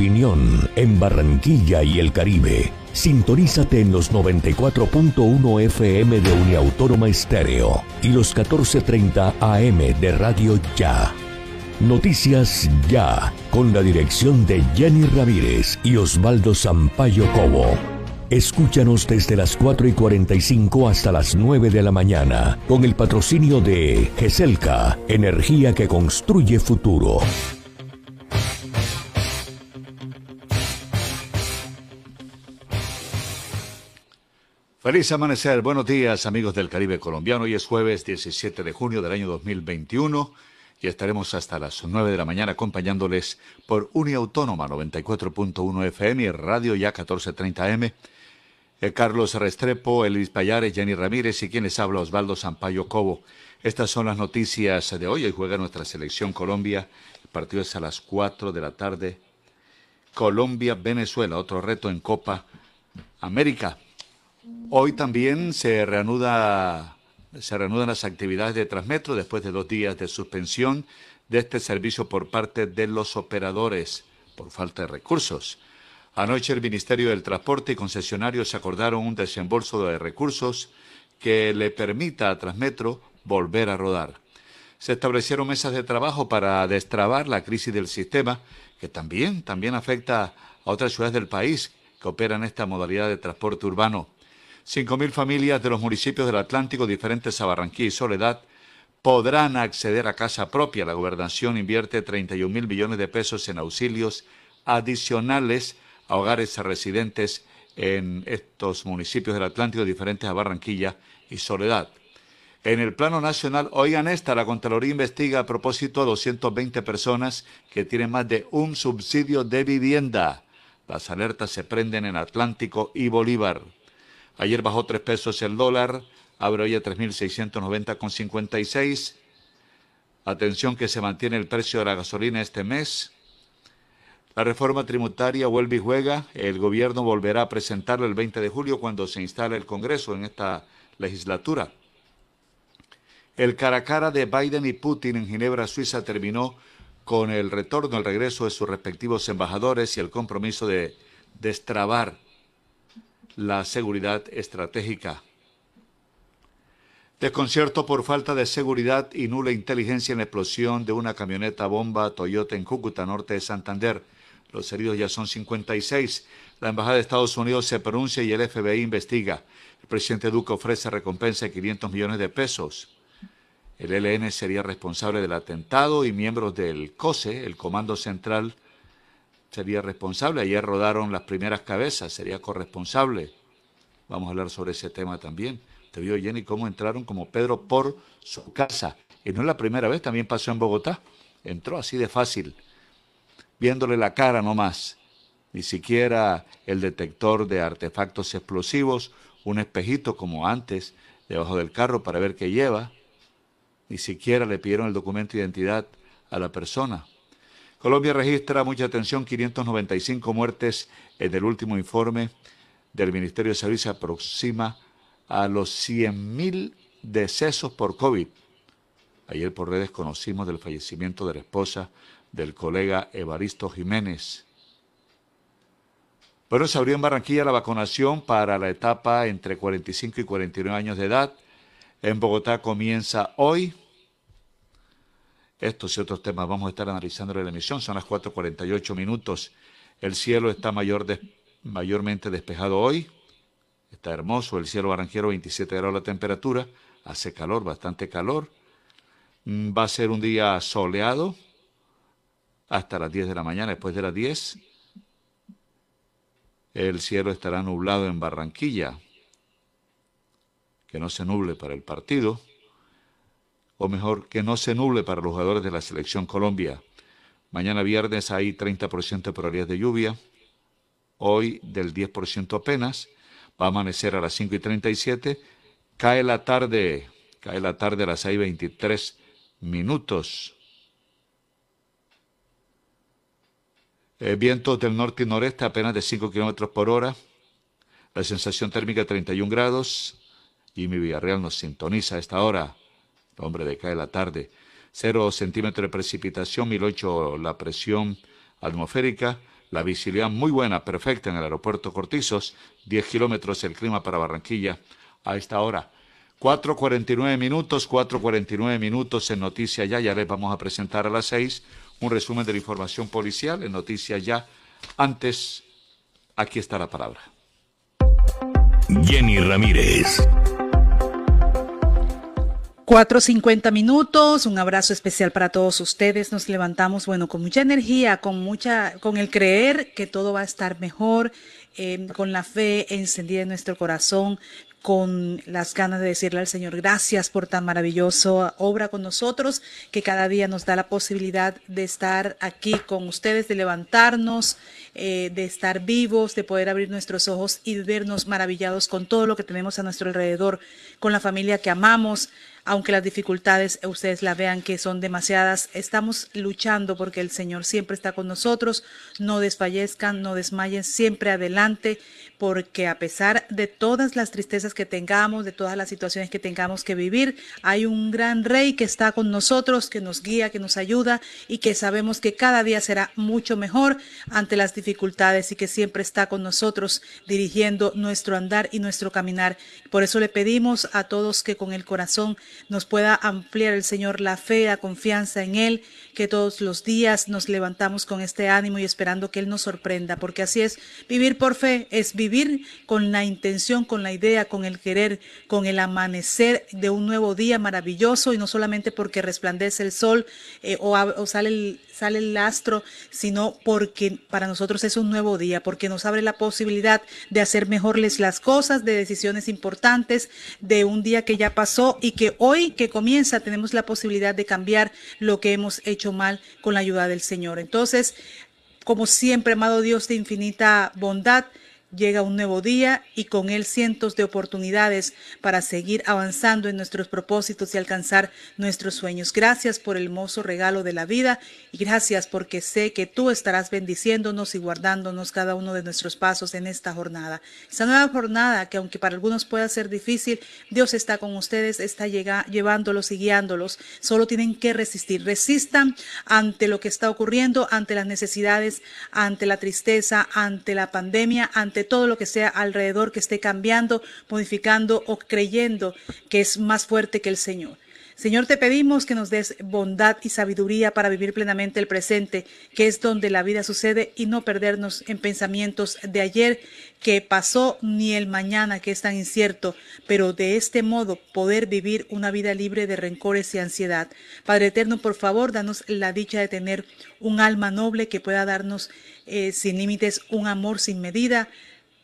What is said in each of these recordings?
opinión en Barranquilla y el Caribe. Sintonízate en los 94.1 FM de Uniautónoma Estéreo y los 14.30 AM de Radio Ya. Noticias Ya, con la dirección de Jenny Ramírez y Osvaldo Sampaio Cobo. Escúchanos desde las 4 y 45 hasta las 9 de la mañana, con el patrocinio de GESELCA, energía que construye futuro. Feliz amanecer, buenos días amigos del Caribe colombiano. Hoy es jueves 17 de junio del año 2021 y estaremos hasta las 9 de la mañana acompañándoles por Uniautónoma 94.1 FM y Radio Ya 1430M. Eh, Carlos Restrepo, Elvis Payares, Jenny Ramírez y quienes habla Osvaldo Sampaio Cobo. Estas son las noticias de hoy. Hoy juega nuestra selección Colombia. El partido es a las 4 de la tarde. Colombia-Venezuela, otro reto en Copa América. Hoy también se reanuda se reanudan las actividades de Transmetro después de dos días de suspensión de este servicio por parte de los operadores por falta de recursos. Anoche el Ministerio del Transporte y concesionarios acordaron un desembolso de recursos que le permita a Transmetro volver a rodar. Se establecieron mesas de trabajo para destrabar la crisis del sistema, que también, también afecta a otras ciudades del país que operan esta modalidad de transporte urbano. 5.000 familias de los municipios del Atlántico diferentes a Barranquilla y Soledad podrán acceder a casa propia. La gobernación invierte 31 mil millones de pesos en auxilios adicionales a hogares residentes en estos municipios del Atlántico diferentes a Barranquilla y Soledad. En el plano nacional, oigan esta, la Contraloría investiga a propósito a 220 personas que tienen más de un subsidio de vivienda. Las alertas se prenden en Atlántico y Bolívar. Ayer bajó 3 pesos el dólar, abre hoy a 3.690,56. Atención que se mantiene el precio de la gasolina este mes. La reforma tributaria vuelve y juega. El gobierno volverá a presentarlo el 20 de julio cuando se instale el Congreso en esta legislatura. El cara a cara de Biden y Putin en Ginebra, Suiza, terminó con el retorno, el regreso de sus respectivos embajadores y el compromiso de destrabar la seguridad estratégica. Desconcierto por falta de seguridad y nula inteligencia en la explosión de una camioneta bomba Toyota en Cúcuta, norte de Santander. Los heridos ya son 56. La Embajada de Estados Unidos se pronuncia y el FBI investiga. El presidente Duque ofrece recompensa de 500 millones de pesos. El ELN sería responsable del atentado y miembros del COSE, el Comando Central, sería responsable. Ayer rodaron las primeras cabezas, sería corresponsable. Vamos a hablar sobre ese tema también. Te vio Jenny cómo entraron como Pedro por su casa. Y no es la primera vez, también pasó en Bogotá. Entró así de fácil, viéndole la cara nomás. Ni siquiera el detector de artefactos explosivos, un espejito como antes, debajo del carro para ver qué lleva. Ni siquiera le pidieron el documento de identidad a la persona. Colombia registra mucha atención, 595 muertes en el último informe del Ministerio de Salud se aproxima a los 100.000 decesos por COVID. Ayer por redes conocimos del fallecimiento de la esposa del colega Evaristo Jiménez. Bueno, se abrió en Barranquilla la vacunación para la etapa entre 45 y 49 años de edad. En Bogotá comienza hoy. Estos y otros temas vamos a estar analizando en la emisión. Son las 4.48 minutos. El cielo está mayormente despejado hoy. Está hermoso el cielo barranquero, 27 grados la temperatura. Hace calor, bastante calor. Mm, va a ser un día soleado hasta las 10 de la mañana. Después de las 10, el cielo estará nublado en Barranquilla. Que no se nuble para el partido o mejor, que no se nuble para los jugadores de la selección Colombia. Mañana viernes hay 30% de probabilidad de lluvia, hoy del 10% apenas, va a amanecer a las 5 y 37, cae la tarde, cae la tarde a las 6 y 23 minutos. Eh, vientos del norte y noreste apenas de 5 kilómetros por hora. La sensación térmica 31 grados. Y mi Villarreal nos sintoniza a esta hora hombre, decae la tarde. Cero centímetros de precipitación, 1008 la presión atmosférica, La visibilidad muy buena, perfecta en el aeropuerto Cortizos. 10 kilómetros el clima para Barranquilla a esta hora. 4.49 minutos, 4.49 minutos en Noticia Ya. Ya les vamos a presentar a las 6 un resumen de la información policial en Noticia Ya. Antes, aquí está la palabra. Jenny Ramírez. 4.50 minutos, un abrazo especial para todos ustedes. Nos levantamos, bueno, con mucha energía, con mucha, con el creer que todo va a estar mejor, eh, con la fe encendida en nuestro corazón, con las ganas de decirle al Señor gracias por tan maravillosa obra con nosotros, que cada día nos da la posibilidad de estar aquí con ustedes, de levantarnos, eh, de estar vivos, de poder abrir nuestros ojos y vernos maravillados con todo lo que tenemos a nuestro alrededor, con la familia que amamos, aunque las dificultades ustedes la vean que son demasiadas, estamos luchando porque el Señor siempre está con nosotros, no desfallezcan, no desmayen, siempre adelante, porque a pesar de todas las tristezas que tengamos, de todas las situaciones que tengamos que vivir, hay un gran rey que está con nosotros, que nos guía, que nos ayuda y que sabemos que cada día será mucho mejor ante las dificultades y que siempre está con nosotros dirigiendo nuestro andar y nuestro caminar. Por eso le pedimos a todos que con el corazón nos pueda ampliar el Señor la fe, la confianza en Él, que todos los días nos levantamos con este ánimo y esperando que Él nos sorprenda, porque así es, vivir por fe es vivir con la intención, con la idea, con el querer, con el amanecer de un nuevo día maravilloso y no solamente porque resplandece el sol eh, o, o sale el, sale el astro, sino porque para nosotros es un nuevo día, porque nos abre la posibilidad de hacer mejorles las cosas, de decisiones importantes, de un día que ya pasó y que hoy que comienza tenemos la posibilidad de cambiar lo que hemos hecho mal con la ayuda del Señor. Entonces, como siempre, amado Dios de infinita bondad, Llega un nuevo día y con él cientos de oportunidades para seguir avanzando en nuestros propósitos y alcanzar nuestros sueños. Gracias por el hermoso regalo de la vida y gracias porque sé que tú estarás bendiciéndonos y guardándonos cada uno de nuestros pasos en esta jornada. Esta nueva jornada que aunque para algunos pueda ser difícil, Dios está con ustedes, está llevándolos y guiándolos. Solo tienen que resistir. Resistan ante lo que está ocurriendo, ante las necesidades, ante la tristeza, ante la pandemia, ante todo lo que sea alrededor que esté cambiando, modificando o creyendo que es más fuerte que el Señor. Señor, te pedimos que nos des bondad y sabiduría para vivir plenamente el presente, que es donde la vida sucede, y no perdernos en pensamientos de ayer que pasó ni el mañana que es tan incierto, pero de este modo poder vivir una vida libre de rencores y ansiedad. Padre Eterno, por favor, danos la dicha de tener un alma noble que pueda darnos eh, sin límites un amor sin medida,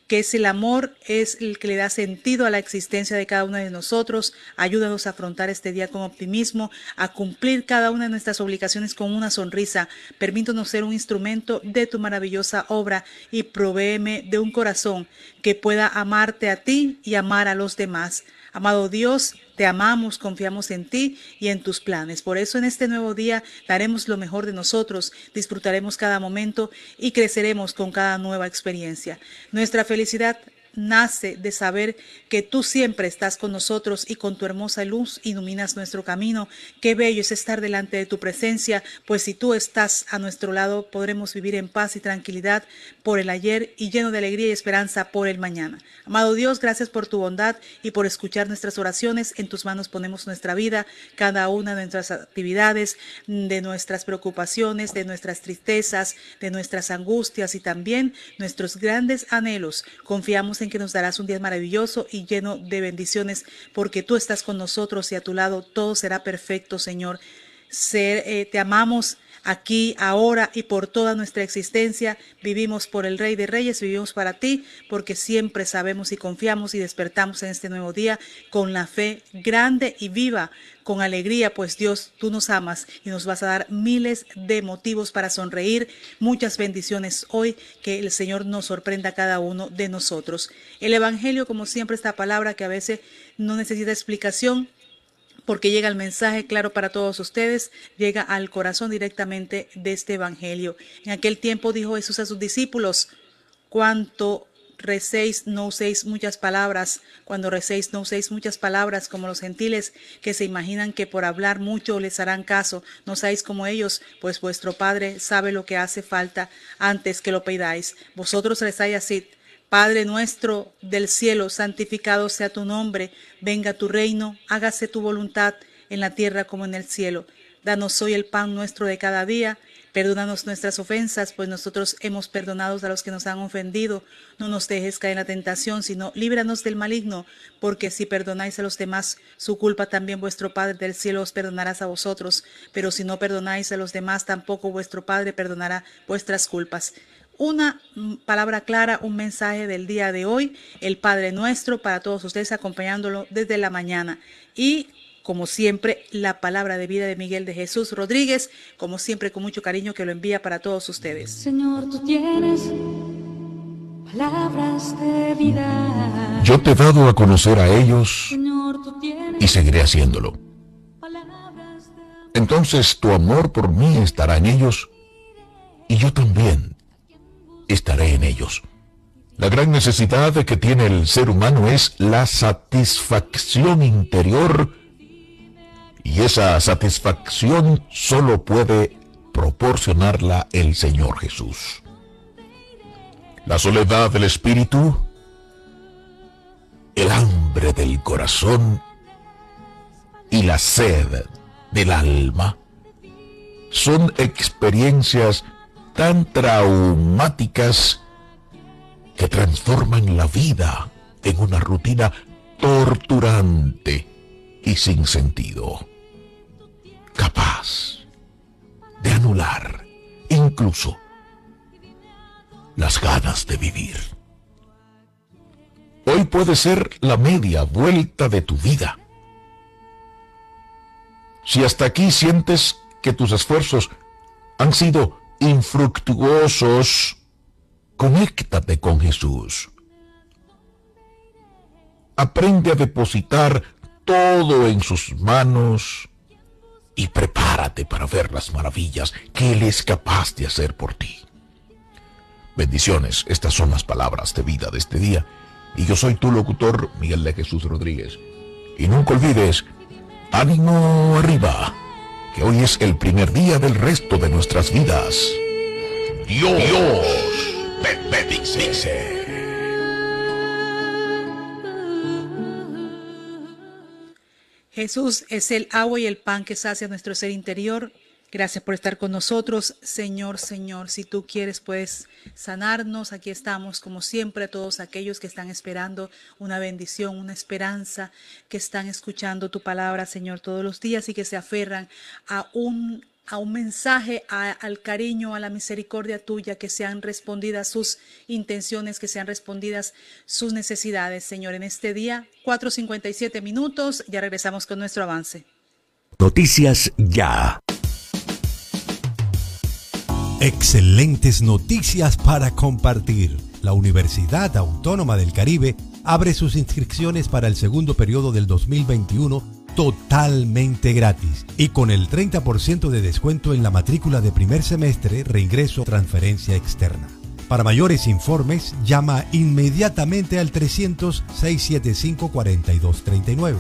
que es el amor, es el que le da sentido a la existencia de cada uno de nosotros. Ayúdanos a afrontar este día con optimismo, a cumplir cada una de nuestras obligaciones con una sonrisa. Permítanos ser un instrumento de tu maravillosa obra y provéeme de un corazón que pueda amarte a ti y amar a los demás. Amado Dios, te amamos, confiamos en ti y en tus planes. Por eso en este nuevo día daremos lo mejor de nosotros, disfrutaremos cada momento y creceremos con cada nueva experiencia. Nuestra felicidad nace de saber que tú siempre estás con nosotros y con tu hermosa luz iluminas nuestro camino. Qué bello es estar delante de tu presencia, pues si tú estás a nuestro lado podremos vivir en paz y tranquilidad por el ayer y lleno de alegría y esperanza por el mañana. Amado Dios, gracias por tu bondad y por escuchar nuestras oraciones. En tus manos ponemos nuestra vida, cada una de nuestras actividades, de nuestras preocupaciones, de nuestras tristezas, de nuestras angustias y también nuestros grandes anhelos. Confiamos en que nos darás un día maravilloso y lleno de bendiciones, porque tú estás con nosotros y a tu lado todo será perfecto, Señor. Eh, te amamos aquí, ahora y por toda nuestra existencia. Vivimos por el Rey de Reyes, vivimos para ti, porque siempre sabemos y confiamos y despertamos en este nuevo día con la fe grande y viva, con alegría, pues Dios, tú nos amas y nos vas a dar miles de motivos para sonreír. Muchas bendiciones hoy, que el Señor nos sorprenda a cada uno de nosotros. El Evangelio, como siempre, esta palabra que a veces no necesita explicación, porque llega el mensaje claro para todos ustedes, llega al corazón directamente de este Evangelio. En aquel tiempo dijo Jesús a sus discípulos, cuanto recéis, no uséis muchas palabras. Cuando recéis, no uséis muchas palabras como los gentiles que se imaginan que por hablar mucho les harán caso. No seáis como ellos, pues vuestro Padre sabe lo que hace falta antes que lo pidáis. Vosotros rezáis así. Padre nuestro del cielo, santificado sea tu nombre, venga tu reino, hágase tu voluntad en la tierra como en el cielo. Danos hoy el pan nuestro de cada día Perdónanos nuestras ofensas, pues nosotros hemos perdonado a los que nos han ofendido. No nos dejes caer en la tentación, sino líbranos del maligno, porque si perdonáis a los demás su culpa, también vuestro Padre del cielo os perdonará a vosotros. Pero si no perdonáis a los demás, tampoco vuestro Padre perdonará vuestras culpas. Una mm, palabra clara, un mensaje del día de hoy, el Padre nuestro, para todos ustedes acompañándolo desde la mañana. Y como siempre, la palabra de vida de Miguel de Jesús Rodríguez, como siempre con mucho cariño que lo envía para todos ustedes. Señor, tú tienes palabras de vida. Yo te he dado a conocer a ellos y seguiré haciéndolo. Entonces tu amor por mí estará en ellos y yo también estaré en ellos. La gran necesidad que tiene el ser humano es la satisfacción interior y esa satisfacción solo puede proporcionarla el Señor Jesús. La soledad del espíritu, el hambre del corazón y la sed del alma son experiencias tan traumáticas que transforman la vida en una rutina torturante y sin sentido capaz de anular incluso las ganas de vivir. Hoy puede ser la media vuelta de tu vida. Si hasta aquí sientes que tus esfuerzos han sido infructuosos, conéctate con Jesús. Aprende a depositar todo en sus manos y prepárate para ver las maravillas que Él es capaz de hacer por ti. Bendiciones, estas son las palabras de vida de este día. Y yo soy tu locutor, Miguel de Jesús Rodríguez. Y nunca olvides, ánimo arriba, que hoy es el primer día del resto de nuestras vidas. Dios, Dios bendice. Jesús es el agua y el pan que sacia nuestro ser interior. Gracias por estar con nosotros, Señor, Señor. Si tú quieres, puedes sanarnos. Aquí estamos, como siempre, todos aquellos que están esperando una bendición, una esperanza, que están escuchando tu palabra, Señor, todos los días y que se aferran a un a un mensaje, al cariño, a la misericordia tuya, que sean respondidas sus intenciones, que sean respondidas sus necesidades, Señor. En este día, 4.57 minutos, ya regresamos con nuestro avance. Noticias ya. Excelentes noticias para compartir. La Universidad Autónoma del Caribe abre sus inscripciones para el segundo periodo del 2021 totalmente gratis y con el 30% de descuento en la matrícula de primer semestre, reingreso, transferencia externa. Para mayores informes, llama inmediatamente al 300-675-4239.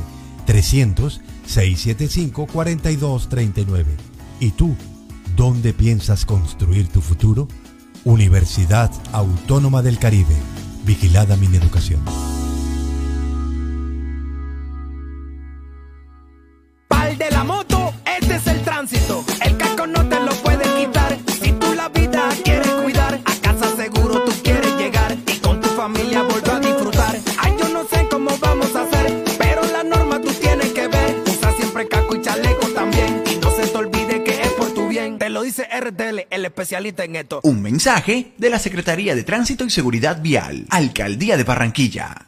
300-675-4239. ¿Y tú, dónde piensas construir tu futuro? Universidad Autónoma del Caribe. Vigilada mi educación. El bien. Te lo dice RTL, el especialista en esto. Un mensaje de la Secretaría de Tránsito y Seguridad Vial, Alcaldía de Barranquilla.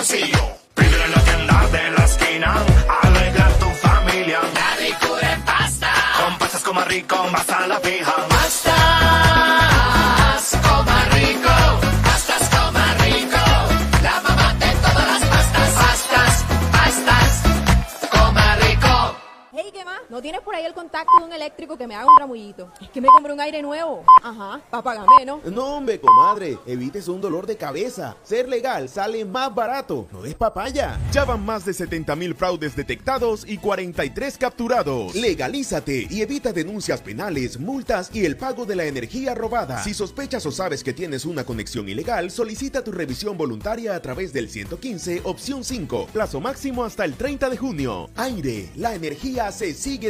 Pide en la tienda de la esquina, alegra tu familia. La ricura en pasta. Con pastas como rico, vas a la fija. Pastas ¿no tienes por ahí el contacto de un eléctrico que me haga un ramullito? Es que me compré un aire nuevo. Ajá, para pagar menos. No, hombre, comadre, evites un dolor de cabeza. Ser legal sale más barato. No es papaya. Ya van más de 70 mil fraudes detectados y 43 capturados. Legalízate y evita denuncias penales, multas y el pago de la energía robada. Si sospechas o sabes que tienes una conexión ilegal, solicita tu revisión voluntaria a través del 115, opción 5. Plazo máximo hasta el 30 de junio. Aire, la energía se sigue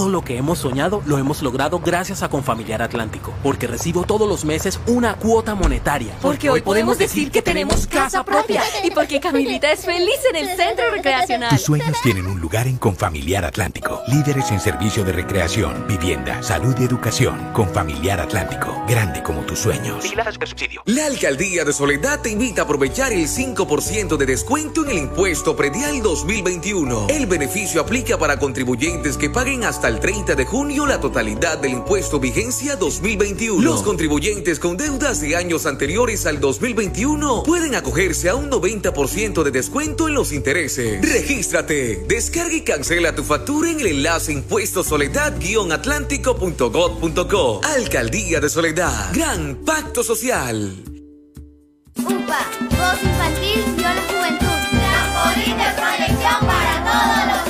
Todo lo que hemos soñado lo hemos logrado gracias a Confamiliar Atlántico, porque recibo todos los meses una cuota monetaria. Porque hoy podemos decir que tenemos casa propia y porque Camilita es feliz en el centro recreacional. Tus sueños tienen un lugar en Confamiliar Atlántico. Líderes en servicio de recreación, vivienda, salud y educación. Confamiliar Atlántico, grande como tus sueños. La Alcaldía de Soledad te invita a aprovechar el 5% de descuento en el impuesto predial 2021. El beneficio aplica para contribuyentes que paguen hasta el 30 de junio la totalidad del impuesto vigencia 2021. Los contribuyentes con deudas de años anteriores al 2021 pueden acogerse a un 90% de descuento en los intereses. Regístrate, descarga y cancela tu factura en el enlace impuestosoledad-atlántico.gov.co. Alcaldía de Soledad. Gran pacto social. UPA, voz infantil, vio la juventud. Trampolín de proyección para todos los.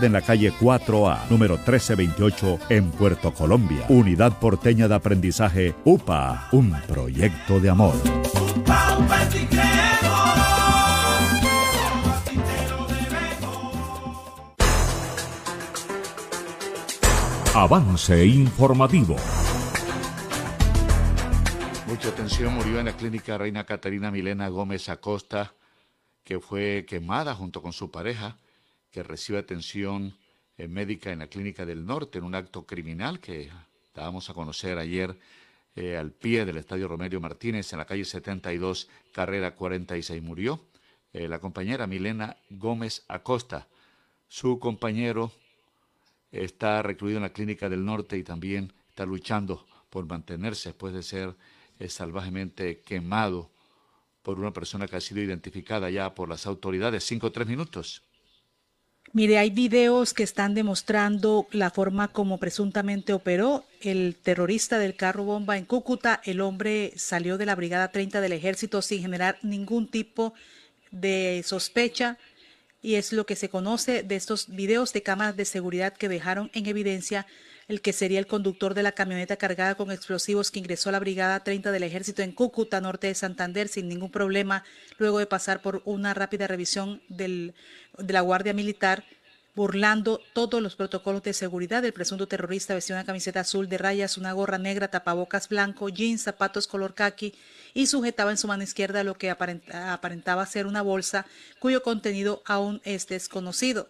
en la calle 4A, número 1328, en Puerto Colombia. Unidad Porteña de Aprendizaje UPA, un proyecto de amor. Avance informativo. Mucha atención, murió en la clínica Reina Catarina Milena Gómez Acosta, que fue quemada junto con su pareja, que recibe atención eh, médica en la clínica del norte en un acto criminal que dábamos a conocer ayer eh, al pie del Estadio Romelio Martínez en la calle 72, carrera 46. Murió eh, la compañera Milena Gómez Acosta. Su compañero está recluido en la clínica del norte y también está luchando por mantenerse después de ser salvajemente quemado por una persona que ha sido identificada ya por las autoridades. Cinco o tres minutos. Mire, hay videos que están demostrando la forma como presuntamente operó el terrorista del carro bomba en Cúcuta. El hombre salió de la Brigada 30 del Ejército sin generar ningún tipo de sospecha y es lo que se conoce de estos videos de cámaras de seguridad que dejaron en evidencia el que sería el conductor de la camioneta cargada con explosivos que ingresó a la Brigada 30 del Ejército en Cúcuta, norte de Santander, sin ningún problema, luego de pasar por una rápida revisión del, de la Guardia Militar, burlando todos los protocolos de seguridad. El presunto terrorista vestía una camiseta azul de rayas, una gorra negra, tapabocas blanco, jeans, zapatos color khaki y sujetaba en su mano izquierda lo que aparentaba ser una bolsa cuyo contenido aún es desconocido.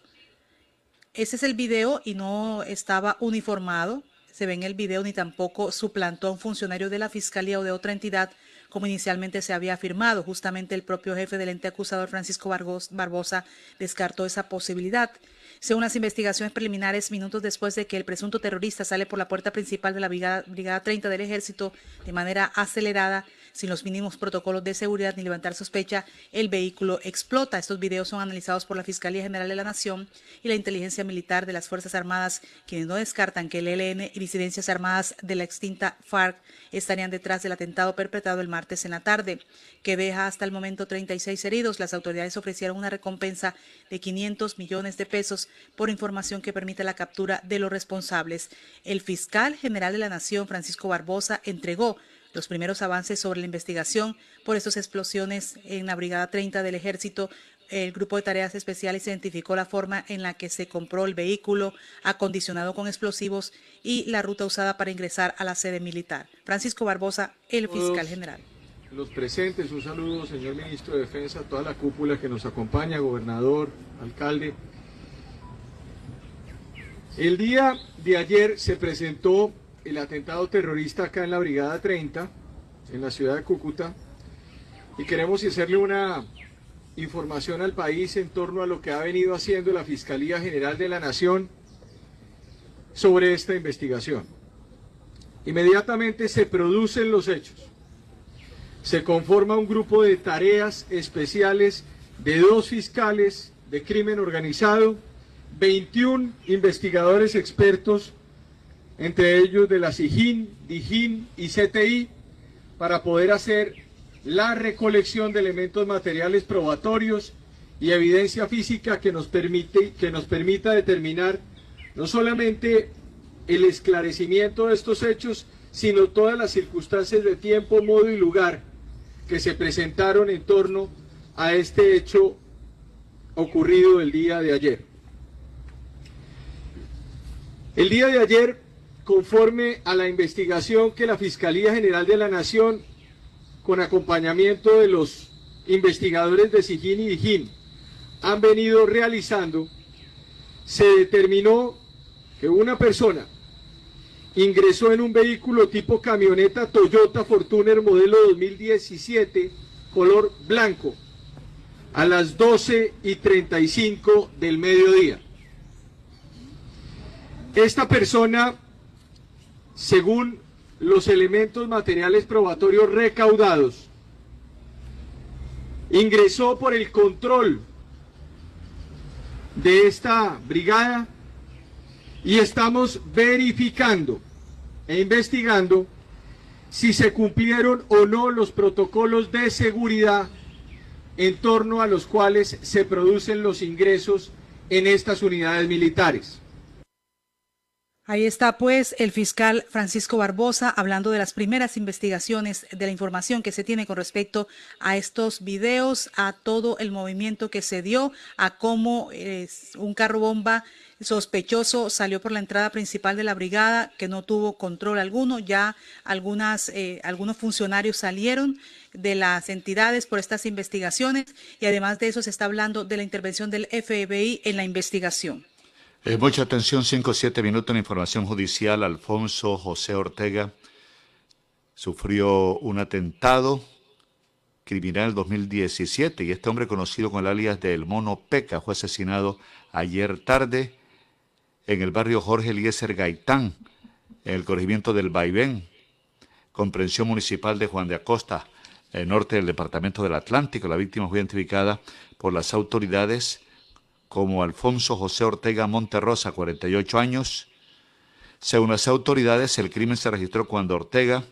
Ese es el video y no estaba uniformado. Se ve en el video ni tampoco suplantó a un funcionario de la fiscalía o de otra entidad como inicialmente se había afirmado. Justamente el propio jefe del ente acusador, Francisco Barbosa, descartó esa posibilidad. Según las investigaciones preliminares, minutos después de que el presunto terrorista sale por la puerta principal de la Brigada, Brigada 30 del Ejército de manera acelerada, sin los mínimos protocolos de seguridad ni levantar sospecha, el vehículo explota. Estos videos son analizados por la Fiscalía General de la Nación y la Inteligencia Militar de las Fuerzas Armadas, quienes no descartan que el ELN y disidencias armadas de la extinta FARC estarían detrás del atentado perpetrado el martes en la tarde, que deja hasta el momento 36 heridos. Las autoridades ofrecieron una recompensa de 500 millones de pesos por información que permite la captura de los responsables. El fiscal general de la Nación, Francisco Barbosa, entregó los primeros avances sobre la investigación por estas explosiones en la Brigada 30 del Ejército. El grupo de tareas especiales identificó la forma en la que se compró el vehículo acondicionado con explosivos y la ruta usada para ingresar a la sede militar. Francisco Barbosa, el fiscal general. Los presentes, un saludo, señor ministro de Defensa, a toda la cúpula que nos acompaña, gobernador, alcalde. El día de ayer se presentó el atentado terrorista acá en la Brigada 30, en la ciudad de Cúcuta, y queremos hacerle una información al país en torno a lo que ha venido haciendo la Fiscalía General de la Nación sobre esta investigación. Inmediatamente se producen los hechos. Se conforma un grupo de tareas especiales de dos fiscales de crimen organizado, 21 investigadores expertos entre ellos de la SIGIN, DIGIN y CTI, para poder hacer la recolección de elementos materiales probatorios y evidencia física que nos, permite, que nos permita determinar no solamente el esclarecimiento de estos hechos, sino todas las circunstancias de tiempo, modo y lugar que se presentaron en torno a este hecho ocurrido el día de ayer. El día de ayer conforme a la investigación que la Fiscalía General de la Nación, con acompañamiento de los investigadores de SIGIN y DIGIN, han venido realizando, se determinó que una persona ingresó en un vehículo tipo camioneta Toyota Fortuner modelo 2017, color blanco, a las 12 y 35 del mediodía. Esta persona según los elementos materiales probatorios recaudados, ingresó por el control de esta brigada y estamos verificando e investigando si se cumplieron o no los protocolos de seguridad en torno a los cuales se producen los ingresos en estas unidades militares. Ahí está pues el fiscal Francisco Barbosa hablando de las primeras investigaciones, de la información que se tiene con respecto a estos videos, a todo el movimiento que se dio, a cómo un carro bomba sospechoso salió por la entrada principal de la brigada que no tuvo control alguno. Ya algunas, eh, algunos funcionarios salieron de las entidades por estas investigaciones y además de eso se está hablando de la intervención del FBI en la investigación. Eh, mucha atención, 5 o 7 minutos en información judicial. Alfonso José Ortega sufrió un atentado criminal en 2017 y este hombre conocido con el alias del Mono Peca fue asesinado ayer tarde en el barrio Jorge Eliezer Gaitán, en el corregimiento del Vaivén, comprensión municipal de Juan de Acosta, el norte del departamento del Atlántico. La víctima fue identificada por las autoridades como Alfonso José Ortega Monterrosa, 48 años. Según las autoridades, el crimen se registró cuando Ortega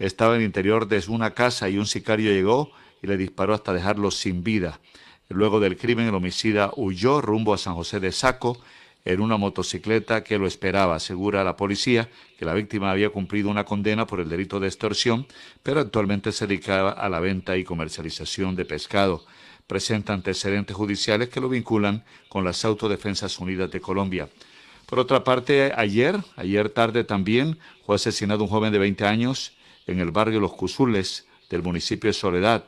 estaba en el interior de una casa y un sicario llegó y le disparó hasta dejarlo sin vida. Luego del crimen, el homicida huyó rumbo a San José de Saco en una motocicleta que lo esperaba. Asegura la policía que la víctima había cumplido una condena por el delito de extorsión, pero actualmente se dedicaba a la venta y comercialización de pescado presenta antecedentes judiciales que lo vinculan con las Autodefensas Unidas de Colombia. Por otra parte, ayer, ayer tarde también, fue asesinado un joven de 20 años en el barrio Los Cusules del municipio de Soledad,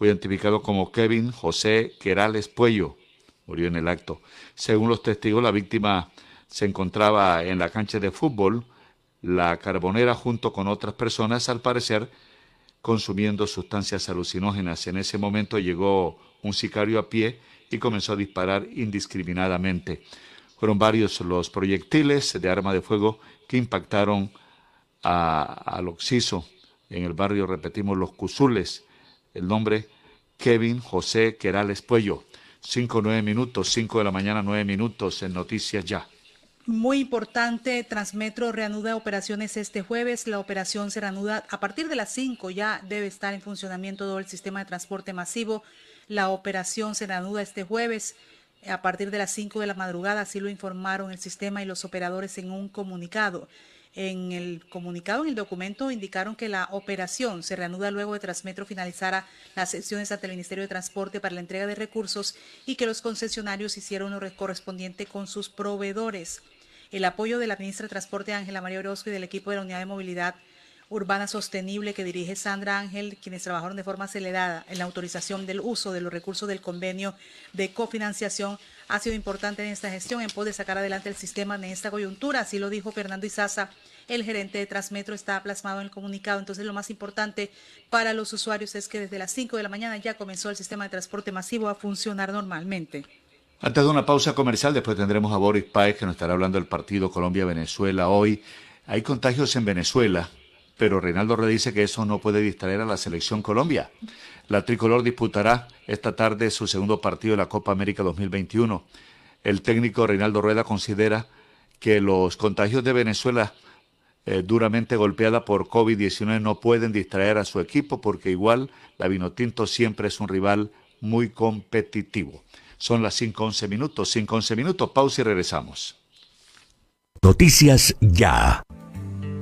fue identificado como Kevin José Querales Puello. Murió en el acto. Según los testigos, la víctima se encontraba en la cancha de fútbol, la carbonera junto con otras personas, al parecer consumiendo sustancias alucinógenas. En ese momento llegó un sicario a pie y comenzó a disparar indiscriminadamente. Fueron varios los proyectiles de arma de fuego que impactaron al occiso en el barrio, repetimos, Los Cusules. El nombre Kevin José Querales Puello. 5, 9 minutos, 5 de la mañana, 9 minutos en Noticias Ya. Muy importante, Transmetro reanuda operaciones este jueves. La operación se reanuda a partir de las 5. Ya debe estar en funcionamiento todo el sistema de transporte masivo. La operación se reanuda este jueves a partir de las 5 de la madrugada. Así lo informaron el sistema y los operadores en un comunicado. En el comunicado, en el documento, indicaron que la operación se reanuda luego de Transmetro finalizara las sesiones ante el Ministerio de Transporte para la entrega de recursos y que los concesionarios hicieron lo correspondiente con sus proveedores. El apoyo de la ministra de Transporte Ángela María Orozco y del equipo de la Unidad de Movilidad Urbana Sostenible que dirige Sandra Ángel, quienes trabajaron de forma acelerada en la autorización del uso de los recursos del convenio de cofinanciación, ha sido importante en esta gestión en poder sacar adelante el sistema en esta coyuntura. Así lo dijo Fernando Izaza, el gerente de Transmetro, está plasmado en el comunicado. Entonces, lo más importante para los usuarios es que desde las 5 de la mañana ya comenzó el sistema de transporte masivo a funcionar normalmente. Antes de una pausa comercial, después tendremos a Boris Páez que nos estará hablando del partido Colombia-Venezuela hoy. Hay contagios en Venezuela pero Reinaldo Rueda dice que eso no puede distraer a la selección Colombia. La tricolor disputará esta tarde su segundo partido de la Copa América 2021. El técnico Reinaldo Rueda considera que los contagios de Venezuela eh, duramente golpeada por COVID-19 no pueden distraer a su equipo porque igual la Vinotinto siempre es un rival muy competitivo. Son las 5.11 minutos, 5.11 minutos, pausa y regresamos. Noticias ya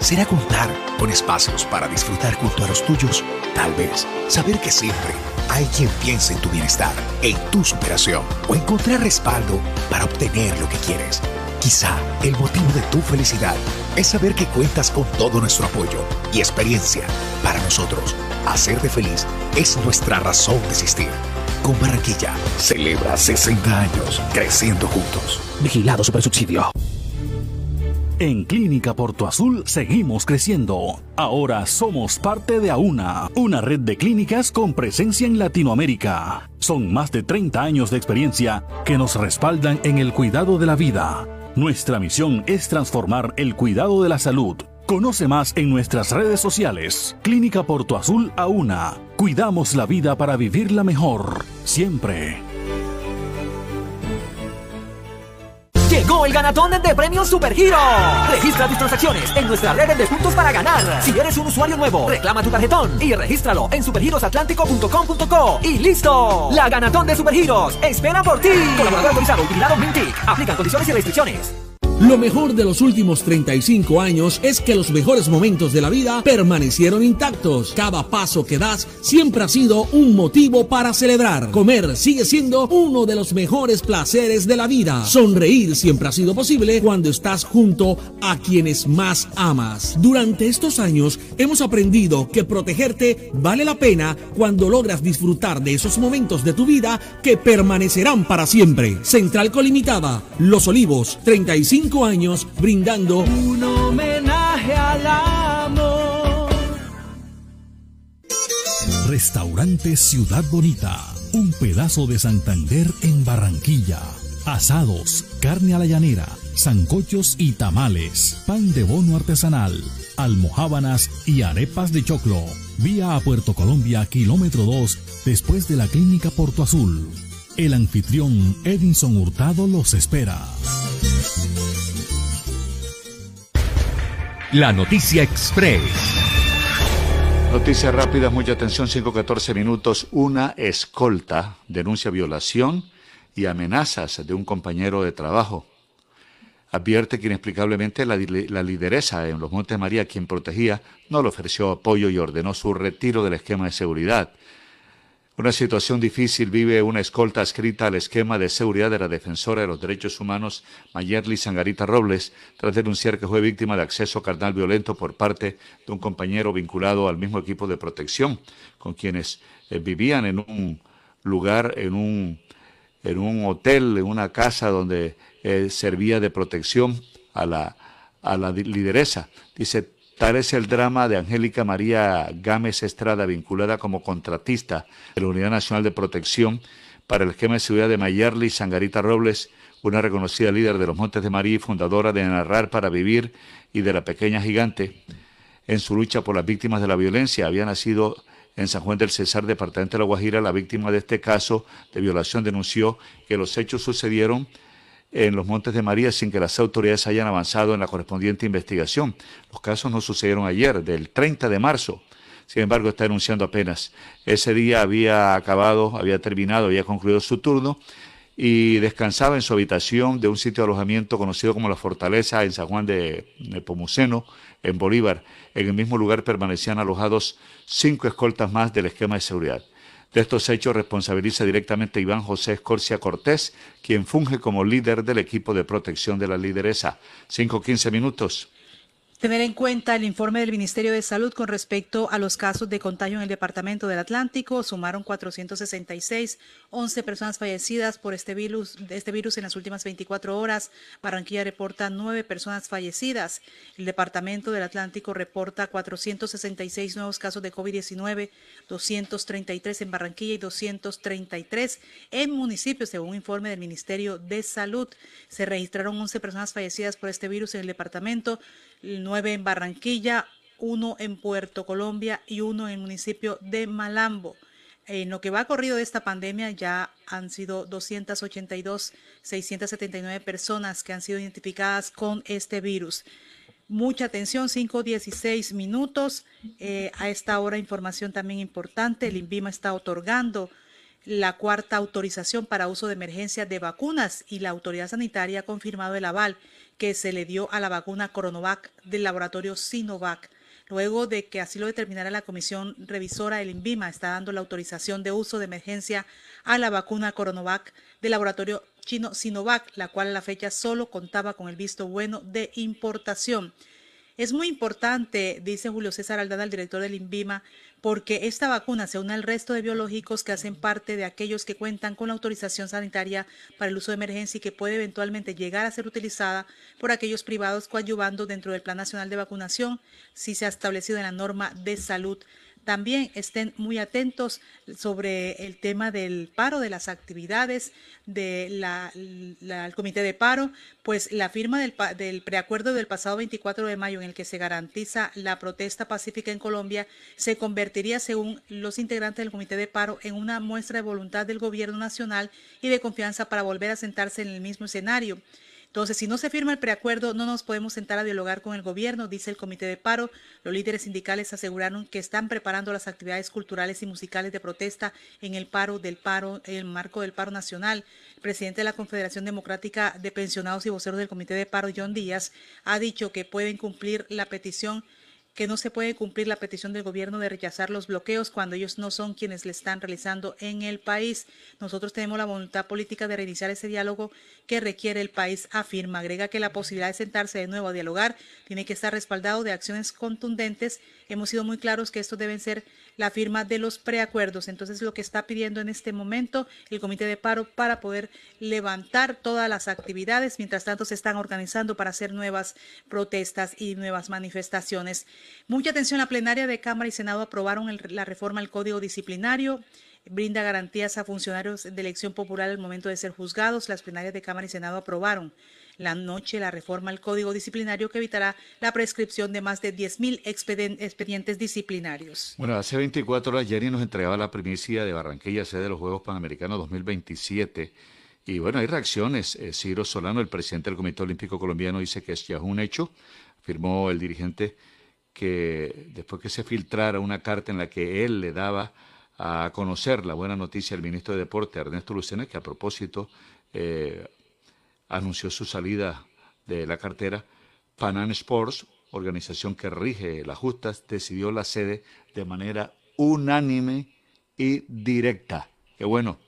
¿Será contar con espacios para disfrutar junto a los tuyos? Tal vez saber que siempre hay quien piensa en tu bienestar, en tu superación o encontrar respaldo para obtener lo que quieres. Quizá el motivo de tu felicidad es saber que cuentas con todo nuestro apoyo y experiencia. Para nosotros, hacerte feliz es nuestra razón de existir. Con Barranquilla, celebra 60 años creciendo juntos. Vigilado Subsidio. En Clínica Porto Azul seguimos creciendo. Ahora somos parte de AUNA, una red de clínicas con presencia en Latinoamérica. Son más de 30 años de experiencia que nos respaldan en el cuidado de la vida. Nuestra misión es transformar el cuidado de la salud. Conoce más en nuestras redes sociales. Clínica Porto Azul AUNA. Cuidamos la vida para vivirla mejor. Siempre. Llegó el ganatón de premios Superhero. Registra tus transacciones en nuestra red de puntos para ganar. Si eres un usuario nuevo, reclama tu tarjetón y regístralo en supergirosatlántico.com.co y listo. La ganatón de Supergiros espera por ti. Colaborador autorizado, utilizado Mintic. Aplican condiciones y restricciones. Lo mejor de los últimos 35 años es que los mejores momentos de la vida permanecieron intactos. Cada paso que das siempre ha sido un motivo para celebrar. Comer sigue siendo uno de los mejores placeres de la vida. Sonreír siempre ha sido posible cuando estás junto a quienes más amas. Durante estos años hemos aprendido que protegerte vale la pena cuando logras disfrutar de esos momentos de tu vida que permanecerán para siempre. Central Colimitada, Los Olivos, 35 años brindando un homenaje al amor. Restaurante Ciudad Bonita, un pedazo de Santander en Barranquilla. Asados, carne a la llanera, zancochos y tamales, pan de bono artesanal, almohábanas y arepas de choclo. Vía a Puerto Colombia, kilómetro 2, después de la clínica Porto Azul. El anfitrión Edinson Hurtado los espera. La noticia express. Noticias rápidas, mucha atención, 5-14 minutos. Una escolta denuncia violación y amenazas de un compañero de trabajo. Advierte que inexplicablemente la, la, lideresa en los Montes María, quien protegía, no le ofreció apoyo y ordenó su retiro del esquema de seguridad. Una situación difícil vive una escolta escrita al esquema de seguridad de la defensora de los derechos humanos Mayerly Sangarita Robles, tras denunciar que fue víctima de acceso carnal violento por parte de un compañero vinculado al mismo equipo de protección, con quienes eh, vivían en un lugar, en un, en un hotel, en una casa donde eh, servía de protección a la, a la lideresa. Dice, tal es el drama de Angélica María Gámez Estrada, vinculada como contratista de la Unidad Nacional de Protección para el esquema de seguridad de Mayerly Sangarita Robles, una reconocida líder de los Montes de María y fundadora de Narrar para Vivir y de La Pequeña Gigante. En su lucha por las víctimas de la violencia había nacido en San Juan del Cesar, departamento de La Guajira. La víctima de este caso de violación denunció que los hechos sucedieron en los Montes de María sin que las autoridades hayan avanzado en la correspondiente investigación. Los casos no sucedieron ayer, del 30 de marzo. Sin embargo, está denunciando apenas. Ese día había acabado, había terminado, había concluido su turno y descansaba en su habitación de un sitio de alojamiento conocido como La Fortaleza en San Juan de Nepomuceno, en Bolívar. En el mismo lugar permanecían alojados cinco escoltas más del esquema de seguridad. De estos hechos responsabiliza directamente Iván José Escorcia Cortés, quien funge como líder del equipo de protección de la lideresa. 5-15 minutos. Tener en cuenta el informe del Ministerio de Salud con respecto a los casos de contagio en el Departamento del Atlántico. Sumaron 466, 11 personas fallecidas por este virus, este virus en las últimas 24 horas. Barranquilla reporta 9 personas fallecidas. El Departamento del Atlántico reporta 466 nuevos casos de COVID-19, 233 en Barranquilla y 233 en municipios, según informe del Ministerio de Salud. Se registraron 11 personas fallecidas por este virus en el departamento nueve en Barranquilla, uno en Puerto Colombia y uno en el municipio de Malambo. En lo que va corrido de esta pandemia ya han sido 282, 679 personas que han sido identificadas con este virus. Mucha atención, 5.16 minutos. Eh, a esta hora información también importante. El INVIMA está otorgando la cuarta autorización para uso de emergencia de vacunas y la autoridad sanitaria ha confirmado el aval que se le dio a la vacuna Coronovac del laboratorio Sinovac. Luego de que así lo determinara la comisión revisora, del INVIMA está dando la autorización de uso de emergencia a la vacuna Coronovac del laboratorio chino Sinovac, la cual a la fecha solo contaba con el visto bueno de importación. Es muy importante, dice Julio César Aldana, el director del INVIMA, porque esta vacuna se une al resto de biológicos que hacen parte de aquellos que cuentan con la autorización sanitaria para el uso de emergencia y que puede eventualmente llegar a ser utilizada por aquellos privados coadyuvando dentro del Plan Nacional de Vacunación si se ha establecido en la norma de salud también estén muy atentos sobre el tema del paro, de las actividades del comité de paro, pues la firma del, del preacuerdo del pasado 24 de mayo en el que se garantiza la protesta pacífica en Colombia se convertiría, según los integrantes del comité de paro, en una muestra de voluntad del gobierno nacional y de confianza para volver a sentarse en el mismo escenario. Entonces, si no se firma el preacuerdo, no nos podemos sentar a dialogar con el gobierno, dice el comité de paro. Los líderes sindicales aseguraron que están preparando las actividades culturales y musicales de protesta en el paro del paro, en el marco del paro nacional. El presidente de la Confederación Democrática de Pensionados y voceros del comité de paro, John Díaz, ha dicho que pueden cumplir la petición que no se puede cumplir la petición del gobierno de rechazar los bloqueos cuando ellos no son quienes le están realizando en el país. Nosotros tenemos la voluntad política de reiniciar ese diálogo que requiere el país, afirma. Agrega que la posibilidad de sentarse de nuevo a dialogar tiene que estar respaldado de acciones contundentes. Hemos sido muy claros que estos deben ser la firma de los preacuerdos. Entonces, lo que está pidiendo en este momento el comité de paro para poder levantar todas las actividades, mientras tanto se están organizando para hacer nuevas protestas y nuevas manifestaciones. Mucha atención, la plenaria de Cámara y Senado aprobaron la reforma al Código Disciplinario brinda garantías a funcionarios de elección popular al momento de ser juzgados. Las plenarias de Cámara y Senado aprobaron la noche la reforma al Código Disciplinario que evitará la prescripción de más de 10.000 expedientes disciplinarios. Bueno, hace 24 horas Jenny nos entregaba la primicia de Barranquilla, sede de los Juegos Panamericanos 2027. Y bueno, hay reacciones. Eh, Ciro Solano, el presidente del Comité Olímpico Colombiano, dice que es ya un hecho. Afirmó el dirigente que después que se filtrara una carta en la que él le daba a conocer la buena noticia al ministro de Deporte, Ernesto Lucena, que a propósito eh, anunció su salida de la cartera. Panan Sports, organización que rige las justas, decidió la sede de manera unánime y directa. Qué bueno.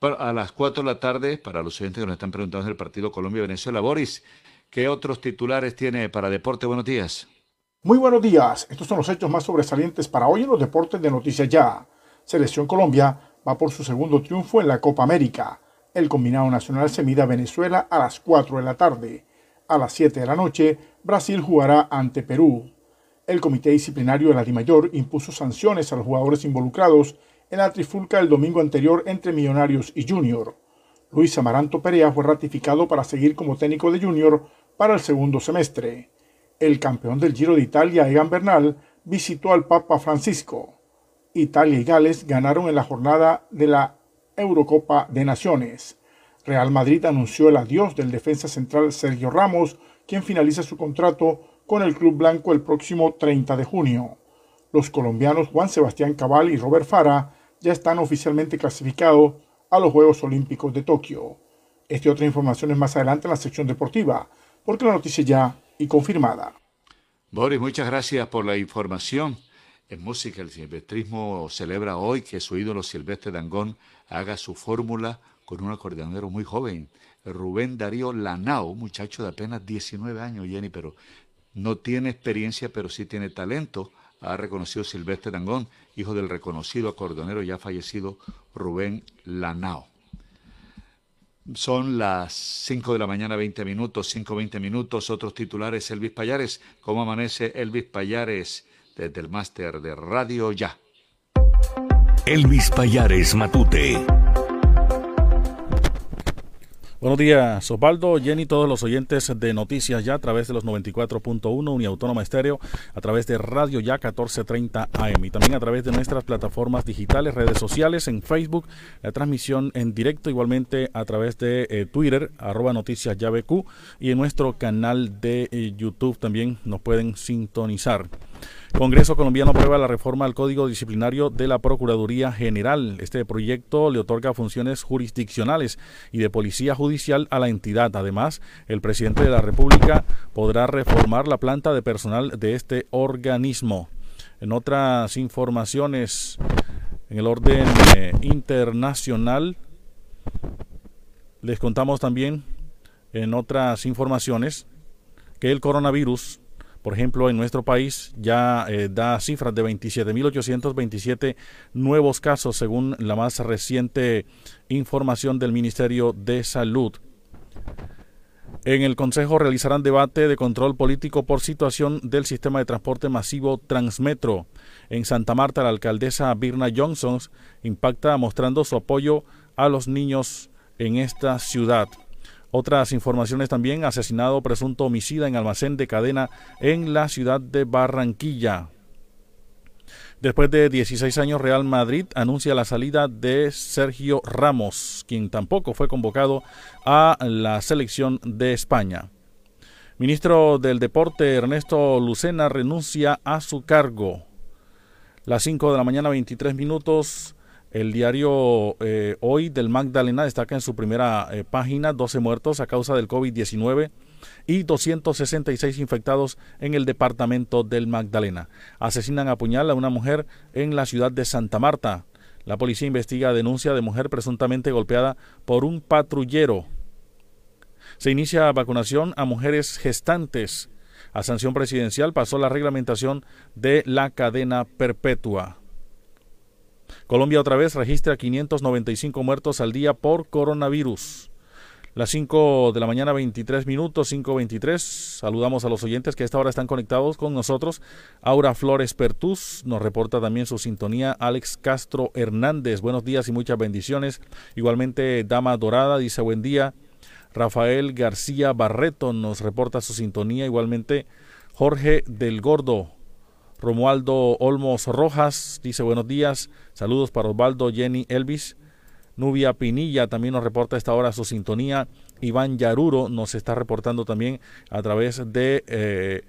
a las 4 de la tarde, para los oyentes que nos están preguntando del partido Colombia-Venezuela, Boris, ¿qué otros titulares tiene para Deporte? Buenos días. Muy buenos días. Estos son los hechos más sobresalientes para hoy en los deportes de Noticias Ya. Selección Colombia va por su segundo triunfo en la Copa América. El combinado nacional se mide a Venezuela a las 4 de la tarde. A las 7 de la noche, Brasil jugará ante Perú. El Comité Disciplinario de la DIMAYOR impuso sanciones a los jugadores involucrados en la trifulca del domingo anterior entre Millonarios y Junior. Luis Amaranto Perea fue ratificado para seguir como técnico de Junior para el segundo semestre. El campeón del Giro de Italia, Egan Bernal, visitó al Papa Francisco. Italia y Gales ganaron en la jornada de la Eurocopa de Naciones. Real Madrid anunció el adiós del defensa central Sergio Ramos, quien finaliza su contrato con el Club Blanco el próximo 30 de junio. Los colombianos Juan Sebastián Cabal y Robert Fara ya están oficialmente clasificados a los Juegos Olímpicos de Tokio. Esta y otra información es más adelante en la sección deportiva, porque la noticia ya y confirmada. Boris, muchas gracias por la información. En música, el silvestrismo celebra hoy que su ídolo Silvestre Dangón haga su fórmula con un acordeonero muy joven, Rubén Darío Lanao, muchacho de apenas 19 años, Jenny, pero no tiene experiencia, pero sí tiene talento ha reconocido Silvestre Dangón, hijo del reconocido acordeonero ya fallecido Rubén Lanao. Son las 5 de la mañana, 20 minutos, 5, 20 minutos. Otros titulares, Elvis Payares. ¿Cómo amanece Elvis Payares desde el máster de Radio Ya? Elvis Payares Matute. Buenos días, Osvaldo, Jenny, todos los oyentes de Noticias Ya a través de los 94.1 Uniautónoma Estéreo, a través de Radio Ya 1430 AM y también a través de nuestras plataformas digitales, redes sociales, en Facebook, la transmisión en directo, igualmente a través de eh, Twitter, arroba Noticias Ya BQ y en nuestro canal de eh, YouTube también nos pueden sintonizar. Congreso colombiano aprueba la reforma al Código Disciplinario de la Procuraduría General. Este proyecto le otorga funciones jurisdiccionales y de policía judicial a la entidad. Además, el presidente de la República podrá reformar la planta de personal de este organismo. En otras informaciones, en el orden eh, internacional, les contamos también en otras informaciones que el coronavirus por ejemplo, en nuestro país ya eh, da cifras de 27.827 nuevos casos según la más reciente información del Ministerio de Salud. En el Consejo realizarán debate de control político por situación del sistema de transporte masivo Transmetro. En Santa Marta, la alcaldesa Birna Johnson impacta mostrando su apoyo a los niños en esta ciudad. Otras informaciones también, asesinado presunto homicida en almacén de cadena en la ciudad de Barranquilla. Después de 16 años, Real Madrid anuncia la salida de Sergio Ramos, quien tampoco fue convocado a la selección de España. Ministro del Deporte Ernesto Lucena renuncia a su cargo. Las 5 de la mañana, 23 minutos. El diario eh, Hoy del Magdalena destaca en su primera eh, página 12 muertos a causa del COVID-19 y 266 infectados en el departamento del Magdalena. Asesinan a puñal a una mujer en la ciudad de Santa Marta. La policía investiga denuncia de mujer presuntamente golpeada por un patrullero. Se inicia vacunación a mujeres gestantes. A sanción presidencial pasó la reglamentación de la cadena perpetua. Colombia otra vez registra 595 muertos al día por coronavirus. Las 5 de la mañana, 23 minutos, 5.23. Saludamos a los oyentes que a esta hora están conectados con nosotros. Aura Flores Pertus nos reporta también su sintonía. Alex Castro Hernández, buenos días y muchas bendiciones. Igualmente, Dama Dorada dice buen día. Rafael García Barreto nos reporta su sintonía. Igualmente, Jorge del Gordo Romualdo Olmos Rojas dice buenos días. Saludos para Osvaldo, Jenny, Elvis. Nubia Pinilla también nos reporta a esta hora su sintonía. Iván Yaruro nos está reportando también a través de eh,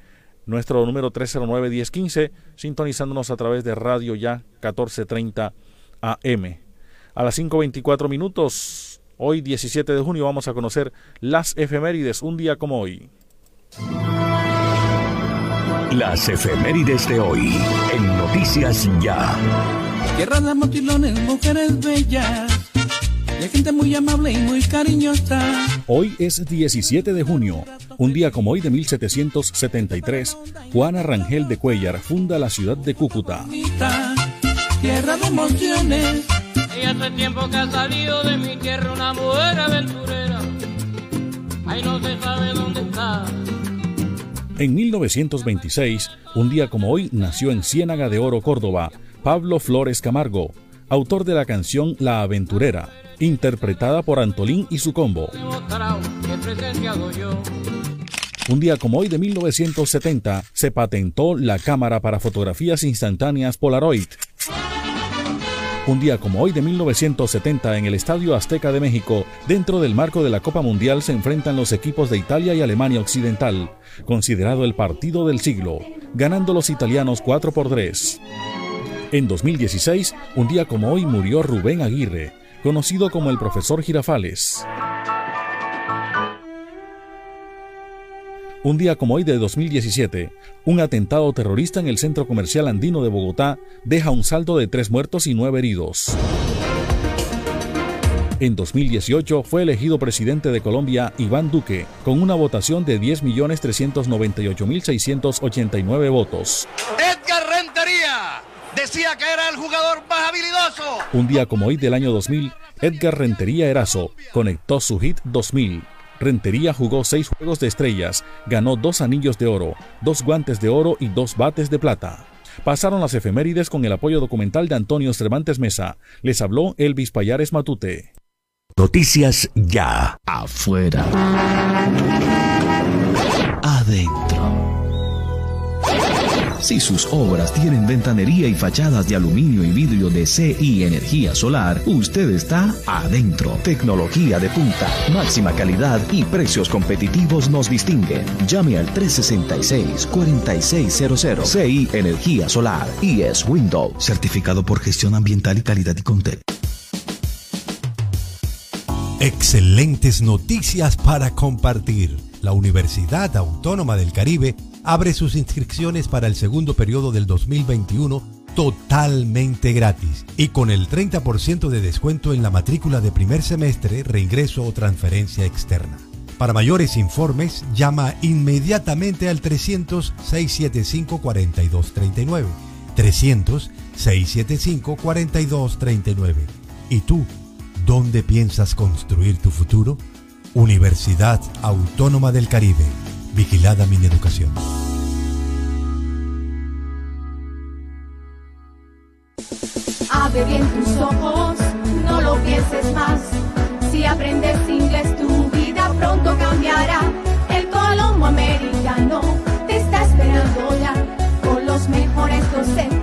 nuestro número 309-1015, sintonizándonos a través de Radio Ya 1430 AM. A las 5.24 minutos, hoy 17 de junio, vamos a conocer las efemérides, un día como hoy. Las efemérides de hoy en Noticias Ya. Tierra de motilones, mujeres bellas. De gente muy amable y muy cariñosa. Hoy es 17 de junio. Un día como hoy de 1773, Juana Rangel de Cuellar funda la ciudad de Cúcuta. Tierra de emociones Y hace tiempo que ha salido de mi tierra una mujer aventurera. Ahí no se sabe dónde está. En 1926, un día como hoy, nació en Ciénaga de Oro, Córdoba, Pablo Flores Camargo, autor de la canción La Aventurera, interpretada por Antolín y su combo. Un día como hoy de 1970 se patentó la cámara para fotografías instantáneas Polaroid. Un día como hoy de 1970 en el Estadio Azteca de México, dentro del marco de la Copa Mundial se enfrentan los equipos de Italia y Alemania Occidental, considerado el partido del siglo, ganando los italianos 4 por 3. En 2016, un día como hoy murió Rubén Aguirre, conocido como el profesor Girafales. Un día como hoy de 2017, un atentado terrorista en el centro comercial andino de Bogotá deja un saldo de tres muertos y nueve heridos. En 2018 fue elegido presidente de Colombia Iván Duque con una votación de 10.398.689 votos. Edgar Rentería decía que era el jugador más habilidoso. Un día como hoy del año 2000, Edgar Rentería Erazo conectó su hit 2000. Rentería jugó seis juegos de estrellas, ganó dos anillos de oro, dos guantes de oro y dos bates de plata. Pasaron las efemérides con el apoyo documental de Antonio Cervantes Mesa. Les habló Elvis Payares Matute. Noticias ya. Afuera. Adentro. Si sus obras tienen ventanería y fachadas de aluminio y vidrio de CI Energía Solar, usted está adentro. Tecnología de punta, máxima calidad y precios competitivos nos distinguen. Llame al 366-4600 CI Energía Solar y es Windows. Certificado por gestión ambiental y calidad y Contel. Excelentes noticias para compartir. La Universidad Autónoma del Caribe abre sus inscripciones para el segundo periodo del 2021 totalmente gratis y con el 30% de descuento en la matrícula de primer semestre, reingreso o transferencia externa. Para mayores informes, llama inmediatamente al 300-675-4239. 300-675-4239. ¿Y tú, dónde piensas construir tu futuro? Universidad Autónoma del Caribe. Vigilada mi educación. Abre bien tus ojos, no lo pienses más. Si aprendes inglés, tu vida pronto cambiará. El Colombo Americano te está esperando ya. Con los mejores docentes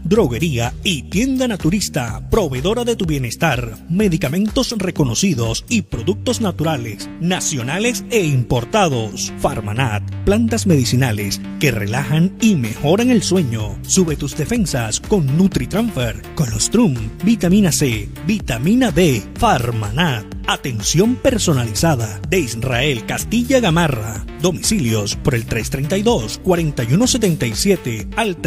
droguería y tienda naturista, proveedora de tu bienestar, medicamentos reconocidos y productos naturales, nacionales e importados. Farmanat, plantas medicinales que relajan y mejoran el sueño. Sube tus defensas con NutriTransfer, Colostrum, vitamina C, vitamina D. Farmanat, atención personalizada de Israel Castilla Gamarra. Domicilios por el 332-4177 al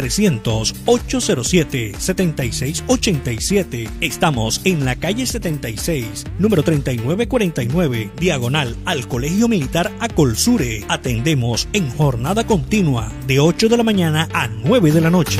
300-807-7687. Estamos en la calle 76, número 3949, diagonal al Colegio Militar Acolsure. Atendemos en jornada continua de 8 de la mañana a 9 de la noche.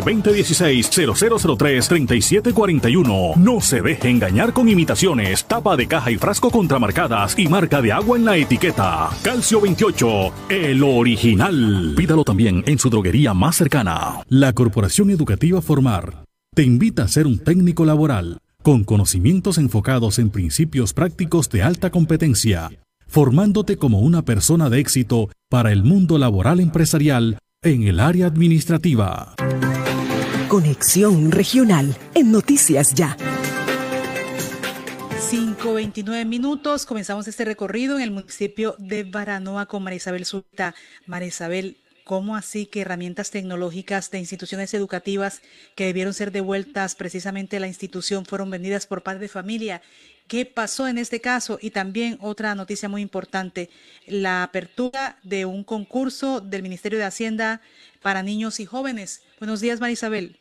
2016-0003-3741. No se deje engañar con imitaciones, tapa de caja y frasco contramarcadas y marca de agua en la etiqueta. Calcio 28, el original. Pídalo también en su droguería más cercana. La Corporación Educativa Formar te invita a ser un técnico laboral con conocimientos enfocados en principios prácticos de alta competencia, formándote como una persona de éxito para el mundo laboral empresarial en el área administrativa. Conexión Regional en Noticias Ya. 5.29 minutos. Comenzamos este recorrido en el municipio de Baranoa con María Isabel Sulta. María Isabel, ¿Cómo así que herramientas tecnológicas de instituciones educativas que debieron ser devueltas precisamente a la institución fueron vendidas por padres de familia? ¿Qué pasó en este caso? Y también otra noticia muy importante, la apertura de un concurso del Ministerio de Hacienda para niños y jóvenes. Buenos días, Marisabel.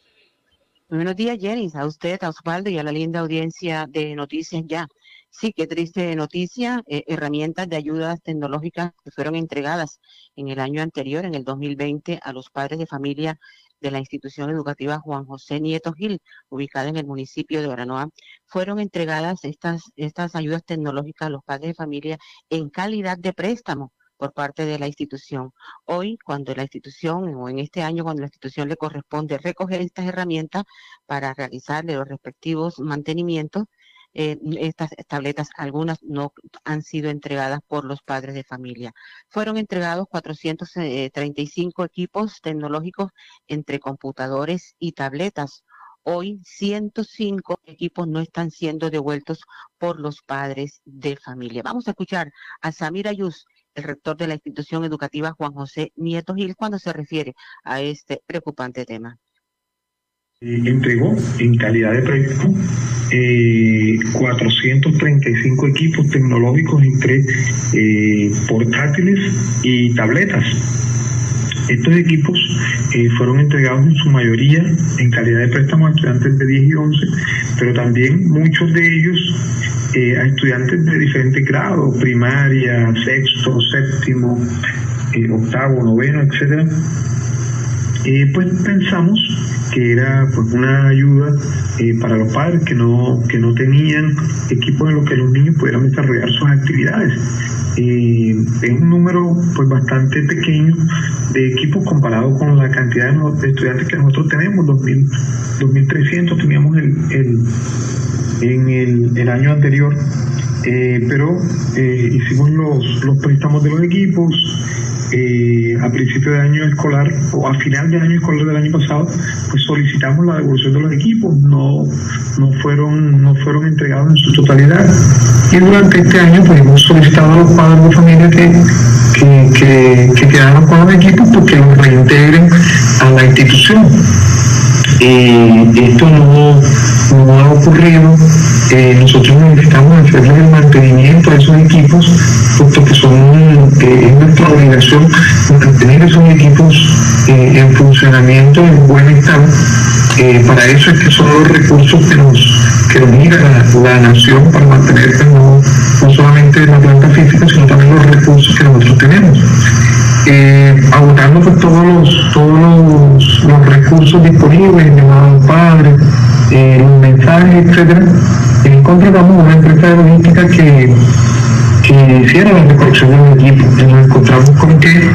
Buenos días, Jenny, a usted, a Osvaldo y a la linda audiencia de Noticias Ya. Sí, qué triste noticia. Eh, herramientas de ayudas tecnológicas que fueron entregadas en el año anterior, en el 2020, a los padres de familia de la institución educativa Juan José Nieto Gil, ubicada en el municipio de Baranoa, fueron entregadas estas, estas ayudas tecnológicas a los padres de familia en calidad de préstamo por parte de la institución. Hoy, cuando la institución, o en este año, cuando la institución le corresponde recoger estas herramientas para realizarle los respectivos mantenimientos, eh, estas tabletas, algunas no han sido entregadas por los padres de familia. Fueron entregados 435 equipos tecnológicos entre computadores y tabletas. Hoy 105 equipos no están siendo devueltos por los padres de familia. Vamos a escuchar a Samir Ayus, el rector de la institución educativa Juan José Nieto Gil, cuando se refiere a este preocupante tema. Entregó en calidad de préstamo eh, 435 equipos tecnológicos entre eh, portátiles y tabletas. Estos equipos eh, fueron entregados en su mayoría en calidad de préstamo a estudiantes de 10 y 11, pero también muchos de ellos a estudiantes de diferentes grados, primaria, sexto, séptimo, octavo, noveno, etcétera. pues pensamos que era pues una ayuda eh, para los padres que no, que no tenían equipos en los que los niños pudieran desarrollar sus actividades. Eh, es un número pues bastante pequeño de equipos comparado con la cantidad de estudiantes que nosotros tenemos, 2.300 teníamos el, en el, año anterior, eh, pero hicimos los, los préstamos de los equipos, eh, a principio de año escolar o a final de año escolar del año pasado, pues solicitamos la devolución de los equipos, no, no, fueron, no fueron entregados en su totalidad. Y durante este año pues hemos solicitado a los padres de familia que, que, que, quedaran con los equipos porque los reintegren a la institución. Eh, esto no, no ha ocurrido eh, nosotros hacerle el mantenimiento a esos equipos, puesto que son, eh, es nuestra obligación mantener esos equipos eh, en funcionamiento en buen estado. para eso es que son los recursos que nos, que nos mira la, nación para mantener no, no solamente la planta física, sino también los recursos que nosotros tenemos. agotando pues, todos los todos los, los recursos disponibles, llamados padres, los mensajes, etcétera, encontramos una empresa de logística que, que hiciera la recolección del equipo. Y nos encontramos con que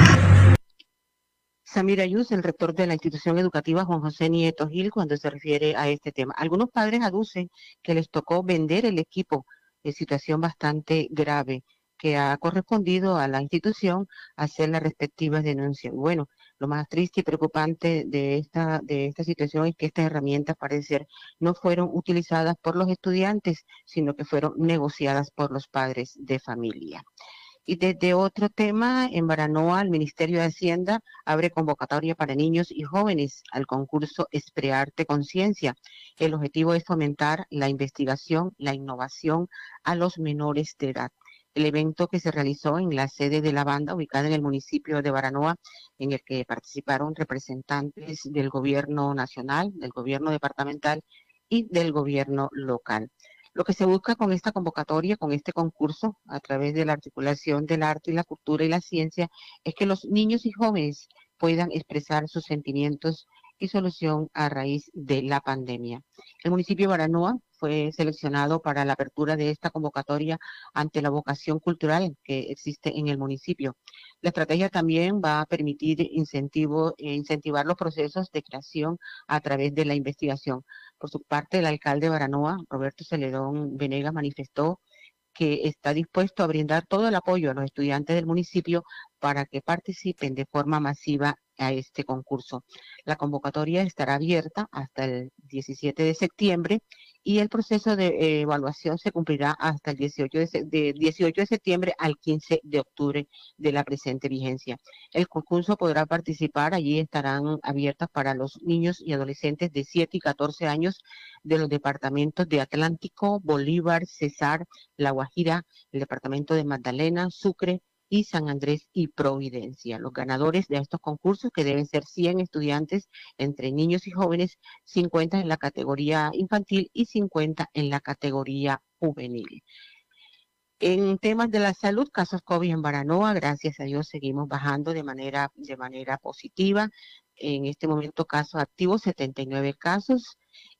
Samir Ayus, el rector de la institución educativa Juan José Nieto Gil, cuando se refiere a este tema. Algunos padres aducen que les tocó vender el equipo en situación bastante grave que ha correspondido a la institución hacer las respectivas denuncias. Bueno, lo más triste y preocupante de esta, de esta situación es que estas herramientas parece ser no fueron utilizadas por los estudiantes, sino que fueron negociadas por los padres de familia. Y desde otro tema, en Baranoa, el Ministerio de Hacienda abre convocatoria para niños y jóvenes al concurso Esprearte Conciencia. El objetivo es fomentar la investigación, la innovación a los menores de edad el evento que se realizó en la sede de la banda ubicada en el municipio de Baranoa, en el que participaron representantes del gobierno nacional, del gobierno departamental y del gobierno local. Lo que se busca con esta convocatoria, con este concurso, a través de la articulación del arte y la cultura y la ciencia, es que los niños y jóvenes puedan expresar sus sentimientos y solución a raíz de la pandemia. El municipio de Baranoa fue seleccionado para la apertura de esta convocatoria ante la vocación cultural que existe en el municipio. La estrategia también va a permitir incentivo, eh, incentivar los procesos de creación a través de la investigación. Por su parte, el alcalde de Baranoa, Roberto Celedón Venegas, manifestó que está dispuesto a brindar todo el apoyo a los estudiantes del municipio para que participen de forma masiva a este concurso. La convocatoria estará abierta hasta el 17 de septiembre y el proceso de evaluación se cumplirá hasta el 18 de, 18 de septiembre al 15 de octubre de la presente vigencia. El concurso podrá participar, allí estarán abiertas para los niños y adolescentes de 7 y 14 años de los departamentos de Atlántico, Bolívar, Cesar, La Guajira, el departamento de Magdalena, Sucre, y San Andrés y Providencia. Los ganadores de estos concursos, que deben ser 100 estudiantes entre niños y jóvenes, 50 en la categoría infantil y 50 en la categoría juvenil. En temas de la salud, casos COVID en Baranoa, gracias a Dios seguimos bajando de manera, de manera positiva. En este momento casos activos, 79 casos,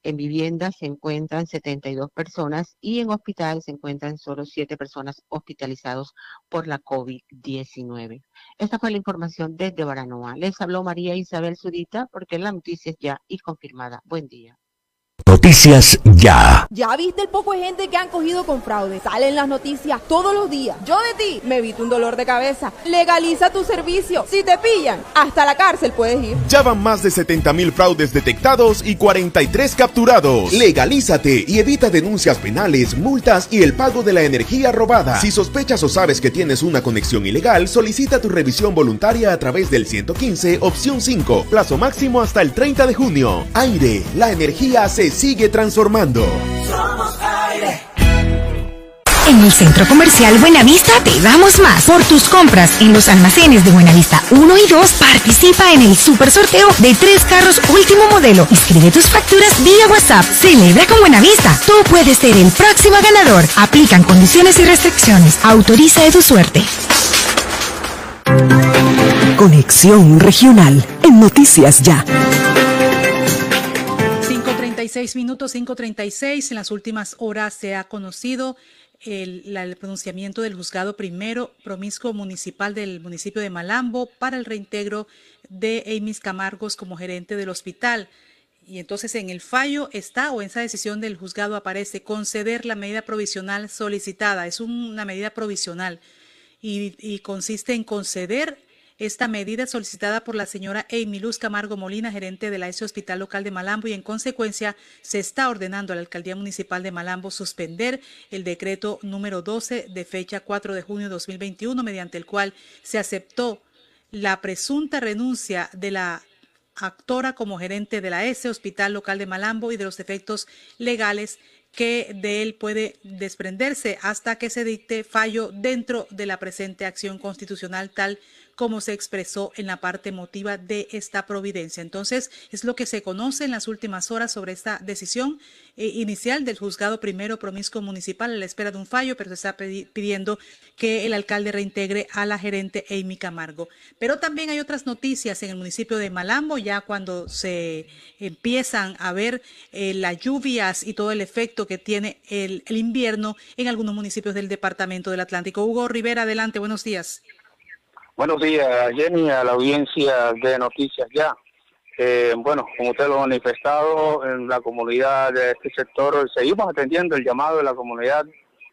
en viviendas se encuentran 72 personas y en hospitales se encuentran solo 7 personas hospitalizados por la COVID-19. Esta fue la información desde Baranoa. Les habló María Isabel Zurita porque la noticia es ya y confirmada. Buen día. Noticias Ya. Ya viste el poco de gente que han cogido con fraude. Salen las noticias todos los días. Yo de ti me evito un dolor de cabeza. Legaliza tu servicio. Si te pillan, hasta la cárcel puedes ir. Ya van más de 70 mil fraudes detectados y 43 capturados. Legalízate y evita denuncias penales, multas y el pago de la energía robada. Si sospechas o sabes que tienes una conexión ilegal, solicita tu revisión voluntaria a través del 115, opción 5. Plazo máximo hasta el 30 de junio. Aire, la energía se sigue transformando. Somos aire. En el Centro Comercial Buenavista te damos más. Por tus compras en los almacenes de Buenavista 1 y 2, participa en el super sorteo de tres carros último modelo. Inscribe tus facturas vía WhatsApp. Celebra con Buenavista. Tú puedes ser el próximo ganador. Aplican condiciones y restricciones. Autoriza de tu suerte. Conexión Regional en Noticias Ya. 5.36 minutos, 5.36. En las últimas horas se ha conocido el, pronunciamiento del juzgado primero promiscuo municipal del municipio de Malambo para el reintegro de Amis Camargos como gerente del hospital. Y entonces en el fallo está o en esa decisión del juzgado aparece conceder la medida provisional solicitada. Es una medida provisional y, y consiste en conceder esta medida solicitada por la señora Amy Camargo Molina, gerente de la S Hospital Local de Malambo, y en consecuencia se está ordenando a la Alcaldía Municipal de Malambo suspender el decreto número 12 de fecha 4 de junio de 2021, mediante el cual se aceptó la presunta renuncia de la actora como gerente de la S Hospital Local de Malambo y de los efectos legales que de él puede desprenderse hasta que se dicte fallo dentro de la presente acción constitucional tal como se expresó en la parte emotiva de esta providencia. Entonces, es lo que se conoce en las últimas horas sobre esta decisión eh, inicial del juzgado primero promiscuo municipal a la espera de un fallo, pero se está pidiendo que el alcalde reintegre a la gerente Amy Camargo. Pero también hay otras noticias en el municipio de Malambo, ya cuando se empiezan a ver eh, las lluvias y todo el efecto que tiene el, el invierno en algunos municipios del departamento del Atlántico. Hugo Rivera, adelante, buenos días. Buenos días, Jenny, a la audiencia de Noticias Ya. Eh, bueno, como usted lo ha manifestado, en la comunidad de este sector seguimos atendiendo el llamado de la comunidad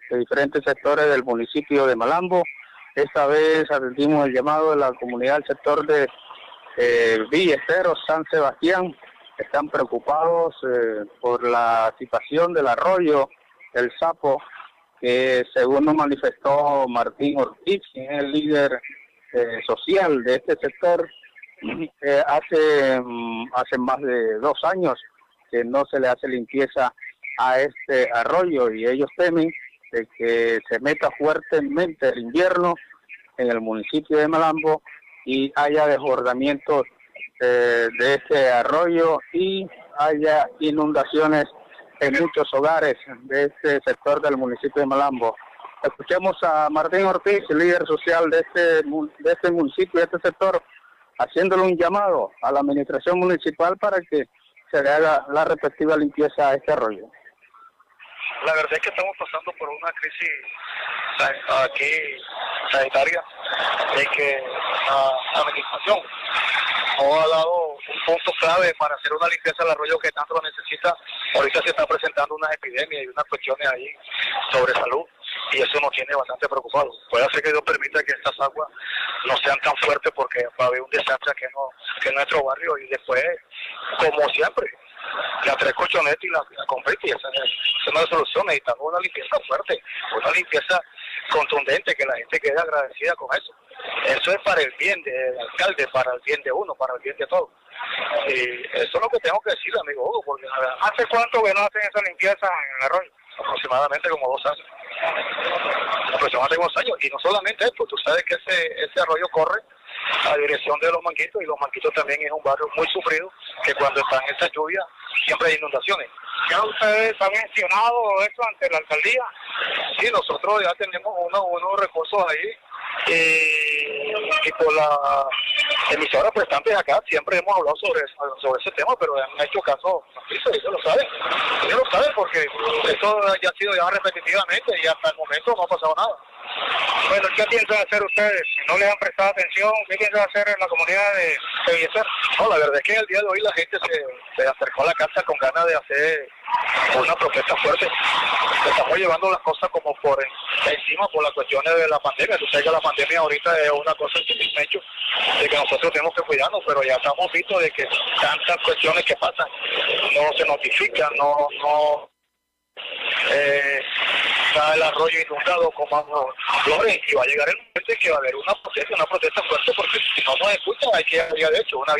de diferentes sectores del municipio de Malambo. Esta vez atendimos el llamado de la comunidad del sector de eh, Villesteros, San Sebastián. Están preocupados eh, por la situación del arroyo, el sapo, que según nos manifestó Martín Ortiz, quien es el líder eh, social de este sector eh, hace, mm, hace más de dos años que no se le hace limpieza a este arroyo y ellos temen de que se meta fuertemente el invierno en el municipio de Malambo y haya desbordamientos eh, de este arroyo y haya inundaciones en muchos hogares de este sector del municipio de Malambo. Escuchemos a Martín Ortiz, líder social de este, de este municipio, de este sector, haciéndole un llamado a la administración municipal para que se le haga la respectiva limpieza a este arroyo. La verdad es que estamos pasando por una crisis aquí sanitaria y que la administración no ha dado un punto clave para hacer una limpieza del arroyo que tanto lo necesita. Ahorita se están presentando unas epidemias y unas cuestiones ahí sobre salud y eso nos tiene bastante preocupados. Puede ser que Dios permita que estas aguas no sean tan fuertes porque va a haber un desastre aquí en, en nuestro barrio y después, como siempre, la tres colchonetas y la, la y esa, no es la solución, necesitamos una limpieza fuerte, una limpieza contundente, que la gente quede agradecida con eso. Eso es para el bien del alcalde, para el bien de uno, para el bien de todos. Y eso es lo que tengo que decir, amigo Hugo, porque ¿hace cuánto que no hacen esa limpieza en el arroyo? Aproximadamente como dos años. Aproximadamente como dos años. Y no solamente esto, tú sabes que ese, ese arroyo corre a dirección de los manguitos y los manguitos también es un barrio muy sufrido que cuando están esas lluvias siempre hay inundaciones. ¿Ya ustedes han mencionado eso ante la alcaldía? Sí, nosotros ya tenemos uno, unos recursos ahí eh, y por la emisora prestante acá siempre hemos hablado sobre, sobre ese tema, pero han hecho caso, ellos lo saben, ellos lo saben porque eso ya ha sido ya repetitivamente y hasta el momento no ha pasado nada. Bueno, ¿qué piensan hacer ustedes? ¿No les han prestado atención? ¿Qué piensan hacer en la comunidad de, de No, la verdad es que el día de hoy la gente se, se acercó a la casa con ganas de hacer una protesta fuerte. Estamos llevando las cosas como por encima por las cuestiones de la pandemia. Tú sabes que la pandemia ahorita es una cosa en hecho de que nosotros tenemos que cuidarnos, pero ya estamos vistos de que tantas cuestiones que pasan. No se notifican, no, no eh, está el arroyo inundado como flores y va a llegar el momento que va a haber una protesta, una protesta fuerte porque si no nos escuchan hay que ir de hecho una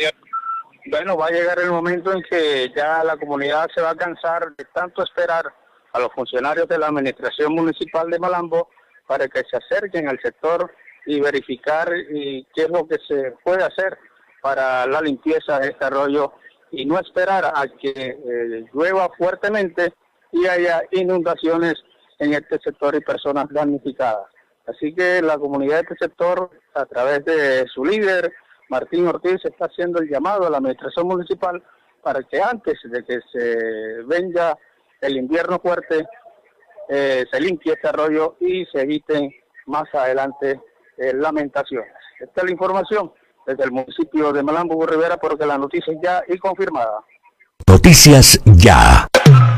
bueno, va a llegar el momento en que ya la comunidad se va a cansar de tanto esperar a los funcionarios de la Administración Municipal de Malambo para que se acerquen al sector y verificar y qué es lo que se puede hacer para la limpieza de este arroyo y no esperar a que eh, llueva fuertemente y haya inundaciones en este sector y personas damnificadas. Así que la comunidad de este sector, a través de su líder, Martín Ortiz, está haciendo el llamado a la administración municipal para que antes de que se venga el invierno fuerte, eh, se limpie este arroyo y se eviten más adelante eh, lamentaciones. Esta es la información desde el municipio de Malambo Rivera, porque la noticia ya y confirmada. Noticias ya.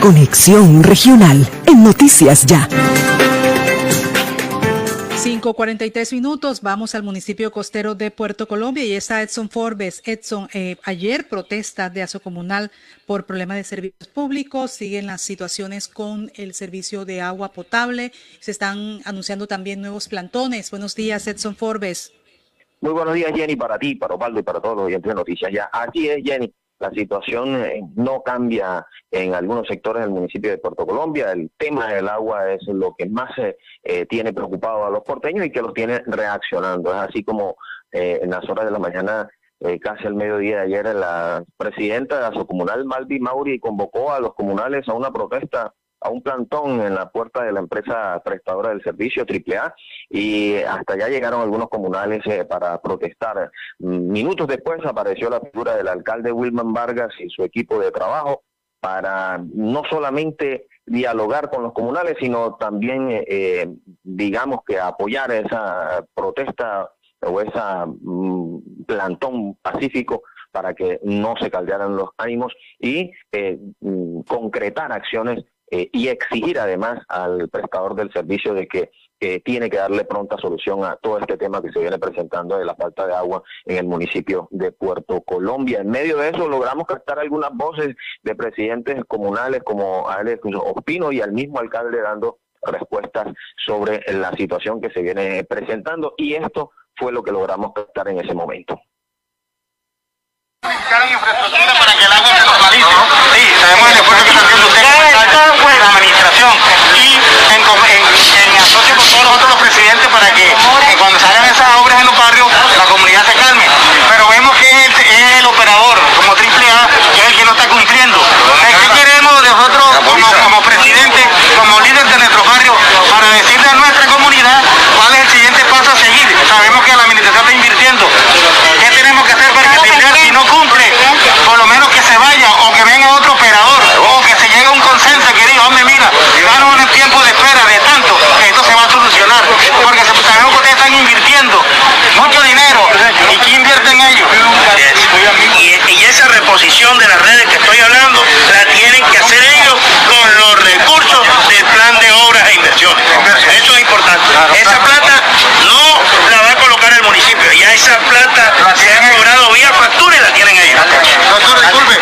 Conexión Regional en Noticias Ya. 5.43 minutos, vamos al municipio costero de Puerto Colombia y está Edson Forbes. Edson, eh, ayer protesta de ASO Comunal por problema de servicios públicos, siguen las situaciones con el servicio de agua potable, se están anunciando también nuevos plantones. Buenos días, Edson Forbes. Muy buenos días, Jenny, para ti, para Osvaldo y para todos y entre noticias ya. Así es, Jenny la situación eh, no cambia en algunos sectores del municipio de Puerto Colombia. El tema del agua es lo que más eh, eh, tiene preocupado a los porteños y que los tiene reaccionando. Es así como en las horas de la mañana, casi al mediodía de ayer, la presidenta de la Socomunal, Malvi Mauri, convocó a los comunales a una protesta a un plantón en la puerta de la empresa prestadora del servicio AAA y hasta allá llegaron algunos comunales eh, para protestar. Minutos después apareció la figura del alcalde Wilman Vargas y su equipo de trabajo para no solamente dialogar con los comunales, sino también, eh, eh, digamos que apoyar esa protesta o ese mm, plantón pacífico para que no se caldearan los ánimos y mm, concretar acciones eh, y exigir además al prestador del servicio de que tiene que darle pronta solución a todo este tema que se viene presentando de la falta de agua en el municipio de Puerto Colombia. En medio de eso logramos captar algunas voces de presidentes comunales como Alex Ospino y al mismo alcalde dando respuestas sobre la situación que se viene presentando y esto fue lo que logramos captar en ese momento para que se normalice. Sí, el esfuerzo que está haciendo usted como la administración y en, en, asocio con todos nosotros los presidentes para que, cuando salgan esas obras en los barrios la comunidad se calme. Pero vemos que es el, operador como AAA que es el que no está cumpliendo. ¿Qué queremos nosotros como, como presidente, como líder de nuestro barrio, para decirle a nuestra comunidad cuál es el siguiente paso a seguir? Sabemos que la administración está invirtiendo. ¿Qué tenemos que hacer para que si no cumple, por lo menos que se vaya o que venga otro operador o que se llegue a un consenso que diga, hombre, mira, danos un tiempo de espera de tanto que esto se va a solucionar. Porque sabemos que ustedes están invirtiendo mucho dinero y ¿quién invierte en ellos? Y, reposición de las redes que estoy hablando la tienen que hacer ellos con los recursos del plan de obras e inversiones. Eso es importante. Esa plata no la va a colocar el municipio, ya esa plata se ha cobrado vía factura y la tienen ellos. Doctor, disculpe.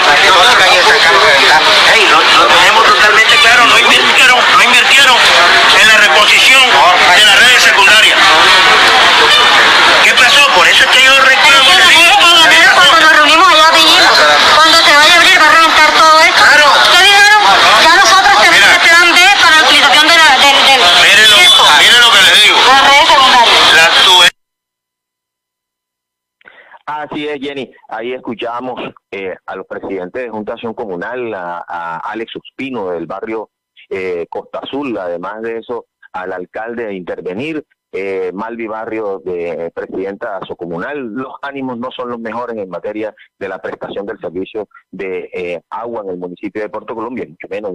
Hey, lo, lo, tenemos totalmente claro, no invirtieron, no invirtieron en la reposición de las redes secundarias. ¿Qué pasó? Por eso es que yo reclamo. Cuando nos reunimos allá dijimos, cuando se vaya a abrir va a reventar todo esto. ¿Qué dijeron? Ya nosotros tenemos el plan B para la utilización de la, del, del mire lo, mire lo que les digo. Las redes secundarias. La tuve Así es, Jenny. Ahí escuchamos eh, a los presidentes de Junta Acción Comunal, a, Alex Ospino del barrio eh, Costa Azul, además de eso, al alcalde de intervenir, eh, Malvi Barrio de presidenta comunal. Los ánimos no son los mejores en materia de la prestación del servicio de eh, agua en el municipio de Puerto Colombia, mucho menos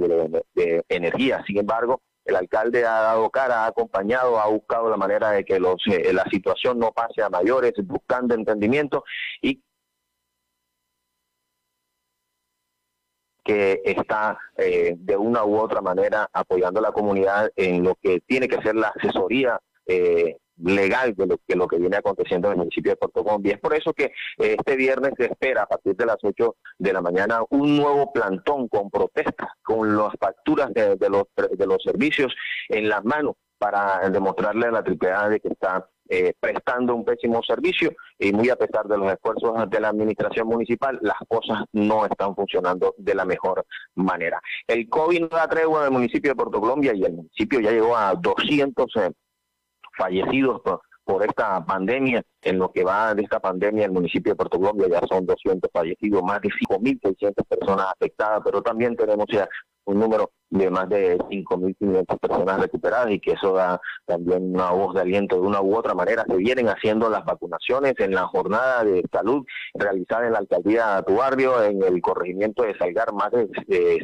de energía. Sin embargo, el alcalde ha dado cara, ha acompañado, ha buscado la manera de que los, eh, la situación no pase a mayores, buscando entendimiento y que está eh, de una u otra manera apoyando a la comunidad en lo que tiene que ser la asesoría eh, legal de lo que, lo que viene aconteciendo en el municipio de Puerto Colombia. Es por eso que eh, este viernes se espera a partir de las 8 de la mañana un nuevo plantón con protestas, con las facturas de, los, de los servicios en las manos para demostrarle a la AAA de que está eh, prestando un pésimo servicio y muy a pesar de los esfuerzos de la administración municipal, las cosas no están funcionando de la mejor manera. El COVID no da tregua en el municipio de Puerto Colombia y el municipio ya llegó a 200 eh, fallecidos por, esta pandemia. En lo que va de esta pandemia, el municipio de Puerto Colombia ya son 200 fallecidos, más de 5.600 personas afectadas, pero también tenemos ya un número de más de 5.500 personas recuperadas y que eso da también una voz de aliento de una u otra manera. Se vienen haciendo las vacunaciones en la jornada de salud realizada en la alcaldía de tu en el corregimiento de Salgar, más de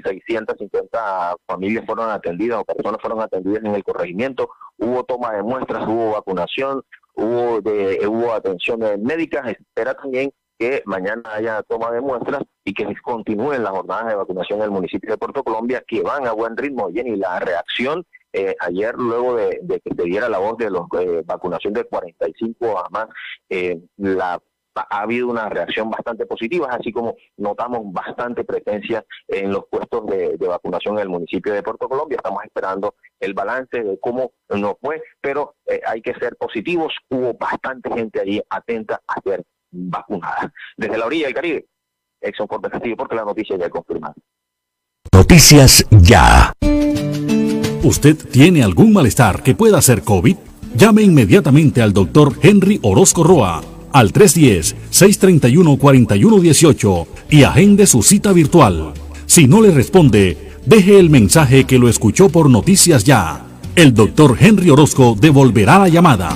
650 familias fueron atendidas o personas fueron atendidas en el corregimiento. Hubo toma de muestras, hubo vacunación, hubo, de, hubo atención médica. Espera también que mañana haya toma de muestras y que continúen las jornadas de vacunación en el municipio de Puerto Colombia, que van a buen ritmo. y la reacción eh, ayer, luego de, que se diera la voz de la eh, vacunación de 45 a más, eh, la ha habido una reacción bastante positiva, así como notamos bastante presencia en los puestos de, vacunación en el municipio de Puerto Colombia. Estamos esperando el balance de cómo nos fue, pero hay que ser positivos. Hubo bastante gente ahí atenta a ser vacunada. Desde la orilla del Caribe, Exxon Cortes Castillo, porque la noticia ya es confirmada. Noticias ya. ¿Usted tiene algún malestar que pueda ser COVID? Llame inmediatamente al doctor Henry Orozco Roa al 310-631-4118 y agende su cita virtual. Si no le responde, deje el mensaje que lo escuchó por Noticias Ya. El doctor Henry Orozco devolverá la llamada.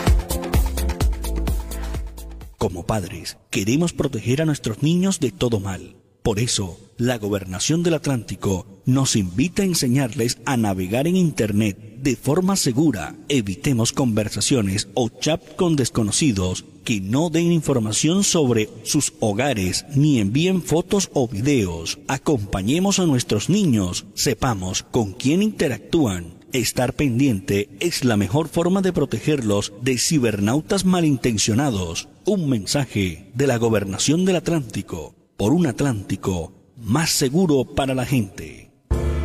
Como padres, queremos proteger a nuestros niños de todo mal. Por eso, la Gobernación del Atlántico nos invita a enseñarles a navegar en Internet de forma segura. Evitemos conversaciones o chat con desconocidos que no den información sobre sus hogares ni envíen fotos o videos. Acompañemos a nuestros niños, sepamos con quién interactúan Estar pendiente es la mejor forma de protegerlos de cibernautas malintencionados. Un mensaje de la Gobernación del Atlántico por un Atlántico más seguro para la gente.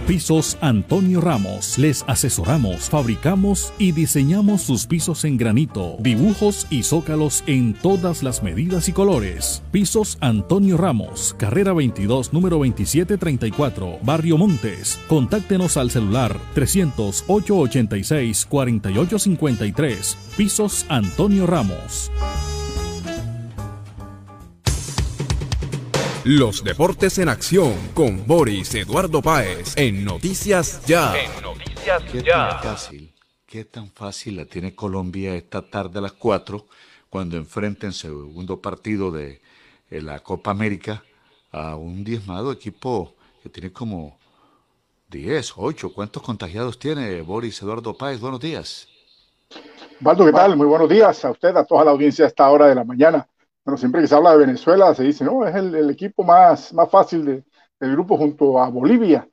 Pisos Antonio Ramos. Les asesoramos, fabricamos y diseñamos sus pisos en granito, dibujos y zócalos en todas las medidas y colores. Pisos Antonio Ramos, carrera 22, número 2734, Barrio Montes. Contáctenos al celular 308 86 4853. Pisos Antonio Ramos. Los deportes en acción con Boris Eduardo Páez en Noticias Ya. En Noticias ¿Qué Tan fácil, ¿Qué tan fácil la tiene Colombia esta tarde a las 4 cuando enfrenten segundo partido de, la Copa América a un diezmado equipo que tiene como 10, 8? ¿Cuántos contagiados tiene Boris Eduardo Páez? Buenos días. Valdo, ¿qué tal? Muy buenos días a usted, a toda la audiencia a esta hora de la mañana. Bueno, siempre que se habla de Venezuela se dice, no, es el, equipo más, más fácil de, del grupo junto a Bolivia,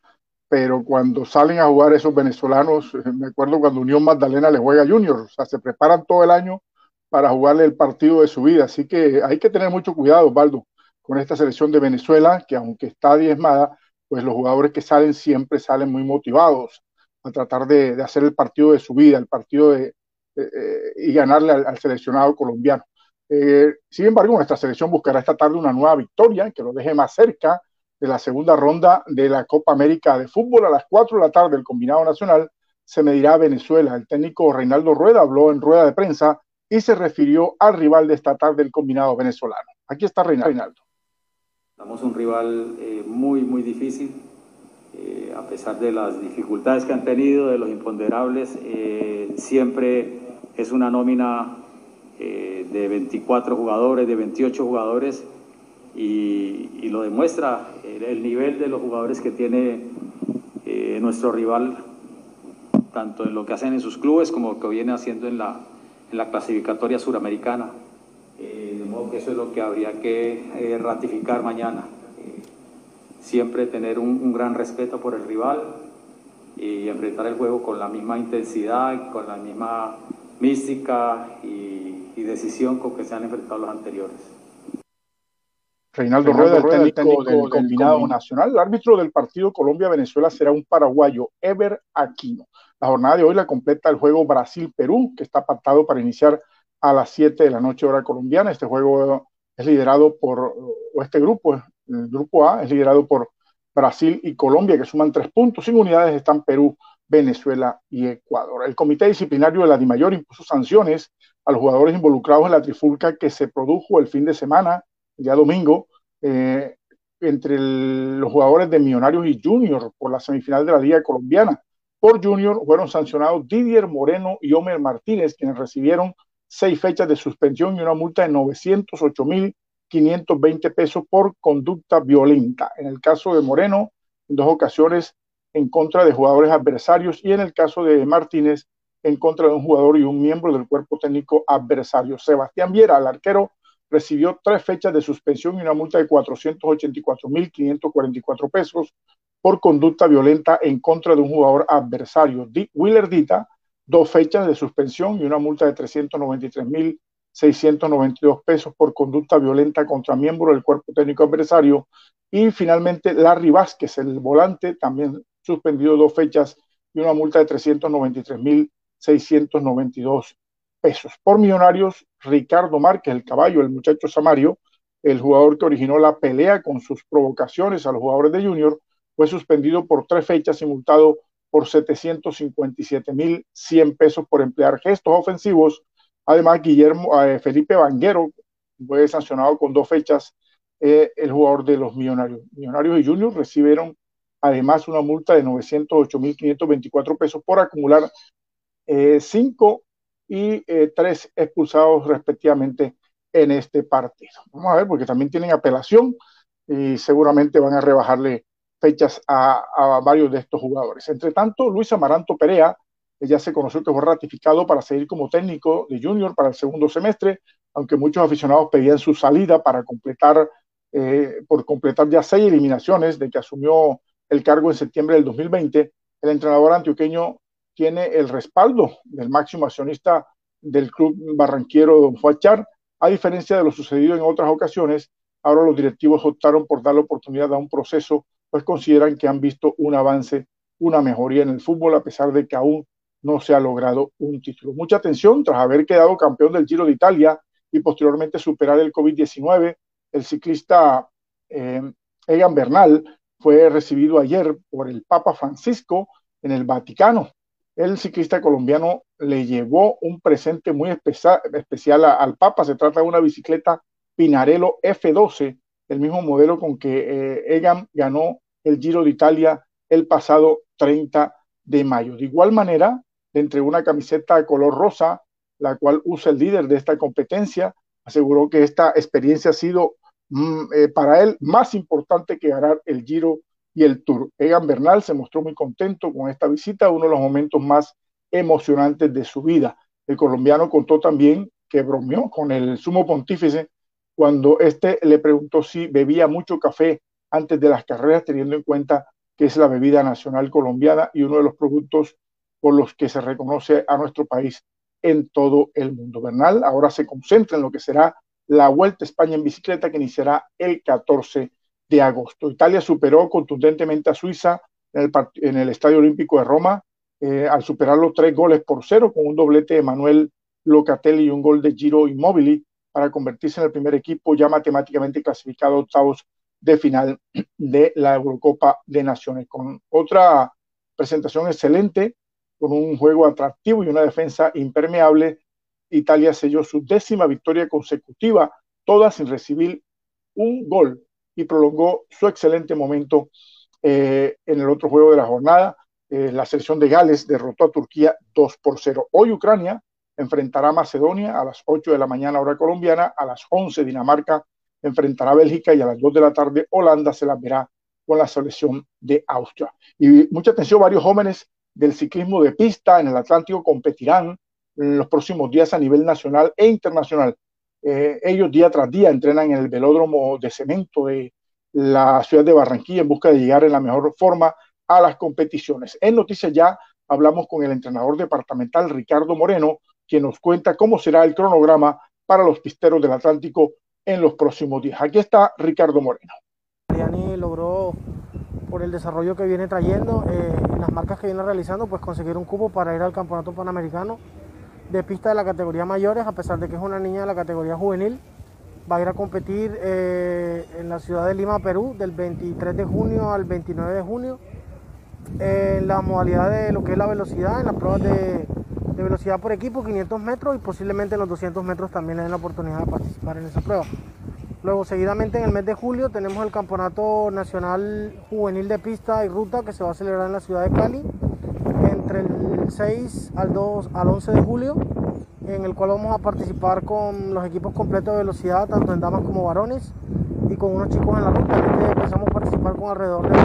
pero cuando salen a jugar esos venezolanos, eh, me acuerdo cuando Unión Magdalena le juega a Junior, o sea, se preparan todo el año para jugarle el partido de su vida, así que hay que tener mucho cuidado, Osvaldo, con esta selección de Venezuela, que aunque está diezmada, pues los jugadores que salen siempre salen muy motivados a tratar de, hacer el partido de su vida, el partido de, y ganarle al seleccionado colombiano. Eh, sin embargo, nuestra selección buscará esta tarde una nueva victoria que lo deje más cerca de la segunda ronda de la Copa América de Fútbol. A las 4 de la tarde, el combinado nacional se medirá a Venezuela. El técnico Reinaldo Rueda habló en rueda de prensa y se refirió al rival de esta tarde, el combinado venezolano. Aquí está Reinaldo. Estamos un rival eh, muy, muy difícil. Eh, a pesar de las dificultades que han tenido, de los imponderables, siempre es una nómina eh, de 24 jugadores, de 28 jugadores, y, lo demuestra el, nivel de los jugadores que tiene eh, nuestro rival, tanto en lo que hacen en sus clubes como lo que viene haciendo en la, en la clasificatoria suramericana. Eh, de modo que eso es lo que habría que ratificar mañana. siempre tener un, un gran respeto por el rival y enfrentar el juego con la misma intensidad, con la misma mística y y decisión con que se han enfrentado los anteriores. Reinaldo, Rueda, el técnico, del, combinado nacional. El árbitro del partido Colombia-Venezuela será un paraguayo, Ever Aquino. La jornada de hoy la completa el juego Brasil-Perú, que está apartado para iniciar a las 7 de la noche hora colombiana. Este juego es liderado por, o este grupo, el grupo A, es liderado por Brasil y Colombia, que suman tres puntos. Sin unidades están Perú, Venezuela y Ecuador. El Comité Disciplinario de la DIMAYOR impuso sanciones a los jugadores involucrados en la trifulca que se produjo el fin de semana, día domingo, eh, entre los jugadores de Millonarios y Junior por la semifinal de la Liga Colombiana. Por Junior fueron sancionados Didier Moreno y Homer Martínez, quienes recibieron seis fechas de suspensión y una multa de 908.520 pesos por conducta violenta. En el caso de Moreno, en dos ocasiones en contra de jugadores adversarios y en el caso de Martínez, en contra de un jugador y un miembro del cuerpo técnico adversario. Sebastián Viera, el arquero, recibió tres fechas de suspensión y una multa de 484.544 pesos por conducta violenta en contra de un jugador adversario. Dita, dos fechas de suspensión y una multa de 393.692 pesos por conducta violenta contra miembro del cuerpo técnico adversario. Y finalmente, Larry Vázquez, el volante, también suspendido dos fechas y una multa de 393.000 692 pesos. Por Millonarios, Ricardo Márquez, el caballo, el muchacho Samario, el jugador que originó la pelea con sus provocaciones a los jugadores de Junior, fue suspendido por tres fechas y multado por 757.100 pesos por emplear gestos ofensivos. Además, Guillermo eh, Felipe Vanguero fue sancionado con dos fechas, eh, el jugador de los Millonarios. Millonarios y Junior recibieron además una multa de 908.524 pesos por acumular eh, cinco y tres expulsados respectivamente en este partido. Vamos a ver, porque también tienen apelación y seguramente van a rebajarle fechas a, varios de estos jugadores. Entre tanto, Luis Amaranto Perea ya se conoció que fue ratificado para seguir como técnico de Junior para el segundo semestre, aunque muchos aficionados pedían su salida para completar, eh, por completar ya seis eliminaciones de que asumió el cargo en septiembre del 2020. El entrenador antioqueño tiene el respaldo del máximo accionista del club barranquero, don Fuachar, a diferencia de lo sucedido en otras ocasiones. Ahora los directivos optaron por dar la oportunidad a un proceso pues consideran que han visto un avance, una mejoría en el fútbol, a pesar de que aún no se ha logrado un título. Mucha atención tras haber quedado campeón del Giro de Italia y posteriormente superar el COVID-19. El ciclista eh, Egan Bernal fue recibido ayer por el Papa Francisco en el Vaticano. El ciclista colombiano le llevó un presente muy especial al Papa. Se trata de una bicicleta Pinarello F12, el mismo modelo con que eh, Egan ganó el Giro de Italia el pasado 30 de mayo. De igual manera, le entregó una camiseta de color rosa, la cual usa el líder de esta competencia. Aseguró que esta experiencia ha sido mm, eh, para él más importante que ganar el Giro y el Tour. Egan Bernal se mostró muy contento con esta visita, uno de los momentos más emocionantes de su vida. El colombiano contó también que bromeó con el sumo pontífice cuando éste le preguntó si bebía mucho café antes de las carreras, teniendo en cuenta que es la bebida nacional colombiana y uno de los productos por los que se reconoce a nuestro país en todo el mundo. Bernal ahora se concentra en lo que será la Vuelta a España en bicicleta que iniciará el 14 de agosto. Italia superó contundentemente a Suiza en el, Estadio Olímpico de Roma eh, al superar los tres goles por cero con un doblete de Manuel Locatelli y un gol de Giro Immobili para convertirse en el primer equipo ya matemáticamente clasificado a octavos de final de la Eurocopa de Naciones, con otra presentación excelente, con un juego atractivo y una defensa impermeable. Italia selló su décima victoria consecutiva, toda sin recibir un gol y prolongó su excelente momento eh, en el otro juego de la jornada. Eh, la selección de Gales derrotó a Turquía 2 por 0. Hoy Ucrania enfrentará a Macedonia a las 8 de la mañana hora colombiana, a las 11 Dinamarca enfrentará a Bélgica y a las 2 de la tarde Holanda se la verá con la selección de Austria. Y mucha atención, varios jóvenes del ciclismo de pista en el Atlántico competirán en los próximos días a nivel nacional e internacional. Eh, ellos día tras día entrenan en el velódromo de cemento de la ciudad de Barranquilla en busca de llegar en la mejor forma a las competiciones. En noticias ya hablamos con el entrenador departamental Ricardo Moreno, quien nos cuenta cómo será el cronograma para los pisteros del Atlántico en los próximos días. Aquí está Ricardo Moreno. Mariani logró, por el desarrollo que viene trayendo, eh, las marcas que viene realizando, pues conseguir un cupo para ir al Campeonato Panamericano de pista de la categoría mayores, a pesar de que es una niña de la categoría juvenil. Va a ir a competir eh, en la ciudad de Lima, Perú, del 23 de junio al 29 de junio, en la modalidad de lo que es la velocidad, en las pruebas de velocidad por equipo, 500 metros y posiblemente en los 200 metros también le den la oportunidad de participar en esa prueba. Luego, seguidamente en el mes de julio tenemos el Campeonato Nacional Juvenil de Pista y Ruta que se va a celebrar en la ciudad de Cali entre 6 al 2 al 11 de julio, en el cual vamos a participar con los equipos completos de velocidad, tanto en damas como varones, y con unos chicos en la ruta. Empezamos a participar con alrededor de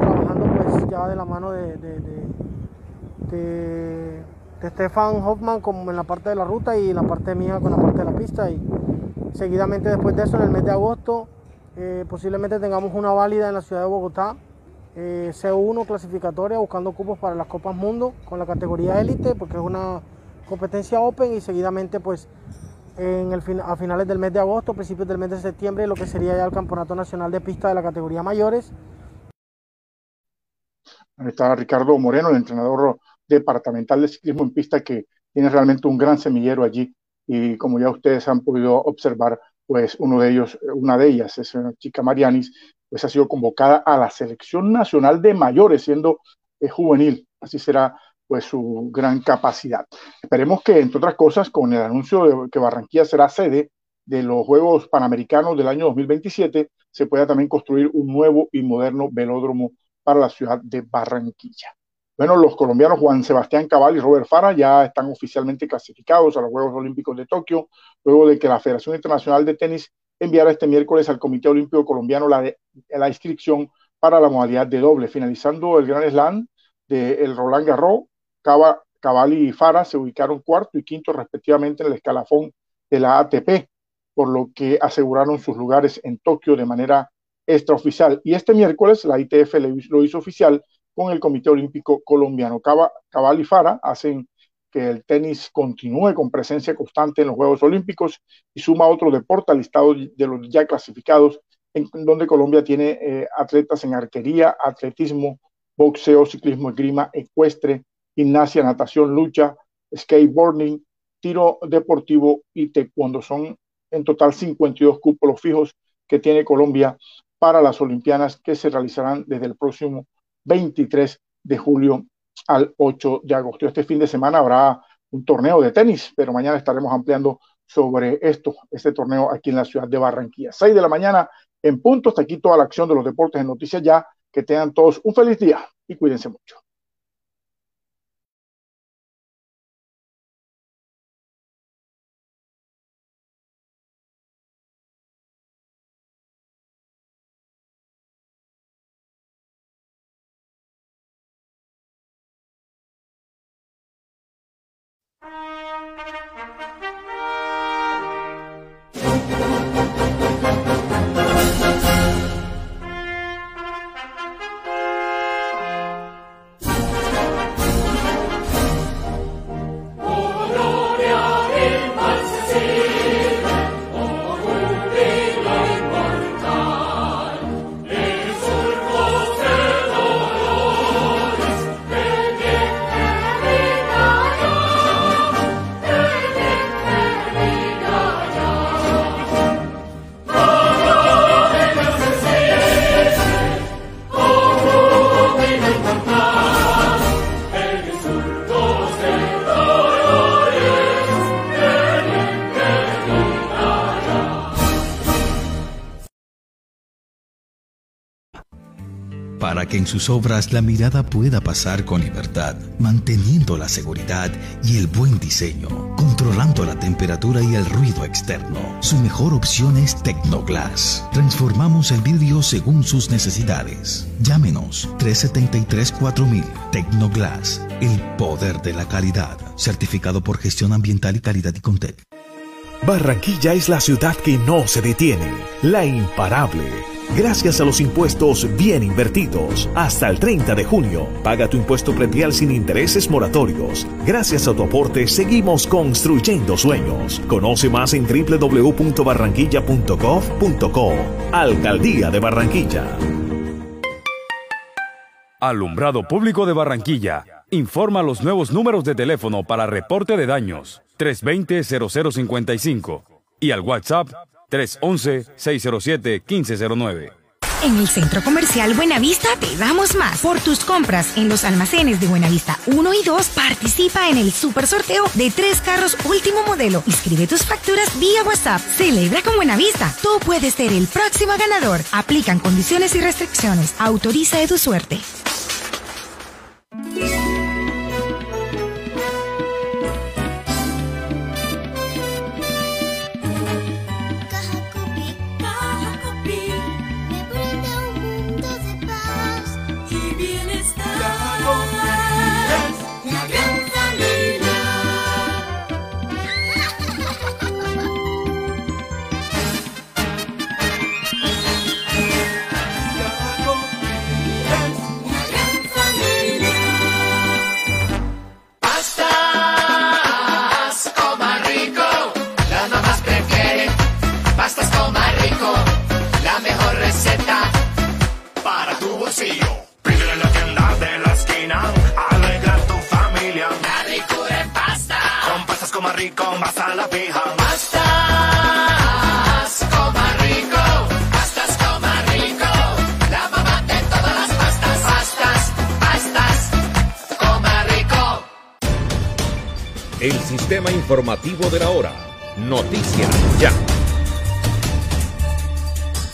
trabajando pues ya de la mano de de, Stefan Hoffman como en la parte de la ruta y la parte mía con la parte de la pista. Y seguidamente después de eso, en el mes de agosto, eh, posiblemente tengamos una válida en la ciudad de Bogotá, eh, C1 clasificatoria, buscando cupos para las Copas Mundo con la categoría élite, porque es una competencia open y seguidamente pues en el a finales del mes de agosto, principios del mes de septiembre, lo que sería ya el Campeonato Nacional de Pista de la categoría mayores. Está Ricardo Moreno, el entrenador Departamental de Ciclismo en Pista que tiene realmente un gran semillero allí y como ya ustedes han podido observar, pues uno de ellos, una de ellas es una chica Marianis, pues ha sido convocada a la selección nacional de mayores, siendo eh, juvenil. Así será pues su gran capacidad. Esperemos que, entre otras cosas, con el anuncio de que Barranquilla será sede de los Juegos Panamericanos del año 2027, se pueda también construir un nuevo y moderno velódromo para la ciudad de Barranquilla. Bueno, los colombianos Juan Sebastián Cabal y Robert Fara ya están oficialmente clasificados a los Juegos Olímpicos de Tokio, luego de que la Federación Internacional de Tenis enviara este miércoles al Comité Olímpico Colombiano la, inscripción para la modalidad de doble, finalizando el Gran Slam de el Roland Garros, Cabal y Fara se ubicaron cuarto y quinto respectivamente en el escalafón de la ATP, por lo que aseguraron sus lugares en Tokio de manera extraoficial. Y este miércoles la ITF lo hizo oficial con el Comité Olímpico Colombiano. Cabal y Fara hacen que el tenis continúe con presencia constante en los Juegos Olímpicos y suma otro deporte al listado de los ya clasificados, en donde Colombia tiene eh, atletas en arquería, atletismo, boxeo, ciclismo, esgrima, ecuestre, gimnasia, natación, lucha, skateboarding, tiro deportivo y taekwondo. Son en total 52 cúpulos fijos que tiene Colombia para las Olimpiadas que se realizarán desde el próximo 23 de julio al 8 de agosto. Este fin de semana habrá un torneo de tenis, pero mañana estaremos ampliando sobre esto, este torneo aquí en la ciudad de Barranquilla. 6 de la mañana en punto, hasta aquí toda la acción de los deportes en noticias ya. Que tengan todos un feliz día y cuídense mucho. En sus obras la mirada pueda pasar con libertad, manteniendo la seguridad y el buen diseño, controlando la temperatura y el ruido externo. Su mejor opción es Tecnoglass. Transformamos el vidrio según sus necesidades. Llámenos 373-4000 Tecnoglass, el poder de la calidad. Certificado por gestión ambiental y calidad y Contec. Barranquilla es la ciudad que no se detiene, la imparable Gracias a los impuestos bien invertidos. Hasta el 30 de junio, paga tu impuesto predial sin intereses moratorios. Gracias a tu aporte, seguimos construyendo sueños. Conoce más en www.barranquilla.gov.co. Alcaldía de Barranquilla. Alumbrado Público de Barranquilla. Informa los nuevos números de teléfono para reporte de daños 320-0055 y al WhatsApp 311-607-1509. En el Centro Comercial Buenavista te damos más. Por tus compras en los almacenes de Buenavista 1 y 2, participa en el super sorteo de tres carros último modelo. Inscribe tus facturas vía WhatsApp. Celebra con Buenavista. Tú puedes ser el próximo ganador. Aplican condiciones y restricciones. Autoriza tu suerte. Informativo de la hora. Noticias ya.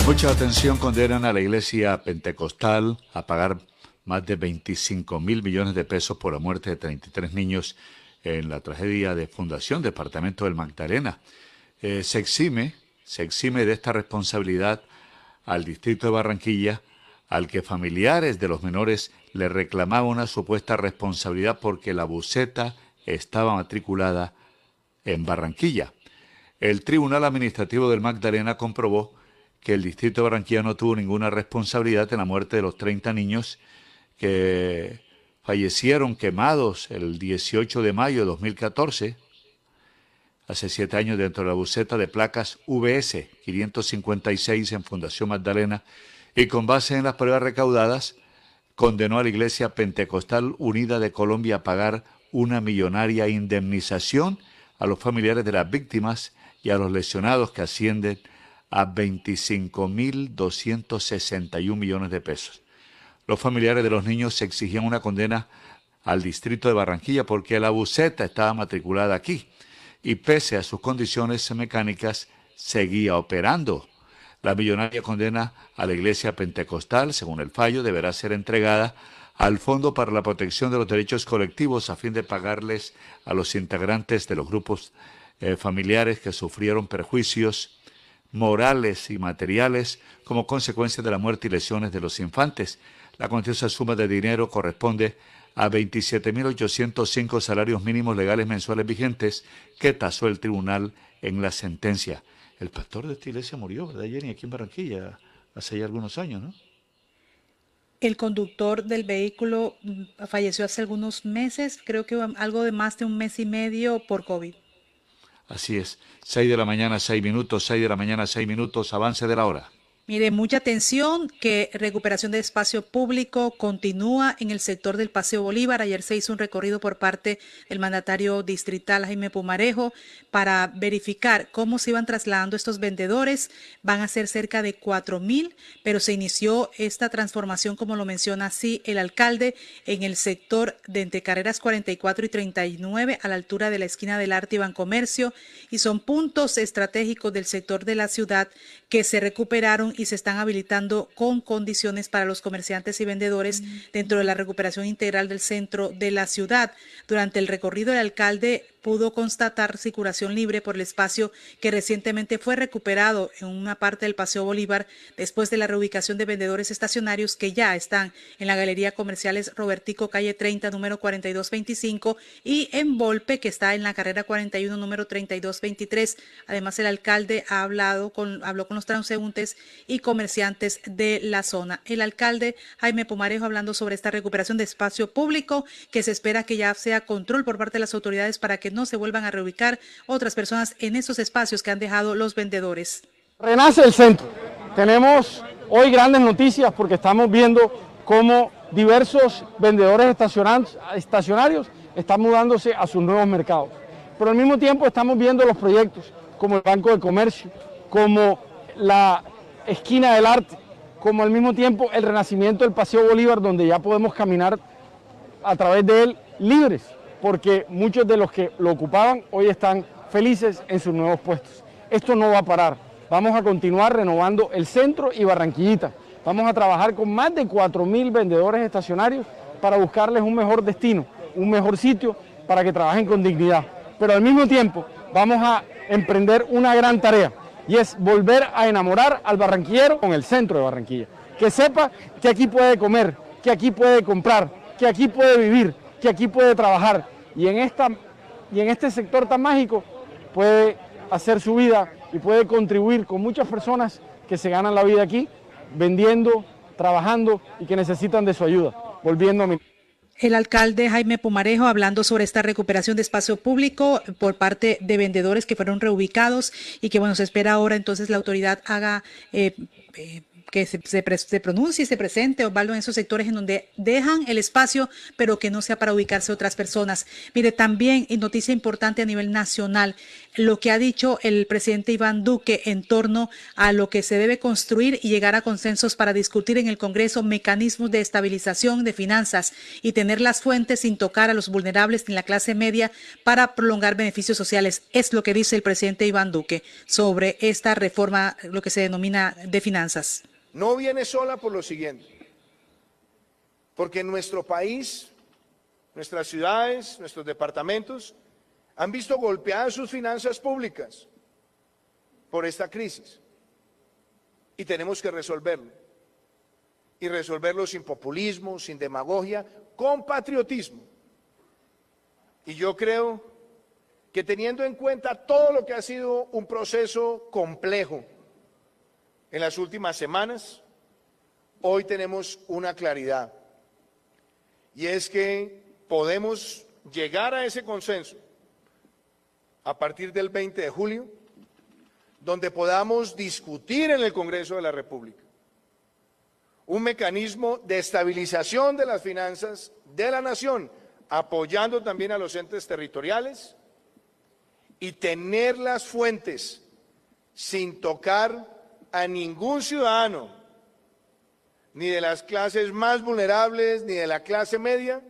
Mucha atención condenan a la iglesia pentecostal a pagar más de 25 mil millones de pesos por la muerte de 33 niños en la tragedia de Fundación Departamento del Magdalena. Eh, se exime, se exime de esta responsabilidad al distrito de Barranquilla, al que familiares de los menores le reclamaban una supuesta responsabilidad porque la buceta estaba matriculada en Barranquilla. El Tribunal Administrativo del Magdalena comprobó que el distrito de Barranquilla no tuvo ninguna responsabilidad en la muerte de los 30 niños que fallecieron quemados el 18 de mayo de 2014, hace siete años dentro de la buceta de placas VS 556 en Fundación Magdalena, y con base en las pruebas recaudadas, condenó a la Iglesia Pentecostal Unida de Colombia a pagar una millonaria indemnización a los familiares de las víctimas y a los lesionados que ascienden a 25.261 millones de pesos. Los familiares de los niños exigían una condena al distrito de Barranquilla porque la buceta estaba matriculada aquí y pese a sus condiciones mecánicas seguía operando. La millonaria condena a la iglesia pentecostal, según el fallo, deberá ser entregada al Fondo para la Protección de los Derechos Colectivos a fin de pagarles a los integrantes de los grupos eh, familiares que sufrieron perjuicios morales y materiales como consecuencia de la muerte y lesiones de los infantes. La cuantiosa suma de dinero corresponde a 27.805 salarios mínimos legales mensuales vigentes que tasó el tribunal en la sentencia. El pastor de esta iglesia murió, ¿verdad, Jenny? Aquí en Barranquilla, hace ya algunos años, ¿no? El conductor del vehículo mm, falleció hace algunos meses, creo que algo de más de un mes y medio por COVID. Así es. 6 de la mañana, 6 minutos, 6 de la mañana, 6 minutos, avance de la hora. Mire, mucha atención que recuperación de espacio público continúa en el sector del Paseo Bolívar. Ayer se hizo un recorrido por parte del mandatario distrital Jaime Pumarejo para verificar cómo se iban trasladando estos vendedores. Van a ser cerca de cuatro mil, pero se inició esta transformación, como lo menciona así el alcalde, en el sector de entre carreras 44 y 39 a la altura de la esquina del Arte y Bancomercio y son puntos estratégicos del sector de la ciudad que se recuperaron y se están habilitando con condiciones para los comerciantes y vendedores dentro de la recuperación integral del centro de la ciudad. Durante el recorrido, el alcalde pudo constatar circulación libre por el espacio que recientemente fue recuperado en una parte del Paseo Bolívar después de la reubicación de vendedores estacionarios que ya están en la Galería Comerciales Robertico, calle 30, número 4225, y en Volpe, que está en la carrera 41, número 3223. Además, el alcalde ha hablado con, habló con los transeúntes y comerciantes de la zona. El alcalde Jaime Pumarejo hablando sobre esta recuperación de espacio público que se espera que ya sea control por parte de las autoridades para que no se vuelvan a reubicar otras personas en esos espacios que han dejado los vendedores. Renace el centro. Tenemos hoy grandes noticias porque estamos viendo cómo diversos vendedores estacionarios están mudándose a sus nuevos mercados. Pero al mismo tiempo estamos viendo los proyectos como el Banco de Comercio, como la esquina del arte, como al mismo tiempo el renacimiento del Paseo Bolívar, donde ya podemos caminar a través de él libres porque muchos de los que lo ocupaban hoy están felices en sus nuevos puestos. Esto no va a parar. Vamos a continuar renovando el centro y Barranquillita. Vamos a trabajar con más de 4.000 vendedores estacionarios para buscarles un mejor destino, un mejor sitio para que trabajen con dignidad. Pero al mismo tiempo vamos a emprender una gran tarea y es volver a enamorar al barranquillero con el centro de Barranquilla. Que sepa que aquí puede comer, que aquí puede comprar, que aquí puede vivir, que aquí puede trabajar y en, esta, y en este sector tan mágico puede hacer su vida y puede contribuir con muchas personas que se ganan la vida aquí, vendiendo, trabajando y que necesitan de su ayuda. Volviendo a mi... El alcalde Jaime Pumarejo hablando sobre esta recuperación de espacio público por parte de vendedores que fueron reubicados y que bueno, se espera ahora entonces la autoridad haga eh, eh, que se, se, pronuncie y se presente, Osvaldo, en esos sectores en donde dejan el espacio, pero que no sea para ubicarse otras personas. Mire, también, y noticia importante a nivel nacional, lo que ha dicho el presidente Iván Duque en torno a lo que se debe construir y llegar a consensos para discutir en el Congreso mecanismos de estabilización de finanzas y tener las fuentes sin tocar a los vulnerables en la clase media para prolongar beneficios sociales. Es lo que dice el presidente Iván Duque sobre esta reforma, lo que se denomina de finanzas. No viene sola por lo siguiente, porque nuestro país, nuestras ciudades, nuestros departamentos, han visto golpeadas sus finanzas públicas por esta crisis. Y tenemos que resolverlo. Y resolverlo sin populismo, sin demagogia, con patriotismo. Y yo creo que teniendo en cuenta todo lo que ha sido un proceso complejo en las últimas semanas, hoy tenemos una claridad. Y es que podemos llegar a ese consenso a partir del 20 de julio, donde podamos discutir en el Congreso de la República un mecanismo de estabilización de las finanzas de la nación, apoyando también a los entes territoriales y tener las fuentes sin tocar a ningún ciudadano, ni de las clases más vulnerables, ni de la clase media,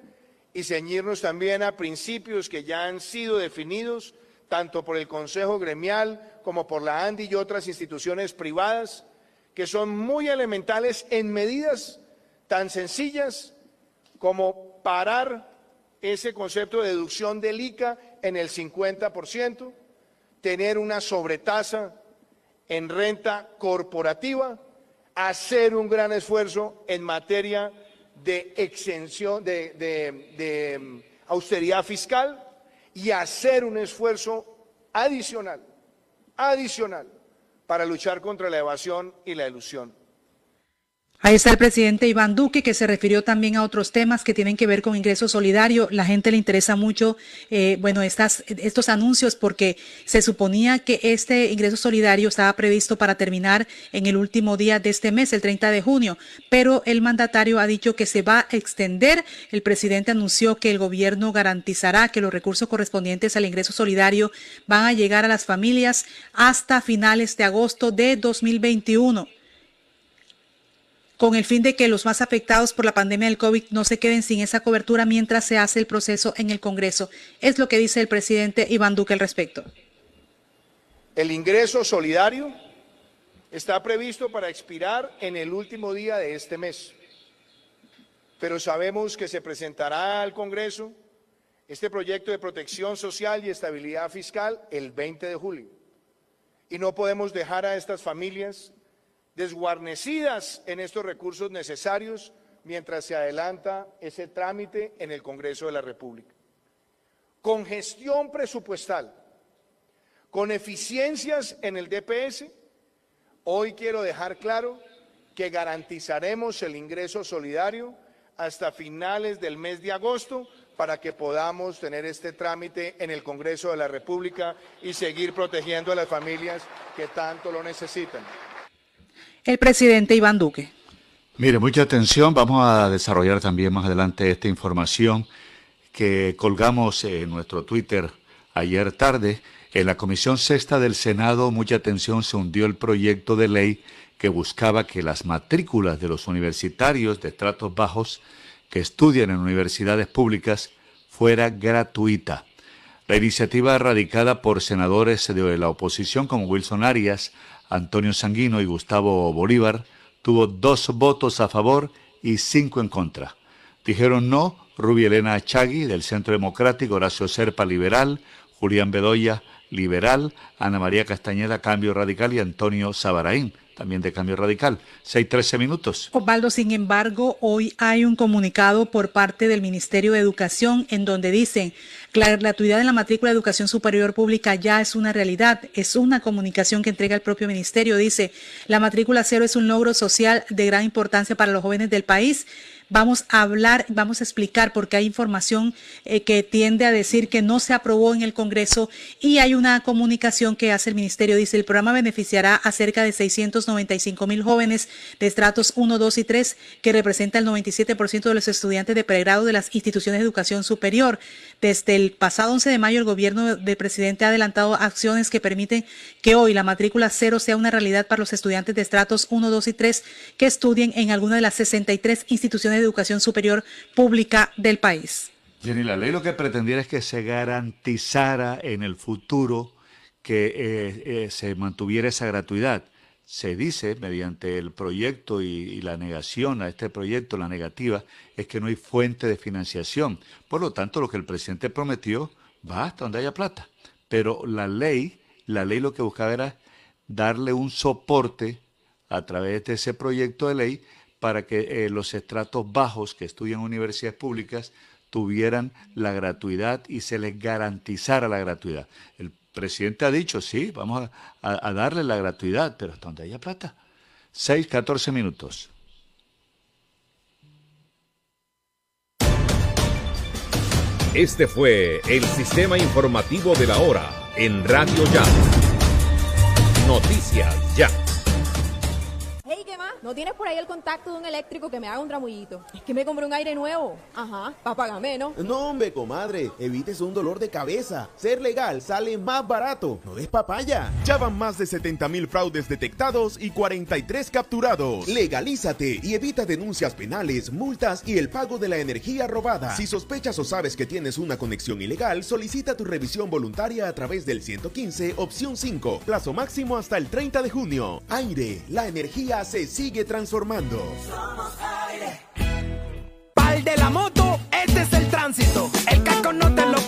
y ceñirnos también a principios que ya han sido definidos tanto por el Consejo Gremial como por la ANDI y otras instituciones privadas, que son muy elementales en medidas tan sencillas como parar ese concepto de deducción del ICA en el 50%, tener una sobretasa en renta corporativa, hacer un gran esfuerzo en materia de exención, de, mm, austeridad fiscal, y hacer un esfuerzo adicional, adicional, para luchar contra la evasión y la ilusión. Ahí está el presidente Iván Duque, que se refirió también a otros temas que tienen que ver con ingreso solidario. La gente le interesa mucho, eh, bueno, estas, estos anuncios porque se suponía que este ingreso solidario estaba previsto para terminar en el último día de este mes, el 30 de junio, pero el mandatario ha dicho que se va a extender. El presidente anunció que el gobierno garantizará que los recursos correspondientes al ingreso solidario van a llegar a las familias hasta finales de agosto de 2021 con el fin de que los más afectados por la pandemia del COVID no se queden sin esa cobertura mientras se hace el proceso en el Congreso. Es lo que dice el presidente Iván Duque al respecto. El ingreso solidario está previsto para expirar en el último día de este mes, pero sabemos que se presentará al Congreso este proyecto de protección social y estabilidad fiscal el 20 de julio. Y no podemos dejar a estas familias desguarnecidas en estos recursos necesarios mientras se adelanta ese trámite en el Congreso de la República. Con gestión presupuestal, con eficiencias en el DPS, hoy quiero dejar claro que garantizaremos el ingreso solidario hasta finales del mes de agosto para que podamos tener este trámite en el Congreso de la República y seguir protegiendo a las familias que tanto lo necesitan el presidente Iván Duque. Mire, mucha atención. Vamos a desarrollar también más adelante esta información que colgamos en nuestro Twitter ayer tarde. En la Comisión Sexta del Senado, mucha atención, se hundió el proyecto de ley que buscaba que las matrículas de los universitarios de estratos bajos que estudian en universidades públicas fuera gratuita. La iniciativa radicada por senadores de la oposición como Wilson Arias, Antonio Sanguino y Gustavo Bolívar, tuvo dos votos a favor y cinco en contra. Dijeron no Rubia Elena Chagui del Centro Democrático, Horacio Serpa Liberal, Julián Bedoya Liberal, Ana María Castañeda Cambio Radical y Antonio Sabaraín también de cambio radical. Seis, trece minutos. Osvaldo, sin embargo, hoy hay un comunicado por parte del Ministerio de Educación en donde dicen la gratuidad en la matrícula de educación superior pública ya es una realidad. Es una comunicación que entrega el propio ministerio. Dice, la matrícula cero es un logro social de gran importancia para los jóvenes del país Vamos a hablar, vamos a explicar porque hay información eh, que tiende a decir que no se aprobó en el Congreso y hay una comunicación que hace el Ministerio. Dice, el programa beneficiará a cerca de 695 mil jóvenes de estratos 1, 2 y 3, que representa el 97% de los estudiantes de pregrado de las instituciones de educación superior. Desde el pasado 11 de mayo, el gobierno del presidente ha adelantado acciones que permiten que hoy la matrícula cero sea una realidad para los estudiantes de estratos 1, 2 y 3 que estudien en alguna de las 63 instituciones de educación superior pública del país. Jenny, la ley lo que pretendiera es que se garantizara en el futuro que eh, eh, se mantuviera esa gratuidad. Se dice, mediante el proyecto y, la negación a este proyecto, la negativa, es que no hay fuente de financiación. Por lo tanto, lo que el presidente prometió va hasta donde haya plata. Pero la ley, la ley lo que buscaba era darle un soporte a través de ese proyecto de ley para que eh, los estratos bajos que estudian universidades públicas tuvieran la gratuidad y se les garantizara la gratuidad. El presidente ha dicho, sí, vamos a, a darle la gratuidad, pero hasta donde haya plata. 6, 14 minutos. Este fue el sistema informativo de la hora en Radio Ya. Noticias Ya. ¿No tienes por ahí el contacto de un eléctrico que me haga un tramullito? Es que me compré un aire nuevo. Ajá, para pagar menos. No, hombre, comadre, evites un dolor de cabeza. Ser legal sale más barato. No des papaya. Ya van más de 70 mil fraudes detectados y 43 capturados. Legalízate y evita denuncias penales, multas y el pago de la energía robada. Si sospechas o sabes que tienes una conexión ilegal, solicita tu revisión voluntaria a través del 115, opción 5. Plazo máximo hasta el 30 de junio. Aire, la energía se sigue transformando. Somos aire. Pal de la moto, este es el tránsito. El casco no te lo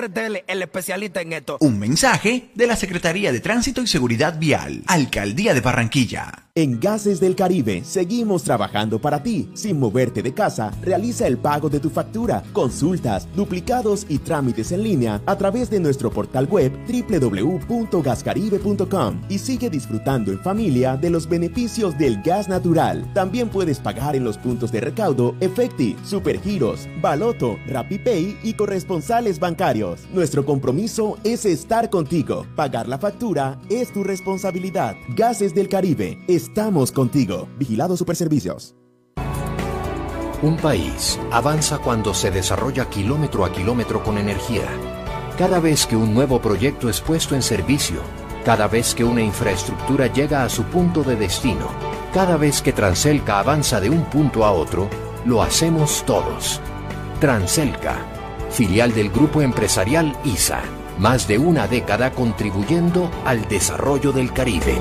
RTL, el especialista en esto. Un mensaje de la Secretaría de Tránsito y Seguridad Vial, Alcaldía de Barranquilla. En Gases del Caribe seguimos trabajando para ti. Sin moverte de casa, realiza el pago de tu factura, consultas, duplicados y trámites en línea a través de nuestro portal web www.gascaribe.com y sigue disfrutando en familia de los beneficios del gas natural. También puedes pagar en los puntos de recaudo Efecti, Supergiros, Baloto, RappiPay y corresponsales bancarios. Nuestro compromiso es estar contigo. Pagar la factura es tu responsabilidad. Gases del Caribe. Estamos contigo. Vigilado Superservicios. Un país avanza cuando se desarrolla kilómetro a kilómetro con energía. Cada vez que un nuevo proyecto es puesto en servicio, cada vez que una infraestructura llega a su punto de destino, cada vez que Transelca avanza de un punto a otro, lo hacemos todos. Transelca, filial del grupo empresarial ISA, más de una década contribuyendo al desarrollo del Caribe.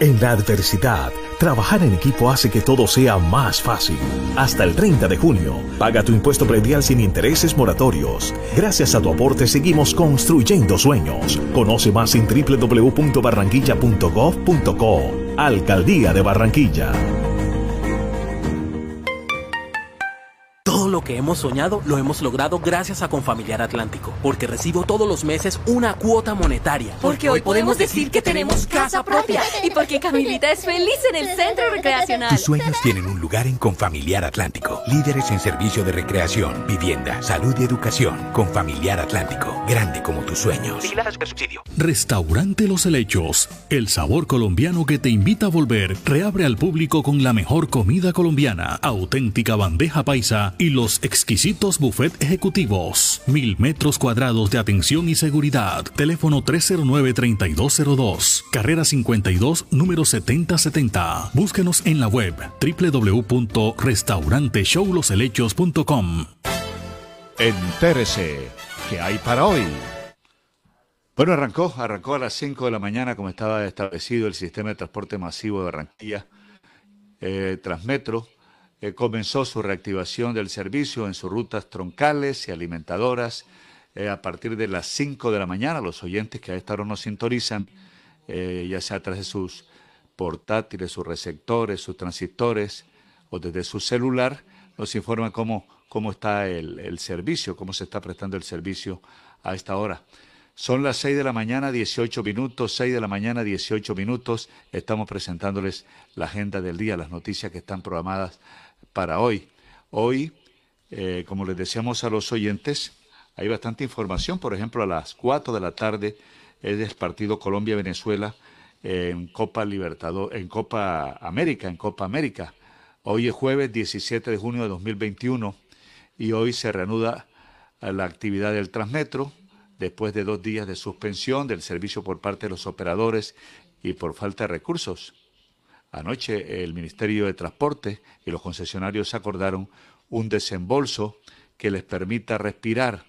En la adversidad, trabajar en equipo hace que todo sea más fácil. Hasta el 30 de junio, paga tu impuesto predial sin intereses moratorios. Gracias a tu aporte seguimos construyendo sueños. Conoce más en www.barranquilla.gov.co. Alcaldía de Barranquilla. Lo que hemos soñado lo hemos logrado gracias a Confamiliar Atlántico, porque recibo todos los meses una cuota monetaria. Porque hoy podemos decir que tenemos casa propia y porque Camilita es feliz en el centro recreacional. Tus sueños tienen un lugar en Confamiliar Atlántico. Líderes en servicio de recreación, vivienda, salud y educación. Confamiliar Atlántico, grande como tus sueños. subsidio. Restaurante Los Helechos, el sabor colombiano que te invita a volver, reabre al público con la mejor comida colombiana, auténtica bandeja paisa y los exquisitos buffet ejecutivos. Mil metros cuadrados de atención y seguridad. Teléfono 309-3202. Carrera 52, número 7070. Búsquenos en la web www.restauranteshowloshelechos.com. Entérese, ¿qué hay para hoy? Bueno, arrancó, arrancó a las 5 de la mañana como estaba establecido el sistema de transporte masivo de Barranquilla. Eh, Transmetro eh, comenzó su reactivación del servicio en sus rutas troncales y alimentadoras eh, a partir de las 5 de la mañana. Los oyentes que a esta hora nos sintonizan, eh, ya sea a través de sus portátiles, sus receptores, sus transistores o desde su celular, nos informa cómo, cómo está el, el servicio, cómo se está prestando el servicio a esta hora. Son las 6 de la mañana, 18 minutos, 6 de la mañana, 18 minutos. Estamos presentándoles la agenda del día, las noticias que están programadas para hoy. Hoy, eh, como les decíamos a los oyentes, hay bastante información. Por ejemplo, a las 4 de la tarde es el partido Colombia-Venezuela en Copa Libertador, en Copa América, en Copa América. Hoy es jueves 17 de junio de 2021 y hoy se reanuda la actividad del Transmetro después de dos días de suspensión del servicio por parte de los operadores y por falta de recursos. Anoche el Ministerio de Transporte y los concesionarios acordaron un desembolso que les permita respirar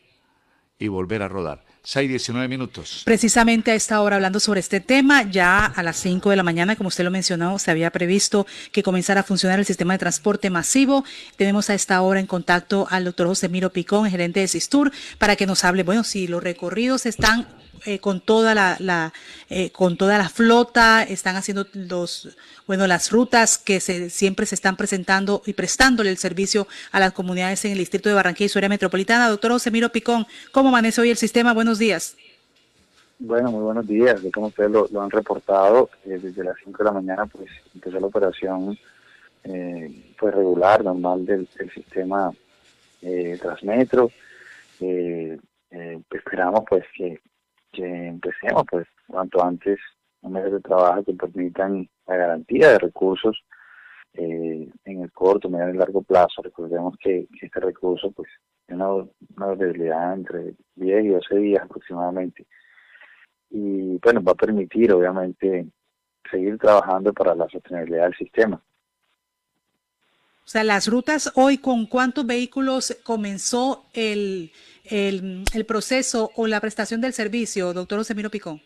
y volver a rodar. 6, 19 minutos. Precisamente a esta hora hablando sobre este tema, ya a las 5 de la mañana, como usted lo mencionó, se había previsto que comenzara a funcionar el sistema de transporte masivo. Tenemos a esta hora en contacto al doctor José Miro Picón, gerente de Sistur, para que nos hable, bueno, si los recorridos están eh, con toda la, la eh, con toda la flota, están haciendo los bueno las rutas que se, siempre se están presentando y prestándole el servicio a las comunidades en el distrito de Barranquilla y su área metropolitana. Doctor Osemiro Picón, ¿cómo amanece hoy el sistema? Buenos días. Bueno, muy buenos días. Como ustedes lo, han reportado, eh, desde las 5 de la mañana pues empezó la operación pues regular, normal del, del sistema Transmetro. esperamos pues que que empecemos, pues, cuanto antes, un medio de trabajo que permitan la garantía de recursos eh, en el corto, medio y largo plazo. Recordemos que, este recurso, pues, tiene una, una debilidad entre 10 y 12 días aproximadamente. Y, bueno, va a permitir, obviamente, seguir trabajando para la sostenibilidad del sistema. O sea, las rutas hoy, ¿con cuántos vehículos comenzó el, el, proceso o la prestación del servicio, doctor Osemiro Picón?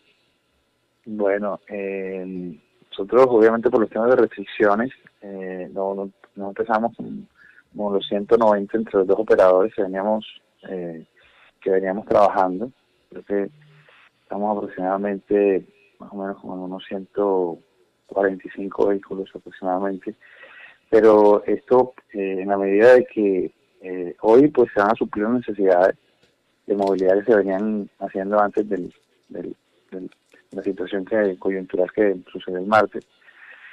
Bueno, eh, nosotros obviamente por los temas de restricciones eh, no, no, empezamos con, los 190 entre los dos operadores que veníamos, eh, que veníamos trabajando. Creo que estamos aproximadamente más o menos como unos 145 vehículos aproximadamente. Pero esto en la medida de que hoy pues se van a suplir las necesidades de movilidad que se venían haciendo antes del, del, de la situación que, coyuntural que sucedió el martes.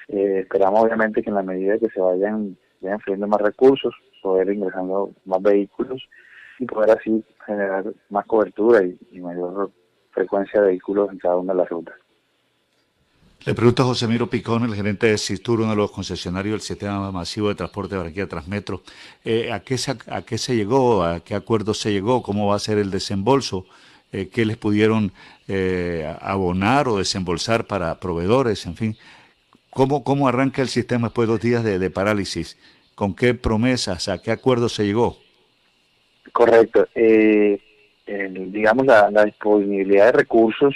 Eh, esperamos obviamente que en la medida que se vayan, vayan fluyendo más recursos, poder ingresando más vehículos y poder así generar más cobertura y, y mayor frecuencia de vehículos en cada una de las rutas. Le pregunto a José Miro Picón, el gerente de Sistur, uno de los concesionarios del sistema masivo de transporte de Barranquilla Transmetro. Eh, ¿a, qué se, ¿A qué se llegó? ¿A qué acuerdo se llegó? ¿Cómo va a ser el desembolso? Eh, ¿Qué les pudieron eh, abonar o desembolsar para proveedores? En fin, ¿cómo, cómo arranca el sistema después de dos días de, parálisis? ¿Con qué promesas? ¿A qué acuerdo se llegó? Correcto. digamos, la, la disponibilidad de recursos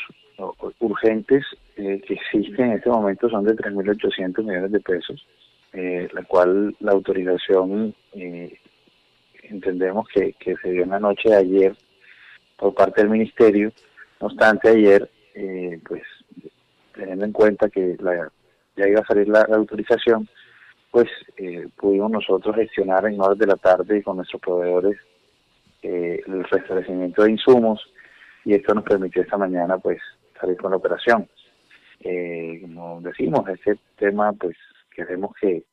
urgentes eh, que existen en este momento son de 3.800 millones de pesos, eh, la cual la autorización eh, entendemos que, que, se dio en la noche de ayer por parte del ministerio. No obstante, ayer, pues teniendo en cuenta que la, ya iba a salir la, autorización, pues pudimos nosotros gestionar en horas de la tarde con nuestros proveedores el restablecimiento de insumos y esto nos permitió esta mañana pues salir con la operación. Eh, como decimos, ese tema, pues queremos que,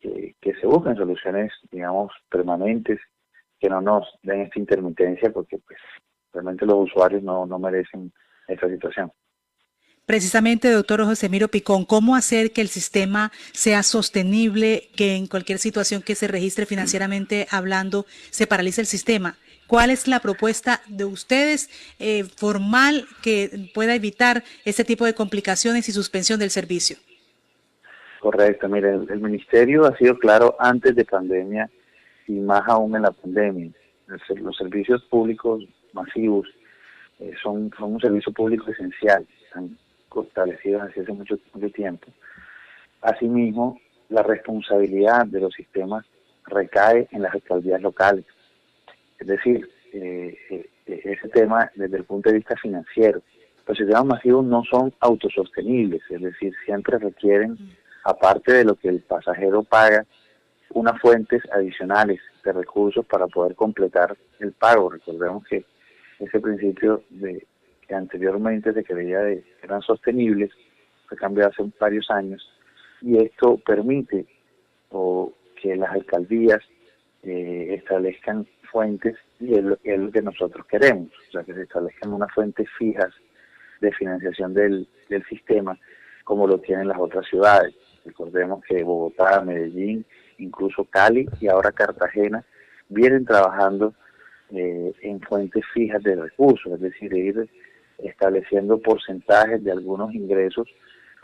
que, se busquen soluciones, digamos, permanentes, que no nos den esta intermitencia, porque pues realmente los usuarios no, no merecen esta situación. Precisamente, doctor José Miro Picón, ¿cómo hacer que el sistema sea sostenible, que en cualquier situación que se registre financieramente hablando se paralice el sistema? ¿Cuál es la propuesta de ustedes eh, formal que pueda evitar este tipo de complicaciones y suspensión del servicio? Correcto, mire, el, ministerio ha sido claro antes de pandemia y más aún en la pandemia. los servicios públicos masivos eh, son, un servicio público esencial, están establecidos hace mucho, mucho tiempo. Asimismo, la responsabilidad de los sistemas recae en las alcaldías locales. Es decir, eh, eh, ese tema desde el punto de vista financiero, los sistemas masivos no son autosostenibles, es decir, siempre requieren, aparte de lo que el pasajero paga, unas fuentes adicionales de recursos para poder completar el pago. Recordemos que ese principio de que anteriormente se creía de eran sostenibles fue cambiado hace varios años y esto permite o que las alcaldías eh, establezcan fuentes y es lo, es lo que nosotros queremos, o sea, que se establezcan unas fuentes fijas de financiación del, del sistema como lo tienen las otras ciudades. Recordemos que Bogotá, Medellín, incluso Cali y ahora Cartagena vienen trabajando eh, en fuentes fijas de recursos, es decir, ir estableciendo porcentajes de algunos ingresos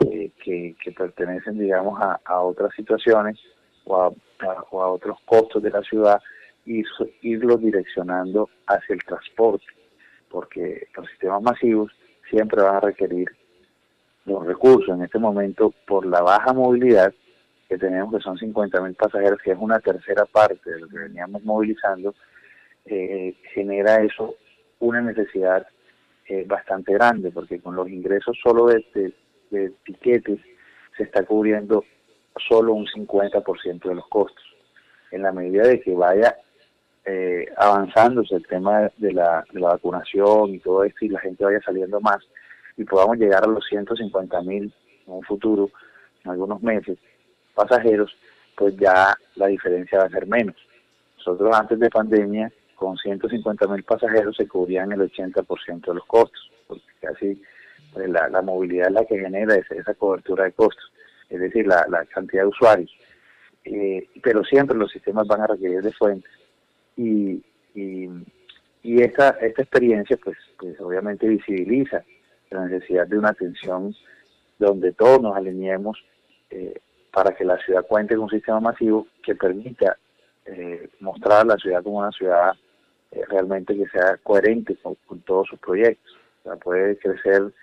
eh, que, que, pertenecen, digamos, a, a otras situaciones o a, a, o a, otros costos de la ciudad y irlos direccionando hacia el transporte, porque los sistemas masivos siempre van a requerir los recursos. En este momento, por la baja movilidad que tenemos, que son 50 mil pasajeros, que es una tercera parte de lo que veníamos movilizando, eh, genera eso una necesidad eh, bastante grande, porque con los ingresos solo de, de, de tiquetes se está cubriendo solo un 50% de los costos. En la medida de que vaya eh, avanzándose el tema de la, de la vacunación y todo esto y la gente vaya saliendo más y podamos llegar a los 150 mil en un futuro, en algunos meses, pasajeros, pues ya la diferencia va a ser menos. Nosotros antes de pandemia, con 150 mil pasajeros se cubrían el 80% de los costos, porque casi pues, la, la, movilidad es la que genera esa, esa cobertura de costos, es decir, la, la cantidad de usuarios. Eh, pero siempre los sistemas van a requerir de fuentes y, y, esta, esta experiencia pues, pues obviamente visibiliza la necesidad de una atención donde todos nos alineemos eh, para que la ciudad cuente con un sistema masivo que permita eh, mostrar a la ciudad como una ciudad eh, realmente que sea coherente con, con, todos sus proyectos. O sea, puede crecer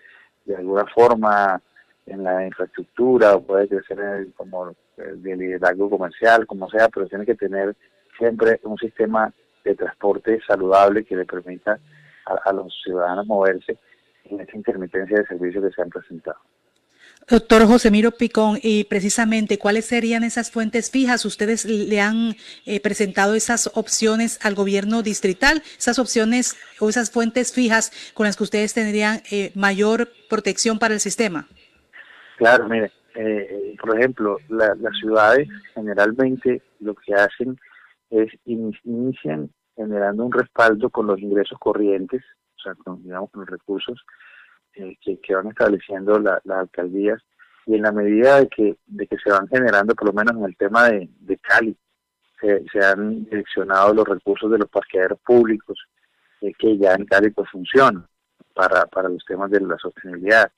de alguna forma en la infraestructura o puede crecer en el, como el de liderazgo comercial, como sea, pero tiene que tener siempre un sistema de transporte saludable que le permita a, a los ciudadanos moverse en esta intermitencia de servicios que se han presentado. Doctor José Miro Picón, y precisamente, ¿cuáles serían esas fuentes fijas? ¿Ustedes le han eh, presentado esas opciones al gobierno distrital, esas opciones o esas fuentes fijas con las que ustedes tendrían eh, mayor protección para el sistema? Claro, mire, eh, por ejemplo, la, las ciudades generalmente lo que hacen es inician generando un respaldo con los ingresos corrientes, o sea, con, digamos, con los recursos eh, que, van estableciendo la, las alcaldías, y en la medida de que, de que se van generando, por lo menos en el tema de, Cali, se, se, han direccionado los recursos de los parqueaderos públicos, eh, que ya en Cali pues funcionan para, para los temas de la sostenibilidad.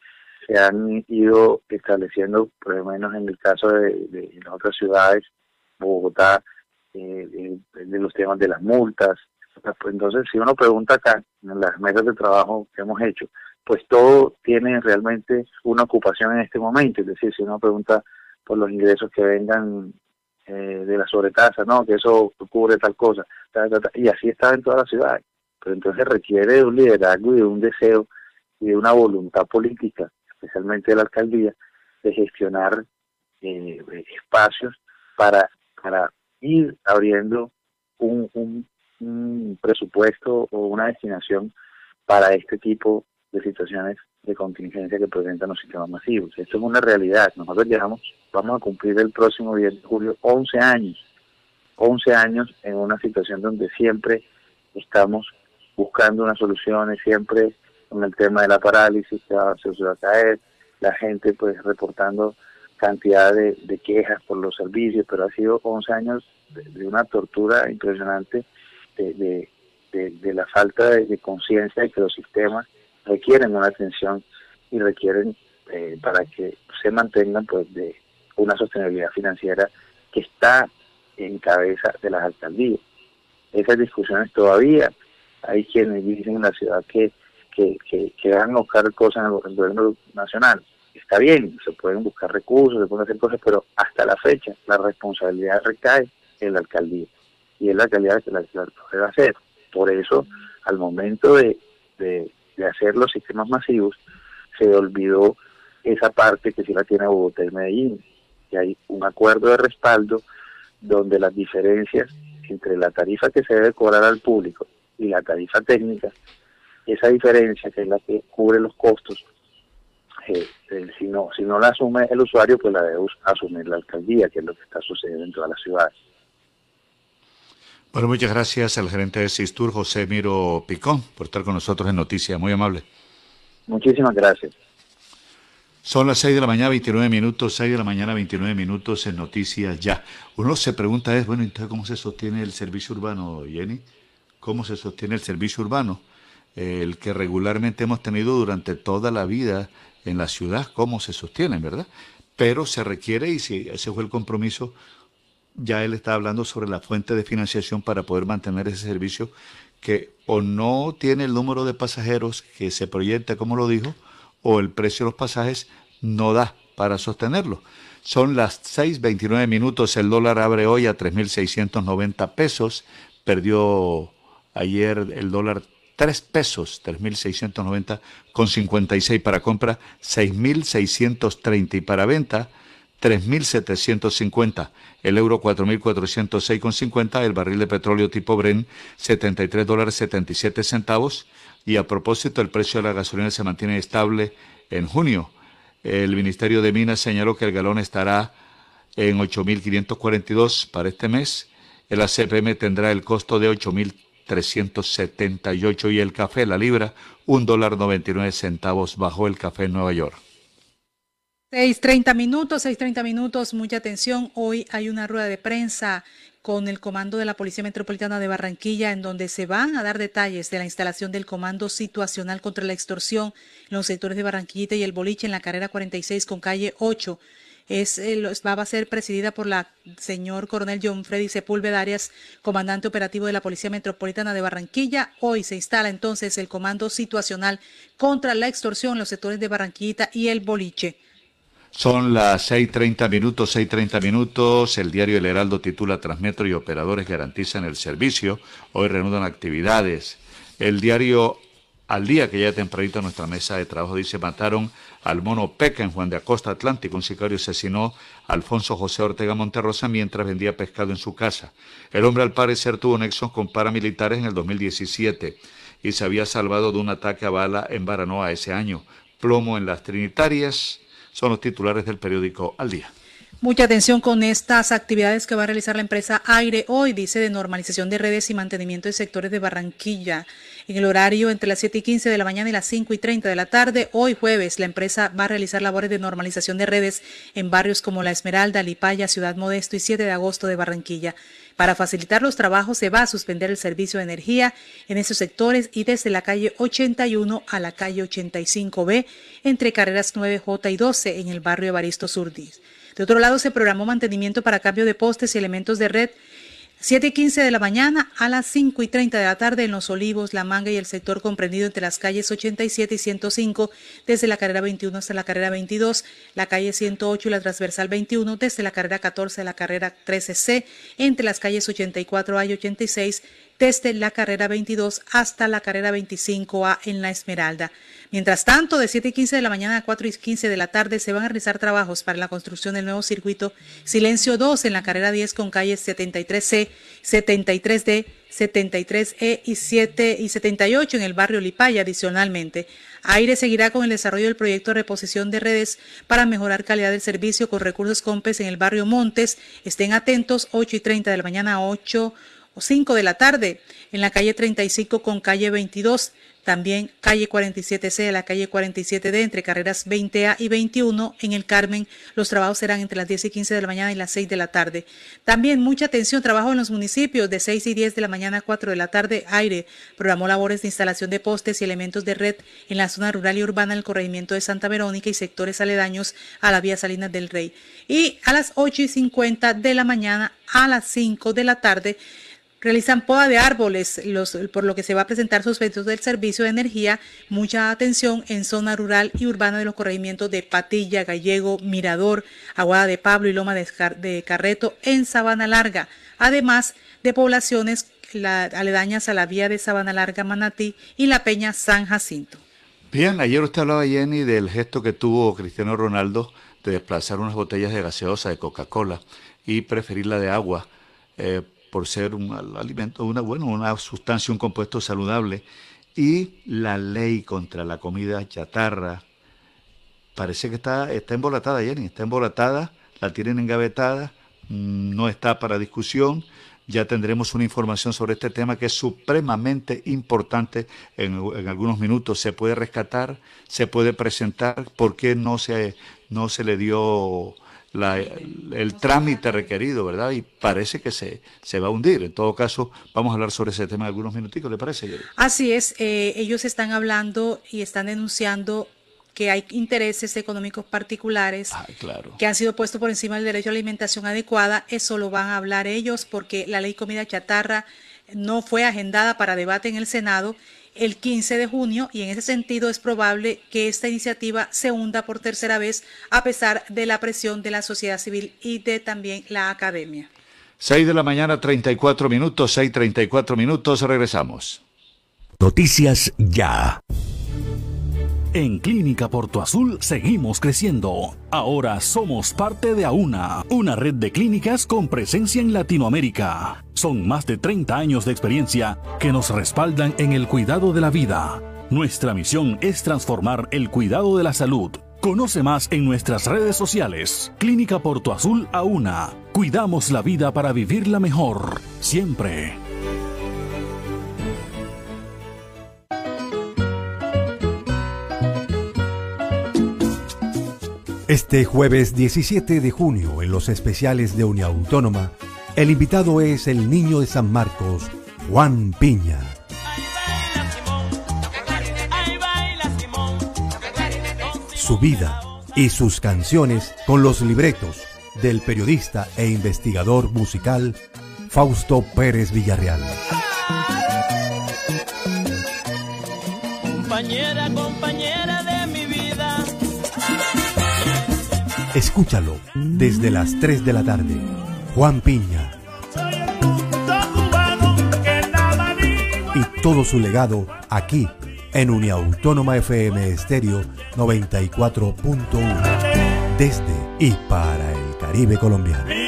Se han ido estableciendo, por lo menos en el caso de, de, las otras ciudades, Bogotá, eh, de, de, los temas de las multas. Pues entonces, si uno pregunta acá, en las mesas de trabajo que hemos hecho, pues todo tiene realmente una ocupación en este momento. Es decir, si uno pregunta por los ingresos que vengan eh, de la sobretasa, no, que eso cubre tal cosa, y así está en todas las ciudades. Pero entonces requiere de un liderazgo y de un deseo y de una voluntad política, especialmente de la alcaldía, de gestionar eh, espacios para, para ir abriendo un, un, presupuesto o una destinación para este tipo de situaciones de contingencia que presentan los sistemas masivos. Esto es una realidad. Nosotros llevamos, vamos a cumplir el próximo 10 de julio 11 años, 11 años en una situación donde siempre estamos buscando unas soluciones, siempre con el tema de la parálisis que se va a caer, la gente pues reportando cantidad de, de, quejas por los servicios, pero ha sido 11 años de, una tortura impresionante de, de la falta de, conciencia de que los sistemas requieren una atención y requieren eh, para que se mantengan pues de una sostenibilidad financiera que está en cabeza de las alcaldías. Esas discusiones todavía hay quienes dicen en la ciudad que, que, que, que a buscar cosas en el gobierno nacional. Está bien, se pueden buscar recursos, se pueden hacer cosas, pero hasta la fecha la responsabilidad recae en la alcaldía. Y es la alcaldía que la, la va a hacer. Por eso, al momento de, de, de hacer los sistemas masivos, se olvidó esa parte que sí la tiene Bogotá y Medellín, que hay un acuerdo de respaldo donde las diferencias entre la tarifa que se debe cobrar al público y la tarifa técnica, esa diferencia que es la que cubre los costos, eh, eh, si no si no la asume el usuario, pues la debe asumir la alcaldía, que es lo que está sucediendo en todas las ciudades. Bueno, muchas gracias al gerente de Sistur, José Miro Picón, por estar con nosotros en Noticias. Muy amable. Muchísimas gracias. Son las 6 de la mañana, 29 minutos, 6 de la mañana, 29 minutos en Noticias Ya. Uno se pregunta es, bueno, entonces, ¿cómo se sostiene el servicio urbano, Jenny? ¿Cómo se sostiene el servicio urbano? El que regularmente hemos tenido durante toda la vida en la ciudad, ¿cómo se sostiene, verdad? Pero se requiere, y si ese fue el compromiso, ya él está hablando sobre la fuente de financiación para poder mantener ese servicio que o no tiene el número de pasajeros que se proyecta, como lo dijo, o el precio de los pasajes no da para sostenerlo. Son las 6.29 minutos, el dólar abre hoy a 3.690 pesos, perdió ayer el dólar 3 pesos, 3.690 con 56 para compra, 6.630 y para venta, 3.750, el euro 4.406,50, el barril de petróleo tipo Bren 73 dólares 77 centavos y a propósito el precio de la gasolina se mantiene estable en junio. El Ministerio de Minas señaló que el galón estará en 8.542 para este mes. El ACPM tendrá el costo de 8.378 y el café, la libra, un dólar 99 centavos bajo el café en Nueva York. 6.30 minutos, 6.30 minutos, mucha atención. Hoy hay una rueda de prensa con el comando de la Policía Metropolitana de Barranquilla, en donde se van a dar detalles de la instalación del Comando Situacional contra la Extorsión en los sectores de Barranquillita y el Boliche en la carrera 46 con calle 8. Es, va a ser presidida por la señor coronel John Freddy Sepúlveda Arias, comandante operativo de la Policía Metropolitana de Barranquilla. Hoy se instala entonces el Comando Situacional contra la Extorsión en los sectores de Barranquillita y el Boliche. Son las 6.30 minutos, 6.30 minutos. El diario El Heraldo titula Transmetro y operadores garantizan el servicio. Hoy reanudan actividades. El diario Al Día, que ya tempranito en nuestra mesa de trabajo dice, mataron al mono Peca en Juan de Acosta Atlántico. Un sicario asesinó a Alfonso José Ortega Monterrosa mientras vendía pescado en su casa. El hombre al parecer tuvo nexos con paramilitares en el 2017 y se había salvado de un ataque a bala en Baranoa ese año. Plomo en las Trinitarias son los titulares del periódico Al Día. Mucha atención con estas actividades que va a realizar la empresa Aire hoy, dice de normalización de redes y mantenimiento de sectores de Barranquilla. En el horario entre las 7 y 15 de la mañana y las 5 y 30 de la tarde, hoy jueves, la empresa va a realizar labores de normalización de redes en barrios como La Esmeralda, Lipaya, Ciudad Modesto y 7 de agosto de Barranquilla. Para facilitar los trabajos se va a suspender el servicio de energía en esos sectores y desde la calle 81 a la calle 85B entre carreras 9J y 12 en el barrio Evaristo Surdis. De otro lado, se programó mantenimiento para cambio de postes y elementos de red 7 y 15 de la mañana a las 5 y 30 de la tarde en Los Olivos, La Manga y el sector comprendido entre las calles 87 y 105, desde la carrera 21 hasta la carrera 22, la calle 108 y la transversal 21, desde la carrera 14 a la carrera 13C, entre las calles 84A y 86, desde la carrera 22 hasta la carrera 25A en La Esmeralda. Mientras tanto, de 7 y 15 de la mañana a 4 y 15 de la tarde se van a realizar trabajos para la construcción del nuevo circuito Silencio 2 en la carrera 10 con calles 73C, 73D, 73E y 7 y 78 en el barrio Lipaya adicionalmente. Aire seguirá con el desarrollo del proyecto de reposición de redes para mejorar calidad del servicio con recursos COMPES en el barrio Montes. Estén atentos, 8 y 30 de la mañana a 8 o 5 de la tarde en la calle 35 con calle 22. También calle 47C a la calle 47D entre carreras 20A y 21 en el Carmen. Los trabajos serán entre las 10 y 15 de la mañana y las 6 de la tarde. También mucha atención, trabajo en los municipios de 6 y 10 de la mañana a 4 de la tarde. Aire programó labores de instalación de postes y elementos de red en la zona rural y urbana del corregimiento de Santa Verónica y sectores aledaños a la vía Salinas del Rey. Y a las 8 y 50 de la mañana a las 5 de la tarde realizan poda de árboles, por lo que se va a presentar suspensión del servicio de energía. Mucha atención en zona rural y urbana de los corregimientos de Patilla, Gallego, Mirador, Aguada de Pablo y Loma de, Carreto en Sabana Larga, además de poblaciones la, aledañas a la vía de Sabana Larga, Manatí y la Peña San Jacinto. Bien, ayer usted hablaba, Jenny, del gesto que tuvo Cristiano Ronaldo de desplazar unas botellas de gaseosa de Coca-Cola y preferir la de agua. Eh, por ser un alimento, una, bueno, una sustancia, un compuesto saludable. Y la ley contra la comida chatarra parece que está, está embolatada, Jenny, está embolatada, la tienen engavetada, mm, no está para discusión. Ya tendremos una información sobre este tema que es supremamente importante en, en algunos minutos. Se puede rescatar, se puede presentar, ¿por qué no se, no se le dio el trámite requerido, ¿verdad? Y parece que se, se va a hundir. En todo caso, vamos a hablar sobre ese tema en algunos minuticos, ¿le parece? Así es, eh, ellos están hablando y están denunciando que hay intereses económicos particulares que han sido puestos por encima del derecho a la alimentación adecuada. Eso lo van a hablar ellos porque la ley comida chatarra no fue agendada para debate en el Senado el 15 de junio y en ese sentido es probable que esta iniciativa se hunda por tercera vez a pesar de la presión de la sociedad civil y de también la academia. 6 de la mañana, 34 minutos, 6.34 minutos, regresamos. Noticias ya. En Clínica Porto Azul seguimos creciendo. Ahora somos parte de AUNA, una red de clínicas con presencia en Latinoamérica. Son más de 30 años de experiencia que nos respaldan en el cuidado de la vida. Nuestra misión es transformar el cuidado de la salud. Conoce más en nuestras redes sociales. Clínica Porto Azul AUNA. Cuidamos la vida para vivirla mejor. Siempre. Este jueves 17 de junio, en los especiales de Uniautónoma, el invitado es el niño de San Marcos, Juan Piña. Su vida y sus canciones con los libretos del periodista e investigador musical Fausto Pérez Villarreal. Compañera, compañera Escúchalo desde las 3 de la tarde. Juan Piña. Y todo su legado aquí en Uniautónoma FM Estéreo 94.1. Desde y para el Caribe colombiano.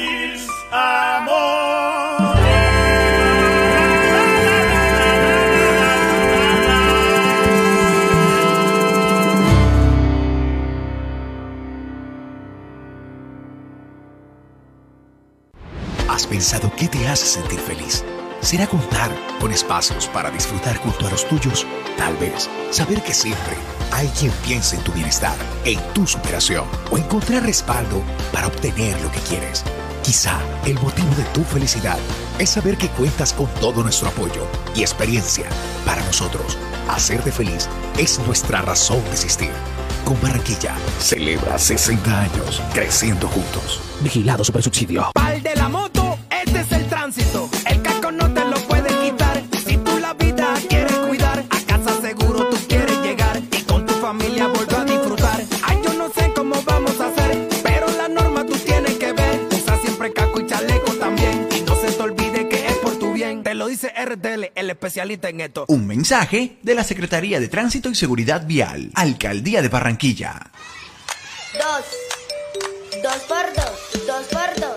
Pensado qué te hace sentir feliz? ¿Será contar con espacios para disfrutar junto a los tuyos? Tal vez saber que siempre hay quien piensa en tu bienestar, en tu superación o encontrar respaldo para obtener lo que quieres. Quizá el motivo de tu felicidad es saber que cuentas con todo nuestro apoyo y experiencia. Para nosotros, hacerte feliz es nuestra razón de existir. Con Barranquilla, celebra 60 años creciendo juntos. Vigilado Supersubsidio. Pal de la moto, este es el tránsito. El casco no te lo puede quitar. Si tú la vida quieres cuidar, a casa seguro tú quieres llegar y con tu familia vuelve a disfrutar. Ay, yo no sé cómo vamos a hacer, pero la norma tú tienes que ver. Usa siempre casco y chaleco también. Y no se te olvide que es por tu bien. Te lo dice RTL, el especialista en esto. Un mensaje de la Secretaría de Tránsito y Seguridad Vial, Alcaldía de Barranquilla. Dos. Dos por dos, dos por dos. Dos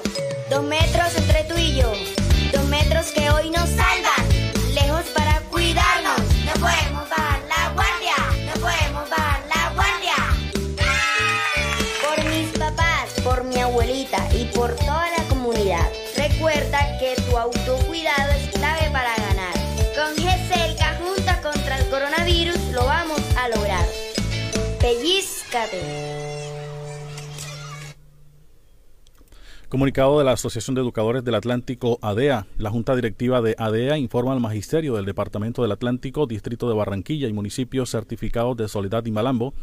Comunicado de la Asociación de Educadores del Atlántico ADEA, la Junta Directiva de ADEA informa al Magisterio del Departamento del Atlántico, Distrito de Barranquilla y municipios certificados de Soledad y Malambo,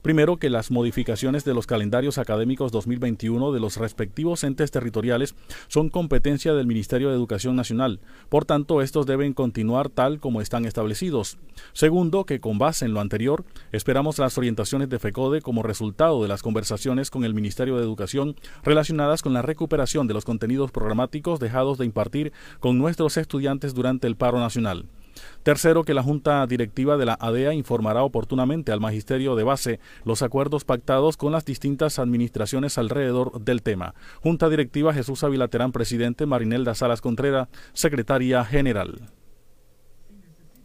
primero que las modificaciones de los calendarios académicos 2021 de los respectivos entes territoriales son competencia del Ministerio de Educación Nacional, por tanto estos deben continuar tal como están establecidos. Segundo, que con base en lo anterior, esperamos las orientaciones de FECODE como resultado de las conversaciones con el Ministerio de Educación relacionadas con la recuperación de los contenidos programáticos dejados de impartir con nuestros estudiantes durante el paro nacional. Tercero, que la Junta Directiva de la ADEA informará oportunamente al Magisterio de Base los acuerdos pactados con las distintas administraciones alrededor del tema. Junta Directiva Jesús Avilaterán, presidente, Marinelda Salas Contreras, secretaria general.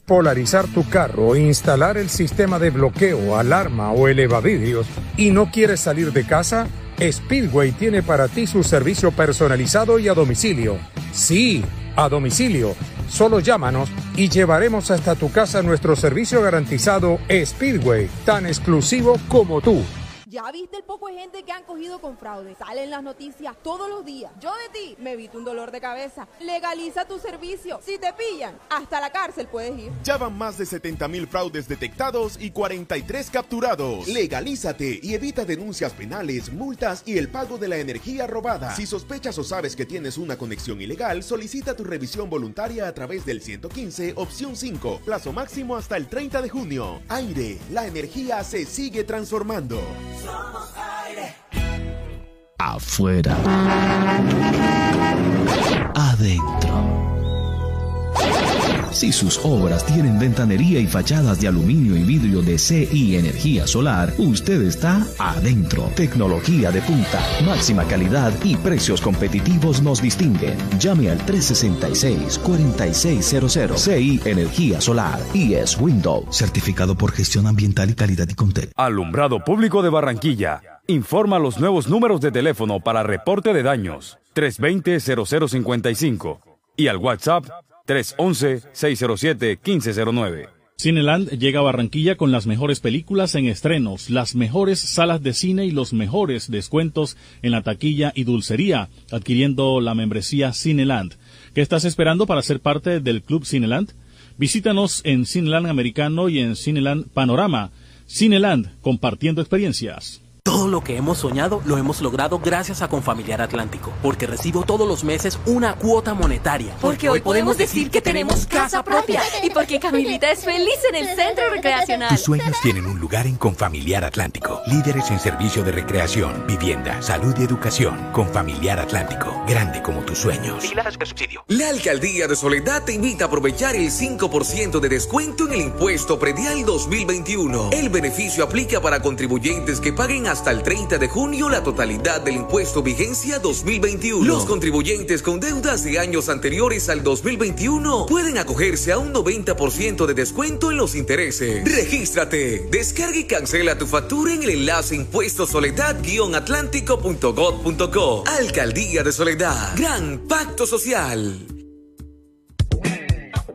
Polarizar tu carro, instalar el sistema de bloqueo, alarma o elevavidrios y no quieres salir de casa? Speedway tiene para ti su servicio personalizado y a domicilio. Sí, a domicilio. Solo llámanos y llevaremos hasta tu casa nuestro servicio garantizado Speedway, tan exclusivo como tú. ¿Ya viste el poco de gente que han cogido con fraude? Salen las noticias todos los días. Yo de ti me evito un dolor de cabeza. Legaliza tu servicio. Si te pillan, hasta la cárcel puedes ir. Ya van más de 70 mil fraudes detectados y 43 capturados. Legalízate y evita denuncias penales, multas y el pago de la energía robada. Si sospechas o sabes que tienes una conexión ilegal, solicita tu revisión voluntaria a través del 115, opción 5. Plazo máximo hasta el 30 de junio. Aire, la energía se sigue transformando. Afuera. Adentro. Si sus obras tienen ventanería y fachadas de aluminio y vidrio de CI Energía Solar, usted está adentro. Tecnología de punta, máxima calidad y precios competitivos nos distinguen. Llame al 366-4600 CI Energía Solar y es Windows, certificado por gestión ambiental y calidad y control. Alumbrado Público de Barranquilla. Informa los nuevos números de teléfono para reporte de daños 320-0055 y al WhatsApp 311-607-1509. Cineland llega a Barranquilla con las mejores películas en estrenos, las mejores salas de cine y los mejores descuentos en la taquilla y dulcería, adquiriendo la membresía Cineland. ¿Qué estás esperando para ser parte del Club Cineland? Visítanos en Cineland Americano y en Cineland Panorama. Cineland, compartiendo experiencias. Todo lo que hemos soñado lo hemos logrado gracias a Confamiliar Atlántico, porque recibo todos los meses una cuota monetaria. Porque hoy podemos decir que tenemos casa propia y porque Camilita es feliz en el centro recreacional. Tus sueños tienen un lugar en Confamiliar Atlántico. Líderes en servicio de recreación, vivienda, salud y educación. Confamiliar Atlántico, grande como tus sueños. La Alcaldía de Soledad te invita a aprovechar el 5% de descuento en el impuesto predial 2021. El beneficio aplica para contribuyentes que paguen hasta el 30 de junio la totalidad del impuesto vigencia 2021. Los contribuyentes con deudas de años anteriores al 2021 pueden acogerse a un 90% de descuento en los intereses. Regístrate, descarga y cancela tu factura en el enlace impuestosoledad-atlántico.gov.co. Alcaldía de Soledad. Gran pacto social.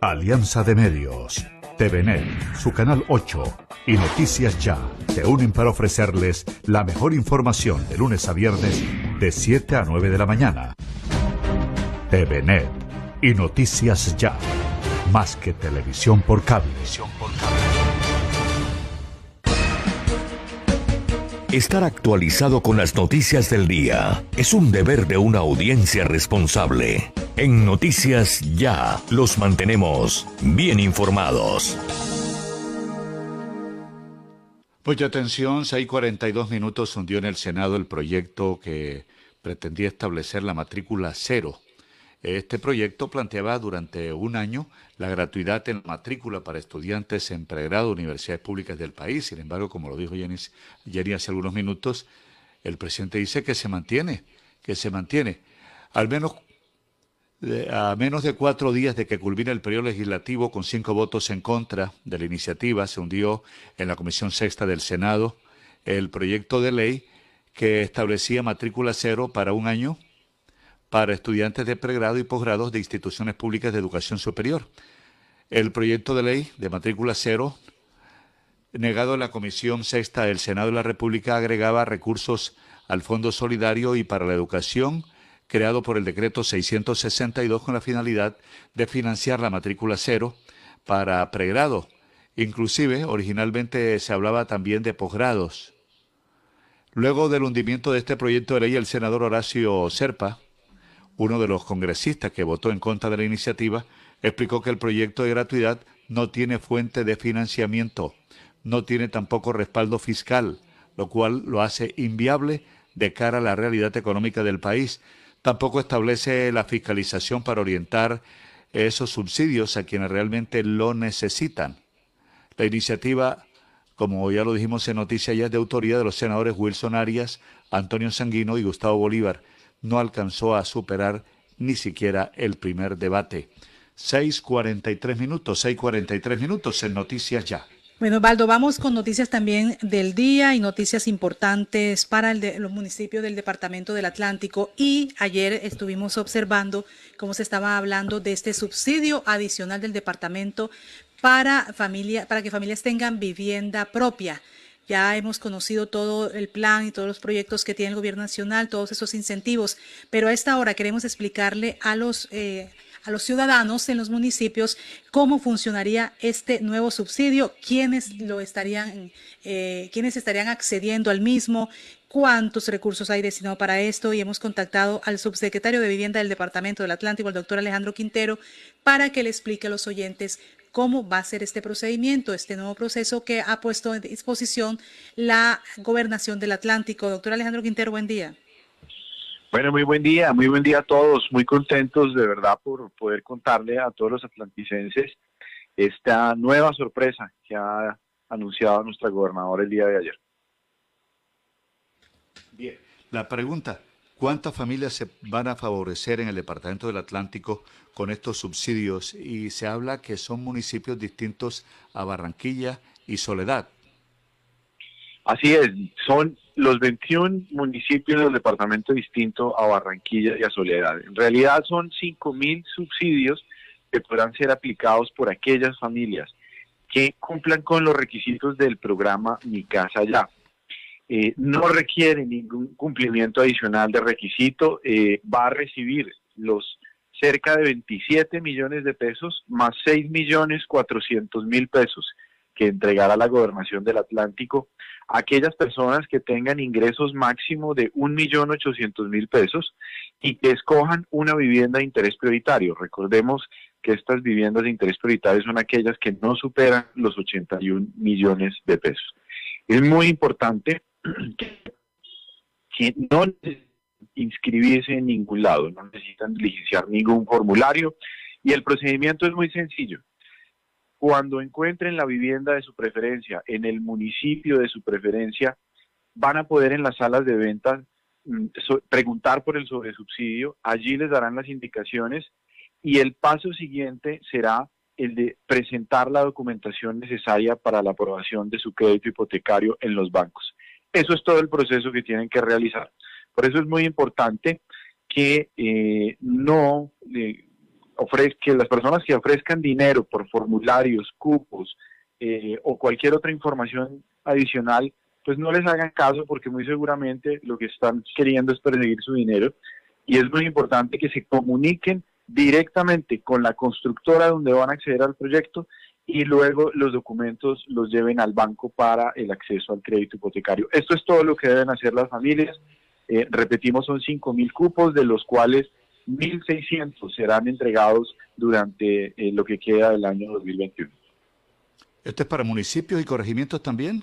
Alianza de Medios, TVNet, su canal 8 y Noticias Ya se unen para ofrecerles la mejor información de lunes a viernes de 7 a 9 de la mañana. TVNet y Noticias Ya, más que televisión por cable. Estar actualizado con las noticias del día es un deber de una audiencia responsable. En Noticias Ya los mantenemos bien informados. Mucha atención, 6.42 minutos hundió en el Senado el proyecto que pretendía establecer la matrícula cero. Este proyecto planteaba durante un año la gratuidad en matrícula para estudiantes en pregrado de universidades públicas del país. Sin embargo, como lo dijo Jenny, hace algunos minutos, el presidente dice que se mantiene, que se mantiene. Al menos a menos de cuatro días de que culmine el periodo legislativo con cinco votos en contra de la iniciativa, se hundió en la Comisión Sexta del Senado el proyecto de ley que establecía matrícula cero para un año para estudiantes de pregrado y posgrados de instituciones públicas de educación superior. El proyecto de ley de matrícula cero, negado en la Comisión Sexta del Senado de la República, agregaba recursos al Fondo Solidario y para la Educación creado por el decreto 662 con la finalidad de financiar la matrícula cero para pregrado. Inclusive, originalmente se hablaba también de posgrados. Luego del hundimiento de este proyecto de ley, el senador Horacio Serpa, uno de los congresistas que votó en contra de la iniciativa, explicó que el proyecto de gratuidad no tiene fuente de financiamiento, no tiene tampoco respaldo fiscal, lo cual lo hace inviable de cara a la realidad económica del país, Tampoco establece la fiscalización para orientar esos subsidios a quienes realmente lo necesitan. La iniciativa, como ya lo dijimos en noticias, ya es de autoría de los senadores Wilson Arias, Antonio Sanguino y Gustavo Bolívar. No alcanzó a superar ni siquiera el primer debate. 6.43 minutos, 6.43 minutos en Noticias Ya. Bueno, Valdo, vamos con noticias también del día y noticias importantes para el de, los municipios del Departamento del Atlántico. Y ayer estuvimos observando cómo se estaba hablando de este subsidio adicional del departamento para, familia, para que familias tengan vivienda propia. Ya hemos conocido todo el plan y todos los proyectos que tiene el gobierno nacional, todos esos incentivos, pero a esta hora queremos explicarle a los... Eh, a los ciudadanos en los municipios cómo funcionaría este nuevo subsidio, quiénes lo estarían, eh, quiénes estarían accediendo al mismo, cuántos recursos hay destinados para esto y hemos contactado al subsecretario de Vivienda del Departamento del Atlántico, el doctor Alejandro Quintero, para que le explique a los oyentes cómo va a ser este procedimiento, este nuevo proceso que ha puesto en disposición la gobernación del Atlántico. Doctor Alejandro Quintero, buen día. Bueno, muy buen día, muy buen día a todos, muy contentos de verdad por poder contarle a todos los atlanticenses esta nueva sorpresa que ha anunciado nuestra gobernadora el día de ayer. Bien, la pregunta, ¿cuántas familias se van a favorecer en el Departamento del Atlántico con estos subsidios? Y se habla que son municipios distintos a Barranquilla y Soledad. Así es, son los 21 municipios del departamento distinto a Barranquilla y a Soledad. En realidad son 5.000 subsidios que podrán ser aplicados por aquellas familias que cumplan con los requisitos del programa Mi Casa Ya. Eh, no requiere ningún cumplimiento adicional de requisito, eh, va a recibir los cerca de 27 millones de pesos más 6 millones 400 mil pesos que entregará la gobernación del Atlántico aquellas personas que tengan ingresos máximo de 1.800.000 pesos y que escojan una vivienda de interés prioritario. Recordemos que estas viviendas de interés prioritario son aquellas que no superan los 81 millones de pesos. Es muy importante que, no inscribirse en ningún lado, no necesitan licenciar ningún formulario y el procedimiento es muy sencillo cuando encuentren la vivienda de su preferencia en el municipio de su preferencia, van a poder en las salas de ventas mm, preguntar por el sobresubsidio, allí les darán las indicaciones y el paso siguiente será el de presentar la documentación necesaria para la aprobación de su crédito hipotecario en los bancos. Eso es todo el proceso que tienen que realizar. Por eso es muy importante que eh, no eh, que las personas que ofrezcan dinero por formularios, cupos eh, o cualquier otra información adicional, pues no les hagan caso porque muy seguramente lo que están queriendo es perseguir su dinero y es muy importante que se comuniquen directamente con la constructora donde van a acceder al proyecto y luego los documentos los lleven al banco para el acceso al crédito hipotecario. Esto es todo lo que deben hacer las familias. Eh, repetimos, son 5.000 cupos, de los cuales 1.600 serán entregados durante eh, lo que queda del año 2021. ¿Esto es para municipios y corregimientos también?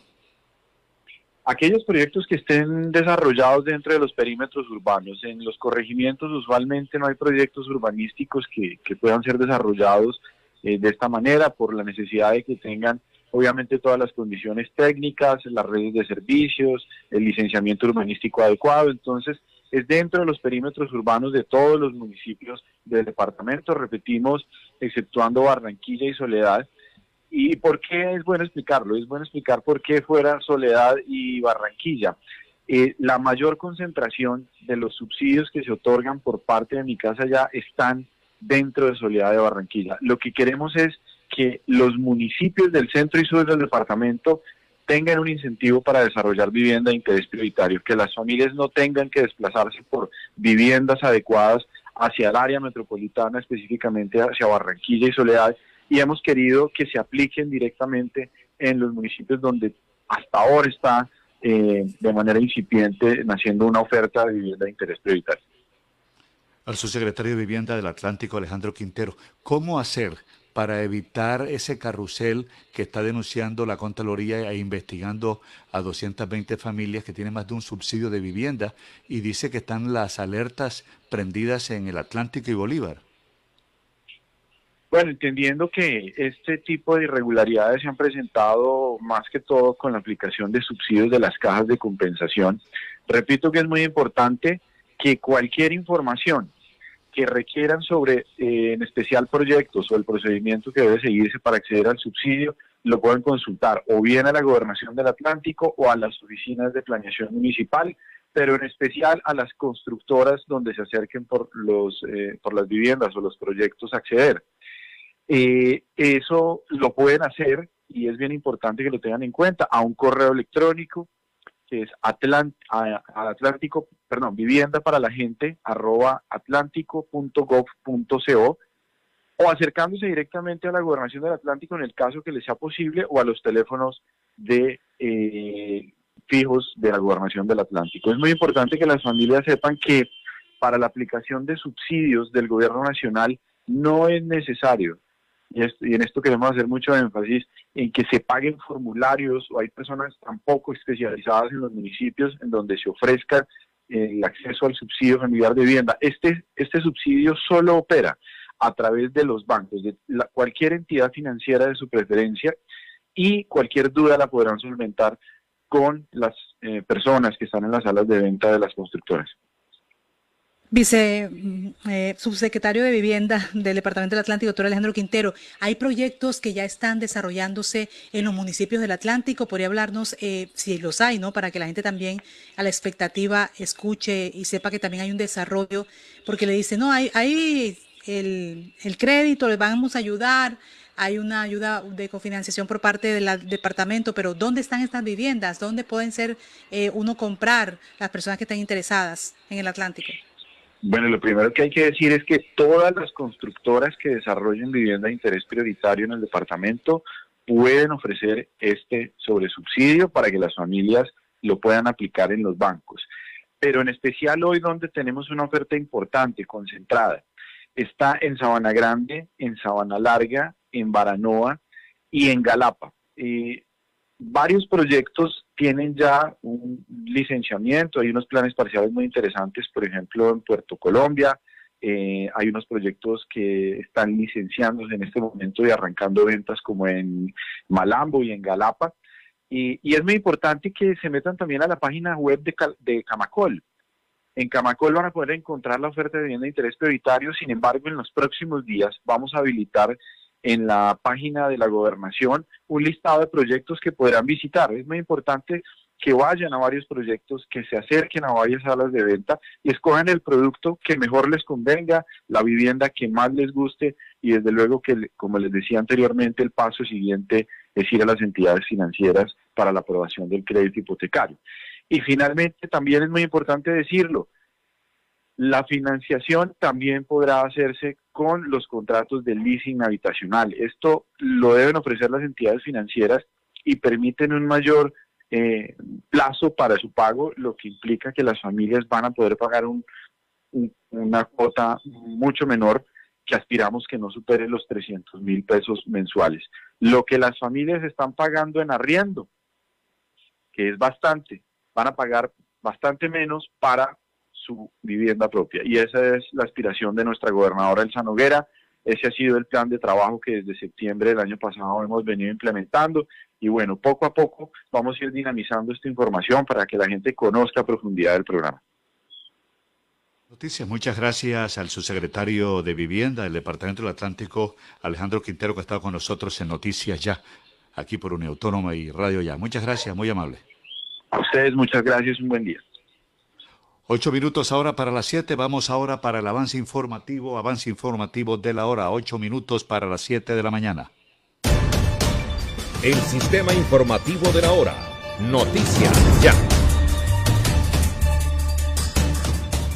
Aquellos proyectos que estén desarrollados dentro de los perímetros urbanos. En los corregimientos usualmente no hay proyectos urbanísticos que, puedan ser desarrollados eh, de esta manera por la necesidad de que tengan obviamente todas las condiciones técnicas, las redes de servicios, el licenciamiento urbanístico adecuado. Entonces, es dentro de los perímetros urbanos de todos los municipios del departamento, repetimos, exceptuando Barranquilla y Soledad. ¿Y por qué es bueno explicarlo? Es bueno explicar por qué fuera Soledad y Barranquilla. Eh, la mayor concentración de los subsidios que se otorgan por parte de mi casa ya están dentro de Soledad de Barranquilla. Lo que queremos es que los municipios del centro y sur del departamento tengan un incentivo para desarrollar vivienda de interés prioritario, que las familias no tengan que desplazarse por viviendas adecuadas hacia el área metropolitana, específicamente hacia Barranquilla y Soledad, y hemos querido que se apliquen directamente en los municipios donde hasta ahora está eh, de manera incipiente naciendo una oferta de vivienda de interés prioritario. Al subsecretario de Vivienda del Atlántico, Alejandro Quintero, ¿cómo hacer para evitar ese carrusel que está denunciando la Contraloría e investigando a 220 familias que tienen más de un subsidio de vivienda y dice que están las alertas prendidas en el Atlántico y Bolívar? Bueno, entendiendo que este tipo de irregularidades se han presentado más que todo con la aplicación de subsidios de las cajas de compensación, repito que es muy importante que cualquier información que requieran sobre, eh, en especial proyectos o el procedimiento que debe seguirse para acceder al subsidio, lo pueden consultar o bien a la Gobernación del Atlántico o a las oficinas de planeación municipal, pero en especial a las constructoras donde se acerquen por, los, eh, por las viviendas o los proyectos a acceder. Eh, eso lo pueden hacer y es bien importante que lo tengan en cuenta a un correo electrónico que es Atlant Atlántico, perdón, vivienda para la gente arroba atlántico.gov.co o acercándose directamente a la gobernación del Atlántico en el caso que les sea posible o a los teléfonos de eh, fijos de la gobernación del Atlántico. Es muy importante que las familias sepan que para la aplicación de subsidios del gobierno nacional no es necesario y, en esto queremos hacer mucho énfasis, en que se paguen formularios o hay personas tampoco especializadas en los municipios en donde se ofrezca el acceso al subsidio familiar de vivienda. Este, este subsidio solo opera a través de los bancos, de cualquier entidad financiera de su preferencia y cualquier duda la podrán solventar con las eh, personas que están en las salas de venta de las constructoras. Vice mm, eh, subsecretario de Vivienda del Departamento del Atlántico, doctor Alejandro Quintero, hay proyectos que ya están desarrollándose en los municipios del Atlántico. ¿Podría hablarnos eh, si los hay, no? Para que la gente también a la expectativa escuche y sepa que también hay un desarrollo, porque le dice, no, hay, hay el, crédito, les vamos a ayudar, hay una ayuda de cofinanciación por parte del departamento, pero ¿dónde están estas viviendas? ¿Dónde pueden ser eh, uno comprar las personas que estén interesadas en el Atlántico? Bueno, lo primero que hay que decir es que todas las constructoras que desarrollen vivienda de interés prioritario en el departamento pueden ofrecer este sobresubsidio para que las familias lo puedan aplicar en los bancos. Pero en especial hoy donde tenemos una oferta importante, concentrada, está en Sabana Grande, en Sabana Larga, en Baranoa y en Galapa. Eh, varios proyectos tienen ya un licenciamiento, hay unos planes parciales muy interesantes, por ejemplo, en Puerto Colombia, eh, hay unos proyectos que están licenciándose en este momento y arrancando ventas como en Malambo y en Galapa. Y, es muy importante que se metan también a la página web de, de Camacol. En Camacol van a poder encontrar la oferta de vivienda de interés prioritario, sin embargo, en los próximos días vamos a habilitar en la página de la gobernación un listado de proyectos que podrán visitar. Es muy importante que vayan a varios proyectos, que se acerquen a varias salas de venta y escojan el producto que mejor les convenga, la vivienda que más les guste y desde luego que, como les decía anteriormente, el paso siguiente es ir a las entidades financieras para la aprobación del crédito hipotecario. Y finalmente, también es muy importante decirlo, la financiación también podrá hacerse con los contratos de leasing habitacional. Esto lo deben ofrecer las entidades financieras y permiten un mayor eh, plazo para su pago, lo que implica que las familias van a poder pagar una cuota mucho menor que aspiramos que no supere los 300 mil pesos mensuales. Lo que las familias están pagando en arriendo, que es bastante, van a pagar bastante menos para su vivienda propia. Y esa es la aspiración de nuestra gobernadora Elsa Noguera. Ese ha sido el plan de trabajo que desde septiembre del año pasado hemos venido implementando. Y bueno, poco a poco vamos a ir dinamizando esta información para que la gente conozca a profundidad el programa. Noticias, muchas gracias al subsecretario de Vivienda del Departamento del Atlántico, Alejandro Quintero, que ha estado con nosotros en Noticias Ya, aquí por Uniautónoma y Radio Ya. Muchas gracias, muy amable. A ustedes muchas gracias, un buen día. Ocho minutos ahora para las siete. Vamos ahora para el avance informativo, avance informativo de la hora. Ocho minutos para las siete de la mañana. el sistema informativo de la hora. Noticias ya.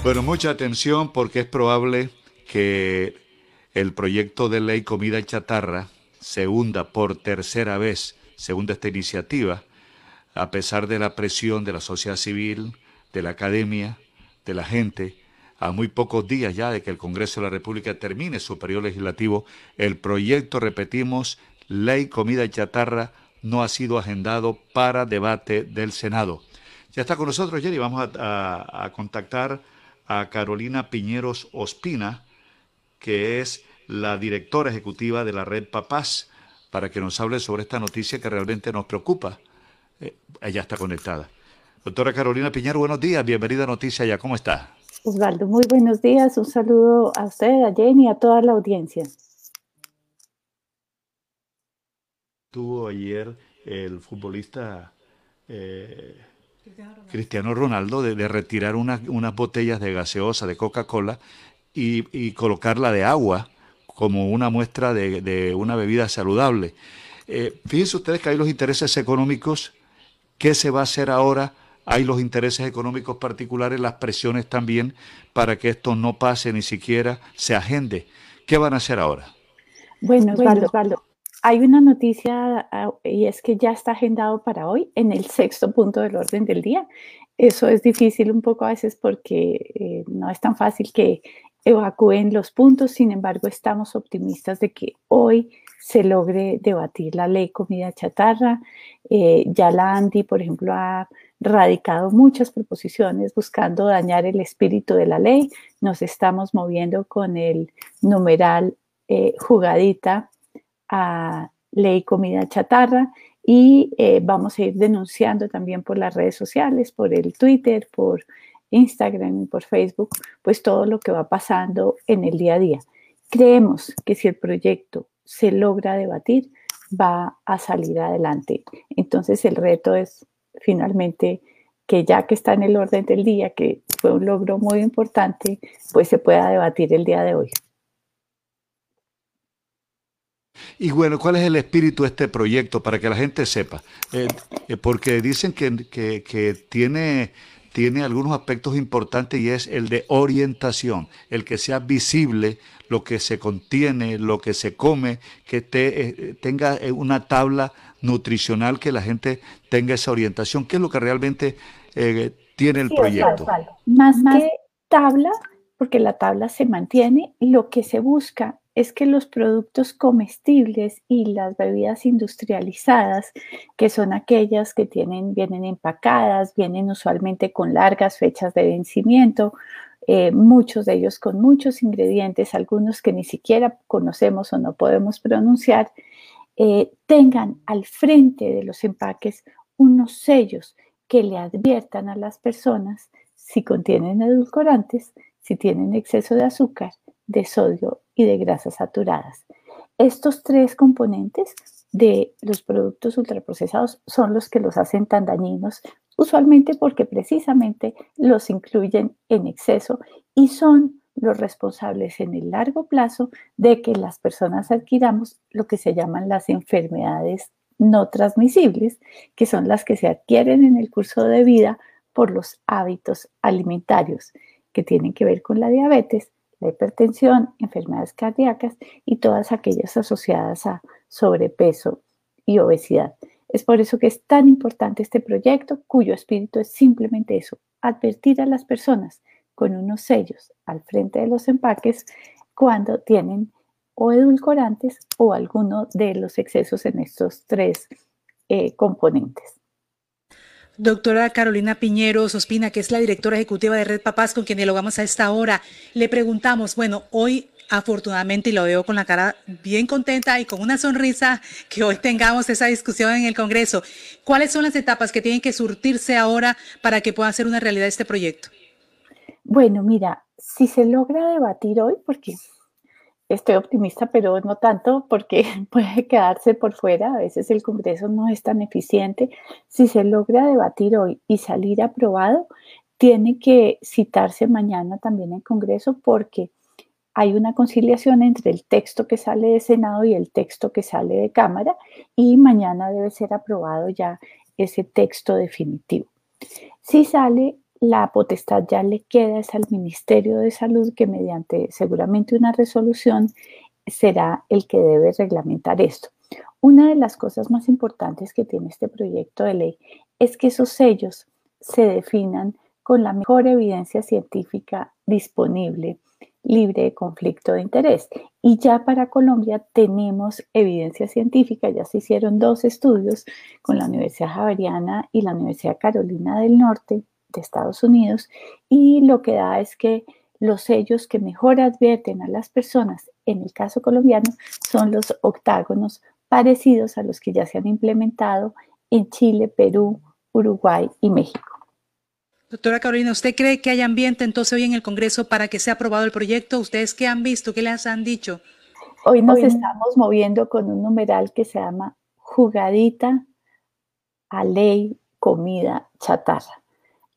Bueno, mucha atención porque es probable que el proyecto de ley comida chatarra se hunda por tercera vez, según esta iniciativa, a pesar de la presión de la sociedad civil, de la academia, de la gente, a muy pocos días ya de que el Congreso de la República termine su periodo legislativo, el proyecto, repetimos, ley comida chatarra, no ha sido agendado para debate del Senado. Ya está con nosotros, Jerry, vamos a, contactar a Carolina Piñeros Ospina, que es la directora ejecutiva de la red Papás, para que nos hable sobre esta noticia que realmente nos preocupa. Eh, ella está conectada. Doctora Carolina Piñero, buenos días, bienvenida a Noticia Ya, ¿cómo está? Osvaldo, muy buenos días, un saludo a usted, a Jenny y a toda la audiencia. Tuvo ayer el futbolista eh, Cristiano Ronaldo de, de retirar unas, unas botellas de gaseosa, de Coca-Cola, y, y, colocarla de agua como una muestra de, de una bebida saludable. Eh, fíjense ustedes que hay los intereses económicos. ¿Qué se va a hacer ahora? Hay los intereses económicos particulares, las presiones también para que esto no pase, ni siquiera se agende. ¿Qué van a hacer ahora? Bueno, Osvaldo, Osvaldo hay una noticia ah, y es que ya está agendado para hoy en el sexto punto del orden del día. Eso es difícil un poco a veces porque eh, no es tan fácil que evacúen los puntos, sin embargo estamos optimistas de que hoy se logre debatir la ley comida chatarra. Eh, ya la ANDI, por ejemplo, ha radicado muchas proposiciones buscando dañar el espíritu de la ley. Nos estamos moviendo con el numeral eh, jugadita a ley comida chatarra y eh, vamos a ir denunciando también por las redes sociales, por el Twitter, por Instagram y por Facebook, pues todo lo que va pasando en el día a día. Creemos que si el proyecto se logra debatir, va a salir adelante. Entonces el reto es finalmente que ya que está en el orden del día, que fue un logro muy importante, pues se pueda debatir el día de hoy. Y bueno, ¿cuál es el espíritu de este proyecto para que la gente sepa? Eh, eh, porque dicen que, que, que tiene tiene algunos aspectos importantes y es el de orientación, el que sea visible lo que se contiene, lo que se come, que te, eh, tenga eh, una tabla nutricional, que la gente tenga esa orientación. ¿Qué es lo que realmente eh, tiene el Sí, proyecto? Osvaldo, Más que tabla, porque la tabla se mantiene, lo que se busca es que los productos comestibles y las bebidas industrializadas, que son aquellas que tienen, vienen empacadas, vienen usualmente con largas fechas de vencimiento, eh, muchos de ellos con muchos ingredientes, algunos que ni siquiera conocemos o no podemos pronunciar, eh, tengan al frente de los empaques unos sellos que le adviertan a las personas si contienen edulcorantes, si tienen exceso de azúcar, de sodio y de grasas saturadas. Estos tres componentes de los productos ultraprocesados son los que los hacen tan dañinos, usualmente porque precisamente los incluyen en exceso y son los responsables en el largo plazo de que las personas adquiramos lo que se llaman las enfermedades no transmisibles, que son las que se adquieren en el curso de vida por los hábitos alimentarios, que tienen que ver con la diabetes, la hipertensión, enfermedades cardíacas y todas aquellas asociadas a sobrepeso y obesidad. Es por eso que es tan importante este proyecto, cuyo espíritu es simplemente eso, advertir a las personas con unos sellos al frente de los empaques cuando tienen o edulcorantes o alguno de los excesos en estos tres eh, componentes. Doctora Carolina Piñeros Ospina, que es la directora ejecutiva de Red Papás, con quien dialogamos a esta hora, le preguntamos, bueno, hoy afortunadamente, y lo veo con la cara bien contenta y con una sonrisa, que hoy tengamos esa discusión en el Congreso. ¿Cuáles son las etapas que tienen que surtirse ahora para que pueda ser una realidad este proyecto? Bueno, mira, si se logra debatir hoy, porque estoy optimista, pero no tanto porque puede quedarse por fuera. A veces el Congreso no es tan eficiente. Si se logra debatir hoy y salir aprobado, tiene que citarse mañana también en Congreso porque hay una conciliación entre el texto que sale de Senado y el texto que sale de Cámara y mañana debe ser aprobado ya ese texto definitivo. Si sale, la potestad ya le queda es al Ministerio de Salud que mediante seguramente una resolución será el que debe reglamentar esto. Una de las cosas más importantes que tiene este proyecto de ley es que esos sellos se definan con la mejor evidencia científica disponible, libre de conflicto de interés. Y ya para Colombia tenemos evidencia científica, ya se hicieron dos estudios con la Universidad Javeriana y la Universidad Carolina del Norte de Estados Unidos, y lo que da es que los sellos que mejor advierten a las personas, en el caso colombiano, son los octágonos parecidos a los que ya se han implementado en Chile, Perú, Uruguay y México. Doctora Carolina, ¿usted cree que hay ambiente entonces hoy en el Congreso para que sea aprobado el proyecto? ¿Ustedes qué han visto? ¿Qué les han dicho? Hoy nos estamos moviendo con un numeral que se llama jugadita a ley comida chatarra.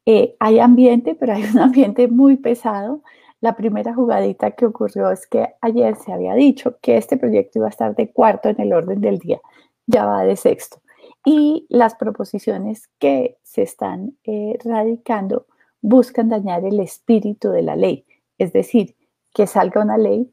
Eh, hay ambiente, pero hay un ambiente muy pesado. La primera jugadita que ocurrió es que ayer se había dicho que este proyecto iba a estar de cuarto en el orden del día, ya va de sexto. Y las proposiciones que se están eh, radicando buscan dañar el espíritu de la ley, es decir, que salga una ley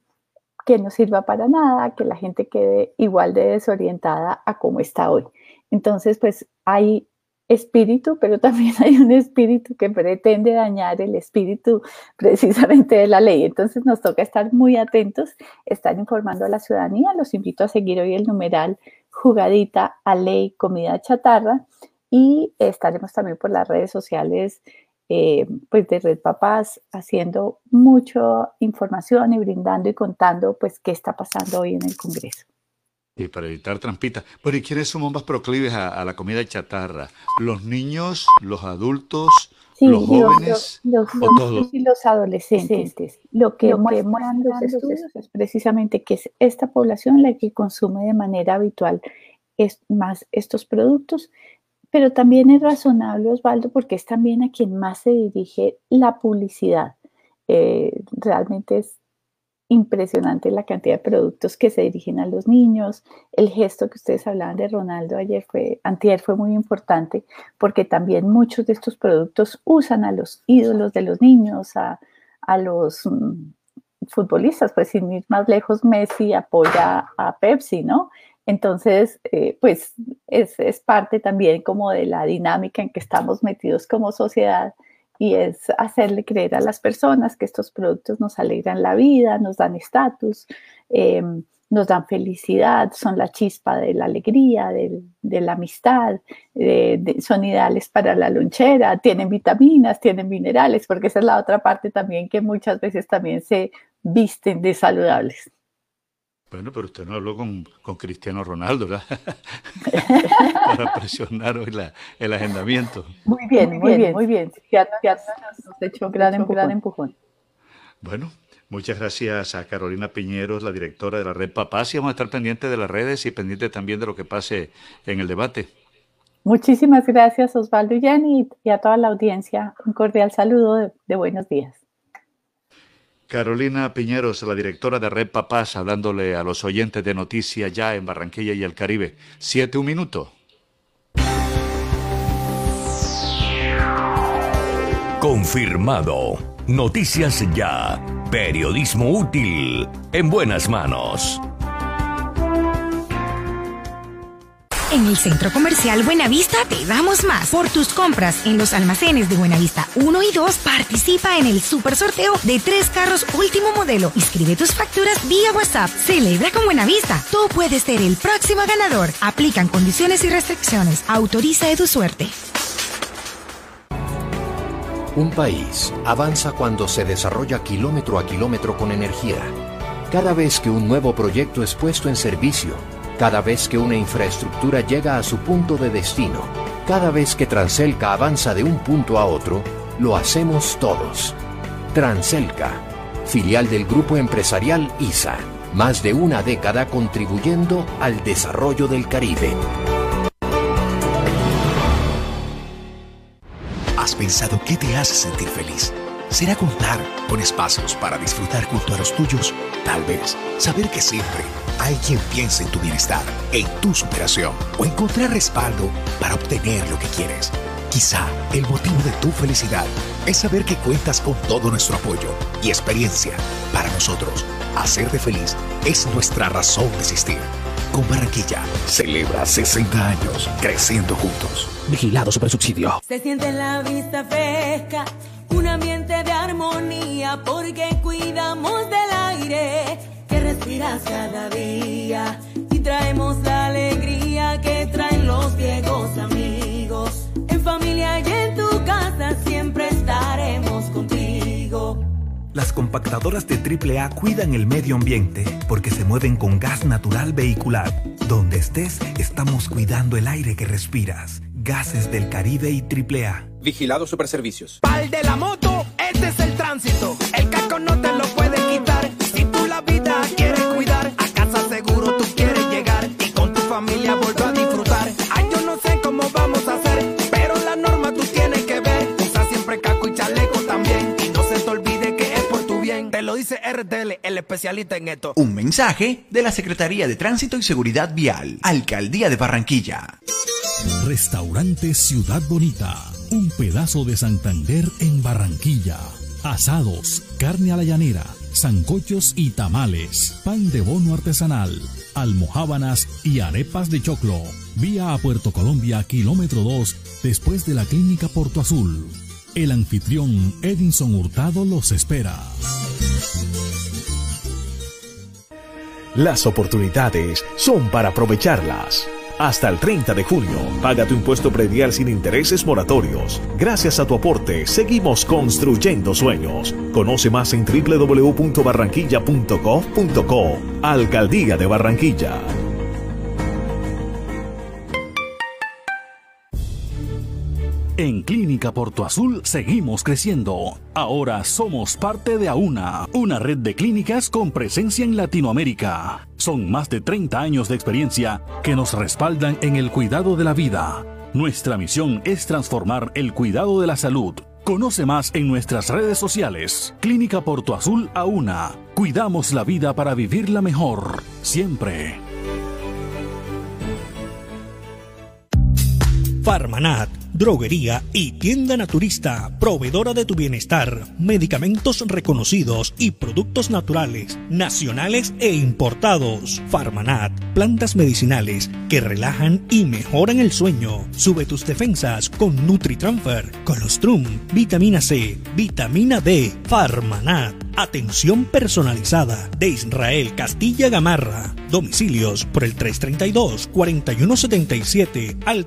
que no sirva para nada, que la gente quede igual de desorientada a como está hoy. Entonces, pues hay espíritu, pero también hay un espíritu que pretende dañar el espíritu precisamente de la ley. Entonces nos toca estar muy atentos, estar informando a la ciudadanía. Los invito a seguir hoy el numeral jugadita a ley comida chatarra y estaremos también por las redes sociales eh, pues de Red Papás haciendo mucha información y brindando y contando pues qué está pasando hoy en el Congreso. Y para evitar trampitas. Bueno, ¿y quiénes somos más proclives a, la comida chatarra? ¿Los niños, los adultos, los jóvenes los, o todos? y los adolescentes. Lo que, muestran los estudios es precisamente que es esta población la que consume de manera habitual es más estos productos, pero también es razonable, Osvaldo, porque es también a quien más se dirige la publicidad. Eh, realmente es impresionante la cantidad de productos que se dirigen a los niños. El gesto que ustedes hablaban de Ronaldo ayer fue, antier fue muy importante porque también muchos de estos productos usan a los ídolos de los niños, a, los mm, futbolistas, pues sin ir más lejos, Messi apoya a Pepsi, ¿no? Entonces, eh, pues es, es parte también como de la dinámica en que estamos metidos como sociedad y es hacerle creer a las personas que estos productos nos alegran la vida, nos dan estatus, em, nos dan felicidad, son la chispa de la alegría, de, la amistad, son ideales para la lonchera, tienen vitaminas, tienen minerales, porque esa es la otra parte también que muchas veces también se visten de saludables. Bueno, pero usted no habló con, Cristiano Ronaldo, ¿verdad? Para presionar hoy el agendamiento. Muy bien, muy bien, muy bien. Ya, nos ha hecho un gran, empujón. Bueno, muchas gracias a Carolina Piñeros, la directora de la red Papás, y vamos a estar pendientes de las redes y pendientes también de lo que pase en el debate. Muchísimas gracias, Osvaldo y Yanni, y a toda la audiencia. Un cordial saludo de buenos días. Carolina Piñeros, la directora de Red Papás, hablándole a los oyentes de Noticias ya en Barranquilla y el Caribe. Siete, un minuto. Confirmado. Noticias ya. Periodismo útil. En buenas manos. En el Centro Comercial Buenavista te damos más. Por tus compras en los almacenes de Buenavista 1 y 2, participa en el super sorteo de tres carros último modelo. Inscribe tus facturas vía WhatsApp. Celebra con Buenavista. Tú puedes ser el próximo ganador. Aplican condiciones y restricciones. Autoriza de tu suerte. Un país avanza cuando se desarrolla kilómetro a kilómetro con energía. Cada vez que un nuevo proyecto es puesto en servicio, cada vez que una infraestructura llega a su punto de destino, cada vez que Transelca avanza de un punto a otro, lo hacemos todos. Transelca, filial del grupo empresarial ISA, más de una década contribuyendo al desarrollo del Caribe. ¿Has pensado qué te hace sentir feliz? ¿Será contar con espacios para disfrutar junto a los tuyos? Tal vez saber que siempre hay quien piensa en tu bienestar, en tu superación o encontrar respaldo para obtener lo que quieres. Quizá el motivo de tu felicidad es saber que cuentas con todo nuestro apoyo y experiencia. Para nosotros, hacerte feliz es nuestra razón de existir. Con Barranquilla, celebra 60 años creciendo juntos. Vigilado Supersubsidio. Se siente la vista fresca, un ambiente de armonía, porque cuidamos del aire que respiras cada día y traemos la alegría que traen los viejos amigos. En familia y en tu casa siempre. Las compactadoras de AAA cuidan el medio ambiente porque se mueven con gas natural vehicular. Donde estés, estamos cuidando el aire que respiras. Gases del Caribe y AAA. Vigilado Superservicios. Pal de la moto, este es el tránsito. El casco no RTL, el especialista en esto. Un mensaje de la Secretaría de Tránsito y Seguridad Vial, Alcaldía de Barranquilla. Restaurante Ciudad Bonita, un pedazo de Santander en Barranquilla. Asados, carne a la llanera, zancochos y tamales, pan de bono artesanal, almohábanas y arepas de choclo. Vía a Puerto Colombia, kilómetro 2, después de la clínica Porto Azul. El anfitrión Edinson Hurtado los espera. Las oportunidades son para aprovecharlas. Hasta el 30 de junio, paga tu impuesto predial sin intereses moratorios. Gracias a tu aporte, seguimos construyendo sueños. Conoce más en www.barranquilla.gov.co. Alcaldía de Barranquilla. En Clínica Porto Azul seguimos creciendo. Ahora somos parte de AUNA, una red de clínicas con presencia en Latinoamérica. Son más de 30 años de experiencia que nos respaldan en el cuidado de la vida. Nuestra misión es transformar el cuidado de la salud. Conoce más en nuestras redes sociales. Clínica Porto Azul AUNA. Cuidamos la vida para vivirla mejor. Siempre. Farmanat, droguería y tienda naturista, proveedora de tu bienestar, medicamentos reconocidos y productos naturales, nacionales e importados. Farmanat, plantas medicinales que relajan y mejoran el sueño. Sube tus defensas con NutriTransfer, Colostrum, vitamina C, vitamina D. Farmanat, atención personalizada de Israel Castilla Gamarra. Domicilios por el 332-4177 al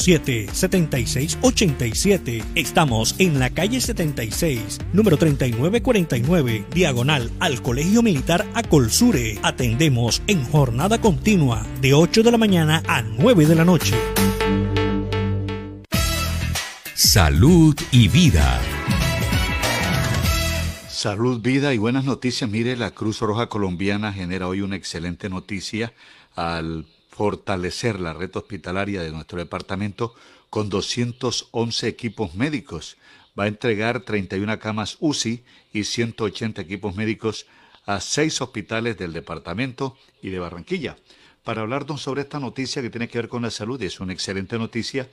300-807-7687. Estamos en la calle 76, número 3949, diagonal al Colegio Militar Acolsure. Atendemos en jornada continua de 8 de la mañana a 9 de la noche. Salud y vida. Salud, vida y buenas noticias. Mire, la Cruz Roja Colombiana genera hoy una excelente noticia al fortalecer la red hospitalaria de nuestro departamento con 211 equipos médicos. Va a entregar 31 camas UCI y 180 equipos médicos a seis hospitales del departamento y de Barranquilla. Para hablarnos sobre esta noticia que tiene que ver con la salud, y es una excelente noticia,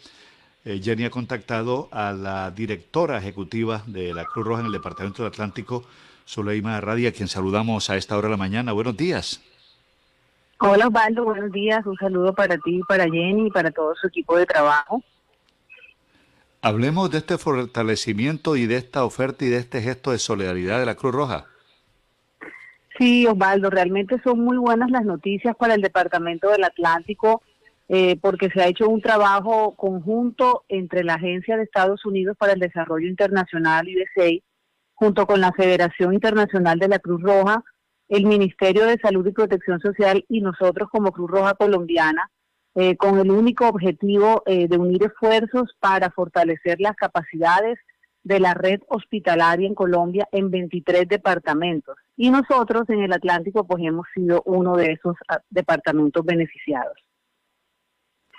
eh, Jenny ha contactado a la directora ejecutiva de la Cruz Roja en el Departamento del Atlántico, Zuleima Radia, a quien saludamos a esta hora de la mañana. Buenos días. Hola Osvaldo, buenos días. Un saludo para ti, para Jenny y para todo su equipo de trabajo. Hablemos de este fortalecimiento y de esta oferta y de este gesto de solidaridad de la Cruz Roja. Sí, Osvaldo, realmente son muy buenas las noticias para el Departamento del Atlántico eh, porque se ha hecho un trabajo conjunto entre la Agencia de Estados Unidos para el Desarrollo Internacional, USAID, junto con la Federación Internacional de la Cruz Roja, el Ministerio de Salud y Protección Social y nosotros como Cruz Roja Colombiana, eh, con el único objetivo eh, de unir esfuerzos para fortalecer las capacidades de la red hospitalaria en Colombia en 23 departamentos. Y nosotros en el Atlántico pues hemos sido uno de esos ah, departamentos beneficiados.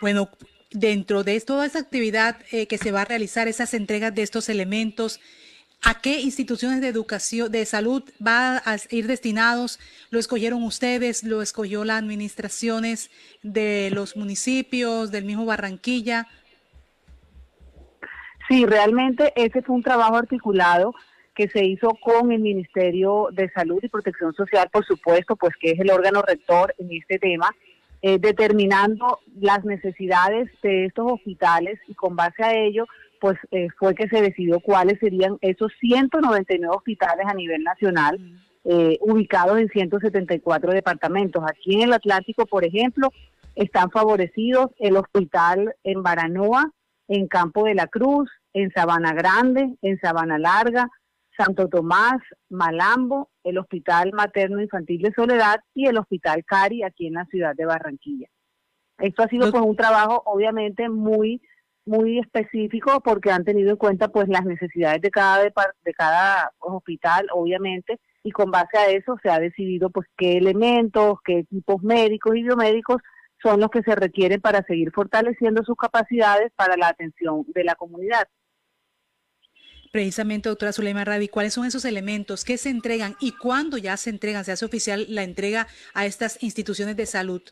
Bueno, dentro de toda esa actividad eh, que se va a realizar, esas entregas de estos elementos, ¿A qué instituciones de educación, de salud va a ir destinados? ¿Lo escogieron ustedes? ¿Lo escogió las administraciones de los municipios, del mismo Barranquilla? Sí, realmente ese fue un trabajo articulado que se hizo con el Ministerio de Salud y Protección Social, por supuesto, pues que es el órgano rector en este tema, eh, determinando las necesidades de estos hospitales y con base a ello, pues eh, fue que se decidió cuáles serían esos 199 hospitales a nivel nacional, eh, ubicados en 174 departamentos. Aquí en el Atlántico, por ejemplo, están favorecidos el hospital en Baranoa, en Campo de la Cruz, en Sabana Grande, en Sabana Larga, Santo Tomás, Malambo, el Hospital Materno Infantil de Soledad y el Hospital Cari aquí en la ciudad de Barranquilla. Esto ha sido pues un trabajo obviamente muy muy específico porque han tenido en cuenta pues las necesidades de cada de cada hospital obviamente y con base a eso se ha decidido pues qué elementos, qué equipos médicos y biomédicos son los que se requieren para seguir fortaleciendo sus capacidades para la atención de la comunidad. Precisamente, doctora Zulema Rabi, ¿cuáles son esos elementos que se entregan y cuándo ya se entregan, se hace oficial la entrega a estas instituciones de salud?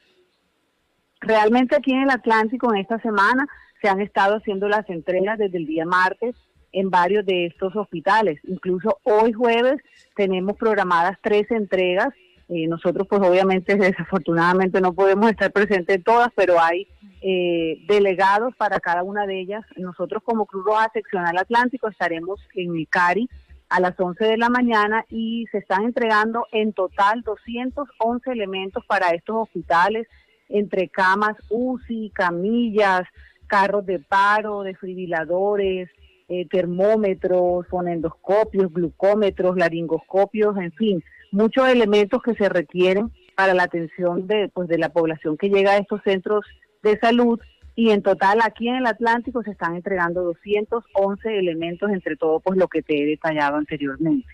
Realmente aquí en el Atlántico en esta semana se han estado haciendo las entregas desde el día martes en varios de estos hospitales. Incluso hoy jueves tenemos programadas tres entregas eh, nosotros pues obviamente desafortunadamente no podemos estar presentes en todas, pero hay eh, delegados para cada una de ellas. Nosotros como Cruz Roja Seccional Atlántico estaremos en el CARI a las 11 de la mañana y se están entregando en total 211 elementos para estos hospitales, entre camas UCI, camillas, carros de paro, desfibriladores, eh, termómetros, fonendoscopios, glucómetros, laringoscopios, en fin, muchos elementos que se requieren para la atención de, pues, de la población que llega a estos centros de salud y en total aquí en el Atlántico se están entregando 211 elementos entre todo pues lo que te he detallado anteriormente.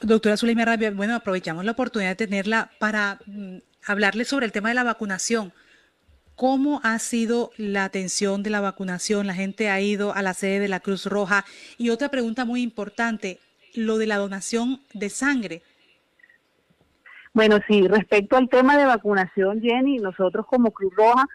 Doctora Zuleima Rabia, bueno, aprovechamos la oportunidad de tenerla para mm, hablarle sobre el tema de la vacunación. ¿Cómo ha sido la atención de la vacunación? La gente ha ido a la sede de la Cruz Roja. Y otra pregunta muy importante, lo de la donación de sangre. Bueno, sí, respecto al tema de vacunación, Jenny, nosotros como Cruz Roja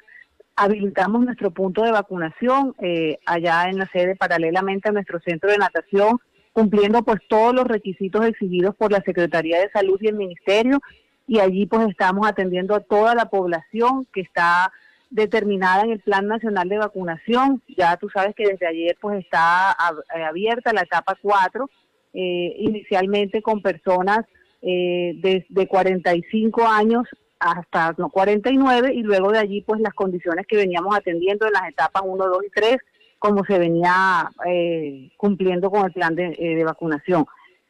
habilitamos nuestro punto de vacunación eh, allá en la sede paralelamente a nuestro centro de natación, cumpliendo pues todos los requisitos exigidos por la Secretaría de Salud y el Ministerio y allí pues estamos atendiendo a toda la población que está determinada en el Plan Nacional de Vacunación. Ya tú sabes que desde ayer pues está eh, abierta la etapa 4, eh, inicialmente con personas eh, de, 45 años hasta no, 49 y luego de allí pues las condiciones que veníamos atendiendo en las etapas 1, 2 y 3 como se venía eh, cumpliendo con el plan de, eh, de, vacunación.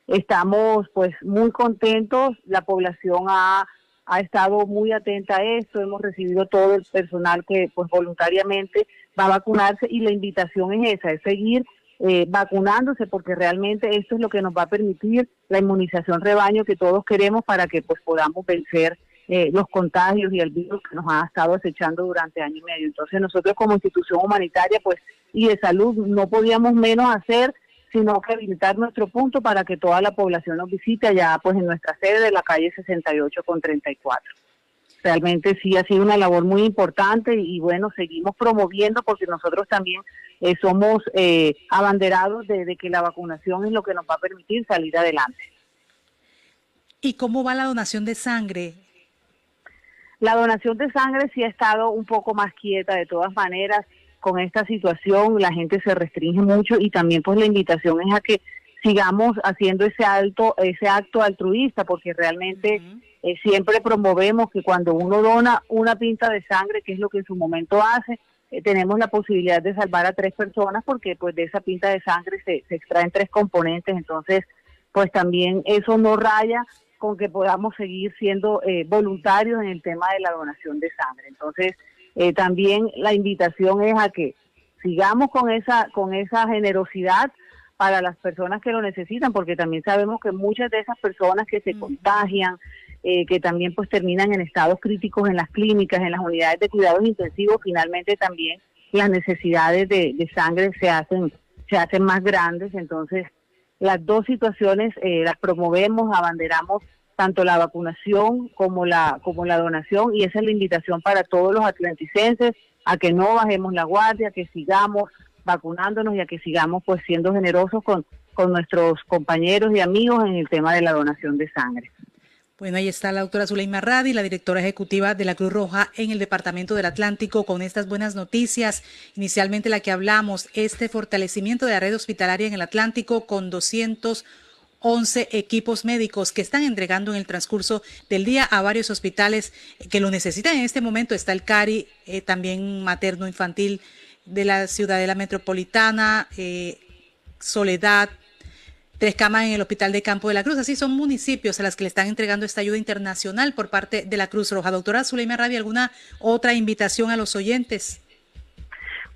Estamos pues muy contentos, la población ha, ha estado muy atenta a esto, hemos recibido todo el personal que pues voluntariamente va a vacunarse y la invitación es esa, es seguir eh, vacunándose porque realmente esto es lo que nos va a permitir la inmunización rebaño que todos queremos para que pues podamos vencer eh, los contagios y el virus que nos ha estado acechando durante año y medio. Entonces nosotros como institución humanitaria pues y de salud no podíamos menos hacer sino que habilitar nuestro punto para que toda la población nos visite allá pues en nuestra sede de la calle 68 con 34 realmente sí ha sido una labor muy importante y, bueno, seguimos promoviendo porque nosotros también eh, somos eh, abanderados de, que la vacunación es lo que nos va a permitir salir adelante. ¿Y cómo va la donación de sangre? La donación de sangre sí ha estado un poco más quieta de todas maneras con esta situación, la gente se restringe mucho y también pues la invitación es a que sigamos haciendo ese alto ese acto altruista porque realmente eh, siempre promovemos que cuando uno dona una pinta de sangre, que es lo que en su momento hace, eh, tenemos la posibilidad de salvar a tres personas porque pues de esa pinta de sangre se, extraen tres componentes, entonces pues también eso no raya con que podamos seguir siendo eh, voluntarios en el tema de la donación de sangre. Entonces también la invitación es a que sigamos con esa con esa generosidad para las personas que lo necesitan, porque también sabemos que muchas de esas personas que se contagian, eh, que también pues terminan en estados críticos en las clínicas, en las unidades de cuidados intensivos, finalmente también las necesidades de, sangre se hacen se hacen más grandes, entonces las dos situaciones eh, las promovemos, abanderamos tanto la vacunación como la como la donación y esa es la invitación para todos los atlanticenses a que no bajemos la guardia, que sigamos vacunándonos y a que sigamos pues siendo generosos con, con nuestros compañeros y amigos en el tema de la donación de sangre. Bueno, ahí está la doctora Zuleima Radi, la directora ejecutiva de la Cruz Roja en el Departamento del Atlántico, con estas buenas noticias. Inicialmente la que hablamos, este fortalecimiento de la red hospitalaria en el Atlántico con 211 equipos médicos que están entregando en el transcurso del día a varios hospitales que lo necesitan en este momento. Está el CARI, eh, también materno infantil de la ciudadela metropolitana, eh, Soledad, tres camas en el Hospital de Campo de la Cruz. Así son municipios a las que le están entregando esta ayuda internacional por parte de la Cruz Roja. Doctora Zuleima Rabi, ¿alguna otra invitación a los oyentes?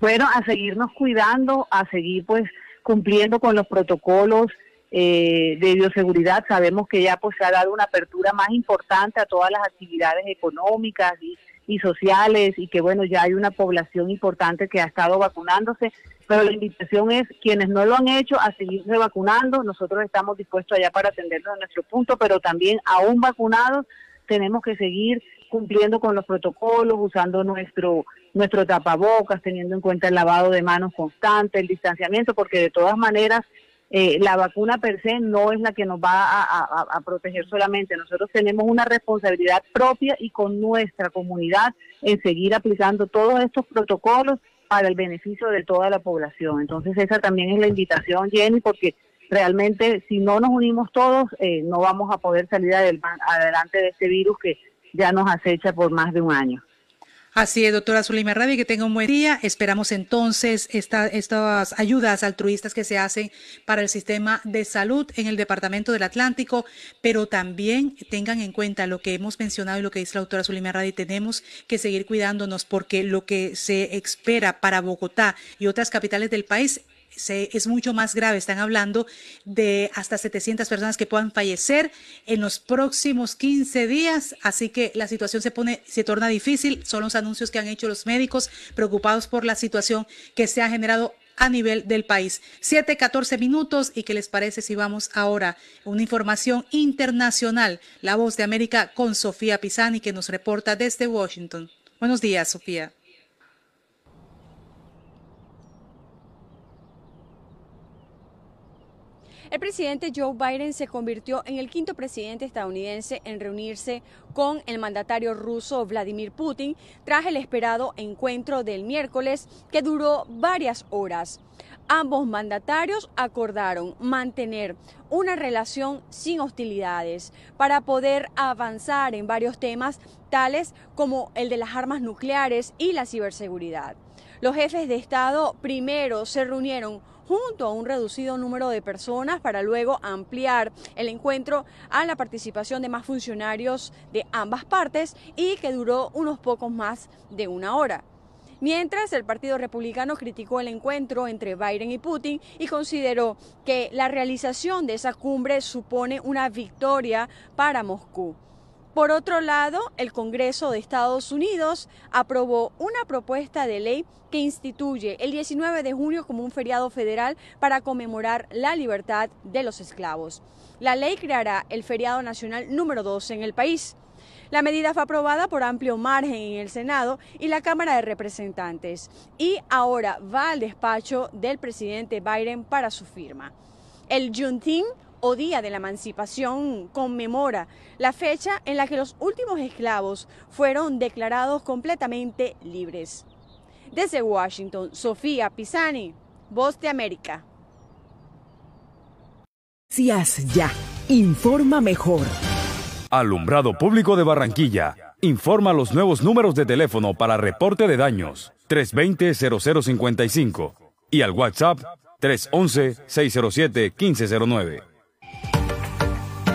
Bueno, a seguirnos cuidando, a seguir pues cumpliendo con los protocolos eh, de bioseguridad. Sabemos que ya pues se ha dado una apertura más importante a todas las actividades económicas y, y sociales y que bueno, ya hay una población importante que ha estado vacunándose pero la invitación es quienes no lo han hecho a seguirse vacunando. Nosotros estamos dispuestos allá para atendernos a nuestro punto, pero también aún vacunados tenemos que seguir cumpliendo con los protocolos, usando nuestro nuestro tapabocas, teniendo en cuenta el lavado de manos constante, el distanciamiento, porque de todas maneras eh, la vacuna per se no es la que nos va a, proteger solamente. Nosotros tenemos una responsabilidad propia y con nuestra comunidad en seguir aplicando todos estos protocolos para el beneficio de toda la población. Entonces esa también es la invitación, Jenny, porque realmente si no nos unimos todos, eh, no vamos a poder salir adelante de este virus que ya nos acecha por más de un año. Así es, doctora Zulima Rabi, que tenga un buen día. Esperamos entonces esta, estas ayudas altruistas que se hacen para el sistema de salud en el Departamento del Atlántico, pero también tengan en cuenta lo que hemos mencionado y lo que dice la doctora Zulima Rabi, tenemos que seguir cuidándonos porque lo que se espera para Bogotá y otras capitales del país es mucho más grave. Están hablando de hasta 700 personas que puedan fallecer en los próximos 15 días. Así que la situación se pone, se torna difícil. Son los anuncios que han hecho los médicos preocupados por la situación que se ha generado a nivel del país. 7, 14 minutos. ¿Y qué les parece si vamos ahora una información internacional? La voz de América con Sofía Pisani, que nos reporta desde Washington. Buenos días, Sofía. El presidente Joe Biden se convirtió en el quinto presidente estadounidense en reunirse con el mandatario ruso Vladimir Putin tras el esperado encuentro del miércoles que duró varias horas. Ambos mandatarios acordaron mantener una relación sin hostilidades para poder avanzar en varios temas tales como el de las armas nucleares y la ciberseguridad. Los jefes de Estado primero se reunieron junto a un reducido número de personas para luego ampliar el encuentro a la participación de más funcionarios de ambas partes y que duró unos pocos más de una hora. Mientras el Partido Republicano criticó el encuentro entre Biden y Putin y consideró que la realización de esa cumbre supone una victoria para Moscú. Por otro lado, el Congreso de Estados Unidos aprobó una propuesta de ley que instituye el 19 de junio como un feriado federal para conmemorar la libertad de los esclavos. La ley creará el feriado nacional número 12 en el país. La medida fue aprobada por amplio margen en el Senado y la Cámara de Representantes y ahora va al despacho del presidente Biden para su firma. El Juneteenth o Día de la Emancipación conmemora la fecha en la que los últimos esclavos fueron declarados completamente libres. Desde Washington, Sofía Pisani, Voz de América. CIAS ya, informa mejor. Alumbrado Público de Barranquilla. Informa los nuevos números de teléfono para reporte de daños 320-0055 y al WhatsApp 311-607-1509.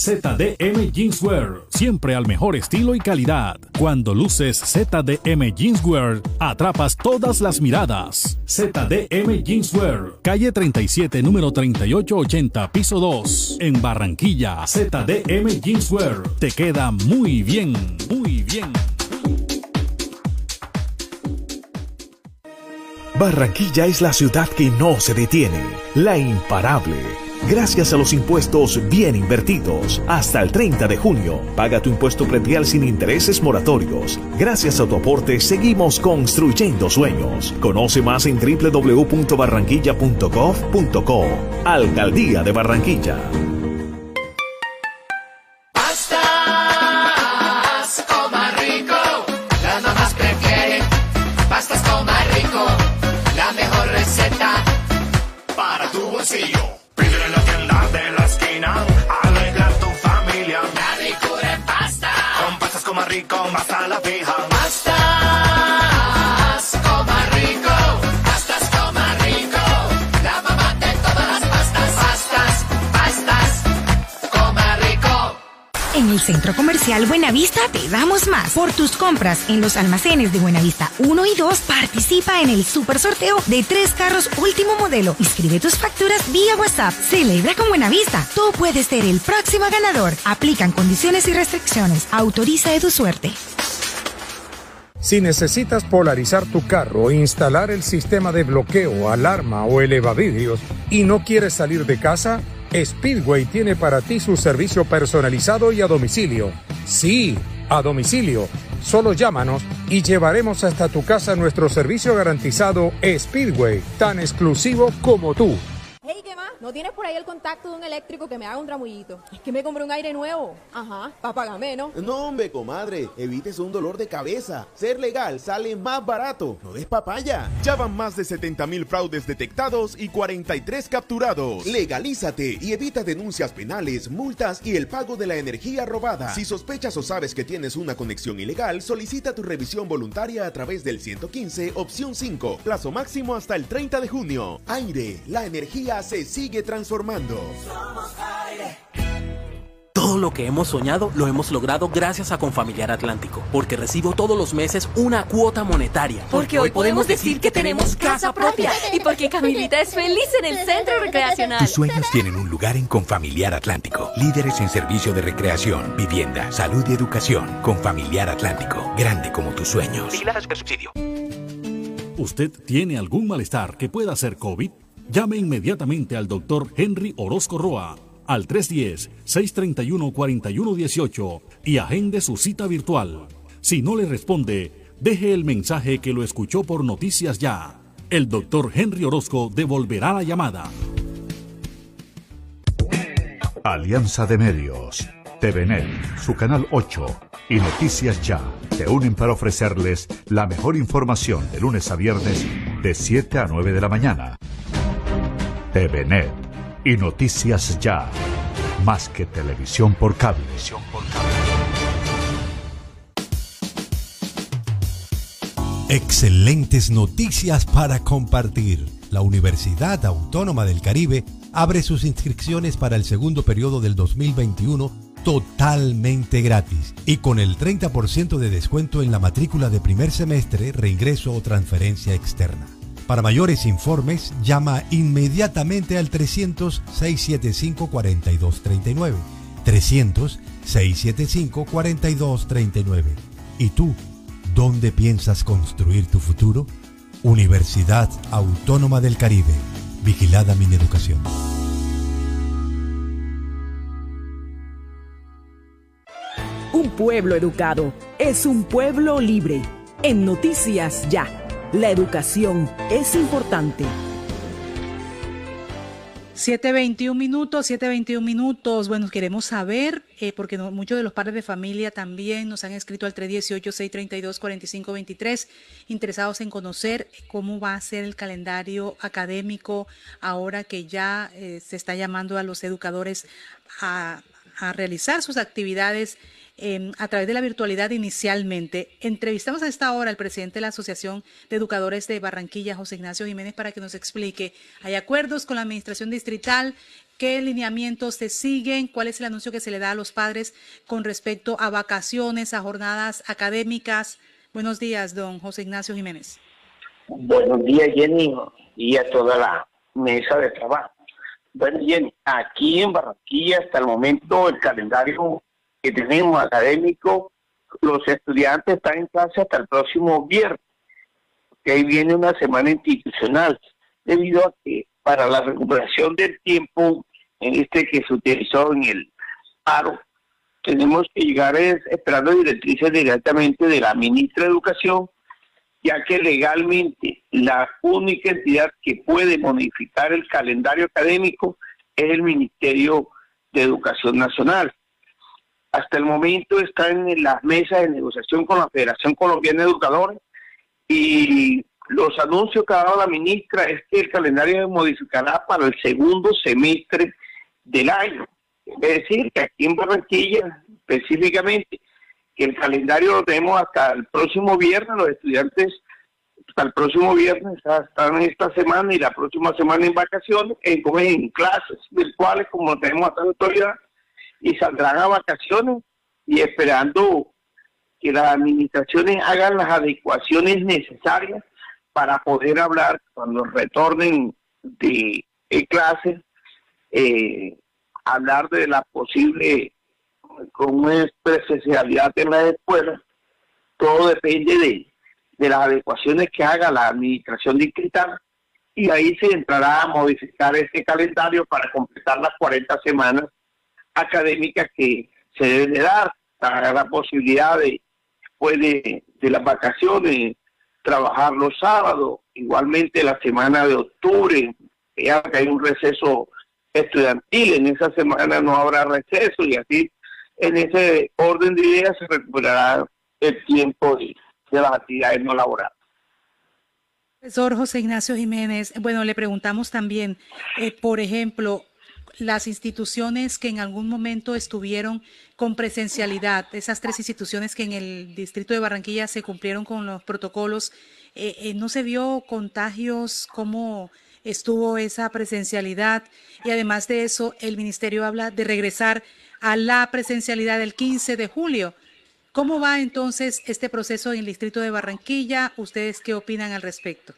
ZDM Jeanswear, siempre al mejor estilo y calidad. Cuando luces ZDM Jeanswear, atrapas todas las miradas. ZDM Jeanswear, calle 37, número 3880, piso 2, en Barranquilla. ZDM Jeanswear, te queda muy bien, muy bien. Barranquilla es la ciudad que no se detiene, la imparable. Gracias a los impuestos bien invertidos, hasta el 30 de junio, paga tu impuesto predial sin intereses moratorios. Gracias a tu aporte, seguimos construyendo sueños. Conoce más en www.barranquilla.gov.co. Alcaldía de Barranquilla. Pastas coma alegra tu familia. La ricura en pasta, con pastas coma rico, más a la fija. Pastas En el Centro Comercial Buenavista te damos más. Por tus compras en los almacenes de Buenavista 1 y 2, participa en el super sorteo de tres carros último modelo. Inscribe tus facturas vía WhatsApp. Celebra con Buenavista. Tú puedes ser el próximo ganador. Aplican condiciones y restricciones. Autoriza de tu suerte. Si necesitas polarizar tu carro, instalar el sistema de bloqueo, alarma o elevavidrios y no quieres salir de casa, Speedway tiene para ti su servicio personalizado y a domicilio. Sí, a domicilio. Solo llámanos y llevaremos hasta tu casa nuestro servicio garantizado Speedway, tan exclusivo como tú. Hey, ¿qué más? ¿No tienes por ahí el contacto de un eléctrico que me haga un tramullito? Es que me compré un aire nuevo. Ajá, para pagar menos. No, hombre, comadre, evites un dolor de cabeza. Ser legal sale más barato. No des papaya. Ya van más de 70 mil fraudes detectados y 43 capturados. Legalízate y evita denuncias penales, multas y el pago de la energía robada. Si sospechas o sabes que tienes una conexión ilegal, solicita tu revisión voluntaria a través del 115, opción 5. Plazo máximo hasta el 30 de junio. Aire, la energía se sigue transformando. Todo lo que hemos soñado lo hemos logrado gracias a Confamiliar Atlántico, porque recibo todos los meses una cuota monetaria. Porque hoy podemos decir que tenemos casa propia y porque Camilita es feliz en el centro recreacional. Tus sueños tienen un lugar en Confamiliar Atlántico. Líderes en servicio de recreación, vivienda, salud y educación. Confamiliar Atlántico. Grande como tus sueños. ¿Usted tiene algún malestar que pueda ser COVID? Llame inmediatamente al doctor Henry Orozco Roa al 310-631-4118 y agende su cita virtual. Si no le responde, deje el mensaje que lo escuchó por Noticias Ya. El doctor Henry Orozco devolverá la llamada. Alianza de Medios, TVNet, su canal 8 y Noticias Ya se unen para ofrecerles la mejor información de lunes a viernes de 7 a 9 de la mañana. TVNet y Noticias Ya, más que televisión por cable. Excelentes noticias para compartir. La Universidad Autónoma del Caribe abre sus inscripciones para el segundo periodo del 2021 totalmente gratis y con el 30% de descuento en la matrícula de primer semestre, reingreso o transferencia externa. Para mayores informes, llama inmediatamente al 300-675-4239. 300-675-4239. ¿Y tú, dónde piensas construir tu futuro? Universidad Autónoma del Caribe. Vigilada mi educación. Un pueblo educado es un pueblo libre. En Noticias Ya, la educación es importante. 7.21 minutos, 7.21 minutos. Bueno, queremos saber, eh, porque muchos de los padres de familia también nos han escrito al 318-632-4523, interesados en conocer cómo va a ser el calendario académico ahora que ya eh, se está llamando a los educadores a realizar sus actividades em, a través de la virtualidad inicialmente. Entrevistamos a esta hora al presidente de la Asociación de Educadores de Barranquilla, José Ignacio Jiménez, para que nos explique. ¿Hay acuerdos con la administración distrital? ¿Qué lineamientos se siguen? ¿Cuál es el anuncio que se le da a los padres con respecto a vacaciones, a jornadas académicas? Buenos días, don José Ignacio Jiménez. Buenos días, Jenny, y a toda la mesa de trabajo. Bueno, Jenny, aquí en Barranquilla hasta el momento el calendario que tenemos académico, los estudiantes están en clase hasta el próximo viernes, que ahí viene una semana institucional, debido a que para la recuperación del tiempo en este que se utilizó en el paro, tenemos que llegar esperando directrices directamente de la ministra de Educación, ya que legalmente la única entidad que puede modificar el calendario académico es el Ministerio de Educación Nacional. Hasta el momento están en las mesas de negociación con la Federación Colombiana de Educadores y los anuncios que ha dado la ministra es que el calendario se modificará para el segundo semestre del año. Es decir, que aquí en Barranquilla, específicamente, que el calendario lo tenemos hasta el próximo viernes, los estudiantes hasta el próximo viernes están esta semana y la próxima semana en vacaciones, en, en clases virtuales como tenemos hasta la actualidad, y saldrán a vacaciones y esperando que las administraciones hagan las adecuaciones necesarias para poder hablar cuando retornen de, de clases eh, hablar de la posible con una especialidad en la escuela, todo depende de, de las adecuaciones que haga la administración distrital y ahí se entrará a modificar este calendario para completar las 40 semanas académicas que se deben de dar, para la posibilidad de, después de, de las vacaciones, trabajar los sábados, igualmente la semana de octubre, ya que hay un receso estudiantil. En esa semana no habrá receso y así en ese orden de ideas se recuperará el tiempo de, las actividades no laborales. Profesor José Ignacio Jiménez, bueno, le preguntamos también, eh, por ejemplo, las instituciones que en algún momento estuvieron con presencialidad, esas tres instituciones que en el distrito de Barranquilla se cumplieron con los protocolos, eh, eh, ¿no se vio contagios? ¿Cómo estuvo esa presencialidad? Y además de eso, el ministerio habla de regresar a la presencialidad del 15 de julio. ¿Cómo va entonces este proceso en el distrito de Barranquilla? ¿Ustedes qué opinan al respecto?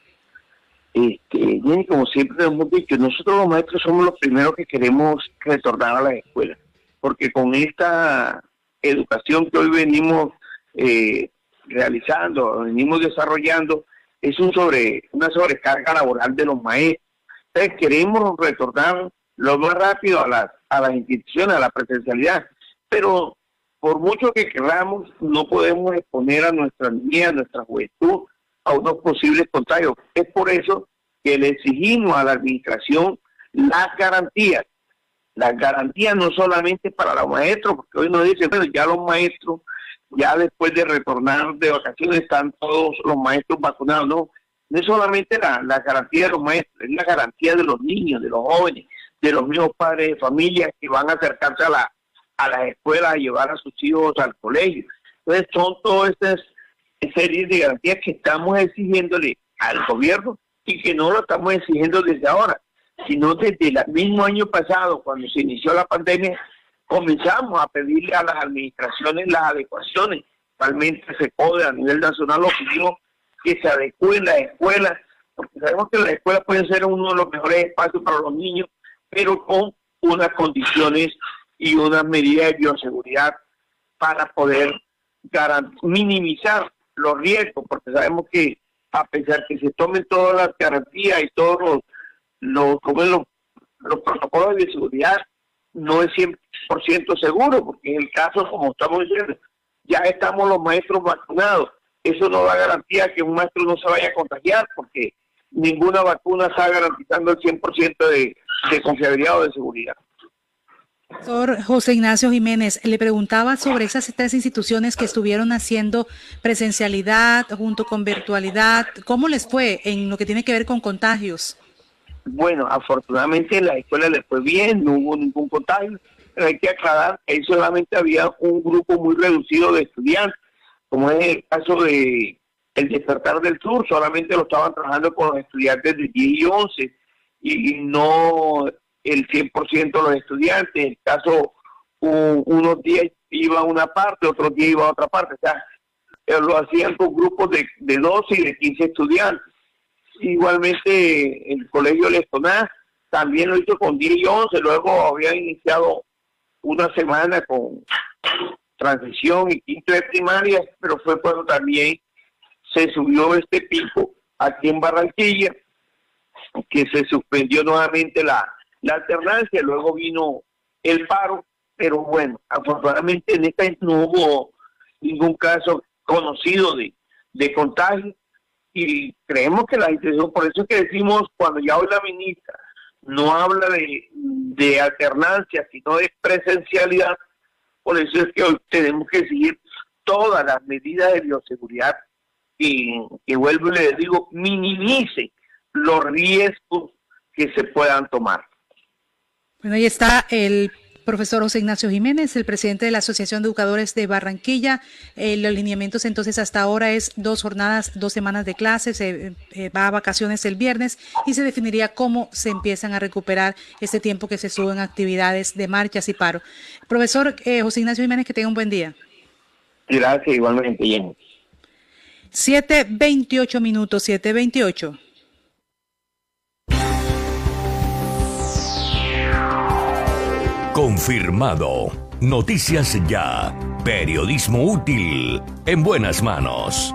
Este, como siempre hemos dicho, nosotros los maestros somos los primeros que queremos retornar a las escuelas, porque con esta educación que hoy venimos eh, realizando, venimos desarrollando, es un sobre, una sobrecarga laboral de los maestros. Entonces queremos retornar lo más rápido a las, a las instituciones, a la presencialidad, pero por mucho que queramos, no podemos exponer a nuestra niña, a nuestra juventud, a unos posibles contagios. Es por eso que le exigimos a la administración las garantías. Las garantías no solamente para los maestros, porque hoy nos dicen, bueno, ya los maestros, ya después de retornar de vacaciones, están todos los maestros vacunados. No, no es solamente la, garantía de los maestros, es la garantía de los niños, de los jóvenes, de los mismos padres de familia que van a acercarse a la a las escuelas a llevar a sus hijos al colegio. Entonces son todas estas series de garantías que estamos exigiéndole al gobierno y que no lo estamos exigiendo desde ahora, sino desde el mismo año pasado, cuando se inició la pandemia, comenzamos a pedirle a las administraciones las adecuaciones. Realmente se puede a nivel nacional lo pedimos que se adecúen las escuelas, porque sabemos que las escuelas pueden ser uno de los mejores espacios para los niños, pero con unas condiciones y unas medidas de bioseguridad para poder minimizar los riesgos, porque sabemos que a pesar que se tomen todas las garantías y todos los, los, los, protocolos de seguridad, no es 100% seguro, porque en el caso, como estamos diciendo, ya estamos los maestros vacunados. Eso no da garantía que un maestro no se vaya a contagiar, porque ninguna vacuna está garantizando el 100% de, de confiabilidad o de seguridad. José Ignacio Jiménez, le preguntaba sobre esas tres instituciones que estuvieron haciendo presencialidad junto con virtualidad. ¿Cómo les fue en lo que tiene que ver con contagios? Bueno, afortunadamente la escuela les fue bien, no hubo ningún contagio. hay que aclarar que solamente había un grupo muy reducido de estudiantes, como es el caso de el despertar del sur, solamente lo estaban trabajando con los estudiantes de 10 y 11 y no el 100% de los estudiantes. En el caso, unos días iba a una parte, otros días iba a otra parte. O sea, eh, lo hacían con grupos de, de 12 y de 15 estudiantes. Igualmente, el colegio Lestonás también lo hizo con 10 y 11, luego habían iniciado una semana con transición y quinto de primaria, pero fue cuando también se subió este pico aquí en Barranquilla, que se suspendió nuevamente la, la alternancia, luego vino el paro, pero bueno, afortunadamente en esta no hubo ningún caso conocido de, de contagio y creemos que la institución, por eso es que decimos cuando ya hoy la ministra no habla de, de alternancia, sino de presencialidad, por eso es que hoy tenemos que seguir todas las medidas de bioseguridad y que vuelvo y le digo, minimice los riesgos que se puedan tomar. Bueno, ahí está el profesor José Ignacio Jiménez, el presidente de la Asociación de Educadores de Barranquilla. Eh, los lineamientos entonces hasta ahora es dos jornadas, dos semanas de clases, se eh, va a vacaciones el viernes y se definiría cómo se empiezan a recuperar este tiempo que se suben actividades de marchas y paro. Profesor eh, José Ignacio Jiménez, que tenga un buen día. Gracias, igualmente, Jenny. 7.28 minutos, 7.28. Confirmado. Noticias ya. Periodismo útil. En buenas manos.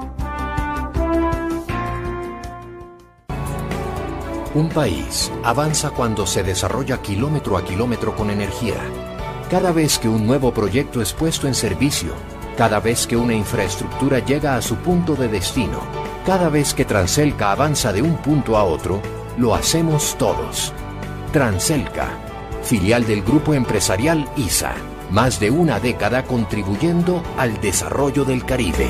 Un país avanza cuando se desarrolla kilómetro a kilómetro con energía. Cada vez que un nuevo proyecto es puesto en servicio, cada vez que una infraestructura llega a su punto de destino, cada vez que Transelca avanza de un punto a otro, lo hacemos todos. Transelca filial del grupo empresarial ISA. Más de una década contribuyendo al desarrollo del Caribe.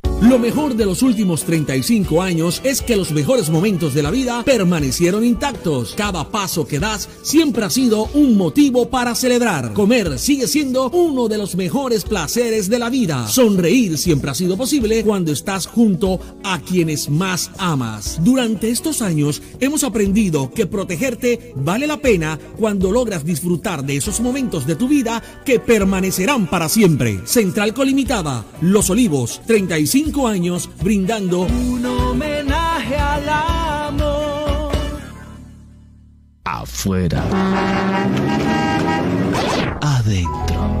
Lo mejor de los últimos 35 años es que los mejores momentos de la vida permanecieron intactos. Cada paso que das siempre ha sido un motivo para celebrar. Comer sigue siendo uno de los mejores placeres de la vida. Sonreír siempre ha sido posible cuando estás junto a quienes más amas. Durante estos años hemos aprendido que protegerte vale la pena cuando logras disfrutar de esos momentos de tu vida que permanecerán para siempre. Central Colimitada, Los Olivos, 35 años brindando un homenaje al amor. Afuera. Adentro.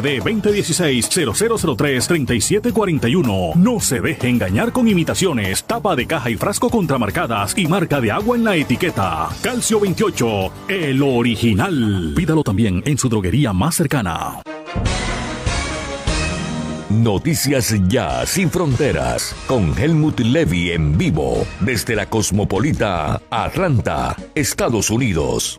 SD 2016-0003-3741. No se deje engañar con imitaciones, tapa de caja y frasco contramarcadas y marca de agua en la etiqueta. Calcio 28, el original. Pídalo también en su droguería más cercana. Noticias Ya Sin Fronteras con Helmut Levy en vivo desde la Cosmopolita Atlanta, Estados Unidos.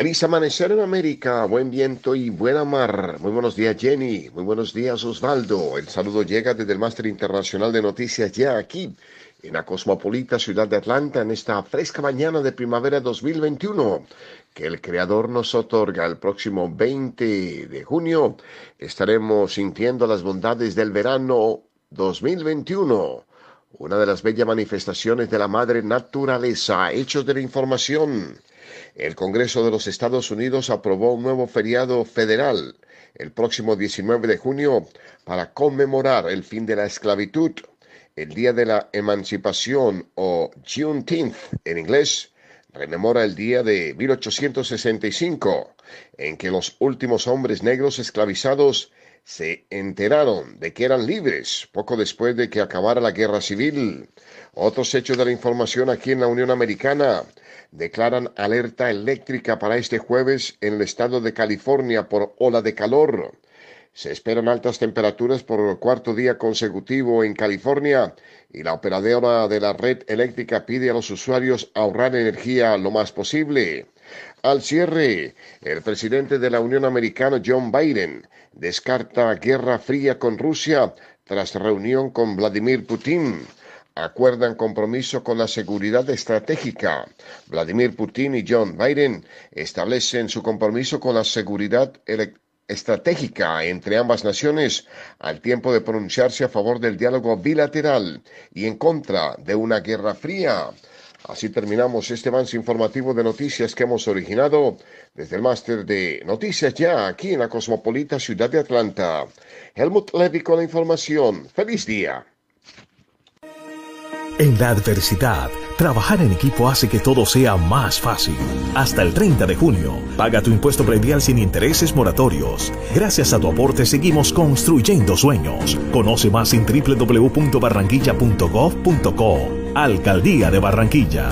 Feliz amanecer en América, buen viento y buena mar. Muy buenos días Jenny, muy buenos días Osvaldo. El saludo llega desde el Máster Internacional de Noticias Ya aquí en la cosmopolita ciudad de Atlanta en esta fresca mañana de primavera 2021 que el Creador nos otorga el próximo 20 de junio. Estaremos sintiendo las bondades del verano 2021, una de las bellas manifestaciones de la madre naturaleza, hechos de la información. El Congreso de los Estados Unidos aprobó un nuevo feriado federal el próximo 19 de junio para conmemorar el fin de la esclavitud el Día de la Emancipación o Juneteenth en inglés rememora el día de 1865 en que los últimos hombres negros esclavizados se enteraron de que eran libres poco después de que acabara la guerra civil. Otros hechos de la información aquí en la Unión Americana declaran alerta eléctrica para este jueves en el estado de California por ola de calor. Se esperan altas temperaturas por el cuarto día consecutivo en California y la operadora de la red eléctrica pide a los usuarios ahorrar energía lo más posible. Al cierre, el presidente de la Unión Americana, John Biden, descarta guerra fría con Rusia tras reunión con Vladimir Putin. Acuerdan compromiso con la seguridad estratégica. Vladimir Putin y John Biden establecen su compromiso con la seguridad estratégica entre ambas naciones al tiempo de pronunciarse a favor del diálogo bilateral y en contra de una guerra fría. Así terminamos este avance informativo de noticias que hemos originado desde el máster de Noticias Ya aquí en la cosmopolita ciudad de Atlanta. Helmut Levy con la información. Feliz día. En la adversidad, trabajar en equipo hace que todo sea más fácil. Hasta el 30 de junio, paga tu impuesto predial sin intereses moratorios. Gracias a tu aporte seguimos construyendo sueños. Conoce más en www.barranquilla.gov.co. Alcaldía de Barranquilla.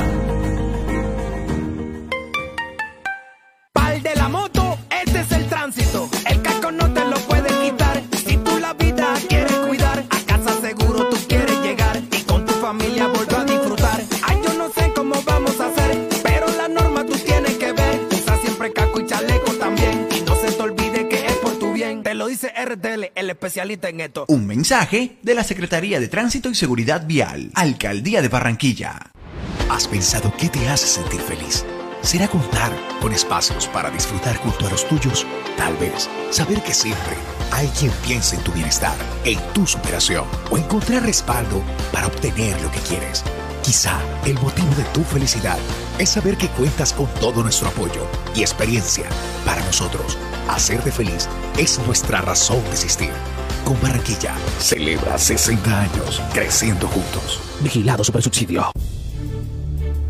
Dice el especialista en esto. Un mensaje de la Secretaría de Tránsito y Seguridad Vial, Alcaldía de Barranquilla. ¿Has pensado qué te hace sentir feliz? ¿Será contar con espacios para disfrutar junto a los tuyos? Tal vez saber que siempre hay quien piensa en tu bienestar, en tu superación o encontrar respaldo para obtener lo que quieres. Quizá el motivo de tu felicidad es saber que cuentas con todo nuestro apoyo y experiencia. Para nosotros, hacerte feliz es nuestra razón de existir. Con Barranquilla, celebra 60 años creciendo juntos. Vigilado Supersubsidio.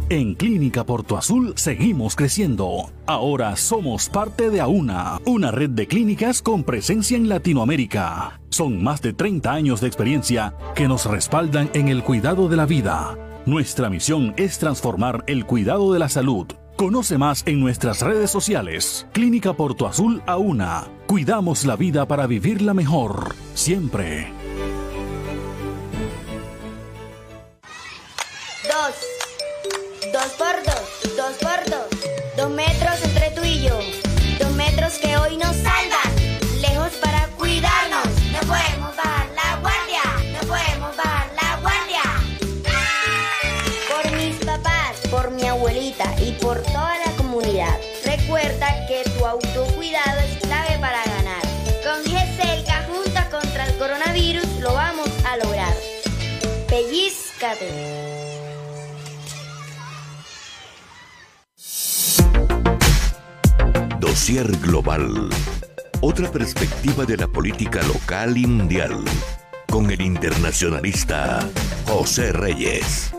En Clínica Porto Azul seguimos creciendo. Ahora somos parte de AUNA, una red de clínicas con presencia en Latinoamérica. Son más de 30 años de experiencia que nos respaldan en el cuidado de la vida. Nuestra misión es transformar el cuidado de la salud. Conoce más en nuestras redes sociales. Clínica Porto Azul AUNA. Cuidamos la vida para vivirla mejor. Siempre. Dos. Dos por dos. Dos por dos. Dos metros entre tú y yo. Dos metros que hoy nos salvan. Dossier Global. Otra perspectiva de la política local y mundial. Con el internacionalista José Reyes.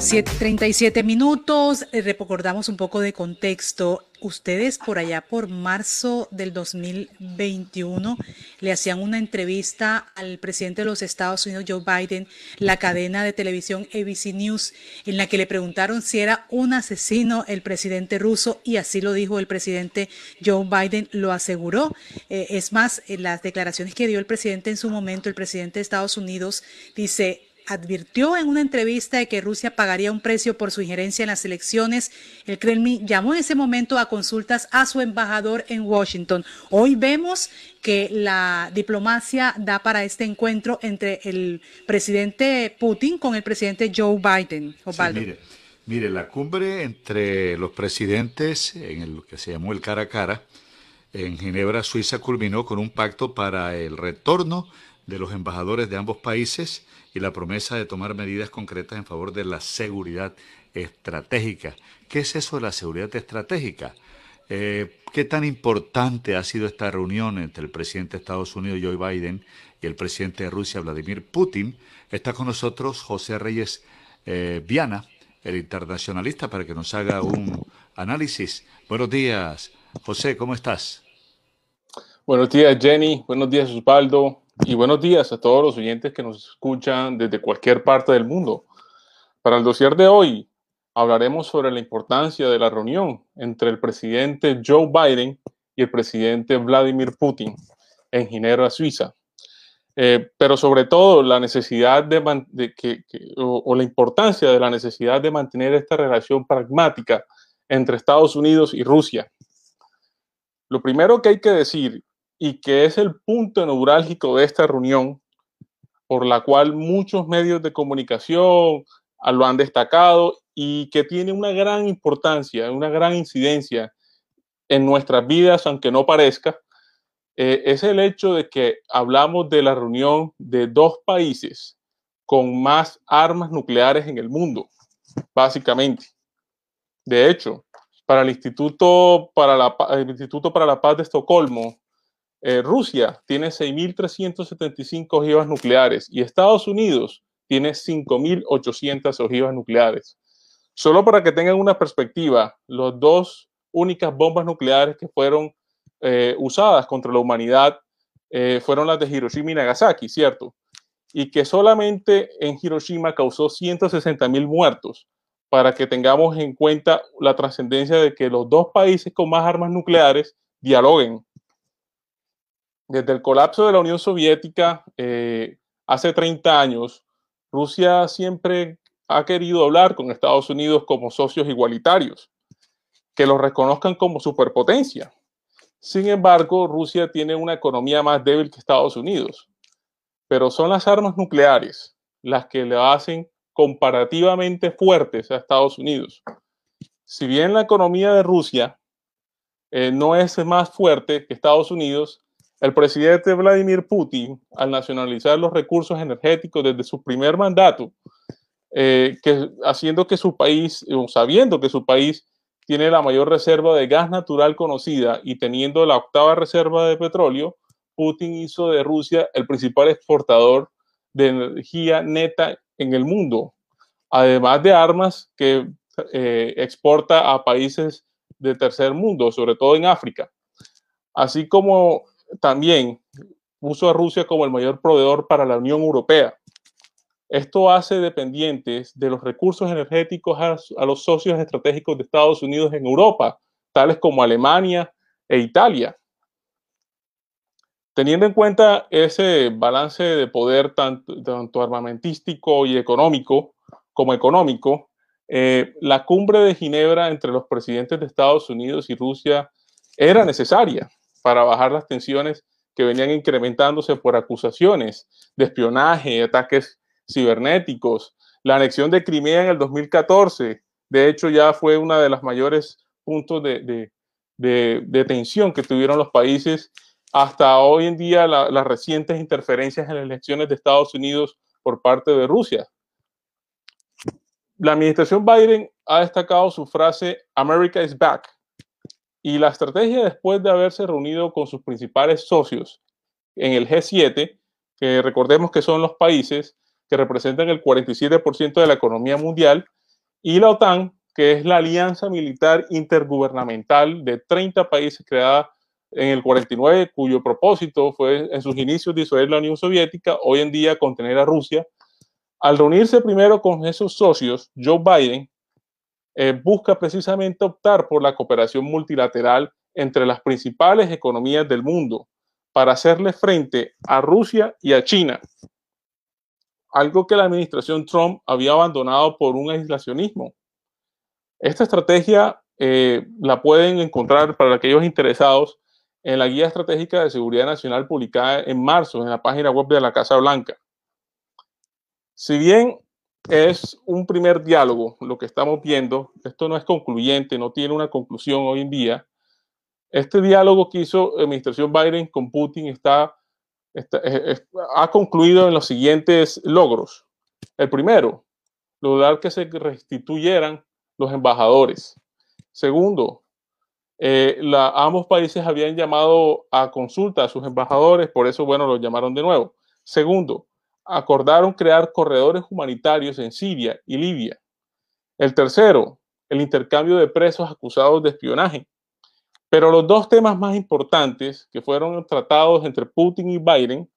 37 minutos. Eh, recordamos un poco de contexto. Ustedes por allá por marzo del 2021 le hacían una entrevista al presidente de los Estados Unidos, Joe Biden, la cadena de televisión ABC News, en la que le preguntaron si era un asesino el presidente ruso y así lo dijo el presidente Joe Biden, lo aseguró. Eh, es más, en las declaraciones que dio el presidente en su momento, el presidente de Estados Unidos dice, advirtió en una entrevista de que Rusia pagaría un precio por su injerencia en las elecciones. El Kremlin llamó en ese momento a consultas a su embajador en Washington. Hoy vemos que la diplomacia da para este encuentro entre el presidente Putin con el presidente Joe Biden. mire, mire, la cumbre entre los presidentes en lo que se llamó el cara a cara en Ginebra, Suiza, culminó con un pacto para el retorno de los embajadores de ambos países y la promesa de tomar medidas concretas en favor de la seguridad estratégica. ¿Qué es eso de la seguridad estratégica? Eh, ¿Qué tan importante ha sido esta reunión entre el presidente de Estados Unidos, Joe Biden, y el presidente de Rusia, Vladimir Putin? Está con nosotros José Reyes eh, Viana, el internacionalista, para que nos haga un análisis. Buenos días, José, ¿cómo estás? Buenos días, Jenny. Buenos días, Osvaldo. Y buenos días a todos los oyentes que nos escuchan desde cualquier parte del mundo. Para el dossier de hoy hablaremos sobre la importancia de la reunión entre el presidente Joe Biden y el presidente Vladimir Putin en Ginebra, Suiza. Eh, pero sobre todo la necesidad de, que, o la importancia de la necesidad de mantener esta relación pragmática entre Estados Unidos y Rusia. Lo primero que hay que decir y que es el punto neurálgico de esta reunión, por la cual muchos medios de comunicación lo han destacado y que tiene una gran importancia, una gran incidencia en nuestras vidas, aunque no parezca, eh, es el hecho de que hablamos de la reunión de dos países con más armas nucleares en el mundo, básicamente. De hecho, para el Instituto para el Instituto para la Paz de Estocolmo, eh, Rusia tiene 6.375 ojivas nucleares y Estados Unidos tiene 5.800 ojivas nucleares. Solo para que tengan una perspectiva, las dos únicas bombas nucleares que fueron eh, usadas contra la humanidad eh, fueron las de Hiroshima y Nagasaki, ¿cierto? Y que solamente en Hiroshima causó 160.000 muertos, para que tengamos en cuenta la trascendencia de que los dos países con más armas nucleares dialoguen desde el colapso de la Unión Soviética eh, hace 30 años, Rusia siempre ha querido hablar con Estados Unidos como socios igualitarios, que los reconozcan como superpotencia. Sin embargo, Rusia tiene una economía más débil que Estados Unidos, pero son las armas nucleares las que le hacen comparativamente fuertes a Estados Unidos. Si bien la economía de Rusia eh, no es más fuerte que Estados Unidos, el presidente Vladimir Putin, al nacionalizar los recursos energéticos desde su primer mandato, eh, haciendo que su país, o sabiendo que su país tiene la mayor reserva de gas natural conocida y teniendo la octava reserva de petróleo, Putin hizo de Rusia el principal exportador de energía neta en el mundo, además de armas que eh, exporta a países de tercer mundo, sobre todo en África. Así como también puso a Rusia como el mayor proveedor para la Unión Europea. Esto hace dependientes de los recursos energéticos a, los socios estratégicos de Estados Unidos en Europa, tales como Alemania e Italia. Teniendo en cuenta ese balance de poder tanto, armamentístico y económico como económico, eh, la cumbre de Ginebra entre los presidentes de Estados Unidos y Rusia era necesaria para bajar las tensiones que venían incrementándose por acusaciones de espionaje, ataques cibernéticos, la anexión de Crimea en el 2014, de hecho ya fue uno de los mayores puntos de, tensión que tuvieron los países hasta hoy en día las recientes interferencias en las elecciones de Estados Unidos por parte de Rusia. La administración Biden ha destacado su frase America is back, y la estrategia después de haberse reunido con sus principales socios en el G7, que recordemos que son los países que representan el 47% de la economía mundial y la OTAN, que es la alianza militar intergubernamental de 30 países creada en el 49, cuyo propósito fue en sus inicios disuadir la Unión Soviética, hoy en día contener a Rusia. Al reunirse primero con esos socios, Joe Biden eh, busca precisamente optar por la cooperación multilateral entre las principales economías del mundo para hacerle frente a Rusia y a China, algo que la administración Trump había abandonado por un aislacionismo. Esta estrategia eh, la pueden encontrar para aquellos interesados en la Guía Estratégica de Seguridad Nacional publicada en marzo en la página web de la Casa Blanca. Si bien es un primer diálogo, lo que estamos viendo, esto no es concluyente, no tiene una conclusión hoy en día. Este diálogo que hizo la administración Biden con Putin está, ha concluido en los siguientes logros. El primero, lograr que se restituyeran los embajadores. Segundo, eh, ambos países habían llamado a consulta a sus embajadores, por eso, bueno, los llamaron de nuevo. Segundo, acordaron crear corredores humanitarios en Siria y Libia. El tercero, el intercambio de presos acusados de espionaje. Pero los dos temas más importantes que fueron tratados entre Putin y Biden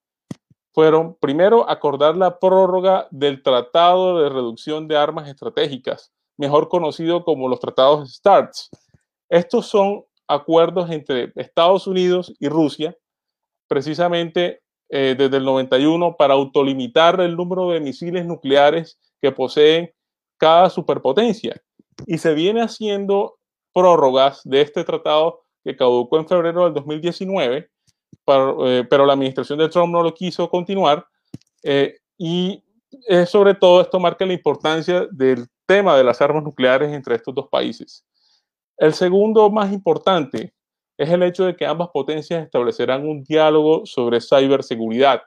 fueron, primero, acordar la prórroga del Tratado de Reducción de Armas Estratégicas, mejor conocido como los tratados STARTS, estos son acuerdos entre Estados Unidos y Rusia, precisamente eh, desde el 91, para autolimitar el número de misiles nucleares que poseen cada superpotencia. Y se viene haciendo prórrogas de este tratado que caducó en febrero del 2019, eh, pero la administración de Trump no lo quiso continuar. Eh, y sobre todo esto marca la importancia del tema de las armas nucleares entre estos dos países. El segundo más importante es el hecho de que ambas potencias establecerán un diálogo sobre ciberseguridad,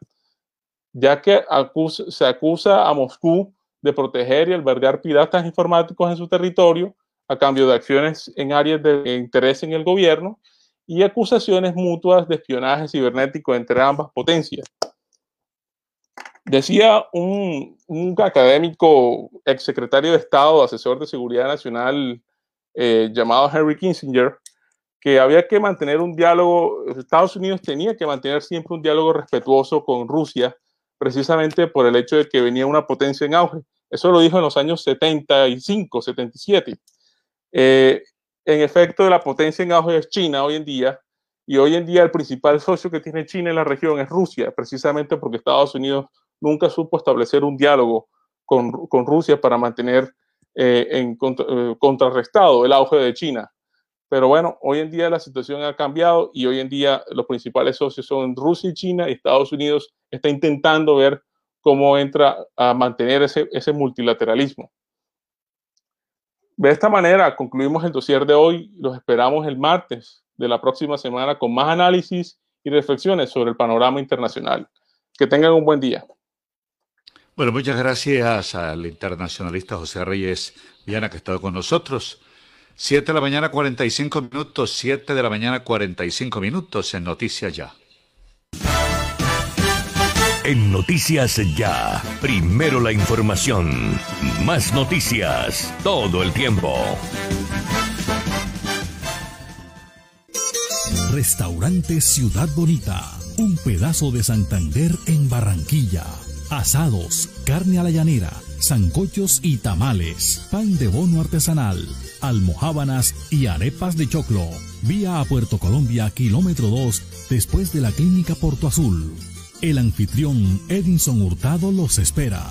ya que se acusa a Moscú de proteger y albergar piratas informáticos en su territorio a cambio de acciones en áreas de interés en el gobierno y acusaciones mutuas de espionaje cibernético entre ambas potencias. Decía un, un académico, exsecretario de Estado, asesor de Seguridad Nacional eh, llamado Henry Kissinger, que había que mantener un diálogo, Estados Unidos tenía que mantener siempre un diálogo respetuoso con Rusia, precisamente por el hecho de que venía una potencia en auge. Eso lo dijo en los años 75, 77. Eh, en efecto, la potencia en auge es China hoy en día, y hoy en día el principal socio que tiene China en la región es Rusia, precisamente porque Estados Unidos nunca supo establecer un diálogo con, con Rusia para mantener eh, en eh, contrarrestado el auge de China. Pero bueno, hoy en día la situación ha cambiado y hoy en día los principales socios son Rusia y China y Estados Unidos está intentando ver cómo entra a mantener ese, ese multilateralismo. De esta manera concluimos el dossier de hoy. Los esperamos el martes de la próxima semana con más análisis y reflexiones sobre el panorama internacional. Que tengan un buen día. Bueno, muchas gracias al internacionalista José Reyes Viana que ha estado con nosotros. Siete de la mañana 45 minutos, siete de la mañana 45 minutos en Noticias Ya. En Noticias Ya, primero la información, más noticias, todo el tiempo. Restaurante Ciudad Bonita, un pedazo de Santander en Barranquilla asados, carne a la llanera, zancochos y tamales, pan de bono artesanal, almohábanas y arepas de choclo. Vía a Puerto Colombia, kilómetro 2, después de la clínica Porto Azul. El anfitrión Edinson Hurtado los espera.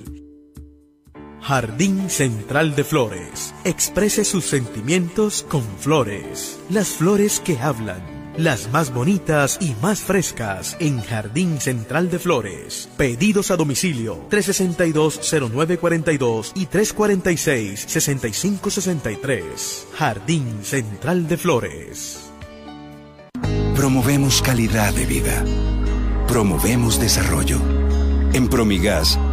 Jardín Central de Flores. Exprese sus sentimientos con flores. Las flores que hablan las más bonitas y más frescas en Jardín Central de Flores. Pedidos a domicilio 362-0942 y 346-6563. Jardín Central de Flores. Promovemos calidad de vida. Promovemos desarrollo. En Promigas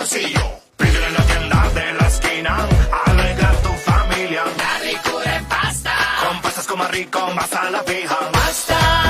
Bolsillo. En la tienda de la esquina, alegra tu familia. La ricura en pasta, con pastas coma rico, vas a la fija. Pastas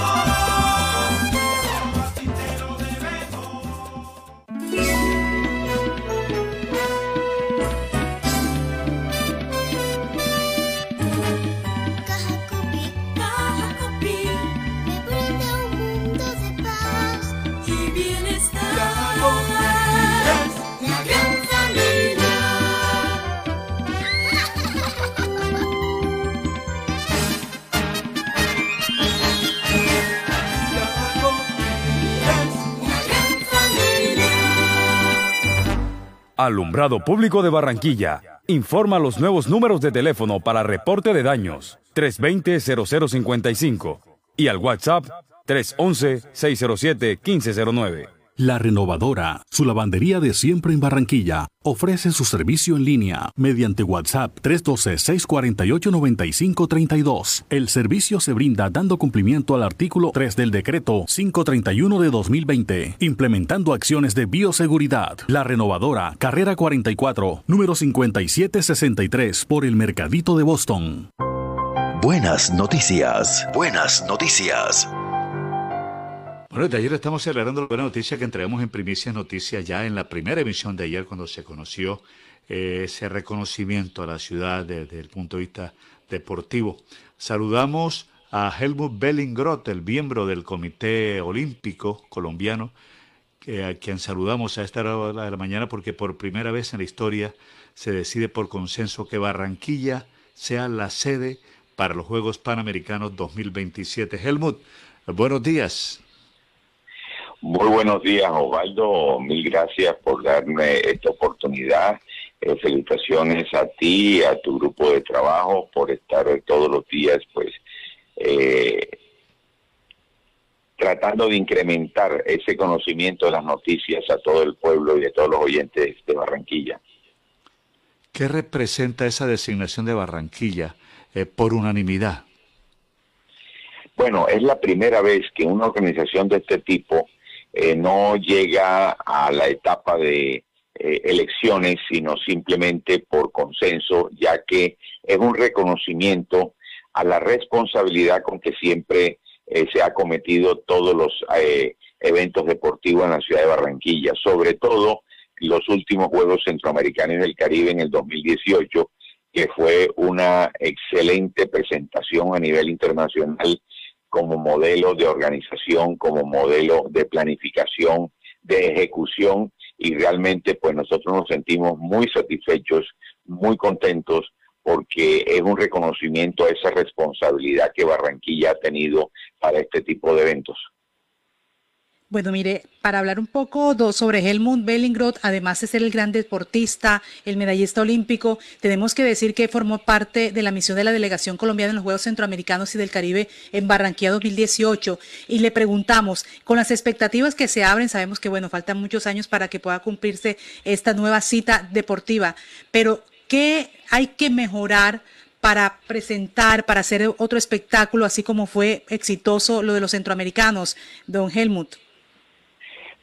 Alumbrado Público de Barranquilla. Informa los nuevos números de teléfono para reporte de daños 320-0055 y al WhatsApp 311-607-1509. La Renovadora, su lavandería de siempre en Barranquilla, ofrece su servicio en línea mediante WhatsApp 312-648-9532. El servicio se brinda dando cumplimiento al artículo 3 del decreto 531 de 2020, implementando acciones de bioseguridad. La Renovadora, carrera 44, número 5763 por el Mercadito de Boston. Buenas noticias. Buenas noticias. Bueno, de ayer estamos celebrando la buena noticia que entregamos en Primicia Noticias ya en la primera emisión de ayer cuando se conoció eh, ese reconocimiento a la ciudad desde el punto de vista deportivo. Saludamos a Helmut Bellingroth, el miembro del Comité Olímpico colombiano, que, a quien saludamos a esta hora de la mañana porque por primera vez en la historia se decide por consenso que Barranquilla sea la sede para los Juegos Panamericanos 2027. Helmut, buenos días. Muy buenos días, Osvaldo. Mil gracias por darme esta oportunidad. Eh, felicitaciones a ti, a tu grupo de trabajo por estar todos los días, pues, eh, tratando de incrementar ese conocimiento de las noticias a todo el pueblo y a todos los oyentes de Barranquilla. ¿Qué representa esa designación de Barranquilla eh, por unanimidad? Bueno, es la primera vez que una organización de este tipo eh, no llega a la etapa de eh, elecciones, sino simplemente por consenso, ya que es un reconocimiento a la responsabilidad con que siempre se ha cometido todos los eventos deportivos en la ciudad de Barranquilla, sobre todo los últimos Juegos Centroamericanos del Caribe en el 2018, que fue una excelente presentación a nivel internacional como modelo de organización, como modelo de planificación, de ejecución y realmente pues nosotros nos sentimos muy satisfechos, muy contentos porque es un reconocimiento a esa responsabilidad que Barranquilla ha tenido para este tipo de eventos. Bueno, mire, para hablar un poco sobre Helmut Bellingroth, además de ser el gran deportista, el medallista olímpico, tenemos que decir que formó parte de la misión de la delegación colombiana en los Juegos Centroamericanos y del Caribe en Barranquilla 2018. Y le preguntamos, con las expectativas que se abren, sabemos que, bueno, faltan muchos años para que pueda cumplirse esta nueva cita deportiva, pero ¿qué hay que mejorar? para presentar, para hacer otro espectáculo, así como fue exitoso lo de los centroamericanos, don Helmut.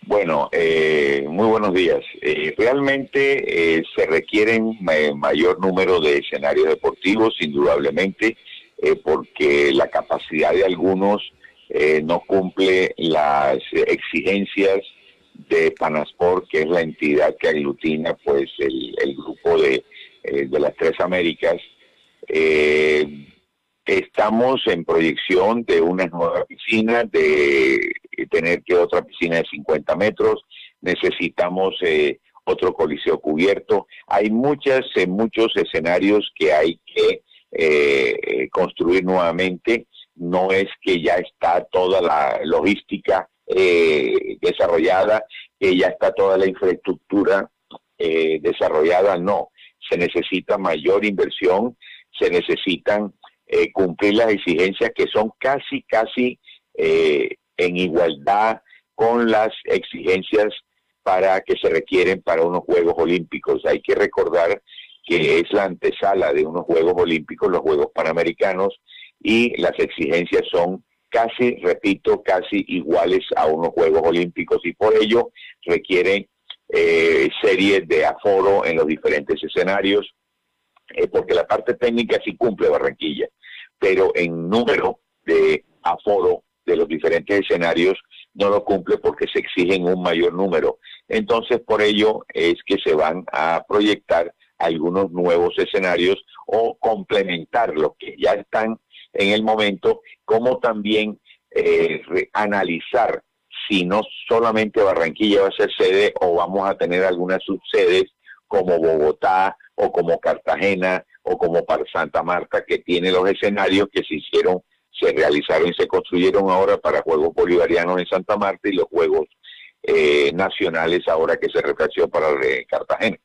Bueno, eh, muy buenos días. Eh, realmente eh, se requieren mayor número de escenarios deportivos, indudablemente, porque la capacidad de algunos no cumple las exigencias de Panasport, que es la entidad que aglutina pues el, grupo de, de las tres Américas. Estamos en proyección de una nueva piscina, de tener que otra piscina de 50 metros, necesitamos eh, otro coliseo cubierto. Hay muchas, eh, muchos escenarios que hay que eh, construir nuevamente. No es que ya está toda la logística desarrollada, que ya está toda la infraestructura desarrollada, no. Se necesita mayor inversión, se necesitan eh, cumplir las exigencias que son casi, casi eh, en igualdad con las exigencias para que se requieren para unos Juegos Olímpicos. Hay que recordar que es la antesala de unos Juegos Olímpicos, los Juegos Panamericanos, y las exigencias son casi, repito, casi iguales a unos Juegos Olímpicos y por ello requieren eh, series de aforo en los diferentes escenarios, porque la parte técnica sí cumple Barranquilla pero en número de aforo de los diferentes escenarios no lo cumple porque se exigen un mayor número. Entonces, por ello es que se van a proyectar algunos nuevos escenarios o complementar los que ya están en el momento, como también eh, analizar si no solamente Barranquilla va a ser sede o vamos a tener algunas subsedes como Bogotá o como Cartagena o como para Santa Marta, que tiene los escenarios que se hicieron, se realizaron y se construyeron ahora para Juegos Bolivarianos en Santa Marta y los Juegos eh, Nacionales ahora que se reflexió para Cartagena.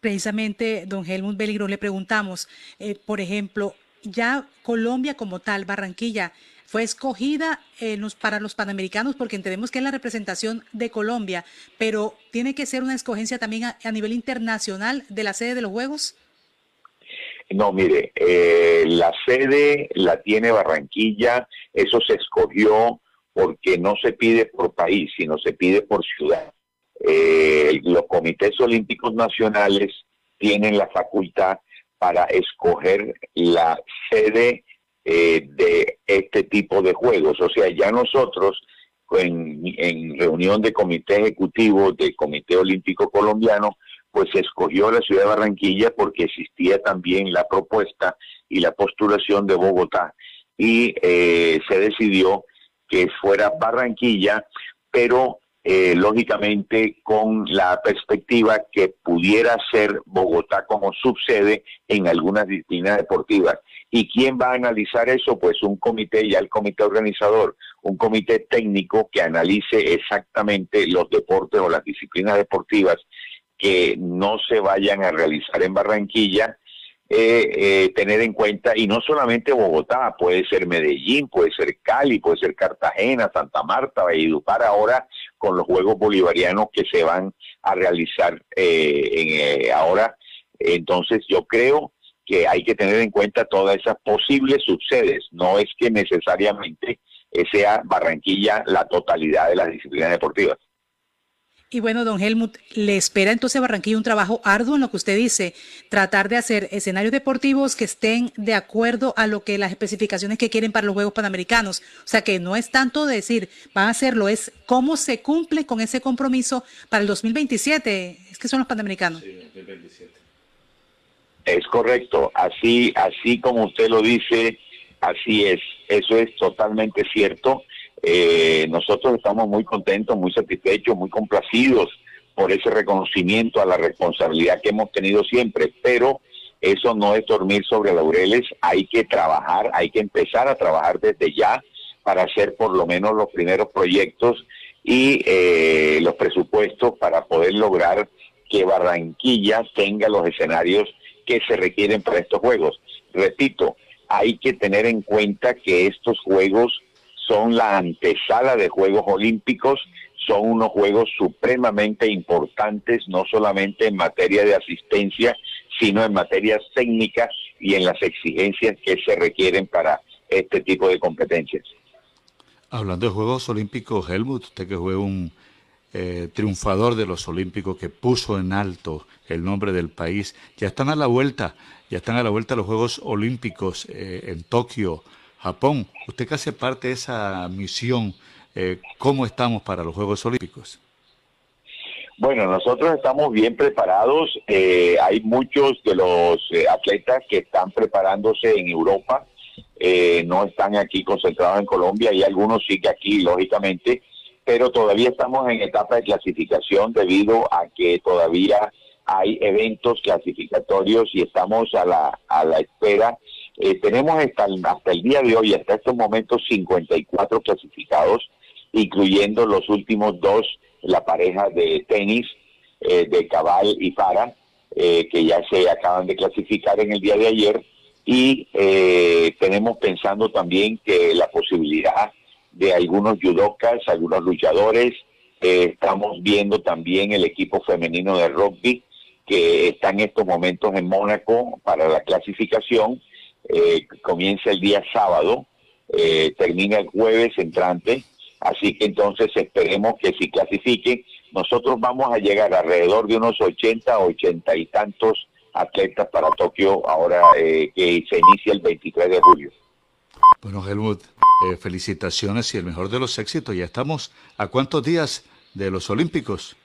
Precisamente, don Helmut Beligro, le preguntamos, eh, por ejemplo, ya Colombia como tal, Barranquilla, fue escogida eh, para los Panamericanos porque entendemos que es la representación de Colombia, pero tiene que ser una escogencia también a nivel internacional de la sede de los Juegos. No, mire, eh, la sede la tiene Barranquilla, eso se escogió porque no se pide por país, sino se pide por ciudad. Eh, los comités olímpicos nacionales tienen la facultad para escoger la sede eh, de este tipo de juegos. O sea, ya nosotros en, en reunión de comité ejecutivo del Comité Olímpico Colombiano pues se escogió la ciudad de Barranquilla porque existía también la propuesta y la postulación de Bogotá y eh, se decidió que fuera Barranquilla, pero eh, lógicamente con la perspectiva que pudiera ser Bogotá como subsede en algunas disciplinas deportivas. ¿Y quién va a analizar eso? Pues un comité, ya el comité organizador, un comité técnico que analice exactamente los deportes o las disciplinas deportivas que no se vayan a realizar en Barranquilla, eh, eh, tener en cuenta, y no solamente Bogotá, puede ser Medellín, puede ser Cali, puede ser Cartagena, Santa Marta, Valledupar, ahora con los Juegos Bolivarianos que se van a realizar eh, en, ahora Entonces yo creo que hay que tener en cuenta todas esas posibles subsedes. No es que necesariamente sea Barranquilla la totalidad de las disciplinas deportivas. Y bueno, don Helmut, ¿le espera entonces a Barranquilla un trabajo arduo en lo que usted dice? Tratar de hacer escenarios deportivos que estén de acuerdo a lo que las especificaciones que quieren para los Juegos Panamericanos. O sea, que no es tanto decir, van a hacerlo, es cómo se cumple con ese compromiso para el 2027. Es que son los Panamericanos. Sí, 2027. Es correcto, así, así como usted lo dice, así es, eso es totalmente cierto. Eh, nosotros estamos muy contentos, muy satisfechos, muy complacidos por ese reconocimiento a la responsabilidad que hemos tenido siempre, pero eso no es dormir sobre laureles, hay que trabajar, hay que empezar a trabajar desde ya para hacer por lo menos los primeros proyectos y eh, los presupuestos para poder lograr que Barranquilla tenga los escenarios que se requieren para estos juegos. Repito, hay que tener en cuenta que estos juegos son la antesala de Juegos Olímpicos, son unos juegos supremamente importantes, no solamente en materia de asistencia, sino en materias técnicas y en las exigencias que se requieren para este tipo de competencias. Hablando de Juegos Olímpicos, Helmut, usted que fue un eh, triunfador de los Olímpicos que puso en alto el nombre del país. Ya están a la vuelta, ya están a la vuelta los Juegos Olímpicos eh, en Tokio, Japón. Usted que hace parte de esa misión, eh, ¿cómo estamos para los Juegos Olímpicos? Bueno, nosotros estamos bien preparados. Eh, hay muchos de los atletas que están preparándose en Europa. no están aquí concentrados en Colombia y algunos sí que aquí, lógicamente, pero todavía estamos en etapa de clasificación debido a que todavía hay eventos clasificatorios y estamos a la, a la espera. Eh, tenemos hasta el, día de hoy, hasta estos momentos, 54 clasificados, incluyendo los últimos dos, la pareja de tenis eh, de Cabal y Fara, eh, que ya se acaban de clasificar en el día de ayer. Y tenemos pensando también que la posibilidad de algunos judocas, algunos luchadores, estamos viendo también el equipo femenino de rugby que está en estos momentos en Mónaco para la clasificación. Eh, comienza el día sábado, eh, termina el jueves entrante, así que entonces esperemos que si clasifiquen, nosotros vamos a llegar alrededor de unos 80, 80 y tantos atletas para Tokio ahora eh, que se inicia el 23 de julio. Bueno, Helmut, felicitaciones y el mejor de los éxitos. Ya estamos a cuántos días de los Olímpicos.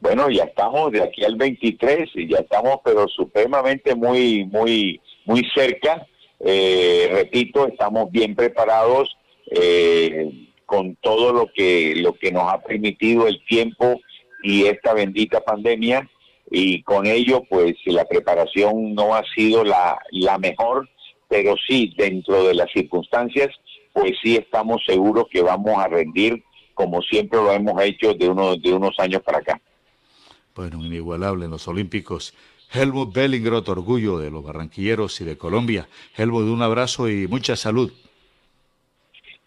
Bueno, ya estamos de aquí al 23 y ya estamos, pero supremamente muy, muy, muy cerca. Eh, repito, estamos bien preparados eh, con todo lo que, lo que nos ha permitido el tiempo y esta bendita pandemia. Y con ello, pues la preparación no ha sido la, la mejor, pero sí, dentro de las circunstancias, pues sí estamos seguros que vamos a rendir como siempre lo hemos hecho de, uno, de unos años para acá. Bueno, inigualable en los Olímpicos. Helmut Bellingrot, orgullo de los barranquilleros y de Colombia. Helmut, un abrazo y mucha salud.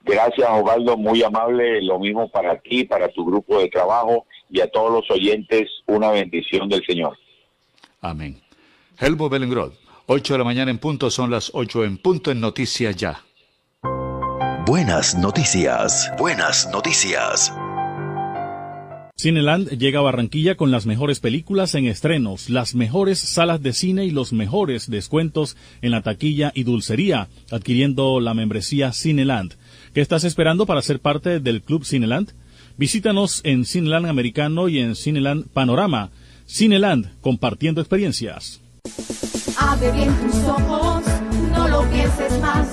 Gracias, Osvaldo, muy amable. Lo mismo para ti, para tu grupo de trabajo y a todos los oyentes, una bendición del Señor. Amén. Helmut Bellingrot, 8 de la mañana en punto, son las 8 en punto en Noticias Ya. Buenas noticias, buenas noticias. Cineland llega a Barranquilla con las mejores películas en estrenos, las mejores salas de cine y los mejores descuentos en la taquilla y dulcería, adquiriendo la membresía Cineland. ¿Qué estás esperando para ser parte del Club Cineland? Visítanos en Cineland Americano y en Cineland Panorama. Cineland, compartiendo experiencias. Abre bien tus ojos, no lo más.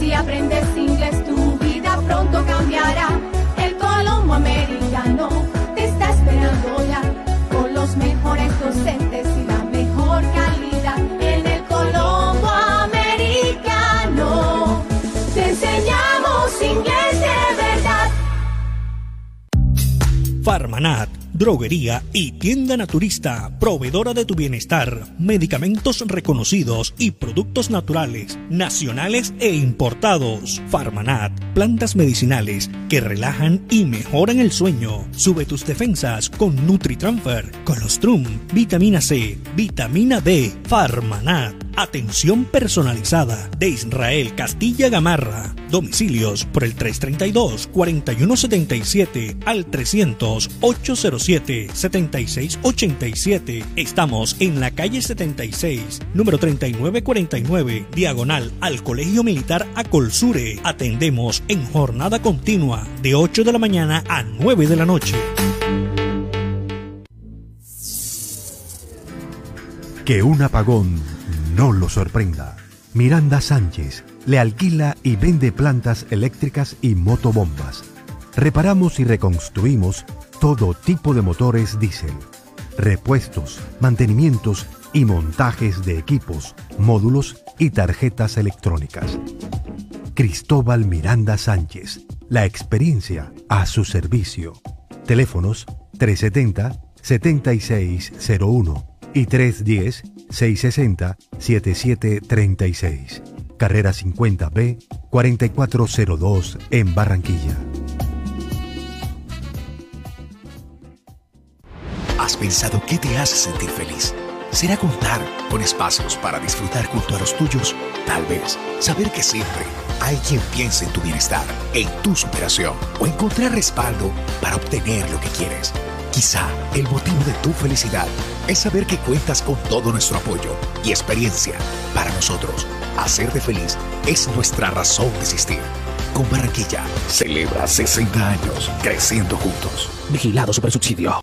Si aprendes maná droguería y tienda naturista, proveedora de tu bienestar, medicamentos reconocidos y productos naturales, nacionales e importados. Farmanat, plantas medicinales que relajan y mejoran el sueño. Sube tus defensas con NutriTransfer, Colostrum, vitamina C, vitamina D, Farmanat. Atención personalizada de Israel Castilla Gamarra. Domicilios por el 332-4177 al 300-807-7687. Estamos en la calle 76, número 3949, diagonal al Colegio Militar Acolsure. Atendemos en jornada continua de 8 de la mañana a 9 de la noche. Que un apagón no lo sorprenda. Miranda Sánchez le alquila y vende plantas eléctricas y motobombas. Reparamos y reconstruimos todo tipo de motores diésel, repuestos, mantenimientos y montajes de equipos, módulos y tarjetas electrónicas. Cristóbal Miranda Sánchez, la experiencia a su servicio. Teléfonos 370 7601 y 310-660-7736. Carrera 50B 4402 en Barranquilla. ¿Has pensado qué te hace sentir feliz? ¿Será contar con espacios para disfrutar junto a los tuyos? Tal vez saber que siempre hay quien piensa en tu bienestar, en tu superación o encontrar respaldo para obtener lo que quieres. Quizá el motivo de tu felicidad es saber que cuentas con todo nuestro apoyo y experiencia. Para nosotros, hacerte feliz es nuestra razón de existir. Con Barranquilla, celebra 60 años creciendo juntos. Vigilado Supersubsidio.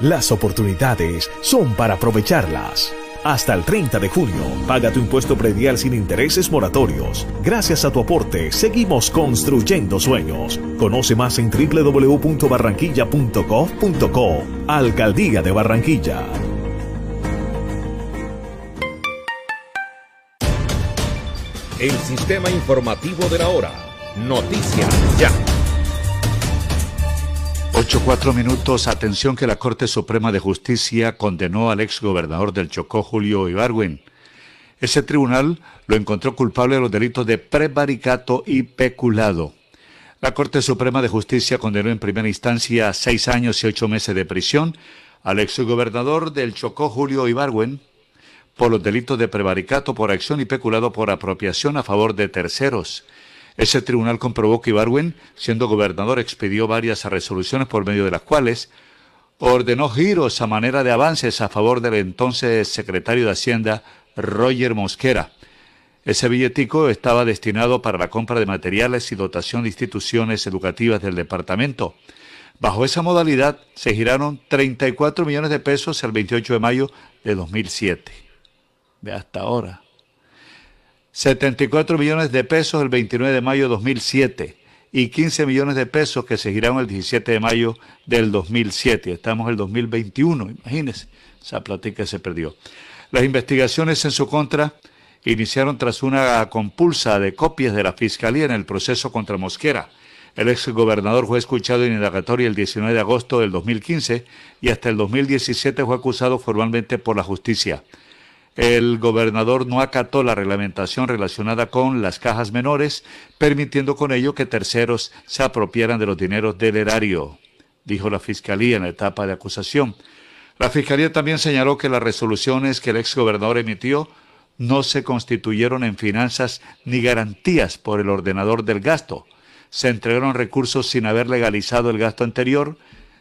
Las oportunidades son para aprovecharlas. Hasta el 30 de junio, paga tu impuesto predial sin intereses moratorios. Gracias a tu aporte, seguimos construyendo sueños. Conoce más en www.barranquilla.gov.co. Alcaldía de Barranquilla. El sistema informativo de la hora. Noticias ya. 8, 4 minutos. Atención que la Corte Suprema de Justicia condenó al ex gobernador del Chocó, Julio Ibargüen. Ese tribunal lo encontró culpable de los delitos de prevaricato y peculado. La Corte Suprema de Justicia condenó en primera instancia a seis años y ocho meses de prisión al ex gobernador del Chocó, Julio Ibargüen, por los delitos de prevaricato por acción y peculado por apropiación a favor de terceros. Ese tribunal comprobó que Ibarwen, siendo gobernador, expidió varias resoluciones por medio de las cuales ordenó giros a manera de avances a favor del entonces secretario de Hacienda, Roger Mosquera. Ese billetico estaba destinado para la compra de materiales y dotación de instituciones educativas del departamento. Bajo esa modalidad se giraron 34 millones de pesos el 28 de mayo de 2007. De hasta ahora. 74 millones de pesos el 29 de mayo de 2007 y 15 millones de pesos que se giraron el 17 de mayo del 2007. Estamos en el 2021, imagínense, esa plática se perdió. Las investigaciones en su contra iniciaron tras una compulsa de copias de la Fiscalía en el proceso contra Mosquera. El ex gobernador fue escuchado en indagatoria el 19 de agosto del 2015 y hasta el 2017 fue acusado formalmente por la justicia el gobernador no acató la reglamentación relacionada con las cajas menores, permitiendo con ello que terceros se apropiaran de los dineros del erario, dijo la Fiscalía en la etapa de acusación. La Fiscalía también señaló que las resoluciones que el exgobernador emitió no se constituyeron en finanzas ni garantías por el ordenador del gasto. Se entregaron recursos sin haber legalizado el gasto anterior,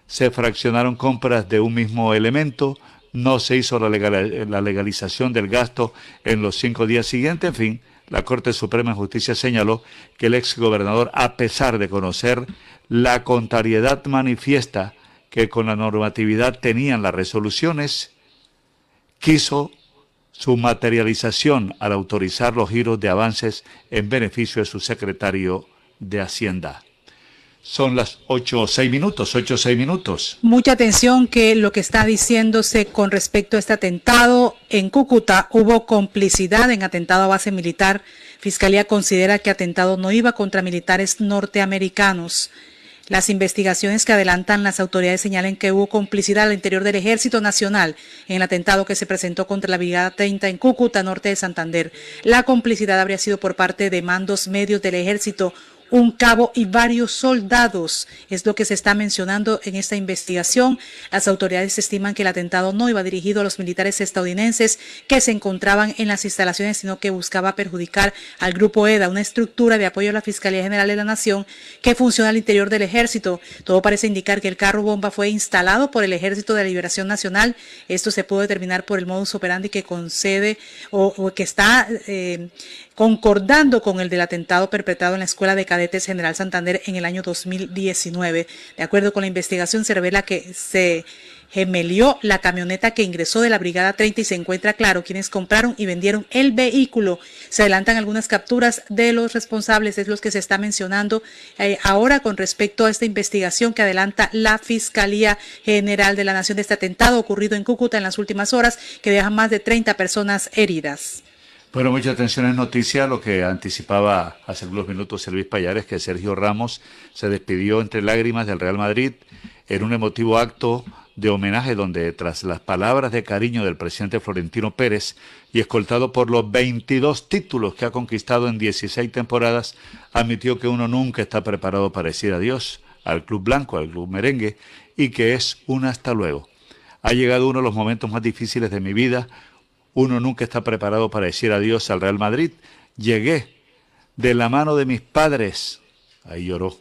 se fraccionaron compras de un mismo elemento, no se hizo la, legalización del gasto en los cinco días siguientes, en fin, la Corte Suprema de Justicia señaló que el ex gobernador, a pesar de conocer la contrariedad manifiesta que con la normatividad tenían las resoluciones, quiso su materialización al autorizar los giros de avances en beneficio de su secretario de Hacienda. Son las 8 o 6 minutos, 8 o 6 minutos. Mucha atención que lo que está diciéndose con respecto a este atentado en Cúcuta, hubo complicidad en atentado a base militar. Fiscalía considera que atentado no iba contra militares norteamericanos. Las investigaciones que adelantan las autoridades señalan que hubo complicidad al interior del Ejército Nacional en el atentado que se presentó contra la Brigada 30 en Cúcuta, norte de Santander. La complicidad habría sido por parte de mandos medios del Ejército un cabo y varios soldados. Es lo que se está mencionando en esta investigación. Las autoridades estiman que el atentado no iba dirigido a los militares estadounidenses que se encontraban en las instalaciones, sino que buscaba perjudicar al Grupo EDA, una estructura de apoyo a la Fiscalía General de la Nación que funciona al interior del ejército. Todo parece indicar que el carro bomba fue instalado por el Ejército de Liberación Nacional. Esto se pudo determinar por el modus operandi que concede o, que está eh, concordando con el del atentado perpetrado en la Escuela de Cadetes General Santander en el año 2019. De acuerdo con la investigación, se revela que se gemelió la camioneta que ingresó de la Brigada 30 y se encuentra claro quienes compraron y vendieron el vehículo. Se adelantan algunas capturas de los responsables, es los que se está mencionando eh, ahora con respecto a esta investigación que adelanta la Fiscalía General de la Nación de este atentado ocurrido en Cúcuta en las últimas horas que deja más de 30 personas heridas. Bueno, mucha atención en noticia, lo que anticipaba hace unos minutos Luis Payares, que Sergio Ramos se despidió entre lágrimas del Real Madrid en un emotivo acto de homenaje donde tras las palabras de cariño del presidente Florentino Pérez y escoltado por los 22 títulos que ha conquistado en 16 temporadas, admitió que uno nunca está preparado para decir adiós al Club Blanco, al Club Merengue, y que es un hasta luego. Ha llegado uno de los momentos más difíciles de mi vida, uno nunca está preparado para decir adiós al Real Madrid. Llegué de la mano de mis padres, ahí lloró,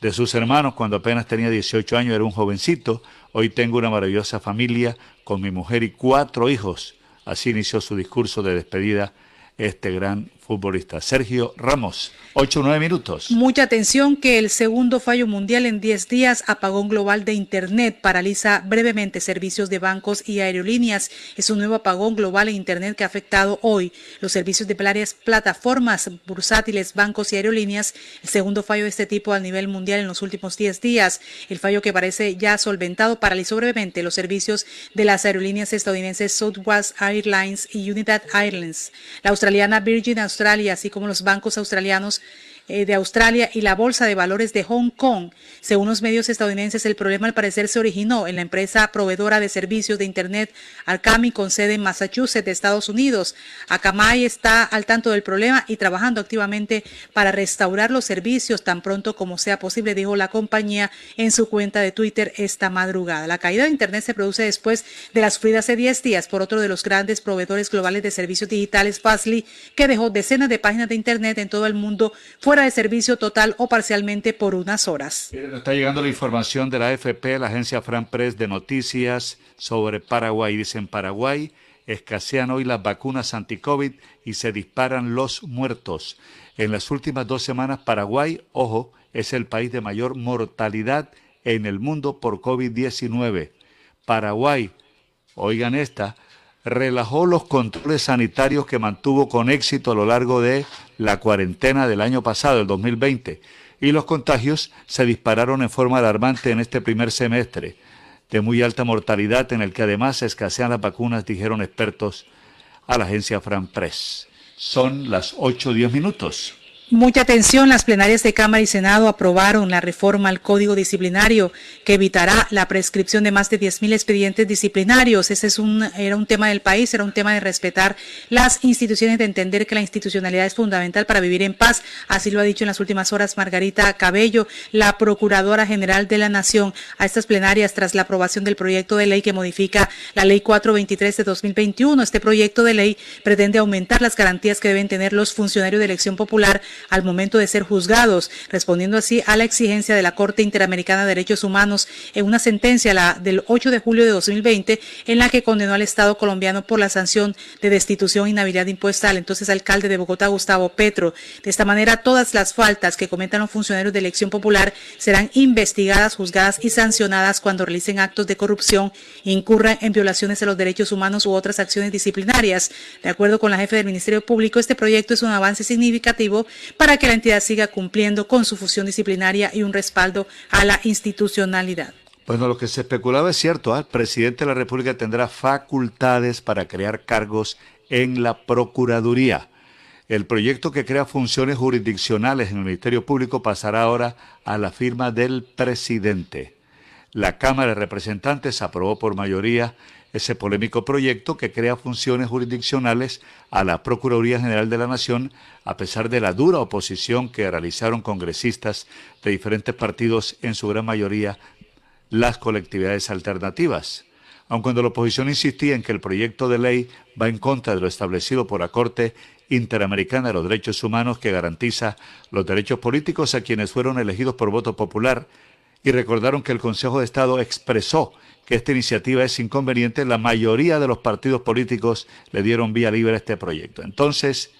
de sus hermanos cuando apenas tenía 18 años, era un jovencito. Hoy tengo una maravillosa familia con mi mujer y cuatro hijos. Así inició su discurso de despedida este gran futbolista. Sergio Ramos, 8 o 9 minutos. Mucha atención que el segundo fallo mundial en 10 días, apagón global de Internet, paraliza brevemente servicios de bancos y aerolíneas. Es un nuevo apagón global en Internet que ha afectado hoy los servicios de varias plataformas bursátiles, bancos y aerolíneas. El segundo fallo de este tipo a nivel mundial en los últimos 10 días. El fallo que parece ya solventado paralizó brevemente los servicios de las aerolíneas estadounidenses Southwest Airlines y United Airlines. La australiana Virgin Australia, así como los bancos australianos de Australia y la Bolsa de Valores de Hong Kong. Según los medios estadounidenses, el problema al parecer se originó en la empresa proveedora de servicios de Internet Alcami con sede en Massachusetts, Estados Unidos. Akamai está al tanto del problema y trabajando activamente para restaurar los servicios tan pronto como sea posible, dijo la compañía en su cuenta de Twitter esta madrugada. La caída de Internet se produce después de la sufrida hace 10 días por otro de los grandes proveedores globales de servicios digitales, Fastly, que dejó decenas de páginas de Internet en todo el mundo fuera de servicio total o parcialmente por unas horas. Está llegando la información de la AFP, la agencia Fran Press de noticias sobre Paraguay. Dice en Paraguay escasean hoy las vacunas anti-COVID y se disparan los muertos. En las últimas dos semanas Paraguay, ojo, es el país de mayor mortalidad en el mundo por COVID-19. Paraguay, oigan esta, relajó los controles sanitarios que mantuvo con éxito a lo largo de la cuarentena del año pasado, el 2020, y los contagios se dispararon en forma alarmante en este primer semestre, de muy alta mortalidad en el que además escasean las vacunas, dijeron expertos a la agencia Fran Press. Son las 8 o 10 minutos. Mucha atención, las plenarias de Cámara y Senado aprobaron la reforma al Código Disciplinario que evitará la prescripción de más de 10.000 expedientes disciplinarios. Ese es un, era un tema del país, era un tema de respetar las instituciones, de entender que la institucionalidad es fundamental para vivir en paz. Así lo ha dicho en las últimas horas Margarita Cabello, la Procuradora General de la Nación, a estas plenarias tras la aprobación del proyecto de ley que modifica la Ley 423 de 2021. Este proyecto de ley pretende aumentar las garantías que deben tener los funcionarios de elección popular al momento de ser juzgados, respondiendo así a la exigencia de la Corte Interamericana de Derechos Humanos en una sentencia la del 8 de julio de 2020 en la que condenó al Estado colombiano por la sanción de destitución e inhabilidad impuesta al entonces alcalde de Bogotá, Gustavo Petro. De esta manera, todas las faltas que cometan los funcionarios de elección popular serán investigadas, juzgadas y sancionadas cuando realicen actos de corrupción, incurran en violaciones de los derechos humanos u otras acciones disciplinarias. De acuerdo con la jefe del Ministerio Público, este proyecto es un avance significativo para que la entidad siga cumpliendo con su función disciplinaria y un respaldo a la institucionalidad. Bueno, lo que se especulaba es cierto. ¿ah? El presidente de la República tendrá facultades para crear cargos en la Procuraduría. El proyecto que crea funciones jurisdiccionales en el Ministerio Público pasará ahora a la firma del presidente. La Cámara de Representantes aprobó por mayoría ese polémico proyecto que crea funciones jurisdiccionales a la Procuraduría General de la Nación, a pesar de la dura oposición que realizaron congresistas de diferentes partidos, en su gran mayoría las colectividades alternativas. Aun cuando la oposición insistía en que el proyecto de ley va en contra de lo establecido por la Corte Interamericana de los Derechos Humanos que garantiza los derechos políticos a quienes fueron elegidos por voto popular, y recordaron que el Consejo de Estado expresó que esta iniciativa es inconveniente, la mayoría de los partidos políticos le dieron vía libre a este proyecto. Entonces,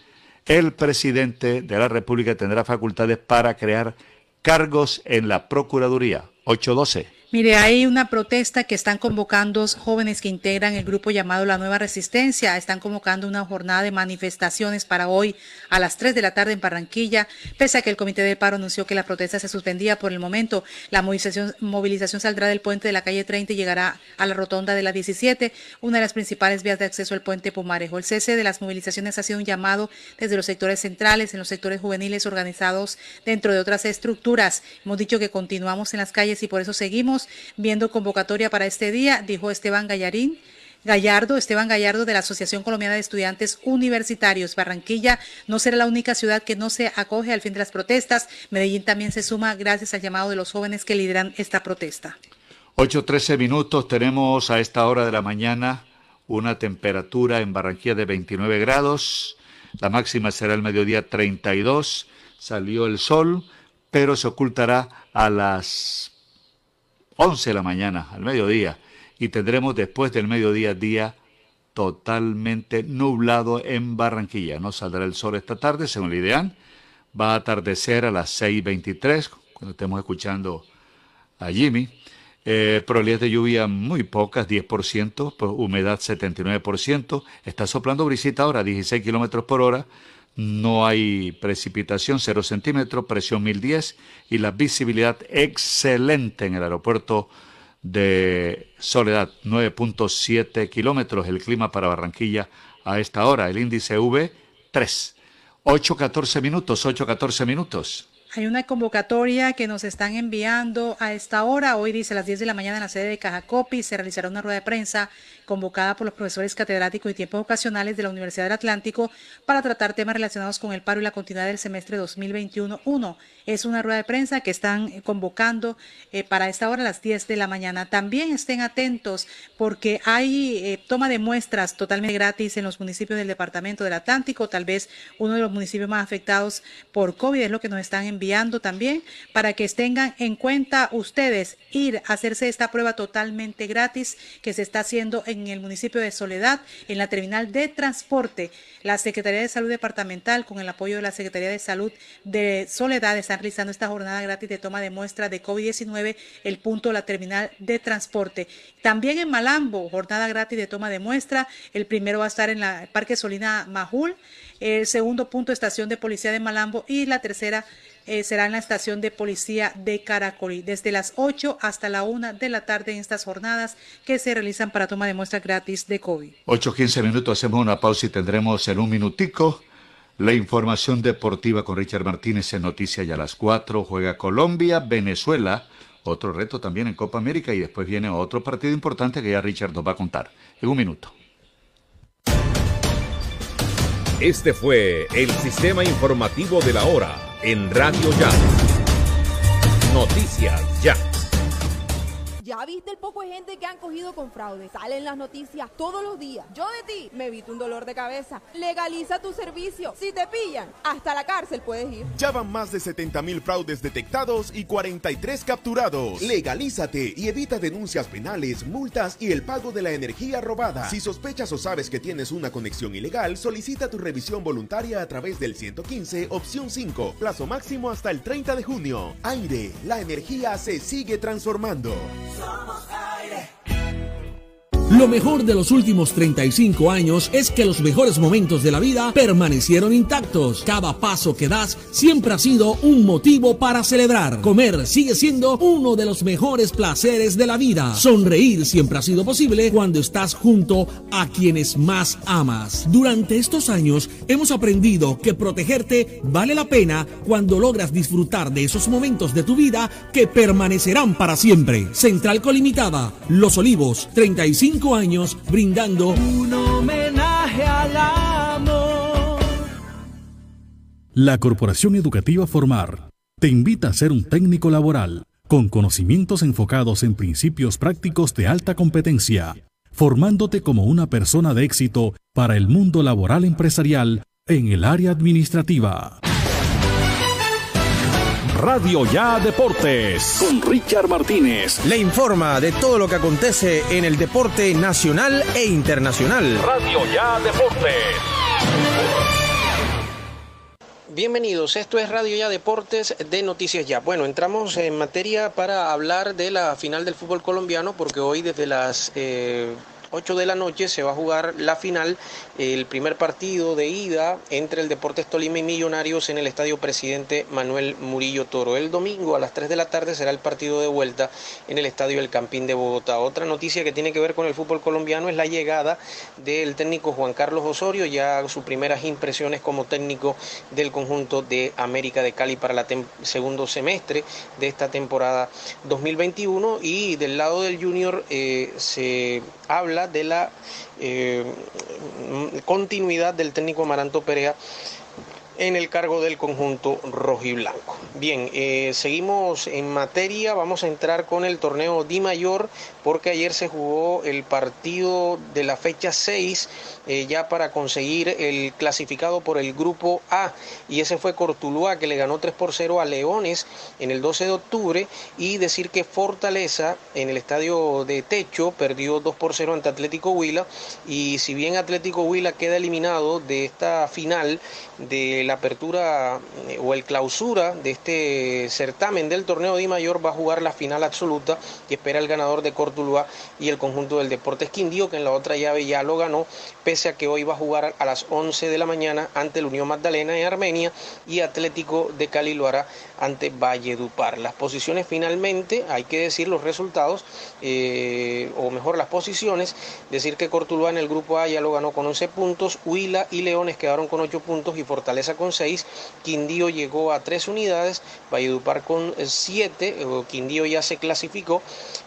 el presidente de la República tendrá facultades para crear cargos en la Procuraduría. 812. Mire, hay una protesta que están convocando jóvenes que integran el grupo llamado La Nueva Resistencia. Están convocando una jornada de manifestaciones para hoy a las 3 de la tarde en Barranquilla. Pese a que el Comité del Paro anunció que la protesta se suspendía por el momento, la movilización, movilización saldrá del puente de la calle 30 y llegará a la rotonda de la 17, una de las principales vías de acceso al puente Pumarejo. El cese de las movilizaciones ha sido un llamado desde los sectores centrales, en los sectores juveniles organizados dentro de otras estructuras. Hemos dicho que continuamos en las calles y por eso seguimos viendo convocatoria para este día, dijo Esteban Gallarín. Gallardo, Esteban Gallardo de la Asociación Colombiana de Estudiantes Universitarios. Barranquilla no será la única ciudad que no se acoge al fin de las protestas. Medellín también se suma gracias al llamado de los jóvenes que lideran esta protesta. 8.13 minutos, tenemos a esta hora de la mañana una temperatura en Barranquilla de 29 grados, la máxima será el mediodía 32, salió el sol, pero se ocultará a las 11 de la mañana, al mediodía, y tendremos después del mediodía día totalmente nublado en Barranquilla. No saldrá el sol esta tarde, según el ideal. Va a atardecer a las 6.23, cuando estemos escuchando a Jimmy. Eh, probabilidades de lluvia muy pocas, 10%, humedad 79%. Está soplando brisita ahora, 16 kilómetros por hora. No hay precipitación, 0 centímetros, presión 1010 y la visibilidad excelente en el aeropuerto de Soledad, 9.7 kilómetros. El clima para Barranquilla a esta hora, el índice V, 3. 8.14 minutos, 8.14 minutos. Hay una convocatoria que nos están enviando a esta hora. Hoy dice a las 10 de la mañana en la sede de Cajacopi se realizará una rueda de prensa convocada por los profesores catedráticos y tiempos ocasionales de la Universidad del Atlántico para tratar temas relacionados con el paro y la continuidad del semestre 2021-1. Es una rueda de prensa que están convocando eh, para esta hora a las 10 de la mañana. También estén atentos porque hay eh, toma de muestras totalmente gratis en los municipios del Departamento del Atlántico, tal vez uno de los municipios más afectados por COVID, es lo que nos están enviando también, para que tengan en cuenta ustedes ir a hacerse esta prueba totalmente gratis que se está haciendo en en el municipio de Soledad, en la terminal de transporte. La Secretaría de Salud Departamental, con el apoyo de la Secretaría de Salud de Soledad, están realizando esta jornada gratis de toma de muestra de COVID-19, el punto la terminal de transporte. También en Malambo, jornada gratis de toma de muestra. El primero va a estar en la Parque Solina Majul, el segundo punto, estación de policía de Malambo y la tercera eh, será en la estación de policía de Caracolí, desde las 8 hasta la 1 de la tarde en estas jornadas que se realizan para toma de muestra gratis de COVID. 8.15 minutos, hacemos una pausa y tendremos en un minutico la información deportiva con Richard Martínez en Noticias y a las 4 juega Colombia, Venezuela, otro reto también en Copa América y después viene otro partido importante que ya Richard nos va a contar en un minuto. Este fue el sistema informativo de la hora en Radio Ya. Noticias Ya. Ya viste el poco de gente que han cogido con fraude. Salen las noticias todos los días. Yo de ti me evito un dolor de cabeza. Legaliza tu servicio. Si te pillan, hasta la cárcel puedes ir. Ya van más de 70 mil fraudes detectados y 43 capturados. Legalízate y evita denuncias penales, multas y el pago de la energía robada. Si sospechas o sabes que tienes una conexión ilegal, solicita tu revisión voluntaria a través del 115, opción 5. Plazo máximo hasta el 30 de junio. Aire, la energía se sigue transformando. Somos aire. Lo mejor de los últimos 35 años es que los mejores momentos de la vida permanecieron intactos. Cada paso que das siempre ha sido un motivo para celebrar. Comer sigue siendo uno de los mejores placeres de la vida. Sonreír siempre ha sido posible cuando estás junto a quienes más amas. Durante estos años hemos aprendido que protegerte vale la pena cuando logras disfrutar de esos momentos de tu vida que permanecerán para siempre. Central Colimitada, Los Olivos, 35 años brindando un homenaje al amor. La Corporación Educativa Formar te invita a ser un técnico laboral con conocimientos enfocados en principios prácticos de alta competencia, formándote como una persona de éxito para el mundo laboral empresarial en el área administrativa. Radio Ya Deportes con Richard Martínez. Le informa de todo lo que acontece en el deporte nacional e internacional. Radio Ya Deportes. Bienvenidos, esto es Radio Ya Deportes de Noticias Ya. Bueno, entramos en materia para hablar de la final del fútbol colombiano porque hoy desde las... Eh, 8 de la noche se va a jugar la final, el primer partido de ida entre el Deportes Tolima y Millonarios en el Estadio Presidente Manuel Murillo Toro. El domingo a las 3 de la tarde será el partido de vuelta en el Estadio El Campín de Bogotá. Otra noticia que tiene que ver con el fútbol colombiano es la llegada del técnico Juan Carlos Osorio, ya sus primeras impresiones como técnico del conjunto de América de Cali para el segundo semestre de esta temporada 2021 y del lado del Junior eh, se habla de la eh, continuidad del técnico Amaranto Perea en el cargo del conjunto rojiblanco. Bien, eh, seguimos en materia, vamos a entrar con el torneo Di Mayor porque ayer se jugó el partido de la fecha 6 eh, ya para conseguir el clasificado por el grupo A. Y ese fue Cortuluá que le ganó 3 por 0 a Leones en el 12 de octubre. Y decir que Fortaleza en el estadio de Techo perdió 2 por 0 ante Atlético Huila. Y si bien Atlético Huila queda eliminado de esta final de la apertura eh, o el clausura de este certamen del torneo Di Mayor va a jugar la final absoluta y espera el ganador de Cortuluá y el conjunto del Deportes Quindío que en la otra llave ya lo ganó que hoy va a jugar a las 11 de la mañana ante el Unión Magdalena de Armenia y Atlético de Cali lo hará ante Valledupar. Las posiciones finalmente, hay que decir los resultados, eh, o mejor las posiciones, decir que Cortuluá en el grupo A ya lo ganó con 11 puntos, Huila y Leones quedaron con 8 puntos y Fortaleza con 6, Quindío llegó a 3 unidades, Valledupar con 7, Quindío ya se clasificó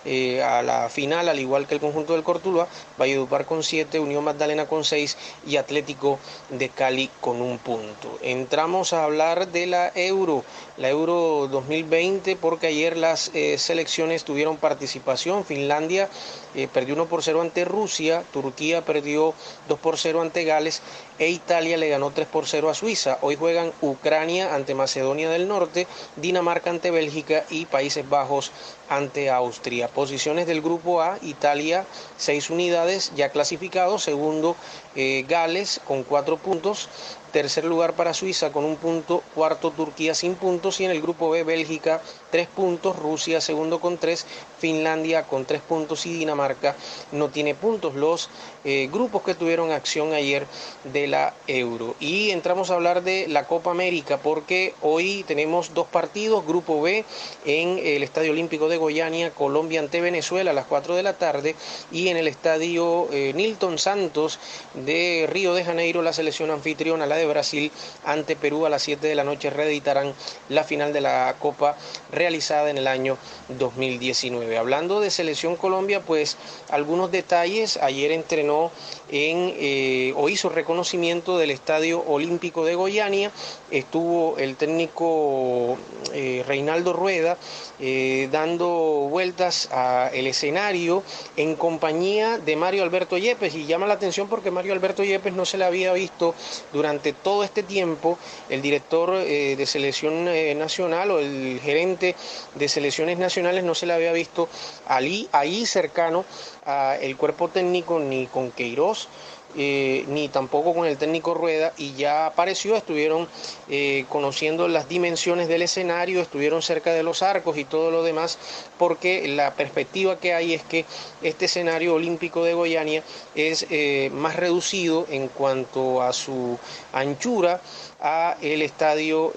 eh, a la final al igual que el conjunto del Cortuluá, Valledupar con 7, Unión Magdalena con 6 y Atlético de Cali con un punto. Entramos a hablar de la Euro la Euro 2020 porque ayer las eh, selecciones tuvieron participación. Finlandia eh, perdió 1 por 0 ante Rusia, Turquía perdió 2 por 0 ante Gales e Italia le ganó 3 por 0 a Suiza. Hoy juegan Ucrania ante Macedonia del Norte, Dinamarca ante Bélgica y Países Bajos ante Austria. Posiciones del grupo A, Italia 6 unidades ya clasificado, segundo eh, Gales con 4 puntos, tercer lugar para Suiza con un punto, cuarto Turquía sin puntos y en el grupo B Bélgica tres puntos, Rusia segundo con tres, Finlandia con tres puntos y Dinamarca no tiene puntos. Los eh, grupos que tuvieron acción ayer de la Euro. Y entramos a hablar de la Copa América porque hoy tenemos dos partidos, grupo B en el Estadio Olímpico de Goiânia, Colombia ante Venezuela a las 4 de la tarde y en el Estadio eh, Nilton Santos de Río de Janeiro la selección anfitriona, la de Brasil ante Perú a las 7 de la noche reeditarán la final de la Copa realizada en el año 2019. Hablando de selección Colombia, pues algunos detalles. Ayer entrenó en, eh, o hizo reconocimiento del Estadio Olímpico de Goiania. Estuvo el técnico eh, Reinaldo Rueda eh, dando vueltas al escenario en compañía de Mario Alberto Yepes. Y llama la atención porque Mario Alberto Yepes no se le había visto durante todo este tiempo. El director de selección nacional o el gerente de selecciones nacionales no se le había visto allí, ahí cercano al cuerpo técnico ni con Queiroz. Eh, ni tampoco con el técnico Rueda y ya apareció, estuvieron eh, conociendo las dimensiones del escenario, estuvieron cerca de los arcos y todo lo demás, porque la perspectiva que hay es que este escenario olímpico de Goiania es eh, más reducido en cuanto a su anchura a el estadio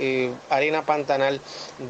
Arena Pantanal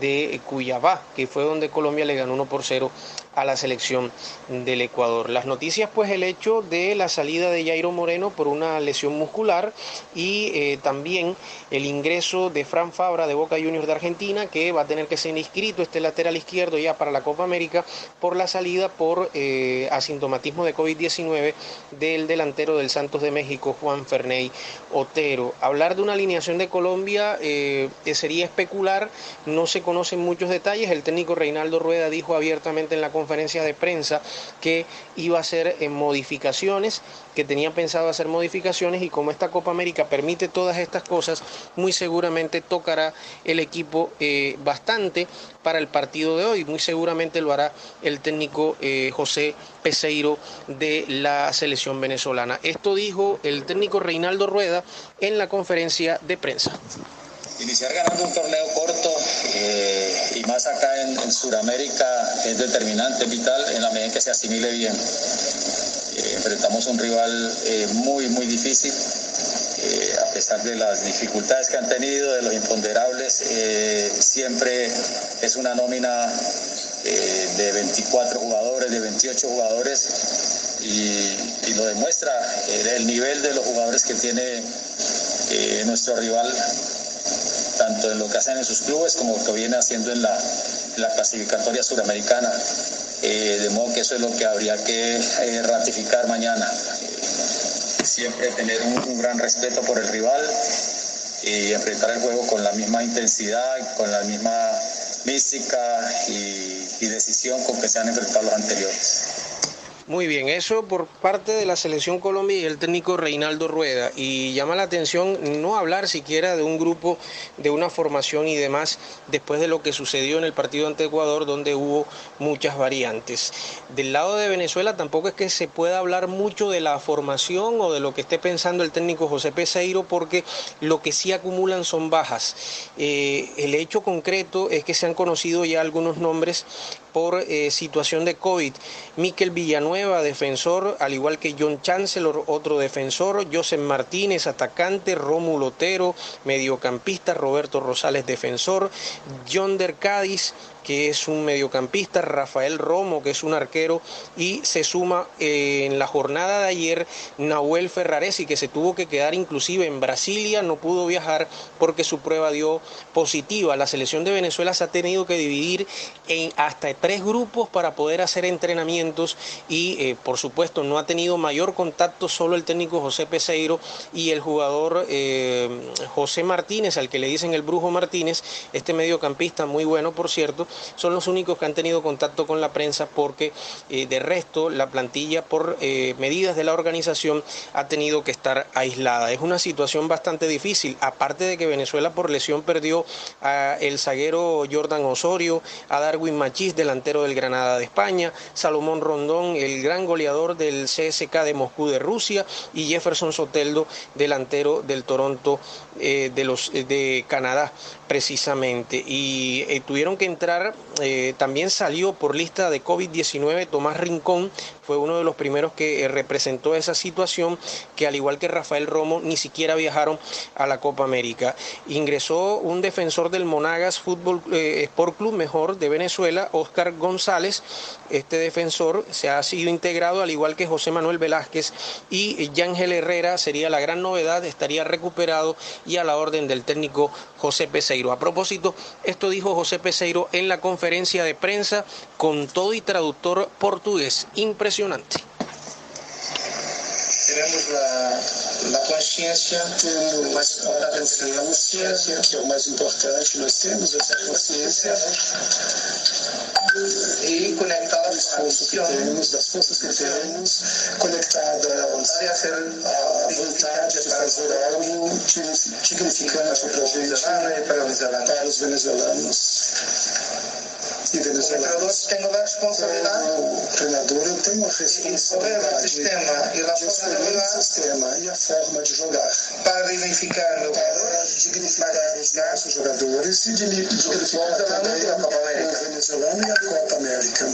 de Cuyabá, que fue donde Colombia le ganó 1 por 0 a la selección del Ecuador. Las noticias, pues el hecho de la salida de Jairo Moreno por una lesión muscular y eh, también el ingreso de Fran Fabra de Boca Juniors de Argentina, que va a tener que ser inscrito este lateral izquierdo ya para la Copa América por la salida por eh, asintomatismo de COVID-19 del delantero del Santos de México, Juan Ferney Otero. Hablar de una alineación de Colombia eh, sería especular, no se conocen muchos detalles. El técnico Reinaldo Rueda dijo abiertamente en la conferencia de prensa que iba a hacer en modificaciones, que tenía pensado hacer modificaciones y como esta Copa América permite todas estas cosas, muy seguramente tocará el equipo eh, bastante para el partido de hoy. Muy seguramente lo hará el técnico eh, José Peseiro de la selección venezolana. Esto dijo el técnico Reinaldo Rueda en la conferencia de prensa. Iniciar ganando un torneo corto eh, y más acá en, Sudamérica es determinante, vital, en la medida en que se asimile bien. Eh, enfrentamos un rival eh, muy, muy difícil, a pesar de las dificultades que han tenido, de los imponderables, siempre es una nómina de 24 jugadores, de 28 jugadores, y lo demuestra el nivel de los jugadores que tiene nuestro rival tanto en lo que hacen en sus clubes como lo que viene haciendo en la, clasificatoria suramericana. Eh, de modo que eso es lo que habría que eh, ratificar mañana. Eh, siempre tener un, gran respeto por el rival y enfrentar el juego con la misma intensidad, con la misma mística y decisión con que se han enfrentado los anteriores. Muy bien, eso por parte de la selección Colombia y el técnico Reinaldo Rueda. Y llama la atención no hablar siquiera de un grupo, de una formación y demás, después de lo que sucedió en el partido ante Ecuador, donde hubo muchas variantes. Del lado de Venezuela tampoco es que se pueda hablar mucho de la formación o de lo que esté pensando el técnico José Peseiro, porque lo que sí acumulan son bajas. Eh, el hecho concreto es que se han conocido ya algunos nombres por eh, situación de COVID. Miquel Villanueva, defensor, al igual que John Chancellor, otro defensor, Joseph Martínez, atacante, Rómulo Otero, mediocampista, Roberto Rosales, defensor, John Der Cádiz, que es un mediocampista, Rafael Romo, que es un arquero, y se suma eh, en la jornada de ayer Nahuel Ferraresi, que se tuvo que quedar inclusive en Brasilia, no pudo viajar porque su prueba dio positiva. La selección de Venezuela se ha tenido que dividir en hasta tres grupos para poder hacer entrenamientos y eh, por supuesto no ha tenido mayor contacto solo el técnico José Peseiro y el jugador eh, José Martínez, al que le dicen el Brujo Martínez, este mediocampista muy bueno por cierto, son los únicos que han tenido contacto con la prensa porque eh, de resto la plantilla por eh, medidas de la organización ha tenido que estar aislada. Es una situación bastante difícil, aparte de que Venezuela por lesión perdió a el zaguero Jordan Osorio, a Darwin Machís, delantero del Granada de España, Salomón Rondón, el gran goleador del CSK de Moscú de Rusia y Jefferson Soteldo, delantero del Toronto eh, de, los, de Canadá precisamente. Y tuvieron que entrar eh, también salió por lista de COVID-19 Tomás Rincón, fue uno de los primeros que eh, representó esa situación, que al igual que Rafael Romo, ni siquiera viajaron a la Copa América. Ingresó un defensor del Monagas Fútbol eh, Sport Club, mejor, de Venezuela, Oscar González. Este defensor se ha sido integrado al igual que José Manuel Velázquez y Yángel Herrera sería la gran novedad, estaría recuperado y a la orden del técnico José Peseiro. A propósito, esto dijo José Peseiro en la conferencia de prensa con todo y traductor portugués. Impresionante. Teremos a, a consciência, temos a consciência, que é o mais importante, nós temos essa consciência e conectada às forças que temos, das forças que temos, conectada à vontade de fazer algo significante para para os venezuelanos e venezuelanos. Tenho a responsabilidade. O treinador eu tenho a responsabilidade. sistema e a forma de sistema e a forma de jogar. Para dignificar, para dignificar os nossos jogadores e dignificar também o venezuelano e a Copa América.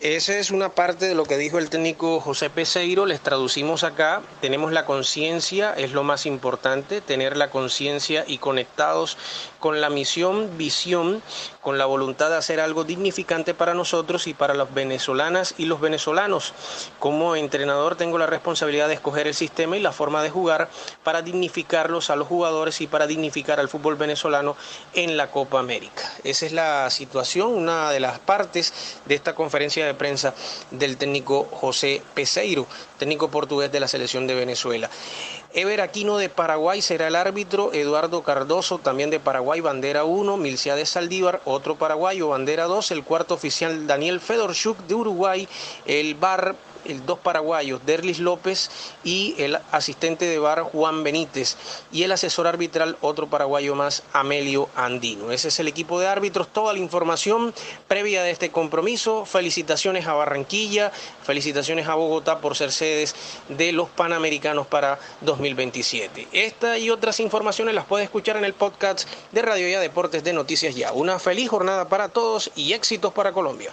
Esa es una parte de lo que dijo el técnico José Peseiro, les traducimos acá, tenemos la conciencia, es lo más importante, tener la conciencia y conectados con la misión, visión, con la voluntad de hacer algo dignificante para nosotros y para las venezolanas y los venezolanos. Como entrenador tengo la responsabilidad de escoger el sistema y la forma de jugar para dignificarlos a los jugadores y para dignificar al fútbol venezolano en la Copa América. Esa es la situación, una de las partes de esta conferencia de prensa del técnico José Peseiro, técnico portugués de la selección de Venezuela. Ever Aquino de Paraguay será el árbitro, Eduardo Cardoso también de Paraguay, bandera 1, de Saldívar, otro paraguayo, bandera 2, el cuarto oficial Daniel Fedorchuk de Uruguay, el bar el dos paraguayos, Derlis López y el asistente de bar Juan Benítez y el asesor arbitral otro paraguayo más, Amelio Andino. Ese es el equipo de árbitros, toda la información previa de este compromiso. Felicitaciones a Barranquilla, felicitaciones a Bogotá por ser sedes de los Panamericanos para 2027. Esta y otras informaciones las puede escuchar en el podcast de Radio Ya Deportes de Noticias Ya. Una feliz jornada para todos y éxitos para Colombia.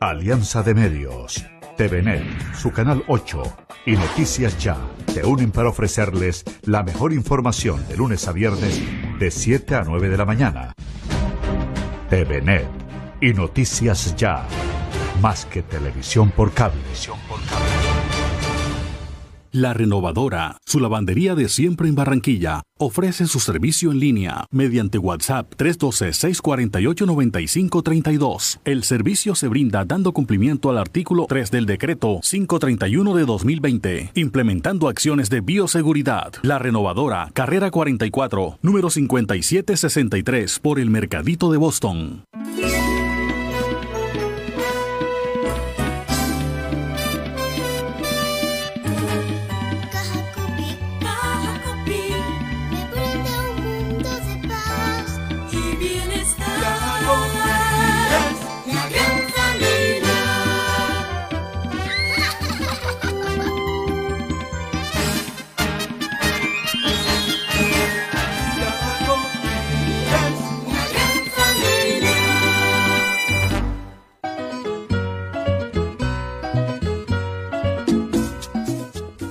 Alianza de Medios, TVNet, su canal 8 y Noticias Ya te unen para ofrecerles la mejor información de lunes a viernes de 7 a 9 de la mañana. TVNet y Noticias Ya, más que televisión por cable. La Renovadora, su lavandería de siempre en Barranquilla, ofrece su servicio en línea mediante WhatsApp 312-648-9532. El servicio se brinda dando cumplimiento al artículo 3 del decreto 531 de 2020, implementando acciones de bioseguridad. La Renovadora, carrera 44, número 5763 por el Mercadito de Boston.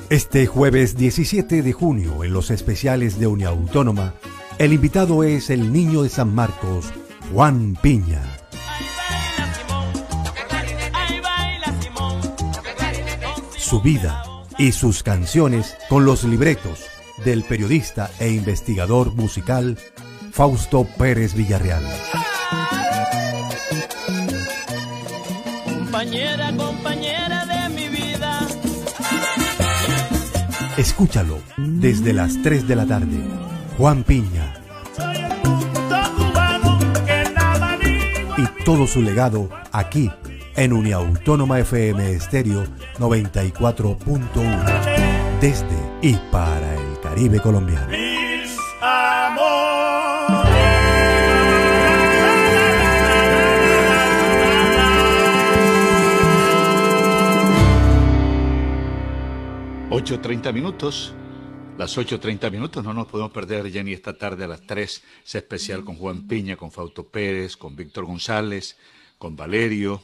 Este jueves 17 de junio, en los especiales de Uniautónoma, el invitado es el niño de San Marcos, Juan Piña. Su vida y sus canciones con los libretos del periodista e investigador musical Fausto Pérez Villarreal. Compañera, compañera Escúchalo desde las 3 de la tarde. Juan Piña y todo su legado aquí en Uniautónoma FM Estéreo 94.1 desde y para el Caribe colombiano. 8.30 minutos. Las 8.30 minutos, no nos podemos perder, Jenny, esta tarde a las 3, ese especial con Juan Piña, con Fausto Pérez, con Víctor González, con Valerio,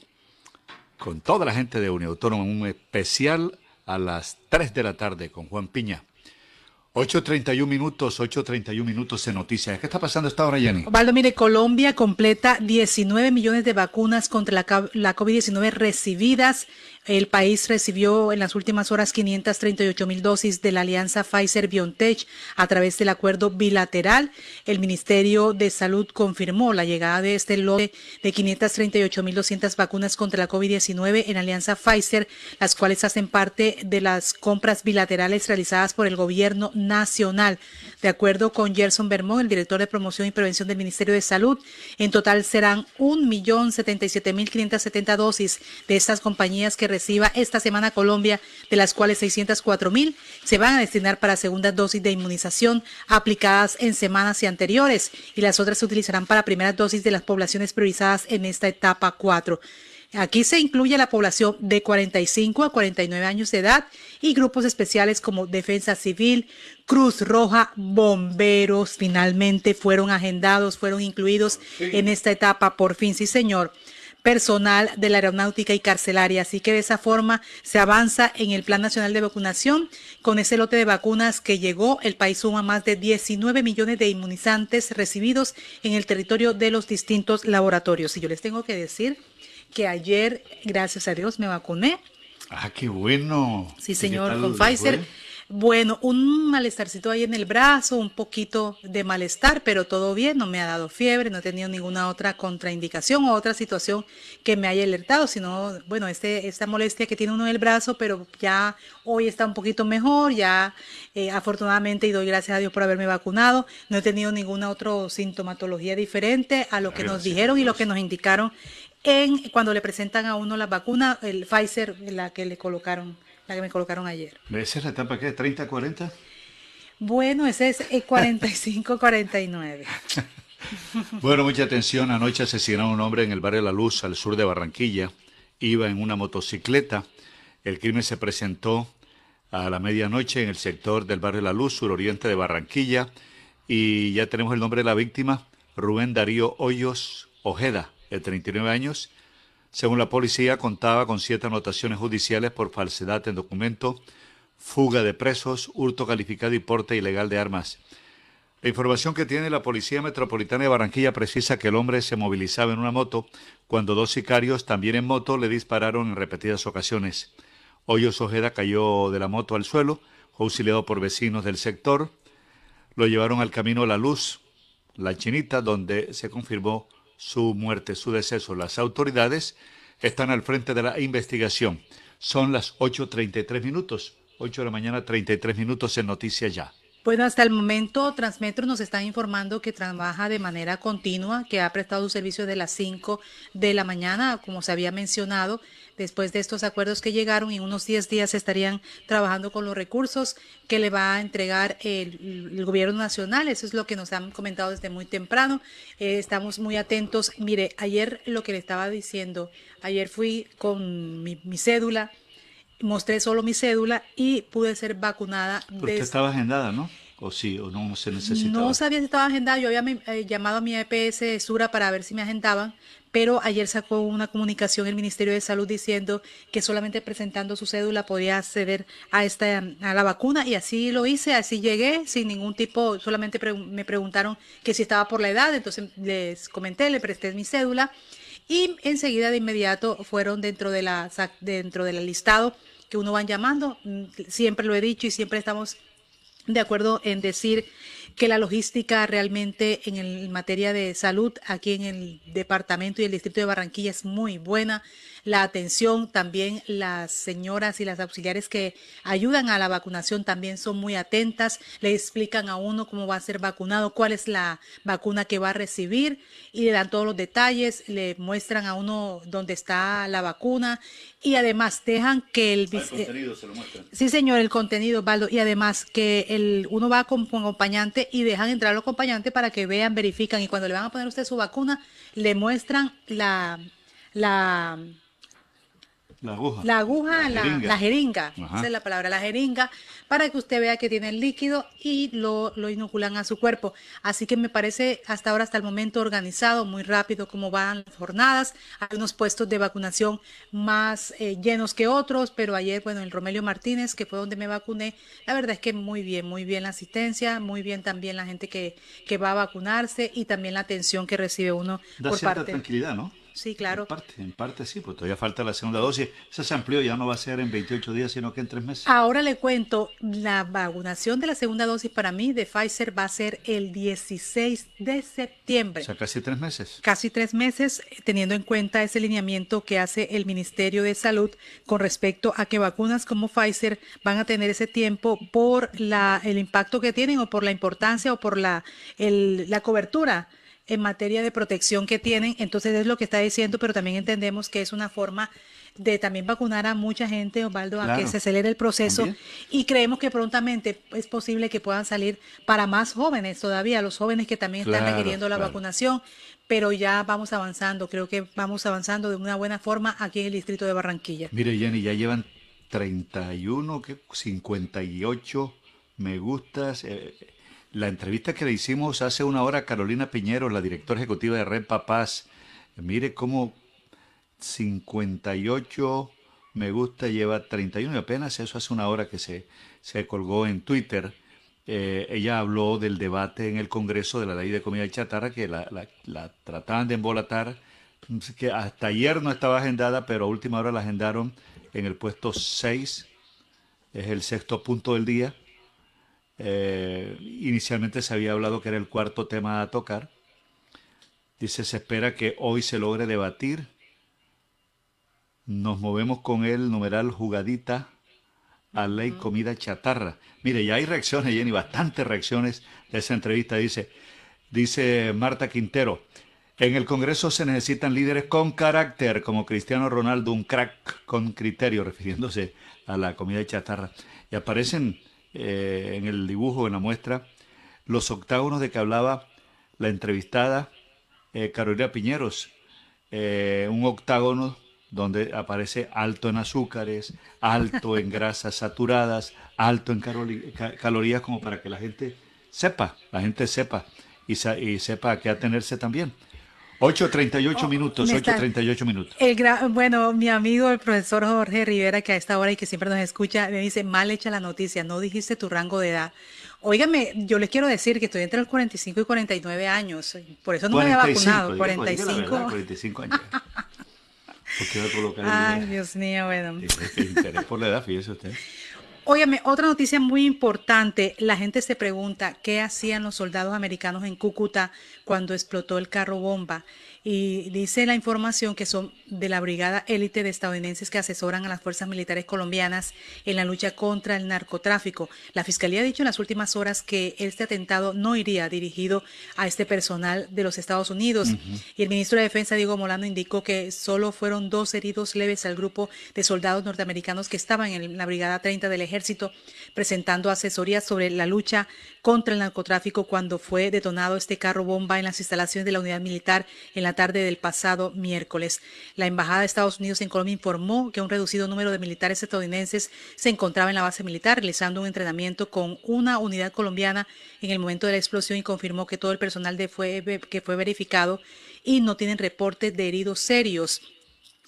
con toda la gente de Uniautónoma, un especial a las 3 de la tarde con Juan Piña. 8.31 minutos, 8.31 minutos en noticias. ¿Qué está pasando esta hora, Jenny? Osvaldo, mire, Colombia completa 19 millones de vacunas contra la, la COVID-19 recibidas. El país recibió en las últimas horas 538 mil dosis de la alianza Pfizer-BioNTech a través del acuerdo bilateral. El Ministerio de Salud confirmó la llegada de este lote de 538 mil 200 vacunas contra la COVID-19 en alianza Pfizer, las cuales hacen parte de las compras bilaterales realizadas por el gobierno nacional. De acuerdo con Gerson Bermón, el director de promoción y prevención del Ministerio de Salud, en total serán 1.077.570 dosis de estas compañías que reciba esta semana Colombia, de las cuales 604.000 se van a destinar para segundas dosis de inmunización aplicadas en semanas y anteriores y las otras se utilizarán para primeras dosis de las poblaciones priorizadas en esta etapa 4. Aquí se incluye la población de 45 a 49 años de edad y grupos especiales como Defensa Civil, Cruz Roja, bomberos, finalmente fueron agendados, fueron incluidos en esta etapa, por fin, sí señor personal de la aeronáutica y carcelaria. Así que de esa forma se avanza en el Plan Nacional de Vacunación. Con ese lote de vacunas que llegó, el país suma más de 19 millones de inmunizantes recibidos en el territorio de los distintos laboratorios. Y yo les tengo que decir que ayer, gracias a Dios, me vacuné. Ah, qué bueno. Sí, ¿Y qué señor, con fue? Bueno, un malestarcito ahí en el brazo, un poquito de malestar, pero todo bien, no me ha dado fiebre, no he tenido ninguna otra contraindicación o otra situación que me haya alertado, sino, bueno, este, esta molestia que tiene uno en el brazo, pero ya hoy está un poquito mejor, ya eh, afortunadamente y doy gracias a Dios por haberme vacunado, no he tenido ninguna otra sintomatología diferente a lo que nos dijeron y lo que nos indicaron en cuando le presentan a uno la vacuna, el Pfizer, la que le colocaron, la que me colocaron ayer. ¿Esa es la etapa qué? ¿30, 40? Bueno, ese es el 45-49. Bueno, mucha atención. Anoche asesinaron a un hombre en el barrio La Luz, al sur de Barranquilla. Iba en una motocicleta. El crimen se presentó a la medianoche en el sector del barrio La Luz, suroriente de Barranquilla. Y ya tenemos el nombre de la víctima, Rubén Darío Hoyos Ojeda, de 39 años. Según la policía, contaba con siete anotaciones judiciales por falsedad en documento, fuga de presos, hurto calificado y porte ilegal de armas. La información que tiene la Policía Metropolitana de Barranquilla precisa que el hombre se movilizaba en una moto cuando dos sicarios, también en moto, le dispararon en repetidas ocasiones. Hoyos Ojeda cayó de la moto al suelo, fue auxiliado por vecinos del sector, lo llevaron al camino La Luz, La Chinita, donde se confirmó su muerte, su deceso. Las autoridades están al frente de la investigación. Son las 8.33 minutos, 8 de la mañana, 33 minutos en Noticias Ya. Bueno, hasta el momento Transmetro nos está informando que trabaja de manera continua, que ha prestado sus servicios de las 5 de la mañana, como se había mencionado. Después de estos acuerdos que llegaron, en unos 10 días estarían trabajando con los recursos que le va a entregar el, el gobierno nacional. Eso es lo que nos han comentado desde muy temprano. Eh, estamos muy atentos. Mire, ayer lo que le estaba diciendo, ayer fui con mi, mi cédula, mostré solo mi cédula y pude ser vacunada. Des- estaba agendada, ¿no? ¿O sí, o no se necesitaba? no sabía si estaba agendada. Yo había eh, llamado a mi EPS Sura para ver si me agendaban, pero ayer sacó una comunicación el Ministerio de Salud diciendo que solamente presentando su cédula podía acceder a esta a la vacuna y así lo hice, así llegué sin ningún tipo, solamente me preguntaron que si estaba por la edad, entonces les comenté, le presté mi cédula y enseguida de inmediato fueron dentro de la dentro del listado que uno van llamando, Mm, siempre lo he dicho y siempre estamos de acuerdo en decir que la logística realmente en, el- materia de salud aquí en el departamento y el distrito de Barranquilla es muy buena. La atención, también las señoras y las auxiliares que ayudan a la vacunación también son muy atentas, le explican a uno cómo va a ser vacunado, cuál es la vacuna que va a recibir y le dan todos los detalles, le muestran a uno dónde está la vacuna y además dejan que el... El vice- contenido se lo muestran. Sí, señor, el contenido, Osvaldo. Y además que el, uno va con, con acompañante y dejan entrar al acompañante para que vean, verifican. Y cuando le van a poner a usted su vacuna, le muestran la, la, La aguja. la aguja, la, jeringa. la jeringa, Ajá. esa es la palabra, la jeringa, para que usted vea que tiene el líquido y lo, lo inoculan a su cuerpo. Así que me parece hasta ahora, hasta el momento, organizado, muy rápido cómo van las jornadas. Hay unos puestos de vacunación más eh, llenos que otros, pero ayer, bueno, el Romelio Martínez, que fue donde me vacuné, la verdad es que muy bien, muy bien la asistencia, muy bien también la gente que, que va a vacunarse y también la atención que recibe uno Da por cierta parte. tranquilidad, ¿no? Sí, claro. En parte, en parte sí, pues todavía falta la segunda dosis. Esa se amplió, ya no va a ser en 28 días, sino que en tres meses. Ahora le cuento, la vacunación de la segunda dosis para mí de Pfizer va a ser el 16 de septiembre. O sea, casi tres meses. Casi tres meses, eh, teniendo en cuenta ese lineamiento que hace el Ministerio de Salud con respecto a que vacunas como Pfizer van a tener ese tiempo por la, el impacto que tienen o por la importancia o por la, el- la cobertura en materia de protección que tienen. Entonces es lo que está diciendo, pero también entendemos que es una forma de también vacunar a mucha gente, Osvaldo, a que se acelere el proceso También. y creemos que prontamente es posible que puedan salir para más jóvenes todavía, los jóvenes que también están requiriendo la claro. vacunación, pero ya vamos avanzando, creo que vamos avanzando de una buena forma aquí en el distrito de Barranquilla. Mire, Jenny, ya llevan 31, ¿qué? 58 me gustas. eh, la entrevista que le hicimos hace una hora a Carolina Piñero, la directora ejecutiva de Red Papás, mire cómo 58 me gusta lleva 31 y apenas eso hace una hora que se, se colgó en Twitter. Eh, ella habló del debate en el Congreso de la ley de comida chatarra que la, la- la trataban de embolatar, que hasta ayer no estaba agendada, pero a última hora la agendaron en el puesto 6, es el sexto punto del día. Eh, inicialmente se había hablado que era el cuarto tema a tocar. Dice, se espera que hoy se logre debatir. Nos movemos con el numeral jugadita a ley comida chatarra. Mire, ya hay reacciones, Jenny, bastantes reacciones de esa entrevista. Dice, dice Marta Quintero, en el Congreso se necesitan líderes con carácter, como Cristiano Ronaldo, un crack con criterio, refiriéndose a la comida chatarra. Y aparecen eh, en el dibujo, en la muestra, los octágonos de que hablaba la entrevistada eh, Carolina Piñeros. Eh, un octágono donde aparece alto en azúcares, alto en grasas saturadas, alto en calorías, como para que la gente sepa, la gente sepa y, y sepa a qué atenerse también. 8.38 minutos, me está- 8.38 minutos. El bueno, mi amigo el profesor Jorge Rivera, que a esta hora y que siempre nos escucha, me dice, mal hecha la noticia, no dijiste tu rango de edad. Óigame, yo les quiero decir que estoy entre los 45 y 49 años, por eso no me había 45, vacunado, diga, pues, diga la 45. verdad, 45 años. ¿Por qué va a colocar Ay? Dios mío, bueno. Interés por la edad, fíjese usted. Óyeme, otra noticia muy importante. La gente se pregunta qué hacían los soldados americanos en Cúcuta cuando explotó el carro bomba. Y dice la información que son de la brigada élite de estadounidenses que asesoran a las fuerzas militares colombianas en la lucha contra el narcotráfico. La fiscalía ha dicho en las últimas horas que este atentado no iría dirigido a este personal de los Estados Unidos. Y el ministro de Defensa, Diego Molano, indicó que solo fueron dos heridos leves al grupo de soldados norteamericanos que estaban en la Brigada 30 del Ejército presentando asesoría sobre la lucha contra el narcotráfico cuando fue detonado este carro bomba en las instalaciones de la unidad militar en la tarde del pasado miércoles. La Embajada de Estados Unidos en Colombia informó que un reducido número de militares estadounidenses se encontraba en la base militar realizando un entrenamiento con una unidad colombiana en el momento de la explosión y confirmó que todo el personal de fue, que fue verificado y no tienen reportes de heridos serios.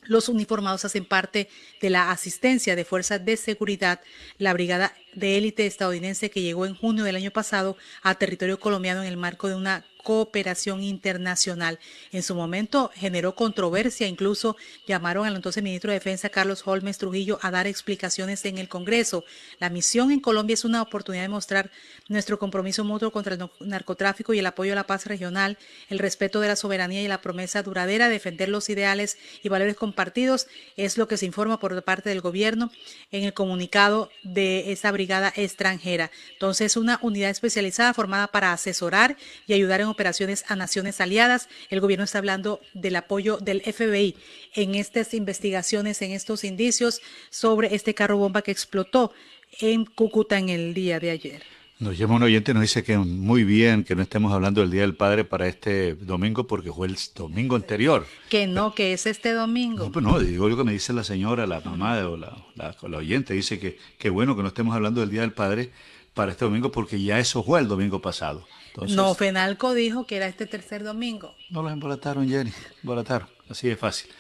Los uniformados hacen parte de la asistencia de fuerzas de seguridad, la brigada de élite estadounidense que llegó en junio del año pasado a territorio colombiano en el marco de una cooperación internacional. En su momento generó controversia, incluso llamaron al entonces ministro de Defensa Carlos Holmes Trujillo a dar explicaciones en el Congreso. La misión en Colombia es una oportunidad de mostrar nuestro compromiso mutuo contra el narcotráfico y el apoyo a la paz regional, el respeto de la soberanía y la promesa duradera de defender los ideales y valores compartidos, es lo que se informa por parte del gobierno en el comunicado de esa brigada extranjera. Entonces, una unidad especializada formada para asesorar y ayudar en operaciones a naciones aliadas. El gobierno está hablando del apoyo del FBI en estas investigaciones, en estos indicios sobre este carro bomba que explotó en Cúcuta en el día de ayer. Nos llama un oyente y nos dice que muy bien que no estemos hablando del Día del Padre para este domingo porque fue el domingo anterior. Que no, que es este domingo. No, pues no, digo lo que me dice la señora, la mamá o la, la, la oyente, dice que qué bueno que no estemos hablando del Día del Padre para este domingo porque ya eso fue el domingo pasado. Entonces, no, Fenalco dijo que era este tercer domingo. No los embolataron, Jenny, embolataron, así de fácil.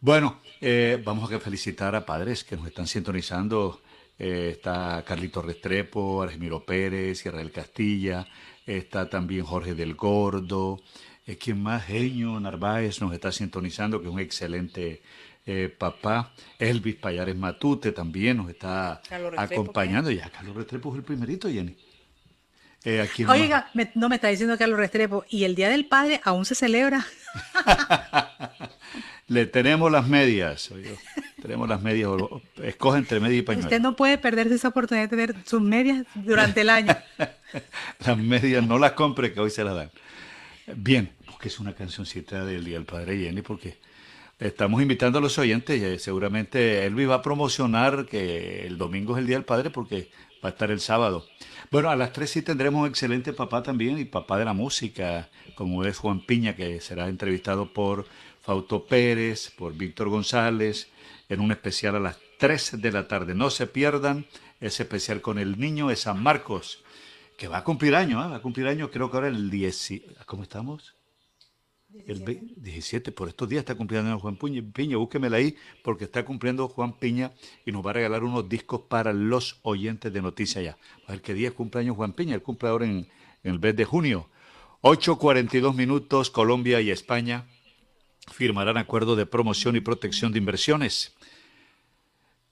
Bueno, eh, vamos a felicitar a padres que nos están sintonizando. Eh, está Carlito Restrepo, Argemiro Pérez, Sierra del Castilla, está también Jorge del Gordo, eh, ¿quién más? Genio Narváez nos está sintonizando, que es un excelente eh, papá. Elvis Payares Matute también nos está Restrepo, acompañando. Ya, Carlos Restrepo es el primerito, Jenny. Eh, ¿a? Oiga, me- no me está diciendo Carlos Restrepo. ¿Y el Día del Padre aún se celebra? Le tenemos las medias. oye, tenemos las medias. Escoge entre media y pañuelo. Usted no puede perderse esa oportunidad de tener sus medias durante el año. Las medias no las compre que hoy se las dan. Bien, porque es una cancioncita del Día del Padre Jenny, porque estamos invitando a los oyentes. eh, Seguramente Elvis va a promocionar que el domingo es el Día del Padre porque va a estar el sábado. Bueno, a las tres sí tendremos un excelente papá también y papá de la música, como es Juan Piña, que será entrevistado por Fausto Pérez, por Víctor González, en un especial a las 3 de la tarde. No se pierdan ese especial con el niño de San Marcos, que va a cumplir año, ¿ah? va a cumplir año creo que ahora el 10. ¿Cómo estamos? El ve- 17, por estos días está cumpliendo Juan Piña, búsquemela ahí, porque está cumpliendo Juan Piña y nos va a regalar unos discos para los oyentes de Noticias Ya. A ver qué día cumple años Juan Piña, él cumple ahora en, en el mes de junio. 8.42 minutos, Colombia y España firmarán acuerdo de promoción y protección de inversiones.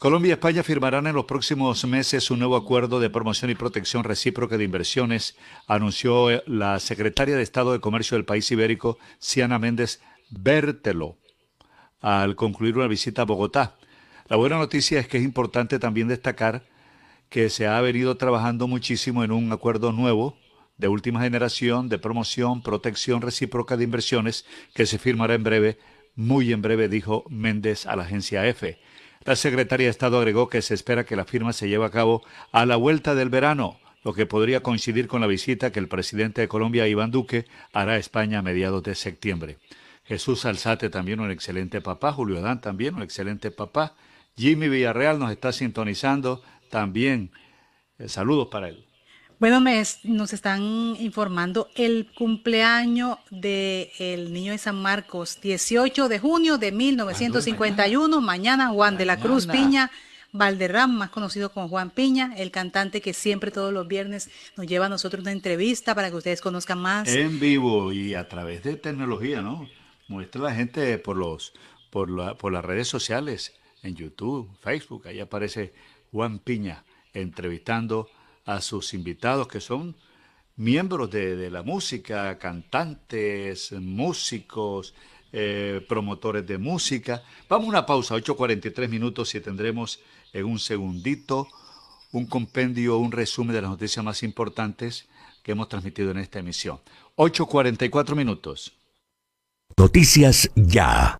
Colombia y España firmarán en los próximos meses un nuevo acuerdo de promoción y protección recíproca de inversiones, anunció eh, la secretaria de Estado de Comercio del país ibérico, Siana Méndez Bertelo, al concluir una visita a Bogotá. La buena noticia es que es importante también destacar que se ha venido trabajando muchísimo en un acuerdo nuevo de última generación de promoción, protección recíproca de inversiones que se firmará en breve, muy en breve, dijo Méndez a la agencia EFE. La secretaria de Estado agregó que se espera que la firma se lleve a cabo a la vuelta del verano, lo que podría coincidir con la visita que el presidente de Colombia, Iván Duque, hará a España a mediados de septiembre. Jesús Alzate también un excelente papá, Julio Adán también un excelente papá, Jimmy Villarreal nos está sintonizando también. Eh, saludos para él. Bueno, me es- nos están informando el cumpleaños del niño de San Marcos, 18 de junio de 1951. Mañana Juan de la Cruz. Piña Valderrama, más conocido como Juan Piña, el cantante que siempre todos los viernes nos lleva a nosotros una entrevista para que ustedes conozcan más. En vivo y a través de tecnología, ¿no? Muestra la gente por los por, la- por las redes sociales, en YouTube, Facebook, ahí aparece Juan Piña entrevistando a sus invitados que son miembros de, de la música, cantantes, músicos, eh, promotores de música. Vamos a una pausa, 8.43 minutos y tendremos en un segundito un compendio, un resumen de las noticias más importantes que hemos transmitido en esta emisión. 8.44 minutos. Noticias Ya.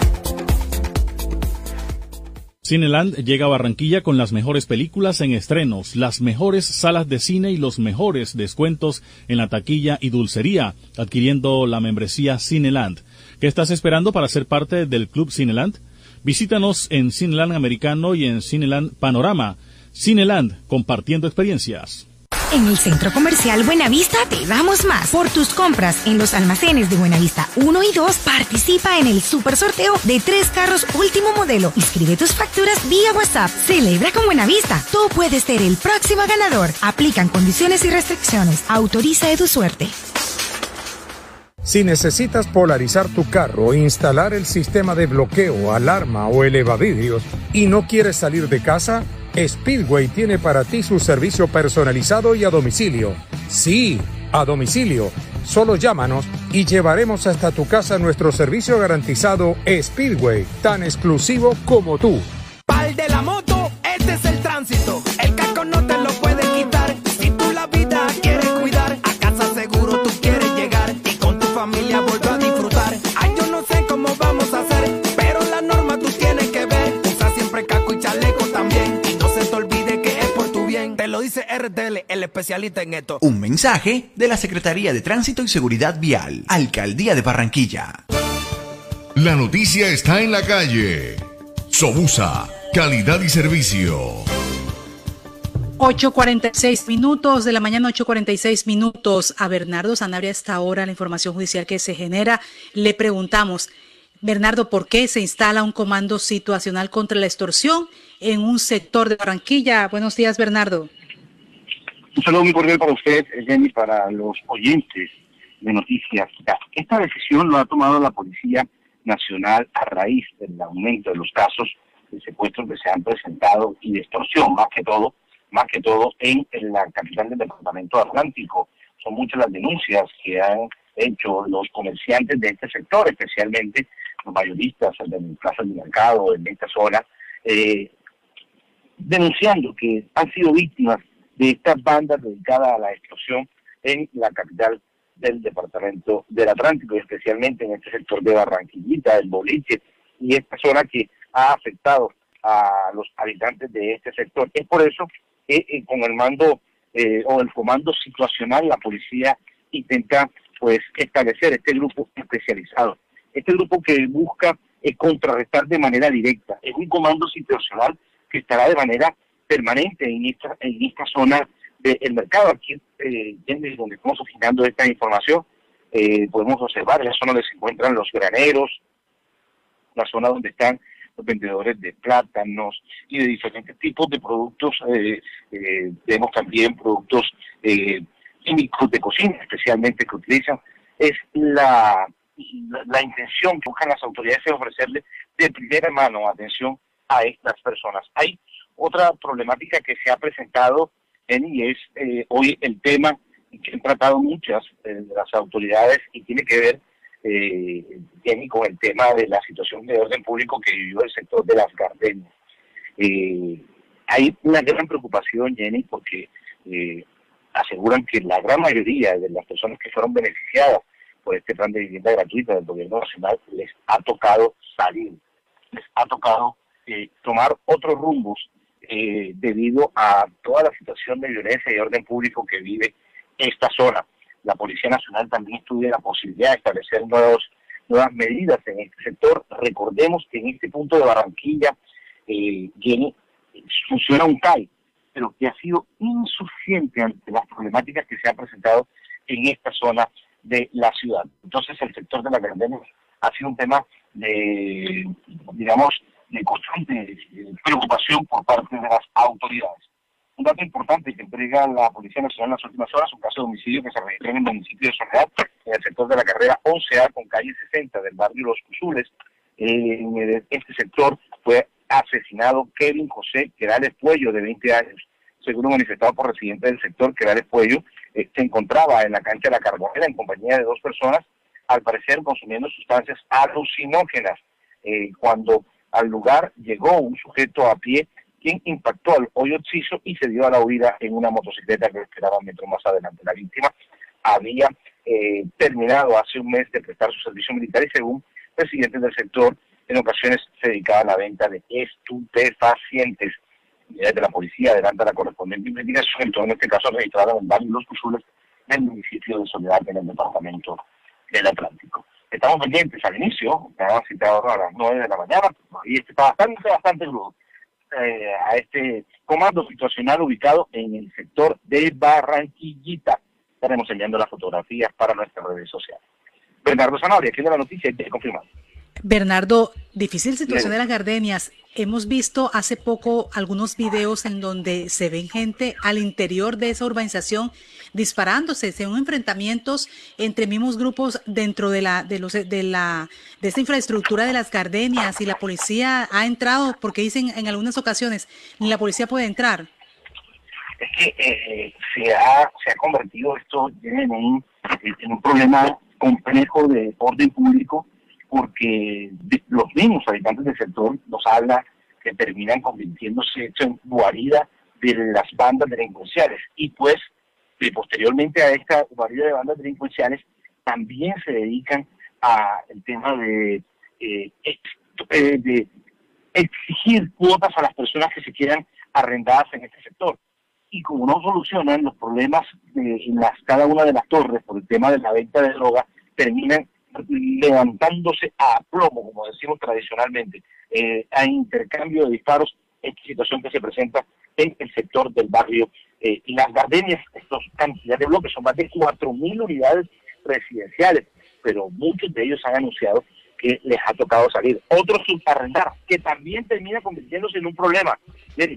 Cineland llega a Barranquilla con las mejores películas en estrenos, las mejores salas de cine y los mejores descuentos en la taquilla y dulcería, adquiriendo la membresía Cineland. ¿Qué estás esperando para ser parte del Club Cineland? Visítanos en Cineland Americano y en Cineland Panorama. Cineland, compartiendo experiencias. En el Centro Comercial Buenavista te damos más. Por tus compras en los almacenes de Buenavista 1 y 2, participa en el super sorteo de tres carros último modelo. Inscribe tus facturas vía WhatsApp. Celebra con Buenavista. Tú puedes ser el próximo ganador. Aplican condiciones y restricciones. Autoriza Edu Suerte. Si necesitas polarizar tu carro, instalar el sistema de bloqueo, alarma o elevavidrios y no quieres salir de casa, Speedway tiene para ti su servicio personalizado y a domicilio. Sí, a domicilio. Solo llámanos y llevaremos hasta tu casa nuestro servicio garantizado Speedway, tan exclusivo como tú. Pal de la moto, este es el tránsito. Lo dice RTL, el especialista en esto. Un mensaje de la Secretaría de Tránsito y Seguridad Vial, Alcaldía de Barranquilla. La noticia está en la calle. Sobusa, calidad y servicio. 8.46 minutos de la mañana, 8.46 minutos. A Bernardo Sanabria a esta hora, la información judicial que se genera. Le preguntamos, Bernardo, ¿por qué se instala un comando situacional contra la extorsión en un sector de Barranquilla? Buenos días, Bernardo. Un saludo muy cordial para usted, Jenny, para los oyentes de Noticias. Esta decisión lo ha tomado la Policía Nacional a raíz del aumento de los casos de secuestros que se han presentado y de extorsión, más que todo, más que todo en, en la capital del departamento atlántico. Son muchas las denuncias que han hecho los comerciantes de este sector, especialmente los mayoristas de plazas de mercado en esta zona, eh, denunciando que han sido víctimas de estas bandas dedicadas a la extorsión en la capital del departamento del Atlántico, y especialmente en este sector de Barranquillita, el Boliche, y esta zona que ha afectado a los habitantes de este sector. Es por eso que eh, con el mando eh, o el comando situacional la policía intenta pues establecer este grupo especializado. Este grupo que busca eh, contrarrestar de manera directa. Es un comando situacional que estará de manera permanente en esta, en esta zona del mercado. Aquí, eh, en donde estamos originando esta información, eh, podemos observar la zona donde se encuentran los graneros, la zona donde están los vendedores de plátanos y de diferentes tipos de productos. Eh, eh, vemos también productos eh, químicos de cocina, especialmente que utilizan. Es la, la, la intención que buscan las autoridades es ofrecerle de primera mano atención a estas personas. Hay otra problemática que se ha presentado en y es eh, hoy el tema que han tratado muchas eh, de las autoridades y tiene que ver eh, con el tema de la situación de orden público que vivió el sector de las gardenias. Eh, hay una gran preocupación, Jenny, porque eh, aseguran que la gran mayoría de las personas que fueron beneficiadas por este plan de vivienda gratuita del gobierno nacional les ha tocado salir, les ha tocado eh, tomar otros rumbos eh, debido a toda la situación de violencia y orden público que vive esta zona. La Policía Nacional también estudia la posibilidad de establecer nuevos, nuevas medidas en este sector. Recordemos que en este punto de Barranquilla eh, funciona un CAI, pero que ha sido insuficiente ante las problemáticas que se han presentado en esta zona de la ciudad. Entonces el sector de la Gardenia ha sido un tema de, digamos, de constante eh, preocupación por parte de las autoridades. Un dato importante que entrega la Policía Nacional en las últimas horas, un caso de homicidio que se registró en el municipio de Soledad, en el sector de la carrera 11A con calle 60 del barrio Los Cusules. En este sector fue asesinado Kevin José Querales Puello, de 20 años. Según manifestado por residentes del sector, Querales Puello eh, se encontraba en la cancha de la Carbonera en compañía de dos personas, al parecer consumiendo sustancias alucinógenas. Eh, cuando al lugar llegó un sujeto a pie quien impactó al hoyo occiso y se dio a la huida en una motocicleta que esperaba metros más adelante. La víctima había eh, terminado hace un mes de prestar su servicio militar y según residentes del sector, en ocasiones se dedicaba a la venta de estupefacientes. Desde la policía adelanta la correspondiente investigación, en todo en este caso registrada en varios Los del municipio de Soledad en el departamento del Atlántico. Estamos pendientes al inicio, han citado a las 9 de la mañana, y este está bastante, bastante crudo, eh, a este comando situacional ubicado en el sector de Barranquillita. Estaremos enviando las fotografías para nuestras redes sociales. Bernardo Zanabria, aquí de la noticia, y te confirmamos. Bernardo, difícil situación de las gardenias. Hemos visto hace poco algunos videos en donde se ven gente al interior de esa urbanización disparándose, según enfrentamientos entre mismos grupos dentro de la de los de la de esta infraestructura de las gardenias y la policía ha entrado porque dicen en algunas ocasiones ni la policía puede entrar. es que eh, se, ha, se ha convertido esto en un, en un problema complejo de orden público porque los mismos habitantes del sector nos hablan que terminan convirtiéndose en guarida de las bandas delincuenciales. Y pues eh, posteriormente a esta guarida de bandas delincuenciales también se dedican a el tema de, eh, eh, de exigir cuotas a las personas que se quieran arrendadas en este sector. Y como no solucionan los problemas de, en las, cada una de las torres por el tema de la venta de droga, terminan levantándose a plomo, como decimos tradicionalmente, eh, a intercambio de disparos, esta situación que se presenta en el sector del barrio. Eh, las gardenias, estos cantidad de bloques, son más de 4.000 unidades residenciales, pero muchos de ellos han anunciado que les ha tocado salir. Otros subarrendar, que también termina convirtiéndose en un problema,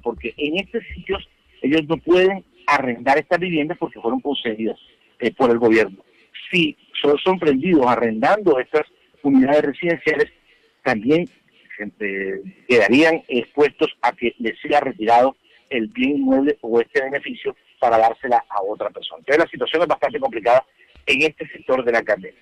porque en estos sitios ellos no pueden arrendar estas viviendas porque fueron concedidas eh, por el gobierno. Si son sorprendidos arrendando estas unidades residenciales, también eh, quedarían expuestos a que les sea retirado el bien inmueble o este beneficio para dársela a otra persona. Entonces la situación es bastante complicada en este sector de la cadena.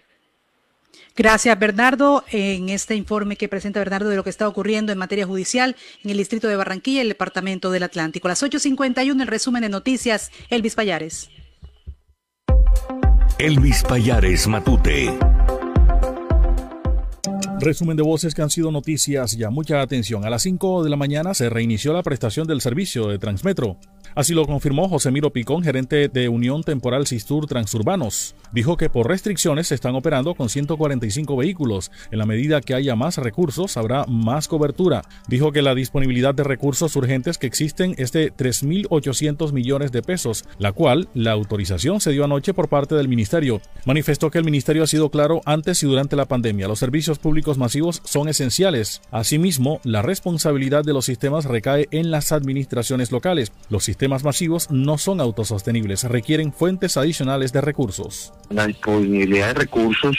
Gracias, Bernardo. En este informe que presenta Bernardo de lo que está ocurriendo en materia judicial en el distrito de Barranquilla y el departamento del Atlántico. Las 8.51, el resumen de noticias, Elvis Payares. Elvis Payares Matute. Resumen de voces que han sido noticias ya. Mucha atención. A las 5 de la mañana se reinició la prestación del servicio de Transmetro. Así lo confirmó José Miro Picón, gerente de Unión Temporal Sistur Transurbanos. Dijo que por restricciones se están operando con 145 vehículos. En la medida que haya más recursos, habrá más cobertura. Dijo que la disponibilidad de recursos urgentes que existen es de 3.800 millones de pesos, la cual la autorización se dio anoche por parte del ministerio. Manifestó que el ministerio ha sido claro antes y durante la pandemia. Los servicios públicos masivos son esenciales. Asimismo, la responsabilidad de los sistemas recae en las administraciones locales. Los sistemas masivos no son autosostenibles, requieren fuentes adicionales de recursos. La disponibilidad de recursos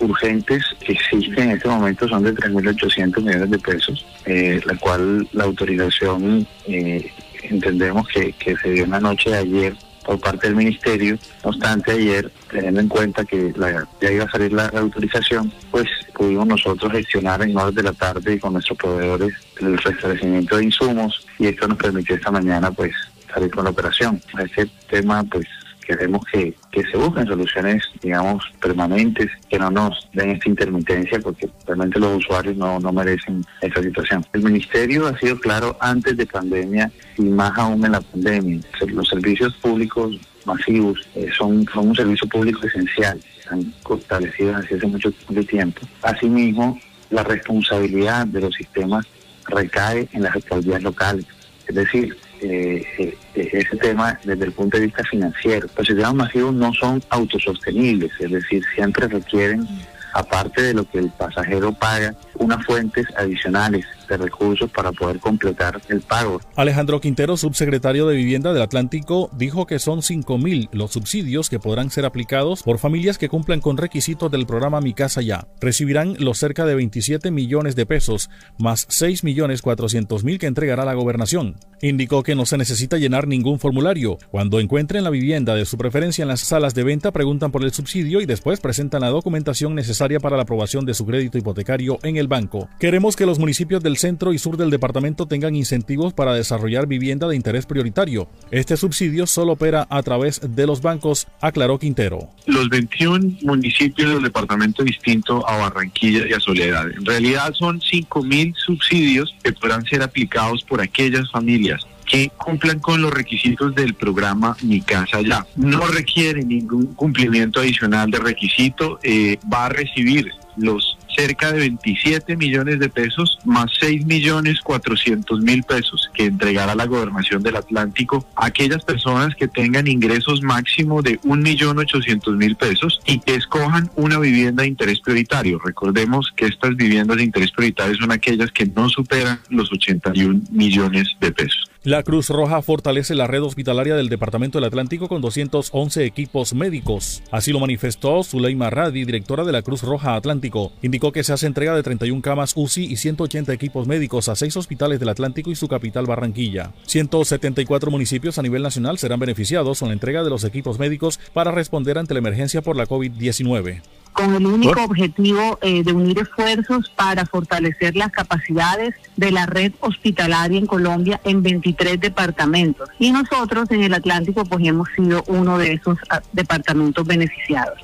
urgentes que existen en este momento son de 3.800 millones de pesos, eh, la cual la autorización eh, entendemos que, que se dio en la noche de ayer por parte del ministerio. No obstante, ayer, teniendo en cuenta que la- ya iba a salir la, autorización, pues pudimos nosotros gestionar en horas de la tarde con nuestros proveedores el restablecimiento de insumos y esto nos permitió esta mañana pues salir con la operación. A este tema pues queremos que, se busquen soluciones, digamos, permanentes, que no nos den esta intermitencia, porque realmente los usuarios no, no merecen esta situación. El ministerio ha sido claro antes de pandemia y más aún en la pandemia. Los servicios públicos masivos eh, son, son un servicio público esencial, están establecidos hace mucho, tiempo. Asimismo, la responsabilidad de los sistemas recae en las alcaldías locales. Es decir, eh, eh, eh, ese tema desde el punto de vista financiero. Los sistemas masivos no son autosostenibles, es decir, siempre requieren, aparte de lo que el pasajero paga, unas fuentes adicionales recursos para poder completar el pago. Alejandro Quintero, subsecretario de Vivienda del Atlántico, dijo que son 5.000 los subsidios que podrán ser aplicados por familias que cumplan con requisitos del programa Mi Casa Ya. Recibirán los cerca de 27 millones de pesos, más 6 millones 400 mil que entregará la gobernación. Indicó que no se necesita llenar ningún formulario. Cuando encuentren la vivienda de su preferencia en las salas de venta, preguntan por el subsidio y después presentan la documentación necesaria para la aprobación de su crédito hipotecario en el banco. Queremos que los municipios del centro y sur del departamento tengan incentivos para desarrollar vivienda de interés prioritario. Este subsidio solo opera a través de los bancos, aclaró Quintero. los 21 municipios del departamento distinto a Barranquilla y a Soledad. En realidad son 5.000 subsidios que podrán ser aplicados por aquellas familias que cumplan con los requisitos del programa Mi Casa Ya. No requiere ningún cumplimiento adicional de requisito, eh, va a recibir los cerca de 27 millones de pesos más 6 millones 400 mil pesos que entregará la gobernación del Atlántico a aquellas personas que tengan ingresos máximo de 1 millón 800 mil pesos y que escojan una vivienda de interés prioritario. Recordemos que estas viviendas de interés prioritario son aquellas que no superan los 81 millones de pesos. La Cruz Roja fortalece la red hospitalaria del Departamento del Atlántico con 211 equipos médicos. Así lo manifestó Zuleima Radi, directora de la Cruz Roja Atlántico. Indicó que se hace entrega de 31 camas UCI y 180 equipos médicos a seis hospitales del Atlántico y su capital Barranquilla. 174 municipios a nivel nacional serán beneficiados con la entrega de los equipos médicos para responder ante la emergencia por la COVID-19 con el único objetivo eh, de unir esfuerzos para fortalecer las capacidades de la red hospitalaria en Colombia en 23 departamentos. Y nosotros en el Atlántico pues hemos sido uno de esos ah, departamentos beneficiados.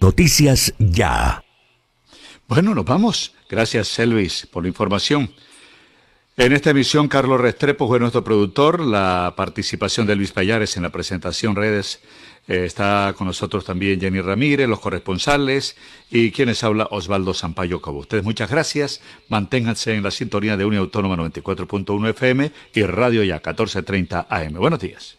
Noticias Ya. Bueno, nos vamos. Gracias, Elvis, por la información. En esta emisión, Carlos Restrepo fue nuestro productor. La participación de Luis Payares en la presentación redes eh, está con nosotros también Jenny Ramírez, los corresponsales y quienes habla Osvaldo Sampaio Cobo. Ustedes muchas gracias. Manténganse en la sintonía de Unión Autónoma 94.1 FM y Radio Ya 1430 AM. Buenos días.